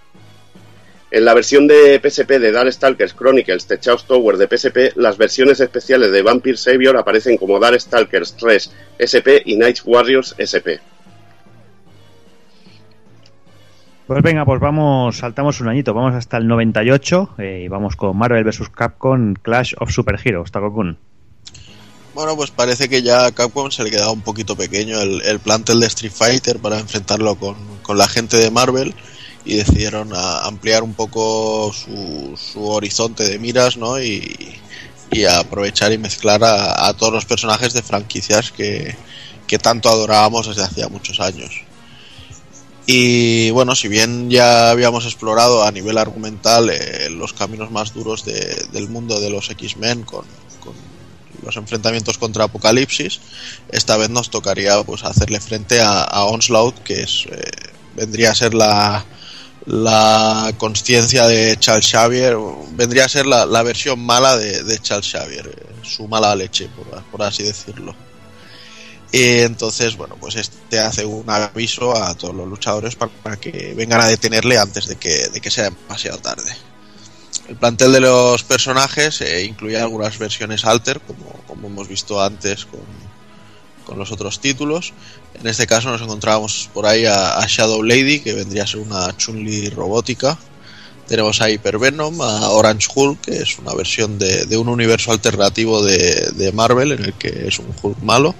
En la versión de PSP de Darkstalkers Chronicles The Chaos Tower de PSP, las versiones especiales de Vampire Savior aparecen como Darkstalkers 3 SP y Night Warriors SP. Pues venga, pues vamos, saltamos un añito, vamos hasta el 98 eh, y vamos con Marvel vs. Capcom Clash of Super Heroes, Takokun. Bueno, pues parece que ya a Capcom se le quedaba un poquito pequeño el, el plantel de Street Fighter para enfrentarlo con, con la gente de Marvel y decidieron ampliar un poco su, horizonte de miras, ¿no? Y, y aprovechar y mezclar a, a todos los personajes de franquicias que, que tanto adorábamos desde hacía muchos años. Y bueno, si bien ya habíamos explorado a nivel argumental eh, los caminos más duros de- del mundo de los X-Men con, con los enfrentamientos contra Apocalipsis, esta vez nos tocaría pues hacerle frente a, a Onslaught, que es eh, vendría a ser la, la conciencia de Charles Xavier, vendría a ser la, la versión mala de, de Charles Xavier, eh, su mala leche, por, así decirlo. Y entonces, bueno, pues este hace un aviso a todos los luchadores para que vengan a detenerle antes de que, de que sea demasiado tarde. El plantel de los personajes eh, incluye algunas versiones alter, como, como hemos visto antes con, con los otros títulos. En este caso nos encontrábamos por ahí a, Shadow Lady, que vendría a ser una Chun-Li robótica. Tenemos a Hyper Venom, a Orange Hulk, que es una versión de, un universo alternativo de, Marvel, en el que es un Hulk malo.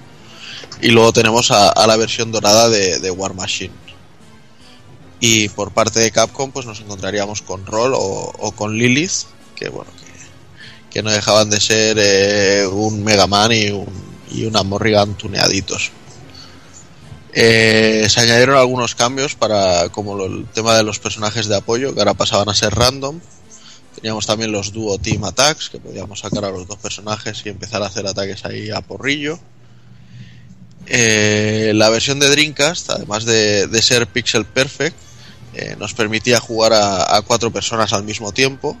Y luego tenemos a, la versión dorada de, War Machine. Y por parte de Capcom, pues nos encontraríamos con Roll o, con Lilith, que bueno, que, que no dejaban de ser eh, un Mega Man y, un, y una Morrigan tuneaditos. Eh, se añadieron algunos cambios para como el tema de los personajes de apoyo que ahora pasaban a ser random. Teníamos también los duo team attacks que podíamos sacar a los dos personajes y empezar a hacer ataques ahí a porrillo. Eh, la versión de Dreamcast además de, de ser pixel perfect eh, nos permitía jugar a cuatro personas al mismo tiempo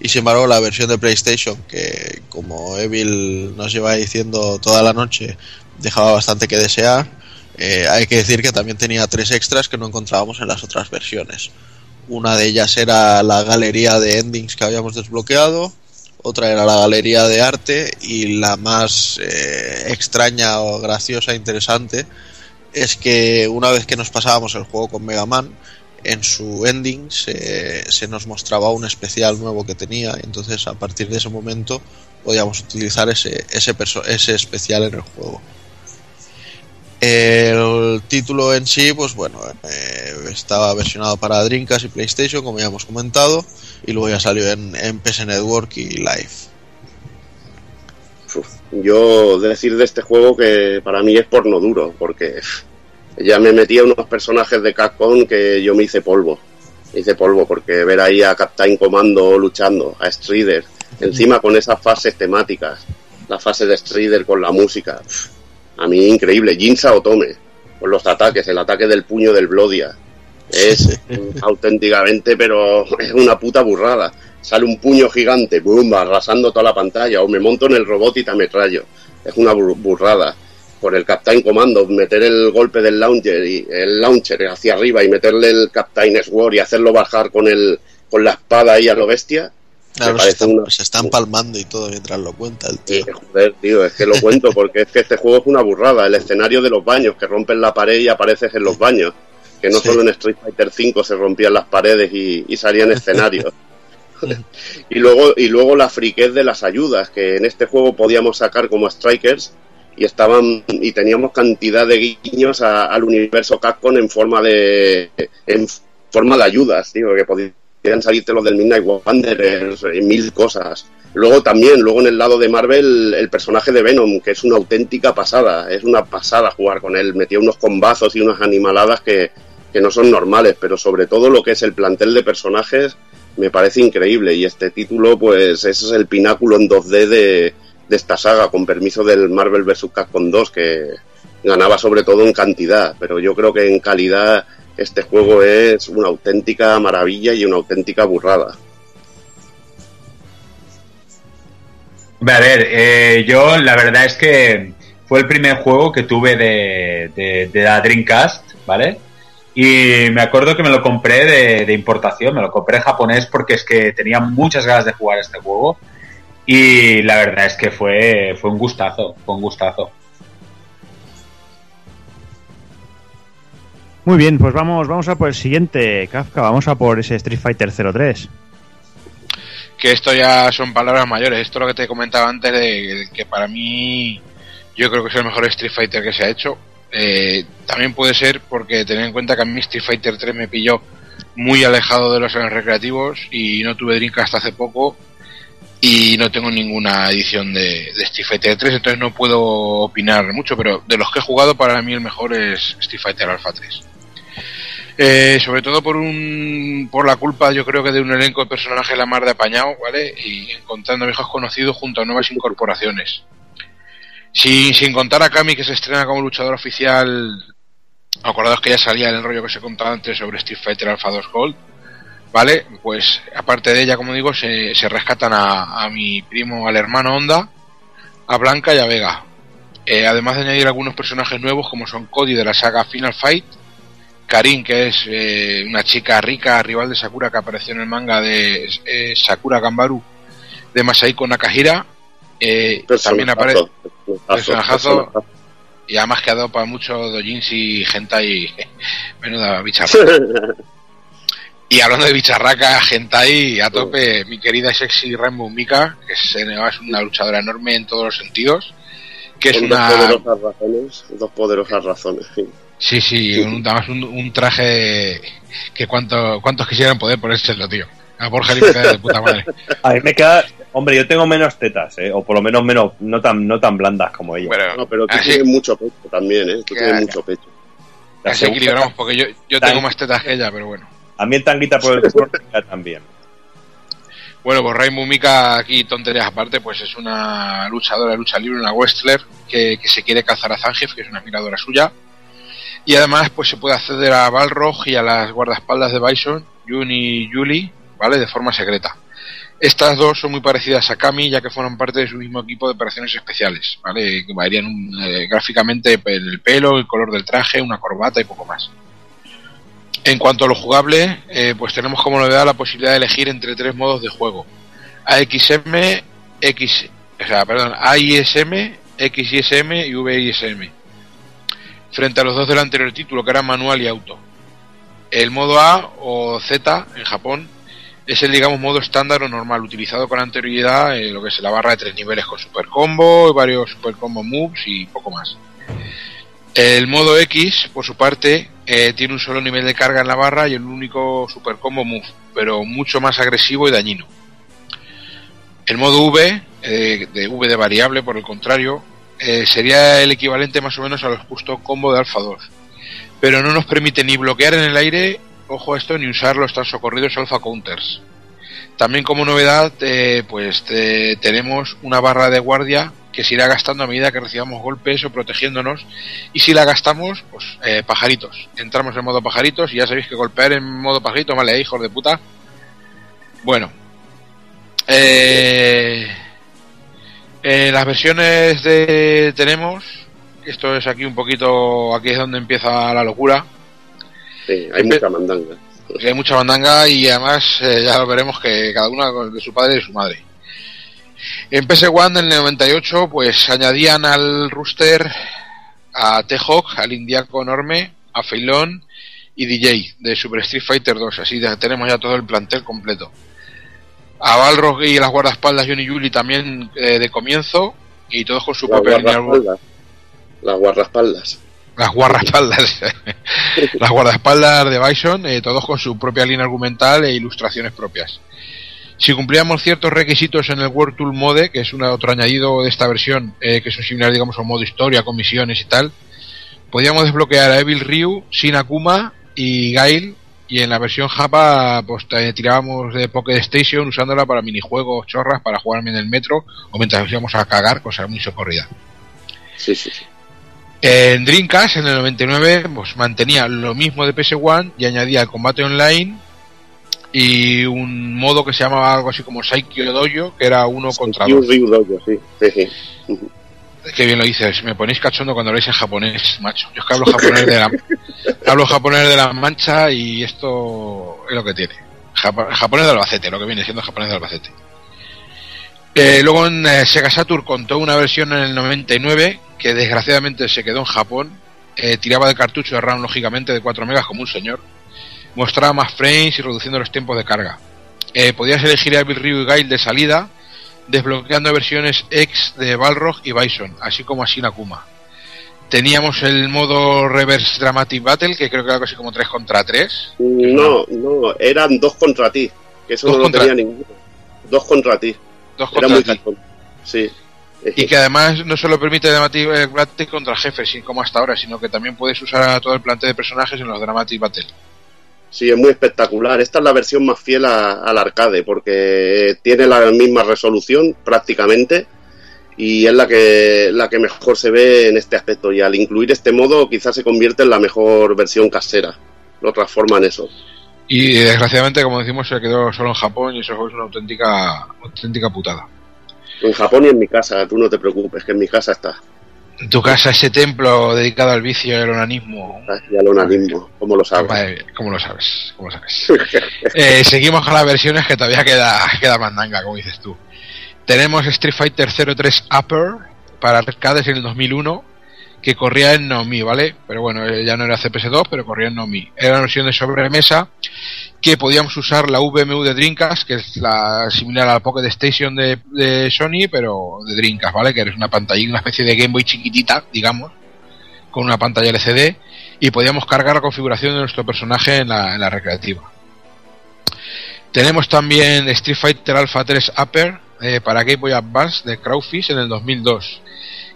y sin embargo la versión de PlayStation que como Evil nos lleva diciendo toda la noche dejaba bastante que desear eh, hay que decir que también tenía tres extras que no encontrábamos en las otras versiones. Una de ellas era la galería de endings que habíamos desbloqueado, otra era la galería de arte y la más eh, extraña o graciosa interesante es que una vez que nos pasábamos el juego con Mega Man, en su ending se, nos mostraba un especial nuevo que tenía, entonces a partir de ese momento podíamos utilizar ese, ese especial en el juego. El título en sí, pues bueno, eh, estaba versionado para Dreamcast y PlayStation, como ya hemos comentado, y luego ya salió en, en PS Network y Live. Yo decir de este juego que para mí es porno duro, porque ya me metí a unos personajes de Capcom que yo me hice polvo. Me hice polvo, porque ver ahí a Captain Commando luchando, a Strider, encima con esas fases temáticas, la fase de Strider con la música, a mí increíble. Jinsa Otome, con los ataques, el ataque del puño del Blodia. Es <laughs> auténticamente, pero es una puta burrada. Sale un puño gigante, boom, arrasando toda la pantalla, o me monto en el robot y te ametrallo. Es una bur- burrada. Por el Captain Commando, meter el golpe del launcher y el launcher hacia arriba y meterle el Captain Sword y hacerlo bajar con el con la espada ahí a lo bestia. Claro, se parece está, una se está empalmando y todo mientras lo cuenta el tío. Sí, joder, tío, es que lo cuento porque es que este juego es una burrada. El escenario de los baños, que rompen la pared y apareces en los baños. Que no Sí. solo en Street Fighter V se rompían las paredes y, y salían escenarios. <laughs> y luego y luego la friquez de las ayudas, que en este juego podíamos sacar como strikers y estaban y teníamos cantidad de guiños a- al universo Capcom en forma de en forma de ayudas, tío, que podían salirte los del Midnight Wanderers y mil cosas. Luego también, luego en el lado de Marvel, el personaje de Venom, que es una auténtica pasada, es una pasada jugar con él, metía unos combazos y unas animaladas que, que no son normales, pero sobre todo lo que es el plantel de personajes me parece increíble y este título pues ese es el pináculo en 2D de, de esta saga, con permiso del Marvel vs. Capcom 2, que ganaba sobre todo en cantidad, pero yo creo que en calidad este juego es una auténtica maravilla y una auténtica burrada. A ver, eh, yo la verdad es que fue el primer juego que tuve de, de, de la Dreamcast, ¿vale? Y me acuerdo que me lo compré de, de importación, me lo compré japonés porque es que tenía muchas ganas de jugar este juego. Y la verdad es que fue, fue un gustazo, fue un gustazo. Muy bien, pues vamos, vamos a por el siguiente, Kafka. Vamos a por ese Street Fighter 03. que esto ya son palabras mayores. Esto es lo que te comentaba antes de que para mí yo creo que es el mejor Street Fighter que se ha hecho. Eh, también puede ser porque tener en cuenta que a mí Street Fighter 3 me pilló muy alejado de los años recreativos y no tuve Dreamcast hasta hace poco y no tengo ninguna edición de, de Street Fighter 3, entonces no puedo opinar mucho, pero de los que he jugado para mí el mejor es Street Fighter Alpha 3. Eh, sobre todo por un por la culpa yo creo que de un elenco de personajes la mar de apañado, ¿vale? Y encontrando viejos conocidos junto a nuevas incorporaciones. Sin, sin contar a Kami que se estrena como luchador oficial, acordados que ya salía el rollo que se contaba antes sobre Street Fighter Alpha 2 Gold, ¿vale? Pues aparte de ella, como digo, se, se rescatan a, a mi primo, al hermano Honda, a Blanca y a Vega. Eh, además de añadir algunos personajes nuevos como son Cody de la saga Final Fight, Karin, que es eh, una chica rica, rival de Sakura que apareció en el manga de eh, Sakura Gambaru de Masaiko Nakahira. Eh, también aparece personajazo y además que ha dado para mucho dojins y hentai <laughs> menuda bicharraca. <laughs> y hablando de bicharraca, hentai a tope, mi querida sexy Rainbow Mika, que es, es una luchadora enorme en todos los sentidos, que es Con una... Dos poderosas razones. Dos poderosas razones. sí. Sí, sí, un, además un, un traje que cuánto, cuántos quisieran poder ponérselo, tío. A Borja le queda de puta madre. <laughs> A mí me queda. Hombre, yo tengo menos tetas, ¿eh? o por lo menos menos no tan no tan blandas como ella. No, pero tú así- tienes mucho pecho también, ¿eh? Tú Que- tienes mucho pecho. Así equilibramos, porque yo, yo tengo más tetas que ella, pero bueno. A mí el tanguita por el culo también. Bueno, pues Rainbow Mika, aquí tonterías aparte, pues es una luchadora de lucha libre, una wrestler, que, que se quiere cazar a Zangief, que es una admiradora suya. Y además, pues se puede acceder a Balrog y a las guardaespaldas de Bison, Jun y Yuli, ¿vale? De forma secreta. Estas dos son muy parecidas a Kami, ya que forman parte de su mismo equipo de operaciones especiales, ¿vale? Que varían un- eh, gráficamente el pelo, el color del traje, una corbata y poco más. En cuanto a lo jugable, eh, pues tenemos como novedad la posibilidad de elegir entre tres modos de juego. AXM, X, perdón, AISM, XISM y VISM. Frente a los dos del anterior título, que eran manual y auto. El modo A o Z en Japón es el, digamos, modo estándar o normal, utilizado con anterioridad en lo que es la barra de tres niveles con super combo, varios super combo moves y poco más. El modo X, por su parte, eh, tiene un solo nivel de carga en la barra y el único super combo move, pero mucho más agresivo y dañino. El modo V, eh, de V de variable, por el contrario, eh, sería el equivalente más o menos a los justo combo de Alpha 2, pero no nos permite ni bloquear en el aire, ojo a esto, ni usar los tan socorridos Alpha Counters. También como novedad, eh, pues tenemos una barra de guardia que se irá gastando a medida que recibamos golpes o protegiéndonos. Y si la gastamos, pues eh, pajaritos. Entramos en modo pajaritos y ya sabéis que golpear en modo pajarito, vale, eh, hijos de puta. Bueno. Eh, eh, las versiones de tenemos. Esto es aquí un poquito. Aquí es donde empieza la locura. Sí, hay mucha mandanga. Porque hay mucha bandanga y además eh, ya lo veremos que cada una de su padre y de su madre. En PS1 en el 98 pues añadían al rooster a T-Hawk, al Indiaco enorme, a Feilón y DJ de Super Street Fighter 2. Así ya tenemos ya todo el plantel completo. A Balrog y las guardaespaldas Johnny Yuli también eh, de comienzo y todos con su Las propia línea guardaespaldas. Las guardaespaldas. las guardaespaldas <laughs> las guardaespaldas de Bison eh, todos con su propia línea argumental e ilustraciones propias si cumplíamos ciertos requisitos en el World Tool Mode que es un otro añadido de esta versión eh, que son similares digamos a un modo historia con misiones y tal podíamos desbloquear a Evil Ryu Sin Akuma y Gail y en la versión Japa pues eh, tirábamos de Pocket Station usándola para minijuegos chorras para jugar en el metro o mientras íbamos a cagar cosa muy socorrida Sí, sí, sí. en Dreamcast, en el 99, pues mantenía lo mismo de PS1 y añadía el combate online y un modo que se llamaba algo así como Saikyo Dojo, que era uno contra dos. Ryu Dojo, sí. sí, sí. Qué bien lo dices, me ponéis cachondo cuando habláis en japonés, macho. Yo es que hablo japonés de la, <laughs> hablo japonés de la mancha y esto es lo que tiene. Japonés de Albacete, lo que viene siendo japonés de Albacete. Eh, luego en eh, Sega Saturn contó una versión en el 99 que desgraciadamente se quedó en Japón. Eh, tiraba de cartucho de RAM lógicamente de 4 megas como un señor. Mostraba más frames y reduciendo los tiempos de carga. Eh, podías elegir a Bill Ryu y Gail de salida, desbloqueando versiones X de Balrog y Bison, así como a Shin Akuma. Teníamos el modo Reverse Dramatic Battle, que creo que era algo así como 3 contra 3. No, no, eran dos contra ti. Que eso Dos no contra- lo tenía ninguno. Dos contra ti. Dos Era contra muy ti. cachón. Sí. Y que además no solo permite Dramatic Battle contra jefes, como hasta ahora, sino que también puedes usar a todo el plantel de personajes en los Dramatic Battle. Sí, es muy espectacular. Esta es la versión más fiel al arcade porque tiene la misma resolución prácticamente y es la que, la que mejor se ve en este aspecto. Y al incluir este modo quizás se convierte en la mejor versión casera. Lo transforma en eso. Y desgraciadamente, como decimos, se quedó solo en Japón y eso es una auténtica, auténtica putada. En Japón y en mi casa, tú no te preocupes, que en mi casa está. En tu casa, ese templo dedicado al vicio y al onanismo. Y al onanismo, como lo sabes. Madre ¿Cómo lo sabes? ¿Cómo lo sabes? <laughs> Eh, seguimos con las versiones que todavía queda, queda mandanga, como dices tú. Tenemos Street Fighter 03 Upper para arcades en el 2001 que corría en Nomi, ¿vale? Pero bueno, ya no era CPS2, pero corría en Nomi. Era una versión de sobremesa que podíamos usar la VMU de Dreamcast, que es la similar a la Pocket Station de, de Sony, pero de Dreamcast, ¿vale? Que es una pantalla, una especie de Game Boy chiquitita, digamos, con una pantalla LCD, y podíamos cargar la configuración de nuestro personaje en la, en la recreativa. Tenemos también Street Fighter Alpha 3 Upper eh, para Game Boy Advance de Crowfish en el 2002,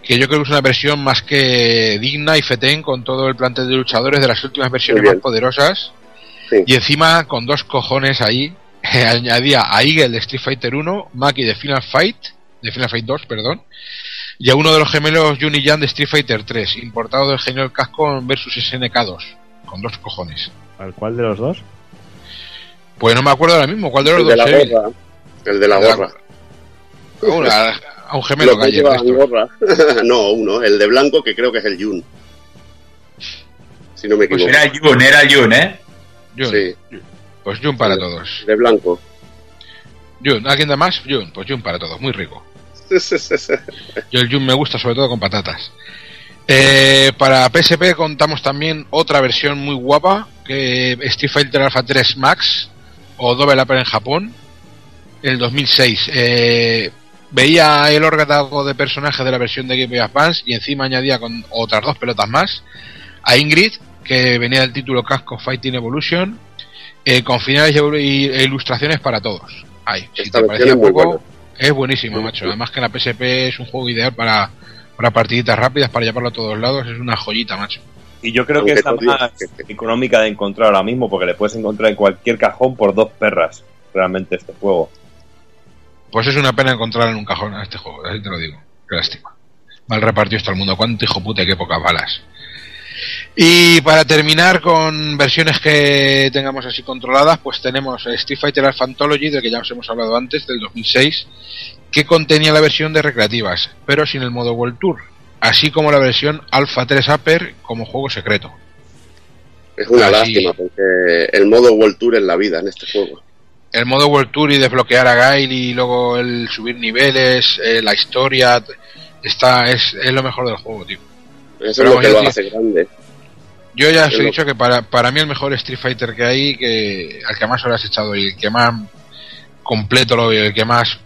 que yo creo que es una versión más que digna y fetén con todo el plantel de luchadores de las últimas versiones más poderosas. Y encima, con dos cojones ahí, <laughs> añadía a Eagle de Street Fighter 1, Maki de Final Fight, de Final Fight 2, perdón, y a uno de los gemelos Jun y Jan de Street Fighter 3, importado del Genial Cascon versus SNK 2, con dos cojones. ¿Al cuál de los dos? Pues no me acuerdo ahora mismo, ¿cuál de los El de dos? la Evil? gorra. El de la de la gorra. A un, gemelo de estos. gorra. <laughs> no, uno. El de blanco que creo que es el Jun. Si no me Pues equivoco. era Jun, era Jun, ¿eh? Jun. Sí. Pues Jun para todos. De blanco. Jun, ¿alguien da más? Jun, pues Jun para todos, muy rico. <laughs> Yo el Jun me gusta sobre todo con patatas. Eh, para PSP contamos también otra versión muy guapa, que Street Fighter Alpha 3 Max o Double Upper en Japón, en el 2006. Eh, veía el órgano de personaje de la versión de Game Boy Advance y encima añadía con otras dos pelotas más a Ingrid, que venía del título Casco Fighting Evolution, eh, con finales e ilustraciones para todos. Ay, si Esta te parecía poco, buena. es buenísimo, macho. Además que la PSP es un juego ideal para, para partiditas rápidas, para llevarlo a todos lados. Es una joyita, macho. Y yo creo que es la más económica de encontrar ahora mismo, porque le puedes encontrar en cualquier cajón por dos perras, realmente, este juego. Pues es una pena encontrar en un cajón a este juego, así te lo digo. Qué lástima. Mal repartido está el mundo. Cuánto hijo puta y qué pocas balas. Y para terminar con versiones que tengamos así controladas, pues tenemos Street Fighter Alpha Anthology, del que ya os hemos hablado antes, del 2006, que contenía la versión de recreativas, pero sin el modo World Tour, así como la versión Alpha 3 Upper como juego secreto. Es una Así- lástima porque el modo World Tour es la vida en este juego. el modo World Tour y desbloquear a Gail y luego el subir niveles, eh, la historia, está es, es lo mejor del juego, tío. Eso Pero es lo que vamos, lo yo, hace grande. yo ya os es he dicho que para, para mí el mejor Street Fighter que hay, que al que más horas he echado y el que más completo lo veo, el que más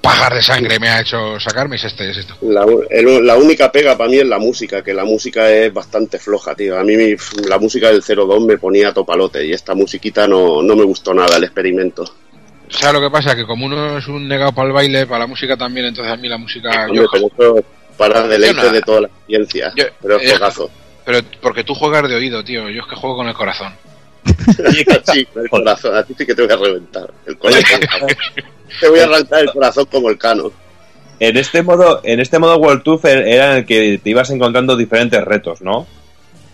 pajar de sangre me ha hecho sacarme es este, es este. La, el- la única pega para mí es la música, que la música es bastante floja, tío. A mí mi- la música del 02 me ponía topalote y esta musiquita no, no me gustó nada, el experimento. O sea, lo que pasa que como uno es un negado para el baile, para la música también, entonces a mí la música... Hombre, yo- pero para deleite no- de toda la. Yo- pero es eh, juegazo. pero porque tú juegas de oído, tío, yo es que juego con el corazón. <laughs> sí, con el corazón. A ti sí que te voy a reventar. El corazón. <laughs> te voy a arrancar el corazón como el cano. En este modo, en este modo World Tour era en el que te ibas encontrando diferentes retos, ¿no?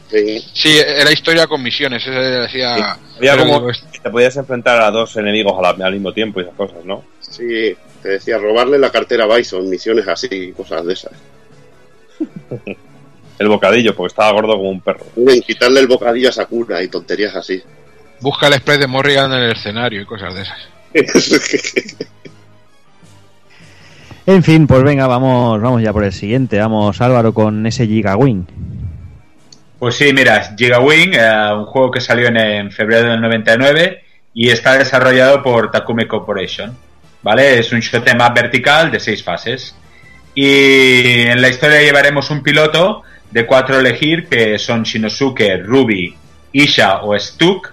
Sí. Sí, era historia con misiones, ese decía... Había como digo, es- que te podías enfrentar a dos enemigos al mismo tiempo y esas cosas, ¿no? Sí, te decía robarle la cartera a Bison, misiones así, cosas de esas. El bocadillo, porque estaba gordo como un perro. Miren, quitarle el bocadillo a Sakura y tonterías así. Busca el spray de Morrigan en el escenario y cosas de esas. <laughs> En fin, pues venga, vamos, vamos ya por el siguiente. Vamos, Álvaro, con ese Gigawing. Pues sí, mira, Gigawing, eh, un juego que salió en, en febrero del 99 y está desarrollado por Takumi Corporation. ¿Vale? Es un shot más vertical de seis fases. Y en la historia llevaremos un piloto de cuatro a elegir, que son Shinosuke, Ruby, Isha o Stuk,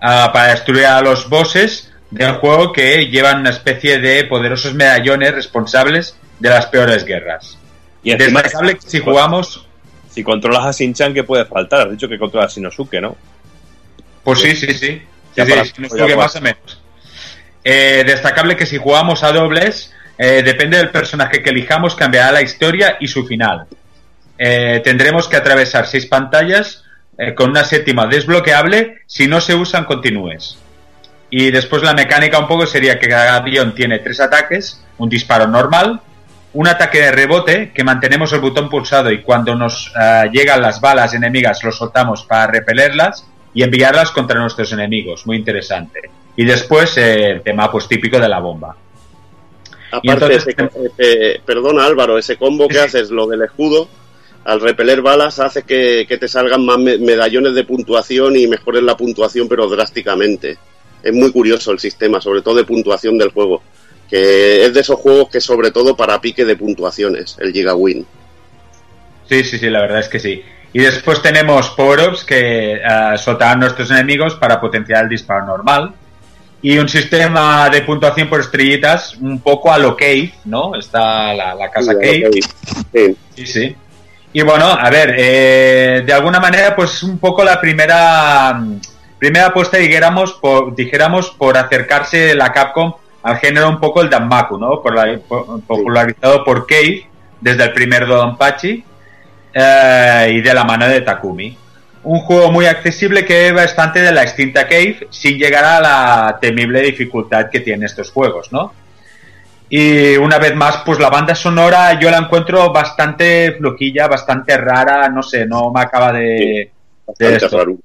ah, para destruir a los bosses del juego que llevan una especie de poderosos medallones responsables de las peores guerras. Y Destacable que si jugamos... Si controlas a Shin-Chan, ¿qué puede faltar? Has dicho que controlas a Shinosuke, ¿no? Pues sí, sí, sí. Sí, para- sí, ya Shinosuke más o menos. Eh, destacable que si jugamos a dobles, eh, depende del personaje que elijamos, cambiará la historia y su final. Eh, tendremos que atravesar seis pantallas eh, con una séptima desbloqueable si no se usan continúes. Y después la mecánica un poco sería que cada avión tiene tres ataques, un disparo normal, un ataque de rebote, que mantenemos el botón pulsado y cuando nos llegan las balas enemigas lo soltamos para repelerlas y enviarlas contra nuestros enemigos. Muy interesante. Y después el tema pues típico de la bomba. Aparte, entonces- ese- ese- perdona Álvaro, ese combo que haces, lo del escudo, al repeler balas hace que, que te salgan más me- medallones de puntuación y mejores la puntuación, pero drásticamente. Es muy curioso el sistema, sobre todo de puntuación del juego. Que es de esos juegos que sobre todo para pique de puntuaciones, el Gigawin. Sí, sí, sí, la verdad es que sí. Y después tenemos power-ups que eh, soltarán a nuestros enemigos para potenciar el disparo normal. Y un sistema de puntuación por estrellitas un poco a lo Cave, ¿no? Está la, la casa Sí, Cave. Sí, sí. Y bueno, a ver, eh, de alguna manera, pues un poco la primera primera apuesta, dijéramos, por, dijéramos, por acercarse la Capcom al género un poco el Danmaku, ¿no? Por la- por- popularizado por Cave desde el primer Dodonpachi eh, y de la mano de Takumi. Un juego muy accesible que es bastante de la extinta Cave sin llegar a la temible dificultad que tiene estos juegos, ¿no? Y una vez más, pues la banda sonora yo la encuentro bastante flojilla, bastante rara, no sé, no me acaba de... de Bastante esto. raro.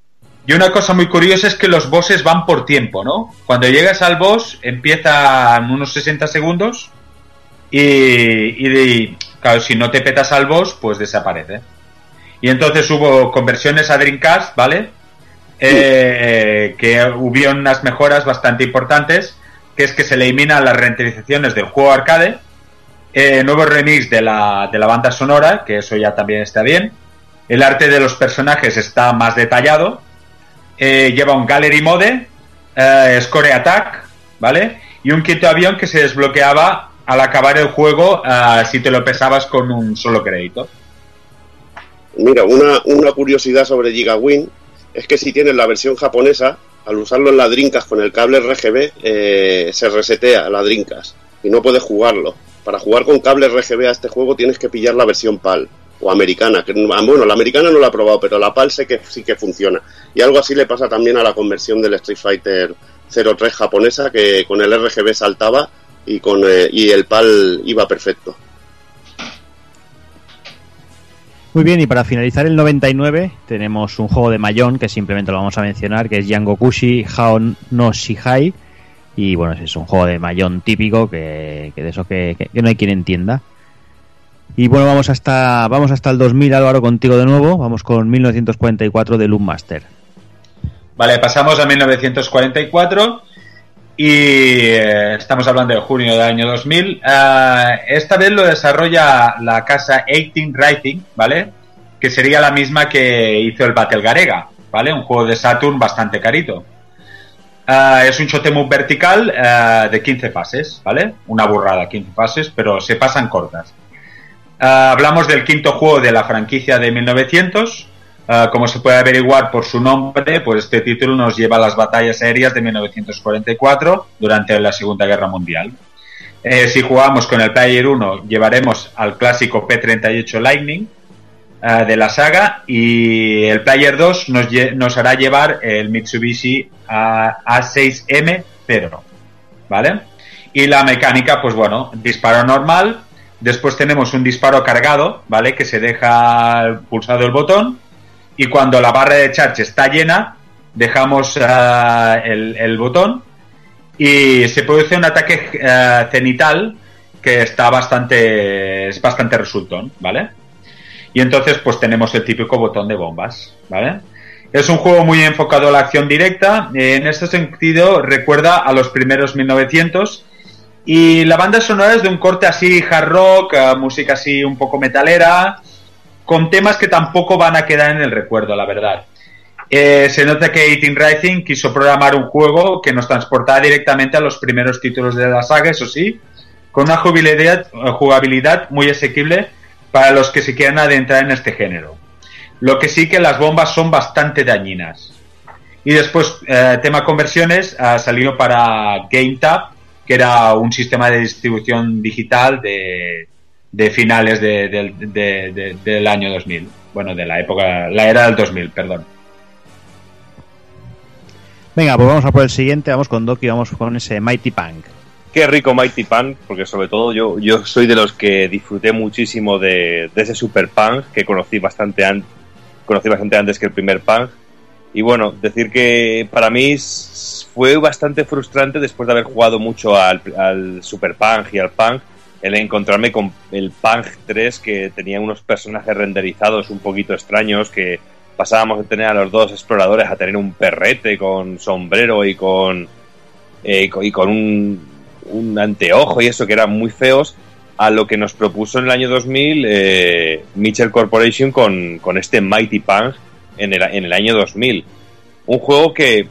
Y una cosa muy curiosa es que los bosses van por tiempo, ¿no? Cuando llegas al boss empiezan unos 60 segundos y, y de- claro, si no te petas al boss, pues desaparece. Y entonces hubo conversiones a Dreamcast, ¿vale? Eh, que hubo unas mejoras bastante importantes, que es que se eliminan las renderizaciones del juego arcade, eh, nuevo remix de la, de la banda sonora, que eso ya también está bien, el arte de los personajes está más detallado, eh, lleva un Gallery Mode, Score Attack, ¿vale? Y un quinto avión que se desbloqueaba al acabar el juego si te lo pesabas con un solo crédito. Mira, una, una curiosidad sobre Gigawin es que si tienes la versión japonesa, al usarlo en la Dreamcast con el cable RGB, eh, se resetea la Dreamcast y no puedes jugarlo. Para jugar con cable RGB a este juego tienes que pillar la versión PAL o americana. Que, ah, bueno, la americana no la he probado, pero la PAL sé que sí que funciona. Y algo así le pasa también a la conversión del Street Fighter 03 japonesa, que con el RGB saltaba y, con, eh, y el PAL iba perfecto. Muy bien, y para finalizar el 99 tenemos un juego de Mayón que simplemente lo vamos a mencionar, que es Yangokushi Hao no Shihai. Y bueno, es un juego de Mayón típico que, de eso que, no hay quien entienda. Y bueno, vamos hasta, vamos hasta el 2000, Álvaro, contigo de nuevo. Vamos con 1944 de Loom Master. Vale, pasamos a 1944 y eh, estamos hablando de junio del año 2000. Ah, esta vez lo desarrolla la casa 18 Writing, ¿vale? Que sería la misma que hizo el Battle Garega, ¿vale? Un juego de Saturn bastante carito. Ah, es un shoot'em up vertical de 15 fases, ¿vale? Una burrada, 15 fases, pero se pasan cortas. Hablamos del quinto juego de la franquicia de 1900. Ah, como se puede averiguar por su nombre, pues este título nos lleva a las batallas aéreas de 1944 durante la Segunda Guerra Mundial. Eh, si jugamos con el Player 1, llevaremos al clásico P-38 Lightning ah, de la saga y el Player 2 nos, nos hará llevar el Mitsubishi ah, A6M Pedro. ¿Vale? Y la mecánica, pues bueno, disparo normal. Después tenemos un disparo cargado, ¿vale? Que se deja pulsado el botón. Y cuando la barra de charge está llena, dejamos ah, el, botón. Y se produce un ataque ah, cenital que está bastante. es bastante resultón, ¿vale? Y entonces, pues tenemos el típico botón de bombas, ¿vale? Es un juego muy enfocado a la acción directa. En este sentido, recuerda a los primeros 1900. Y la banda sonora es de un corte así hard rock, eh, música así un poco metalera. Con temas que tampoco van a quedar en el recuerdo, la verdad. Eh, se nota que 18 Rising quiso programar un juego que nos transportaba directamente a los primeros títulos de la saga, eso sí, con una jugabilidad, jugabilidad muy asequible para los que se quieran adentrar en este género. Lo que sí que las bombas son bastante dañinas. Y después, eh, tema conversiones, ha salido para GameTap, que era un sistema de distribución digital de, de finales de- del- de- de- del año 2000. Bueno, de la época, la era del 2000, perdón. Venga, pues vamos a por el siguiente. Vamos con Doki, vamos con ese Mighty Punk. Qué rico Mighty Punk, porque sobre todo yo, yo soy de los que disfruté muchísimo de, de ese Super Punk que conocí bastante, an- conocí bastante antes que el primer Punk. Y bueno, decir que para mí fue bastante frustrante después de haber jugado mucho al, al Super Punk y al Punk, el encontrarme con el Punk 3 que tenía unos personajes renderizados un poquito extraños que pasábamos de tener a los dos exploradores a tener un perrete con sombrero y con eh, y con- un, un anteojo y eso que eran muy feos a lo que nos propuso en el año 2000 eh, Mitchell Corporation con, con este Mighty Punk en el, en el año 2000 un juego que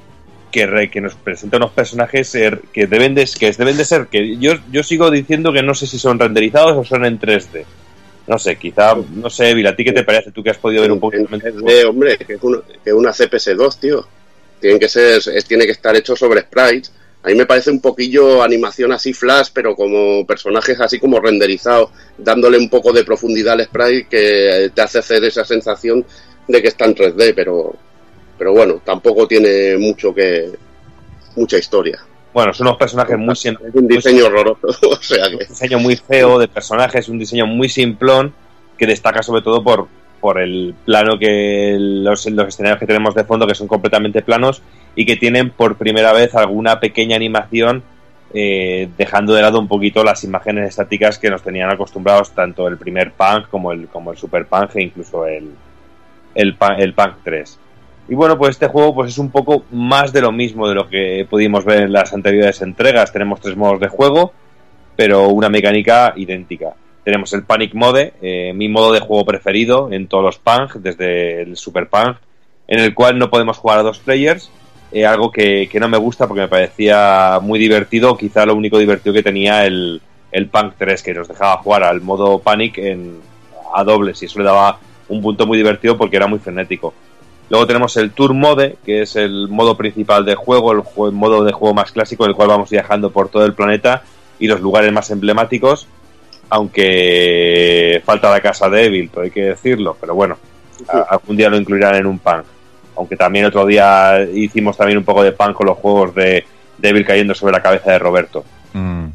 que, nos presenta unos personajes eh, que deben de, que deben de ser que yo, yo sigo diciendo que no sé si son renderizados o son en 3D no sé, quizá, no sé, Evil, ¿a ti qué te parece? Tú que has podido ver un poco Eh, hombre, que es una, que una CPS2, tío. Tienen que ser, es- tiene que estar hecho sobre sprites. A mí me parece un poquillo animación así flash, pero como personajes así como renderizados, dándole un poco de profundidad al sprite que te hace hacer esa sensación de que está en 3D, pero, pero bueno, tampoco tiene mucho que mucha historia. Bueno, son unos personajes muy Es un diseño horroroso, <laughs> o sea que un diseño muy feo de personajes, un diseño muy simplón que destaca sobre todo por, por el plano que los, los escenarios que tenemos de fondo que son completamente planos y que tienen por primera vez alguna pequeña animación eh, dejando de lado un poquito las imágenes estáticas que nos tenían acostumbrados tanto el primer Punk como el, como el Super Punk e incluso el, el, el Punk 3. Y bueno, pues este juego pues es un poco más de lo mismo de lo que pudimos ver en las anteriores entregas. Tenemos tres modos de juego, pero una mecánica idéntica. Tenemos el Panic Mode, eh, mi modo de juego preferido en todos los Punk, desde el Super Punk, en el cual no podemos jugar a dos players, eh, algo que, que no me gusta porque me parecía muy divertido, quizá lo único divertido que tenía el, el Punk 3, que nos dejaba jugar al modo Panic en, a dobles y eso le daba un punto muy divertido porque era muy frenético. Luego tenemos el Tour Mode, que es el modo principal de juego, el, jue- modo de juego más clásico, en el cual vamos viajando por todo el planeta y los lugares más emblemáticos, aunque falta la casa de Evil, todo hay que decirlo, pero bueno, a- algún día lo incluirán en un punk. Aunque también otro día hicimos también un poco de punk con los juegos de Devil cayendo sobre la cabeza de Roberto. Mm.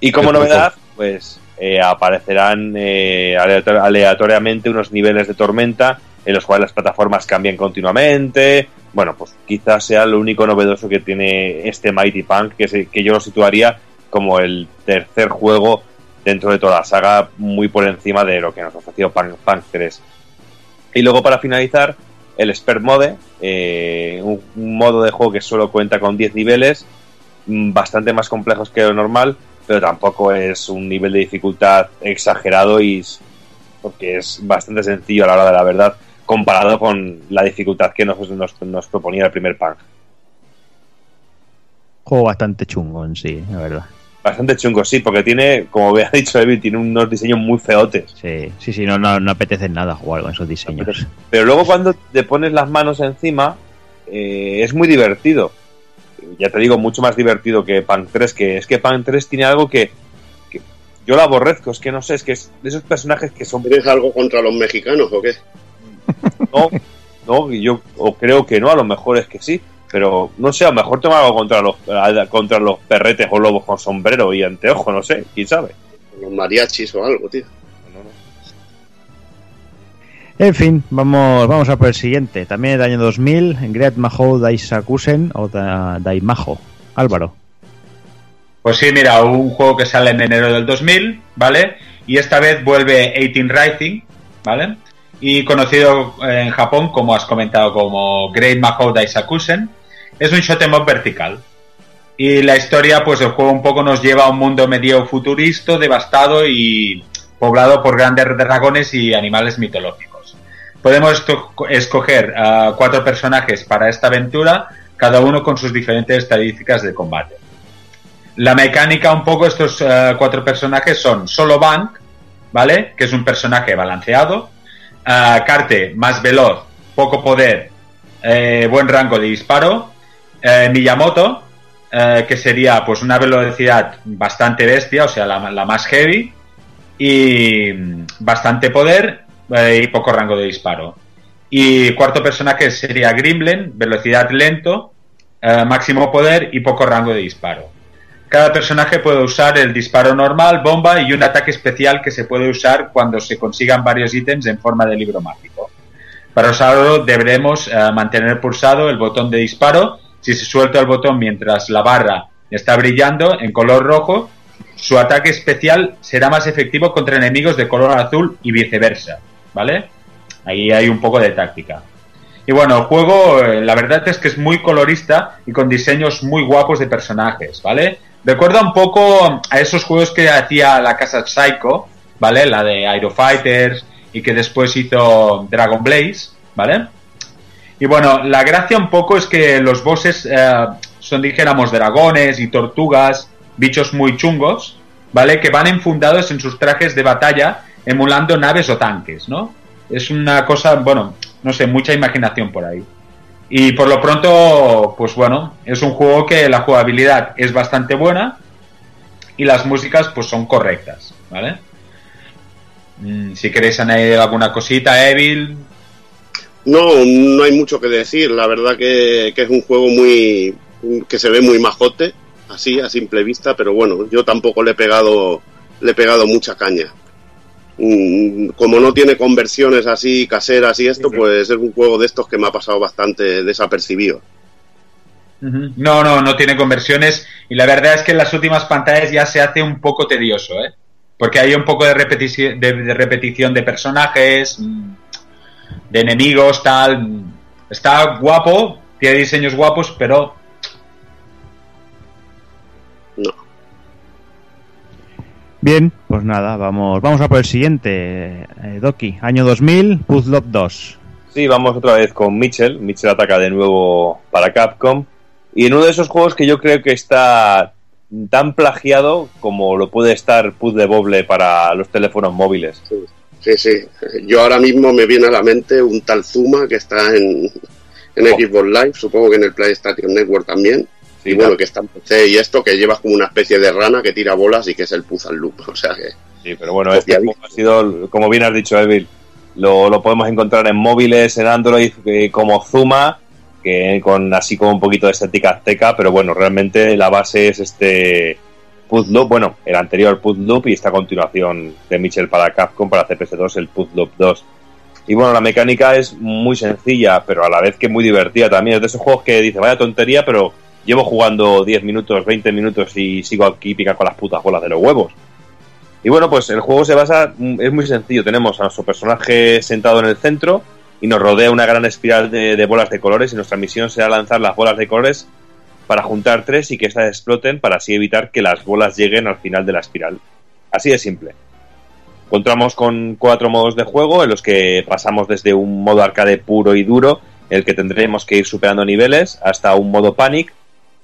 Y como novedad, pues eh, aparecerán eh, aleator- aleatoriamente unos niveles de tormenta en los cuales las plataformas cambian continuamente. Bueno, pues quizás sea lo único novedoso que tiene este Mighty Punk, que, que yo lo situaría como el tercer juego dentro de toda la saga, muy por encima de lo que nos ofreció Punk, Punk 3. Y luego para finalizar, el Expert Mode, eh, un, modo de juego que solo cuenta con 10 niveles, mm, bastante más complejos que lo normal, pero tampoco es un nivel de dificultad exagerado y porque es bastante sencillo a la hora de la verdad comparado con la dificultad que nos, nos, nos proponía el primer punk. Juego bastante chungo en sí, la verdad. Bastante chungo, sí, porque tiene, como había dicho Evil, tiene unos diseños muy feotes. Sí, sí, sí, no, no, no apetece nada jugar con esos diseños. Pero luego cuando te pones las manos encima, eh, es muy divertido. Ya te digo, mucho más divertido que Punk 3, que es que Punk 3 tiene algo que, que yo lo aborrezco, es que no sé, es que es de esos personajes que son... ¿Tienes algo contra los mexicanos o qué? No, no, y yo o creo que no, a lo mejor es que sí, pero no sé, a lo mejor tengo algo contra los, contra los perretes o lobos con sombrero y anteojo, no sé, quién sabe. Los mariachis o algo, tío. En fin, vamos, vamos a por el siguiente. También del año 2000, Great Maho Daisakusen o da, Daimajo. Álvaro. Pues sí, mira, un juego que sale en enero del 2000, ¿vale? Y esta vez vuelve 18 Rising, ¿vale? Y conocido eh, en Japón, como has comentado, como Great Mahou Daisakusen. Es un shoot 'em vertical. Y la historia, pues el juego un poco nos lleva a un mundo medio futurista, devastado y poblado por grandes dragones y animales mitológicos. Podemos escoger cuatro personajes para esta aventura, cada uno con sus diferentes estadísticas de combate. La mecánica, un poco, estos eh, cuatro personajes son solo Bank, ¿vale? Que es un personaje balanceado. Ah, Carte, más veloz, poco poder, eh, buen rango de disparo. Eh, Miyamoto, eh, que sería pues una velocidad bastante bestia, o sea, la, más heavy. Y mm, bastante poder eh, y poco rango de disparo. Y cuarto personaje sería Gremlin, velocidad lento, máximo poder y poco rango de disparo. Cada personaje puede usar el disparo normal, bomba y un ataque especial que se puede usar cuando se consigan varios ítems en forma de libro mágico. Para usarlo deberemos eh, mantener pulsado el botón de disparo. Si se suelta el botón mientras la barra está brillando en color rojo, su ataque especial será más efectivo contra enemigos de color azul y viceversa. ¿Vale? Ahí hay un poco de táctica. Y bueno, el juego, eh, la verdad es que es muy colorista y con diseños muy guapos de personajes, ¿vale? Recuerda un poco a esos juegos que hacía la casa Psycho, ¿vale? La de Aero Fighters y que después hizo Dragon Blaze, ¿vale? Y bueno, la gracia un poco es que los bosses eh, son, dijéramos, dragones y tortugas, bichos muy chungos, ¿vale? Que van enfundados en sus trajes de batalla, emulando naves o tanques, ¿no? Es una cosa, bueno, no sé, mucha imaginación por ahí. Y por lo pronto, pues bueno, es un juego que la jugabilidad es bastante buena y las músicas pues son correctas, ¿vale? Mm, Si queréis añadir alguna cosita, Evil, No, no hay mucho que decir. La verdad que, que es un juego muy que se ve muy majote, así a simple vista, pero bueno, yo tampoco le he pegado le he pegado mucha caña. Mm, Como no tiene conversiones así caseras y esto, pues es un juego de estos que me ha pasado bastante desapercibido. No, no, no tiene conversiones y la verdad es que en las últimas pantallas ya se hace un poco tedioso, ¿eh? Porque hay un poco de repetición de, de repetición de personajes, mm, de enemigos, tal. mm. Está guapo, tiene diseños guapos, pero Bien, pues nada, vamos, vamos a por el siguiente. Eh, Doki, año 2000, Puzzle 2. Sí, vamos otra vez con Mitchell. Mitchell ataca de nuevo para Capcom. Y en uno de esos juegos que yo creo que está tan plagiado como lo puede estar Puzzle Bobble para los teléfonos móviles. Sí, sí. Yo ahora mismo me viene a la mente un tal Zuma que está en, en Xbox Live, supongo que en el PlayStation Network también. Y bueno, que está en PC y esto, que llevas como una especie de rana que tira bolas y que es el Puzzle Loop. <laughs> O sea que. Sí, pero bueno, este ha sido, como bien has dicho, Evil, lo, lo podemos encontrar en móviles, en Android, eh, como Zuma, que con así como un poquito de estética azteca, pero bueno, realmente la base es este Puzzle Loop, bueno, el anterior Puzzle Loop y esta continuación de Mitchell para Capcom, para CPS2, el Puzzle Loop 2. Y bueno, la mecánica es muy sencilla, pero a la vez que muy divertida también. Es de esos juegos que dice, vaya tontería, pero llevo jugando 10 minutos, 20 minutos y sigo aquí pica con las putas bolas de los huevos. Y bueno, pues el juego se basa, es muy sencillo. Tenemos a nuestro personaje sentado en el centro y nos rodea una gran espiral de, bolas de colores y nuestra misión será lanzar las bolas de colores para juntar tres y que éstas exploten para así evitar que las bolas lleguen al final de la espiral. Así de simple. Encontramos con cuatro modos de juego en los que pasamos desde un modo arcade puro y duro, en el que tendremos que ir superando niveles, hasta un modo panic,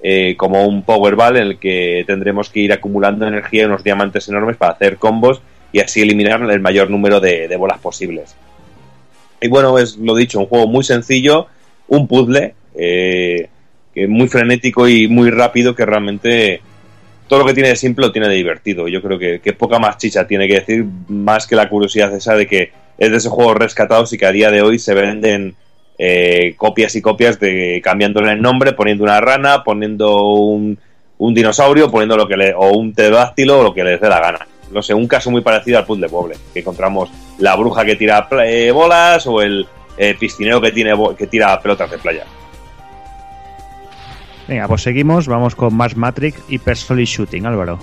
eh, como un Powerball en el que tendremos que ir acumulando energía y unos diamantes enormes para hacer combos y así eliminar el mayor número de, de bolas posibles. Y bueno, es lo dicho, un juego muy sencillo, un puzzle, eh, muy frenético y muy rápido que realmente todo lo que tiene de simple lo tiene de divertido. Yo creo que, que poca más chicha tiene que decir, más que la curiosidad esa de que es de esos juegos rescatados y que a día de hoy se venden eh, copias y copias de cambiándole el nombre, poniendo una rana, poniendo un, un dinosaurio, poniendo lo que le, o un pterodáctilo o lo que les dé la gana. No sé, un caso muy parecido al puzzle pobre, que encontramos la bruja que tira eh, bolas o el eh, piscinero que, tiene que tira pelotas de playa. Venga, pues seguimos, vamos con Mars Matrix y Solid Shooting, Álvaro.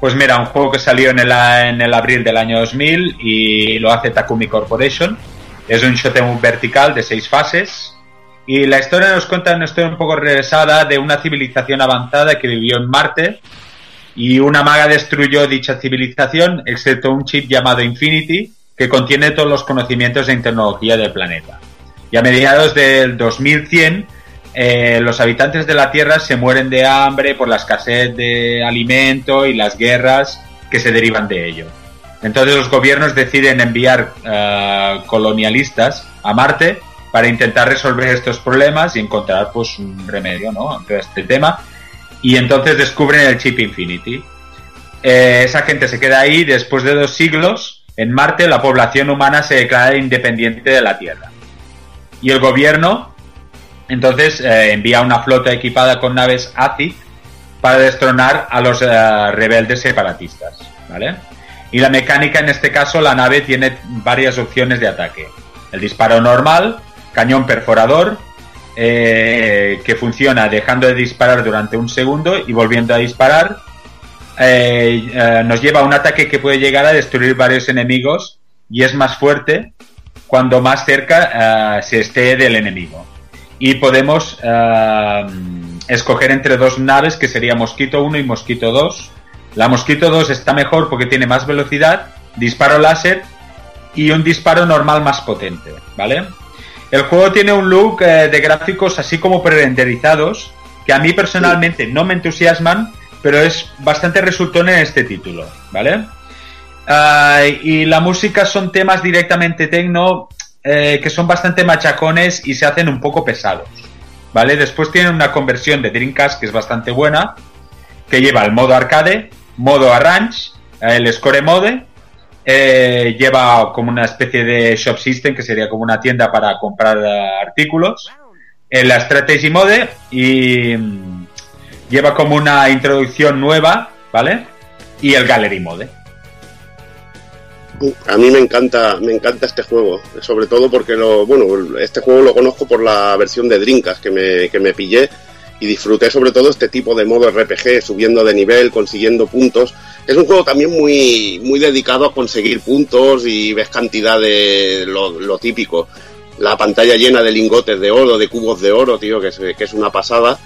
Pues mira, un juego que salió en el, en el abril del año 2000 y lo hace Takumi Corporation. Es un shoot'em vertical de seis fases. Y la historia nos cuenta una historia un poco regresada de una civilización avanzada que vivió en Marte y una maga destruyó dicha civilización, excepto un chip llamado Infinity, que contiene todos los conocimientos en tecnología del planeta. Y a mediados del 2100, eh, los habitantes de la Tierra se mueren de hambre por la escasez de alimento y las guerras que se derivan de ello. Entonces los gobiernos deciden enviar eh, colonialistas a Marte para intentar resolver estos problemas y encontrar pues un remedio ¿no? a todo este tema. Y entonces descubren el chip Infinity. Eh, esa gente se queda ahí después de dos siglos. En Marte la población humana se declara independiente de la Tierra. Y el gobierno entonces eh, envía una flota equipada con naves ACI para destronar a los rebeldes separatistas. ¿vale? Y la mecánica en este caso, la nave tiene varias opciones de ataque. El disparo normal, cañón perforador, eh, que funciona dejando de disparar durante un segundo y volviendo a disparar. Eh, eh, nos lleva a un ataque que puede llegar a destruir varios enemigos y es más fuerte cuando más cerca se esté del enemigo. Y podemos escoger entre dos naves que sería Mosquito 1 y Mosquito 2. La Mosquito 2 está mejor porque tiene más velocidad, disparo láser y un disparo normal más potente, ¿vale? El juego tiene un look eh, de gráficos así como pre-renderizados que a mí personalmente no me entusiasman, pero es bastante resultón en este título, ¿vale? Ah, y la música son temas directamente tecno eh, que son bastante machacones y se hacen un poco pesados, ¿vale? Después tienen una conversión de Dreamcast que es bastante buena, que lleva el modo arcade, modo arrange, el score mode eh, lleva como una especie de shop system que sería como una tienda para comprar eh, artículos en la strategy mode y mm, lleva como una introducción nueva vale y el gallery mode. A mí me encanta me encanta este juego sobre todo porque lo bueno este juego lo conozco por la versión de Drinkas que me, que me pillé y disfruté sobre todo este tipo de modo RPG subiendo de nivel consiguiendo puntos es un juego también muy, muy dedicado a conseguir puntos y ves cantidad de lo, típico. La pantalla llena de lingotes de oro, de cubos de oro, tío, que es, que es una pasada.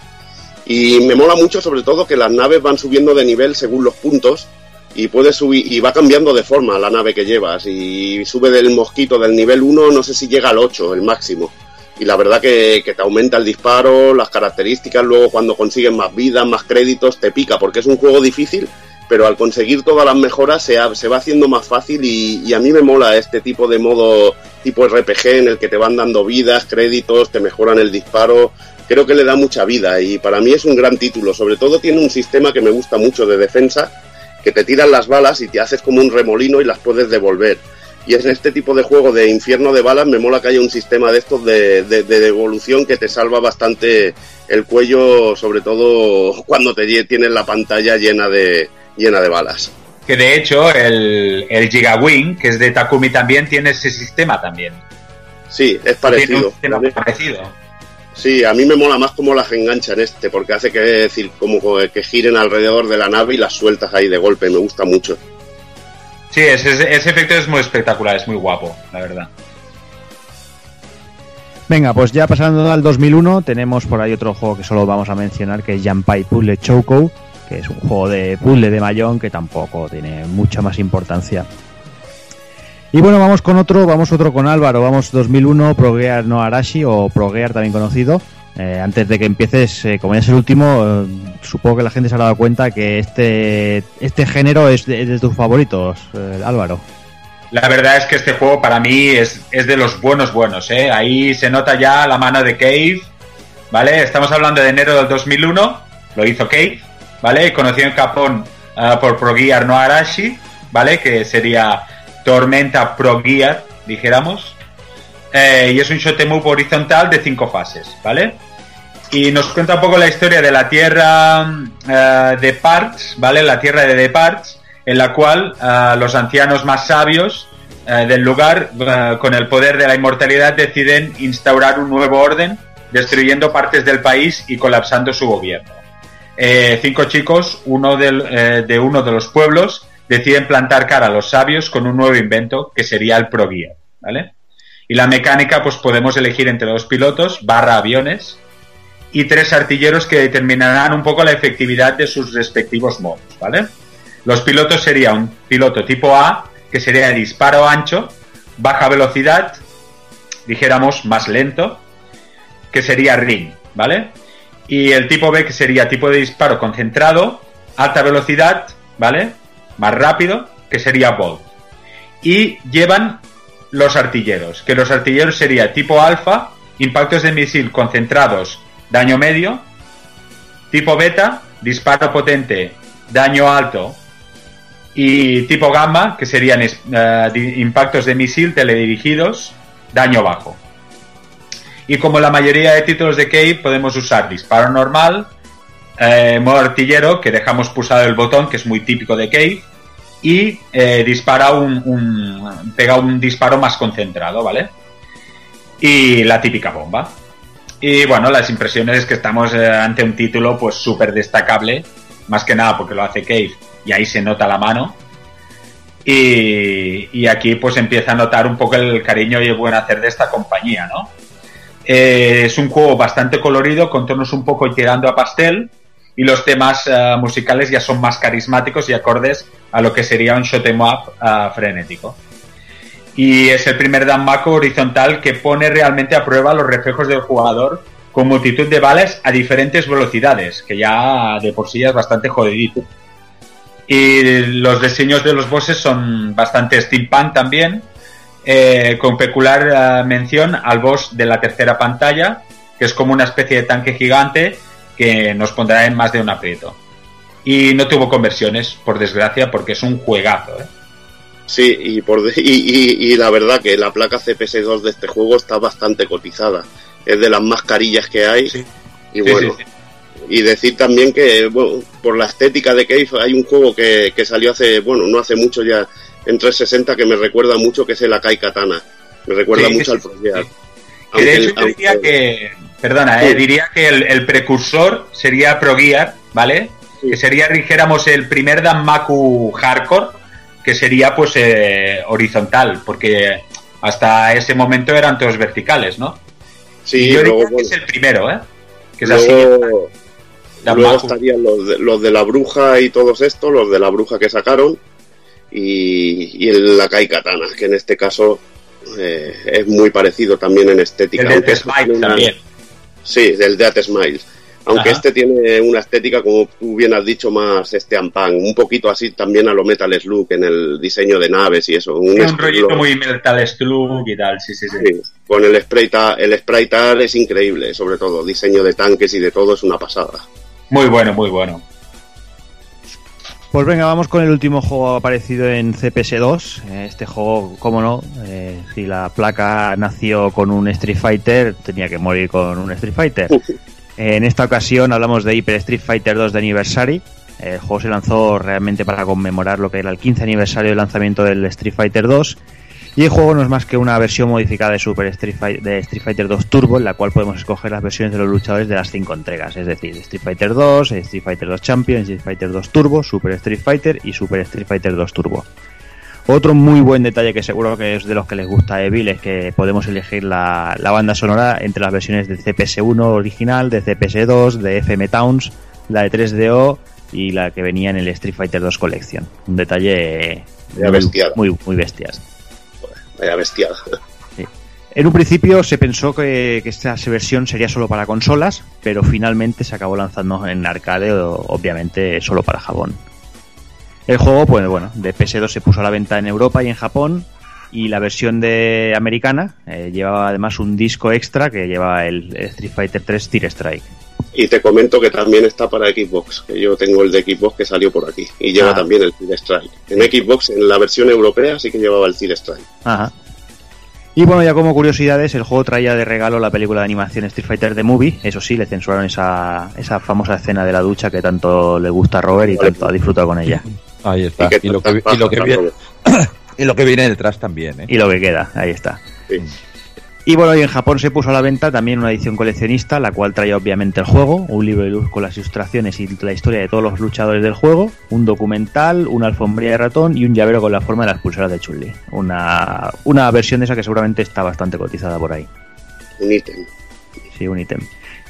Y me mola mucho sobre todo que las naves van subiendo de nivel según los puntos y puedes subir y va cambiando de forma la nave que llevas y sube del mosquito del nivel 1 no sé si llega al 8 el máximo y la verdad que, te aumenta el disparo las características luego cuando consigues más vidas más créditos te pica porque es un juego difícil pero al conseguir todas las mejoras se, se va haciendo más fácil y, a mí me mola este tipo de modo tipo RPG en el que te van dando vidas, créditos, te mejoran el disparo, creo que le da mucha vida y para mí es un gran título, sobre todo tiene un sistema que me gusta mucho de defensa, que te tiran las balas y te haces como un remolino y las puedes devolver. Y en este tipo de juego de infierno de balas me mola que haya un sistema de estos de, de devolución que te salva bastante el cuello, sobre todo <laughs> cuando te tienes la pantalla llena de, llena de balas. Que de hecho el, el Gigawing, que es de Takumi también, tiene ese sistema también. Sí, es parecido. parecido. Sí, a mí me mola más cómo las enganchan este, porque hace que decir como que giren alrededor de la nave y las sueltas ahí de golpe, me gusta mucho. Sí, ese, efecto es muy espectacular, es muy guapo, la verdad. Venga, pues ya pasando al 2001, tenemos por ahí otro juego que solo vamos a mencionar, que es Jampai Puzzle Choco, que es un juego de puzzle de mayón que tampoco tiene mucha más importancia. Y bueno, vamos con otro, vamos otro con Álvaro, vamos 2001 Progear no Arashi o Progear también conocido. Eh, antes de que empieces, eh, como ya es el último, eh, supongo que la gente se ha dado cuenta que este, este género es de, tus favoritos, Álvaro. La verdad es que este juego para mí es, es de los buenos buenos, Ahí se nota ya la mano de Cave, ¿vale? Estamos hablando de enero del 2001, lo hizo Cave, ¿vale? Conocido en Japón uh, por ProGear no Arashi, ¿vale? Que sería Tormenta ProGear, dijéramos. Y es un shoot'em up horizontal de cinco fases, ¿vale? Y nos cuenta un poco la historia de la tierra uh, de Parts, ¿vale? La tierra de The Parts, en la cual uh, los ancianos más sabios del lugar, con el poder de la inmortalidad, deciden instaurar un nuevo orden, destruyendo partes del país y colapsando su gobierno. Eh, cinco chicos, uno eh, de uno de los pueblos, deciden plantar cara a los sabios con un nuevo invento que sería el ProGear, ¿vale? Y la mecánica, pues podemos elegir entre dos pilotos, barra aviones, y tres artilleros que determinarán un poco la efectividad de sus respectivos modos, ¿vale? Los pilotos serían un piloto tipo A, que sería disparo ancho, baja velocidad, dijéramos más lento, que sería ring, ¿vale? Y el tipo B, que sería tipo de disparo concentrado, alta velocidad, ¿vale? Más rápido, que sería bolt. Y llevan los artilleros, que los artilleros sería tipo alfa, impactos de misil concentrados, daño medio, tipo beta, disparo potente, daño alto, y tipo gamma, que serían eh, impactos de misil teledirigidos, daño bajo. Y como la mayoría de títulos de Cave, podemos usar disparo normal, eh, modo artillero, que dejamos pulsado el botón, que es muy típico de Cave, y eh, dispara un- pega un disparo más concentrado, ¿vale? Y la típica bomba. Y bueno, las impresiones es que estamos eh, ante un título pues súper destacable, más que nada porque lo hace Cave y ahí se nota la mano. Y, aquí pues empieza a notar un poco el cariño y el buen hacer de esta compañía, ¿no? Eh, es un juego bastante colorido, con tonos un poco tirando a pastel, y los temas eh, musicales ya son más carismáticos y acordes a lo que sería un shoot 'em up eh, frenético. Y es el primer Danmaco horizontal que pone realmente a prueba los reflejos del jugador con multitud de balas a diferentes velocidades, que ya de por sí es bastante jodidito. Y los diseños de los bosses son bastante steampunk también, eh, con peculiar eh, mención al boss de la tercera pantalla, que es como una especie de tanque gigante que nos pondrá en más de un aprieto. Y no tuvo conversiones, por desgracia, porque es un juegazo. ¿eh? Sí, y, por <laughs> y, y- y la verdad que la placa CPS2 de este juego está bastante cotizada. Es de las más carillas que hay. Y Sí, bueno, sí, y decir también que, bueno, por la estética de Cave hay un juego que, que salió hace, bueno, no hace mucho ya, en 360 que me recuerda mucho, que es el Akai Katana. Me recuerda mucho al Project. Que de hecho yo aunque- diría que, perdona, eh, diría que el, el precursor sería Pro Gear, ¿vale? Que sería, dijéramos, el primer Danmaku hardcore, que sería pues eh, horizontal, porque hasta ese momento eran todos verticales, ¿no? Sí, yo luego, diría que es el primero, ¿eh? Que es así. luego, Danmaku. luego estarían los de, los de la bruja y todos estos, los de la bruja que sacaron, y, y el Akai Katana, que en este caso eh, es muy parecido también en estética. El de una- también. Sí, del Death Smile. Aunque Ajá. este tiene una estética, como tú bien has dicho, más steampunk, un poquito así también a lo Metal Slug en el diseño de naves y eso. Un, estilo- rollito muy Metal Slug y tal, sí, sí, sí. sí, con el sprite, art- el sprite art es increíble, sobre todo diseño de tanques y de todo es una pasada. Muy bueno, muy bueno. Pues venga, vamos con el último juego aparecido en CPS2. Eh, Este juego, cómo no, eh, si la placa nació con un Street Fighter, tenía que morir con un Street Fighter. <laughs> En esta ocasión hablamos de Hyper Street Fighter 2 de Anniversary. El juego se lanzó realmente para conmemorar lo que era el 15 aniversario del lanzamiento del Street Fighter 2. Y el juego no es más que una versión modificada de Super Street, Fight- de Street Fighter 2 Turbo, en la cual podemos escoger las versiones de los luchadores de las cinco entregas, es decir, Street Fighter 2, Street Fighter 2 Champion, Street Fighter 2 Turbo, Super Street Fighter y Super Street Fighter 2 Turbo. Otro muy buen detalle que seguro que es de los que les gusta a Evil es que podemos elegir la, la banda sonora entre las versiones de CPS1 original, de CPS2, de FM Towns, la de 3DO y la que venía en el Street Fighter 2 Collection. Un detalle muy, bestiada. muy, muy bestial. Vaya bestiada. En un principio se pensó que, que esta versión sería solo para consolas, pero finalmente se acabó lanzando en arcade, obviamente solo para Japón. El juego, pues bueno, de PS2 se puso a la venta en Europa y en Japón, y la versión de americana eh, llevaba además un disco extra que lleva el Street Fighter 3 Tear Strike. Y te comento que también está para Xbox, que yo tengo el de Xbox que salió por aquí. Y lleva Ah. también el Tear Strike. En Xbox, en la versión europea, sí que llevaba el Tear Strike. Ajá. Y bueno, ya como curiosidades, el juego traía de regalo la película de animación Street Fighter The Movie. Eso sí, le censuraron esa, esa famosa escena de la ducha que tanto le gusta a Robert y tanto ha disfrutado con ella. <laughs> Ahí está. Y que Y lo que, tantas y lo que pajas, <coughs> viene, y lo que viene detrás también, ¿eh? Y lo que queda, ahí está. Sí. Y bueno, y en Japón se puso a la venta también una edición coleccionista, la cual traía obviamente el juego, un libro de luz con las ilustraciones y la historia de todos los luchadores del juego, un documental, una alfombría de ratón y un llavero con la forma de las pulseras de Chun-Li. Una, una versión de esa que seguramente está bastante cotizada por ahí. Un ítem. Sí, un ítem.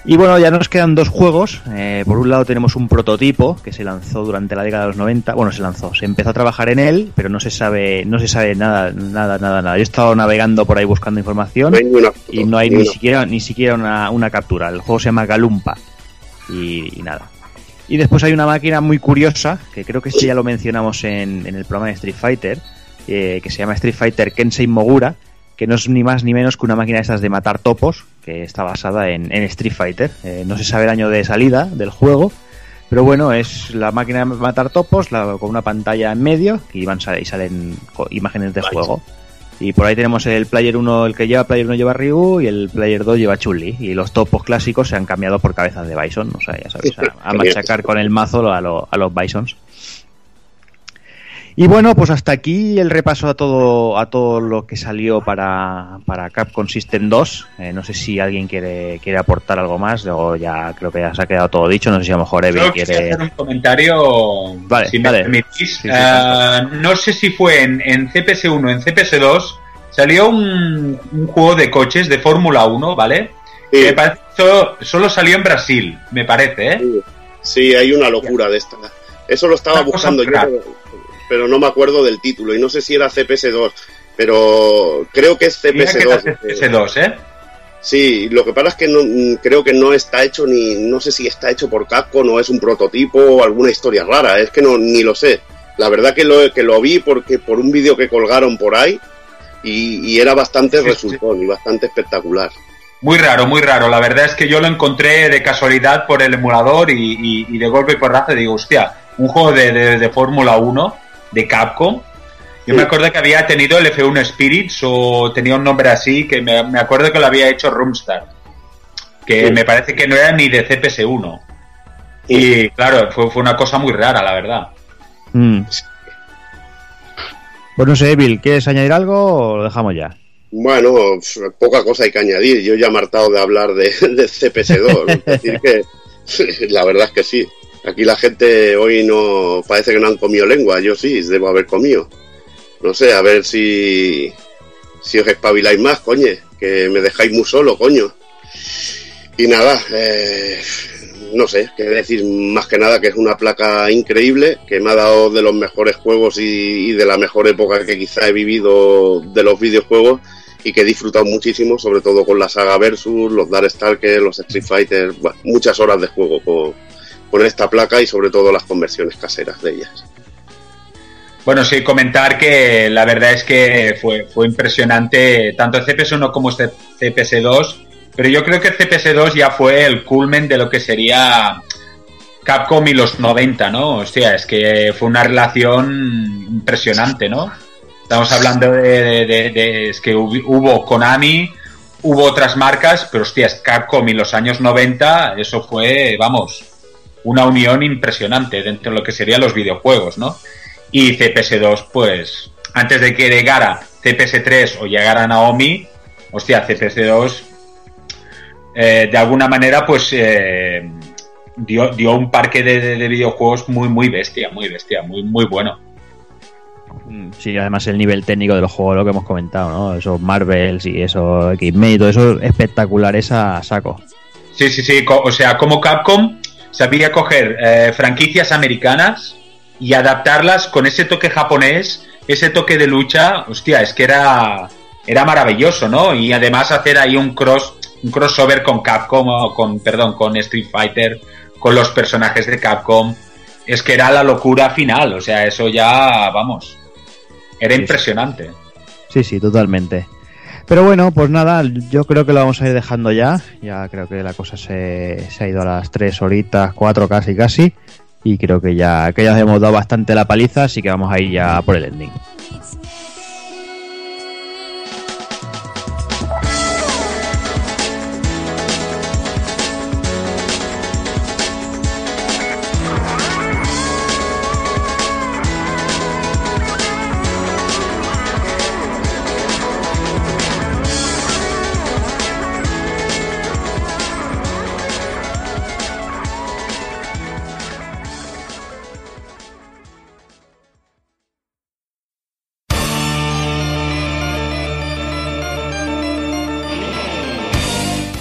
Y bueno, ya nos quedan dos juegos. Eh, por un lado tenemos un prototipo que se lanzó durante la década de los 90. Bueno, se lanzó, se empezó a trabajar en él, pero no se sabe, no se sabe nada, nada, nada, nada. Yo he estado navegando por ahí buscando información No y no hay ni siquiera, ni siquiera una, una captura. El juego se llama Galumpa y, y nada. Y después hay una máquina muy curiosa, que creo que este ya lo mencionamos en, en el programa de Street Fighter, eh, que se llama Street Fighter Kensei Mogura, que no es ni más ni menos que una máquina de esas de matar topos, que está basada en, en Street Fighter. Eh, no se sabe el año de salida del juego, pero bueno, es la máquina de matar topos la- con una pantalla en medio y, van, y salen imágenes de juego. Y por ahí tenemos el Player 1, el que lleva Player 1 lleva Ryu y el Player 2 lleva Chun-Li. Y los topos clásicos se han cambiado por cabezas de Bison, o sea, ya sabéis, a, a <laughs> machacar con el mazo a, lo- a los Bisons. Y bueno, pues hasta aquí el repaso a todo a todo lo que salió para, para Capcom System 2. Eh, no sé si alguien quiere, quiere aportar algo más, luego ya creo que ya se ha quedado todo dicho. No sé si a lo mejor Evi quiere... hacer un comentario, Vale, si me permitís. Sí, sí, Eh, no sé si fue en, en CPS1 o en CPS2, salió un, un juego de coches de Fórmula 1, ¿vale? Me parece- solo, solo salió en Brasil, me parece, ¿eh? Sí, hay una locura de esta. Eso lo estaba buscando yo. Pero, no me acuerdo del título. Y no sé si era CPS2, pero creo que es Mira que CPS2. era CPS2, ¿eh? Sí, lo que pasa es que no, creo que no está hecho ni, no sé si está hecho por Capcom o es un prototipo o alguna historia rara, es que no, ni lo sé. La verdad que lo, que lo vi porque por un vídeo que colgaron por ahí y, y era bastante resultón y bastante espectacular. Muy raro, muy raro. La verdad es que yo lo encontré de casualidad por el emulador y, y- y de golpe y porrazo digo, hostia, un juego de, de- de Fórmula 1 de Capcom. Yo me acuerdo que había tenido el F1 Spirits o tenía un nombre así, que me, me acuerdo que lo había hecho Roomstar, que Sí. me parece que no era ni de CPS1. Y claro, fue, fue una cosa muy rara, la verdad. Mm. Pues no sé, Evil, ¿quieres añadir algo o lo dejamos ya? Bueno, poca cosa hay que añadir. Yo ya me he hartado de hablar de, <laughs> de CPS2. Es decir, que <laughs> la verdad es que sí. Aquí la gente hoy no parece que no han comido lengua. Yo sí, debo haber comido. No sé, a ver si, si os espabiláis más, coño. Que me dejáis muy solo, coño. Y nada, eh, no sé, qué decir más que nada que es una placa increíble, que me ha dado de los mejores juegos y, de la mejor época que quizá he vivido de los videojuegos y que he disfrutado muchísimo, sobre todo con la saga Versus, los Darkstalkers, los Street Fighter, muchas horas de juego con esta placa y sobre todo las conversiones caseras de ellas. Bueno, sí, comentar que la verdad es que fue, fue impresionante tanto el CPS1 como este CPS2, pero yo creo que el CPS2 ya fue el culmen de lo que sería Capcom y los 90, ¿no? Hostia, es que fue una relación impresionante, ¿no? Estamos hablando de, es que hubo, hubo Konami, hubo otras marcas, pero hostias, Capcom y los años 90, eso fue, vamos, una unión impresionante dentro de lo que serían los videojuegos, ¿no? Y CPS2, pues, antes de que llegara CPS3 o llegara Naomi, hostia, CPS2, eh, de alguna manera, pues, eh, dio, dio un parque de, de- de videojuegos muy, muy bestia, muy bestia, muy, muy bueno. Mm, Sí, además el nivel técnico del juego, lo que hemos comentado, ¿no? Esos Marvels y eso, X-Men y todo eso espectacular a saco. Sí, sí, sí. O sea, como Capcom sabía coger eh, franquicias americanas y adaptarlas con ese toque japonés, ese toque de lucha. Hostia, es que era, era maravilloso, ¿no? Y además hacer ahí un cross, un crossover con Capcom o con, perdón, con Street Fighter, con los personajes de Capcom. Es que era la locura final. O sea, eso ya, vamos, era impresionante. Sí, sí, totalmente. Pero bueno, pues nada, yo creo que lo vamos a ir dejando ya. Ya creo que la cosa se, se ha ido a las tres horitas, cuatro casi casi. Y creo que ya, que ya os hemos dado bastante la paliza, así que vamos a ir ya por el ending.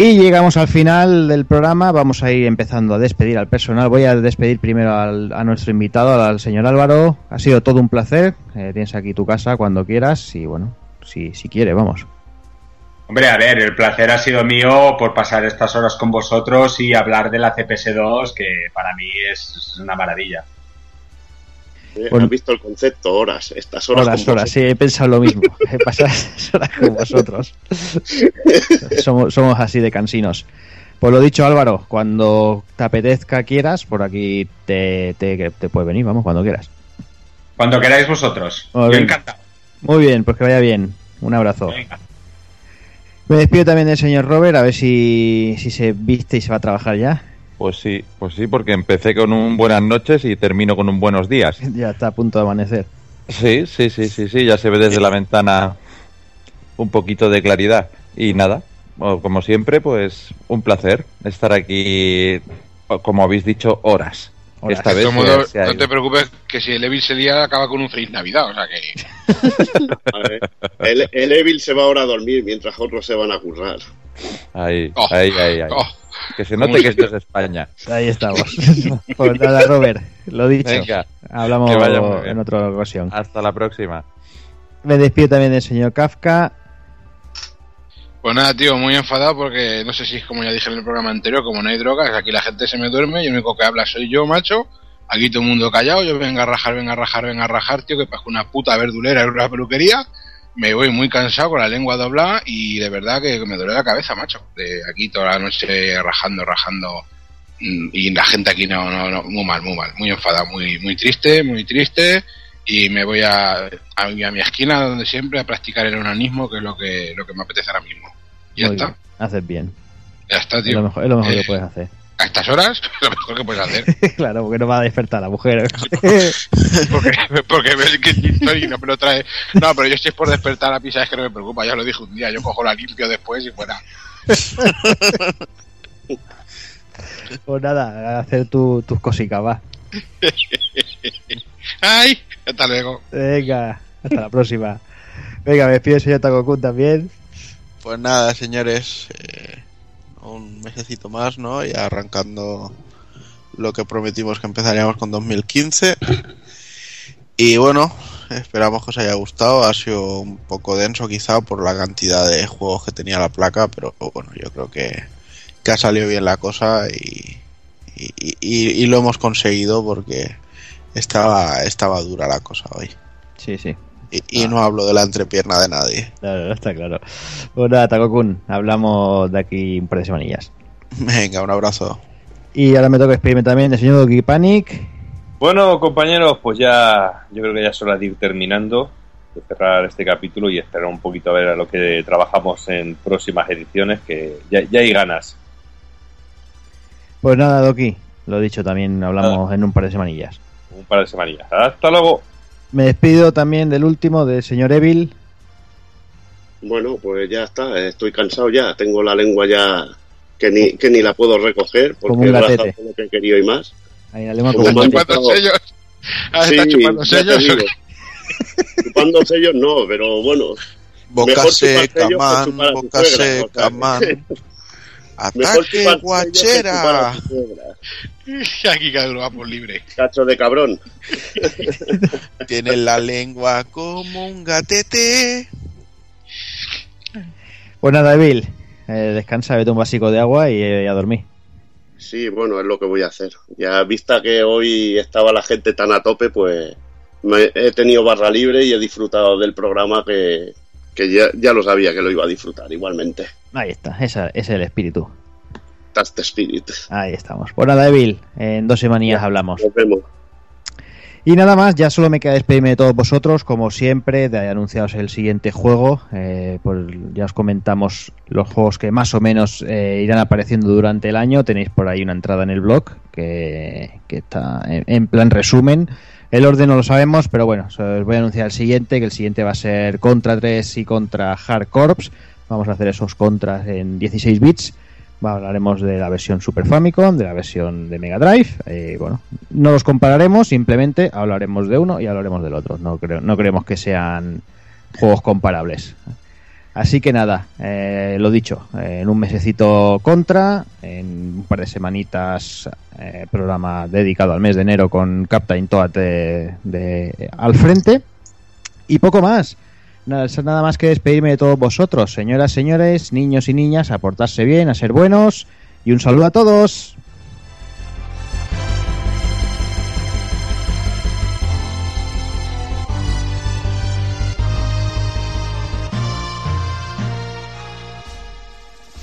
Y llegamos al final del programa, vamos a ir empezando a despedir al personal. Voy a despedir primero al- a nuestro invitado, al señor Álvaro. Ha sido todo un placer. Eh, tienes aquí tu casa cuando quieras y bueno, si, si quiere, vamos. Hombre, a ver, el placer ha sido mío por pasar estas horas con vosotros y hablar de la CPS2, que para mí es una maravilla. Eh, Bueno. ¿Has visto el concepto? Horas. Estas horas. Horas, sí, he pensado lo mismo. <laughs> He pasado horas con vosotros. <laughs> somos, somos así de cansinos. Pues lo dicho, Álvaro, cuando te apetezca quieras, por aquí te, te, te puedes venir, vamos, cuando quieras. Cuando queráis vosotros. Muy Yo bien. encantado. Muy bien, pues que vaya bien. Un abrazo. Venga. Me despido también del señor Robert, a ver si, si se viste y se va a trabajar ya. Pues sí, pues sí, porque empecé con un buenas noches y termino con un buenos días. <laughs> Ya está a punto de amanecer. Sí, sí, sí, sí, sí, ya se ve desde la ventana un poquito de claridad. Y nada, como siempre, pues un placer estar aquí, como habéis dicho, horas. Horas. Esta vez se- ha no te preocupes que si el Evil se lía acaba con un feliz Navidad, o sea que... <laughs> El, el Evil se va ahora a dormir mientras otros se van a currar. Ahí, Oh, ahí, ahí, ahí. oh. Que se note que esto es España. Ahí estamos. <laughs> <laughs> pues nada, Robert, lo dicho. Venga, Hablamos en otra ocasión. Hasta la próxima. Me despido también del señor Kafka. Pues nada, tío, muy enfadado porque no sé si es como ya dije en el programa anterior, como no hay drogas, aquí la gente se me duerme y el único que habla soy yo, macho. Aquí todo el mundo callado, yo venga a rajar, venga a rajar, venga a rajar, tío, que parezco una puta verdulera en una peluquería. Me voy muy cansado con la lengua doblada y de verdad que me duele la cabeza, macho. De aquí toda la noche rajando, rajando. mm, Y la gente aquí no, no, no, muy mal, muy mal, muy enfadado, muy, muy triste, muy triste. Y me voy a, a, a mi esquina donde siempre a practicar el onanismo, que es lo que, lo que me apetece ahora mismo. Y ya Muy está, bien, Haces bien. ya está, Es tío. lo mejor, es lo mejor Eh, que puedes hacer. A estas horas, <laughs> lo mejor que puedes hacer. <laughs> claro, porque no va a despertar la mujer. <laughs> Porque, porque ves que y no me lo trae. No, pero yo si es por despertar a pisa es que no me preocupa, ya lo dije un día, yo cojo la limpio después y fuera. pues nada, a hacer tu- tus cositas, va. ¡Ay! Hasta luego. Venga, hasta la próxima. Venga, me despido señor Takokun también. Pues nada, señores, eh, un mesecito más, ¿no? Y arrancando lo que prometimos que empezaríamos con 2015. Y bueno, esperamos que os haya gustado. Ha sido un poco denso quizá por la cantidad de juegos que tenía la placa, pero bueno, yo creo que, ha salido bien la cosa y, y, y- y lo hemos conseguido porque estaba, estaba dura la cosa hoy. Sí, sí. Y, y no hablo de la entrepierna de nadie. Claro, está claro. Pues nada, Takokun, hablamos de aquí un par de semanillas. Venga, un abrazo. Y ahora me toca despedirme también del señor Doki Panic. Bueno, compañeros, pues ya yo creo que ya es hora de ir terminando, de cerrar este capítulo y esperar un poquito a ver a lo que trabajamos en próximas ediciones, que ya, ya hay ganas. Pues nada, Doki, lo dicho, también hablamos en un par de semanillas. Un par de semanillas. Hasta luego. Me despido también del último, del señor Evil. Bueno, pues ya está. Estoy cansado ya. Tengo la lengua ya que ni, que ni la puedo recoger porque he gastado todo lo que he querido y más. Ahí la lengua Como. Chupando sellos. Ah, Sí, está chupando sellos. Chupando sellos no, pero bueno. Boca Mejor chupar seca, sellos que man, chupar a tu boca suegra, o sea seca, que- man. <laughs> Mejor Ataque guachera. <laughs> Aquí cada uno va por libre. Cacho de cabrón. Tiene la lengua como un gatete. Pues nada, Evil, eh, descansa, vete un básico de agua y, eh, a dormir. Sí, bueno, es lo que voy a hacer. Ya vista que hoy estaba la gente tan a tope, pues me- he tenido barra libre y he disfrutado del programa que, que ya, ya lo sabía que lo iba a disfrutar igualmente. Ahí está, esa- ese es el espíritu. Spirit. Ahí estamos. Pues nada, Evil, en dos semanillas hablamos. Nos vemos. Y nada más, ya solo me queda despedirme de todos vosotros, como siempre, de anunciaros el siguiente juego. Eh, pues ya os comentamos los juegos que más o menos eh, irán apareciendo durante el año. Tenéis por ahí una entrada en el blog que, que está en, en plan resumen. El orden no lo sabemos, pero bueno, os voy a anunciar el siguiente, que el siguiente va a ser Contra 3 y Contra Hard Corps. Vamos a hacer esos contras en 16 bits. Hablaremos de la versión Super Famicom, de la versión de Mega Drive. eh, bueno, no los compararemos, simplemente hablaremos de uno y hablaremos del otro. No, creo, creemos que sean juegos comparables. Así que nada, eh, lo dicho, eh, en un mesecito contra, en un par de semanitas programa dedicado al mes de enero con Captain Toad de- al frente y poco más. Nada, más que despedirme de todos vosotros, señoras, señores, niños y niñas, a portarse bien, a ser buenos y un saludo a todos.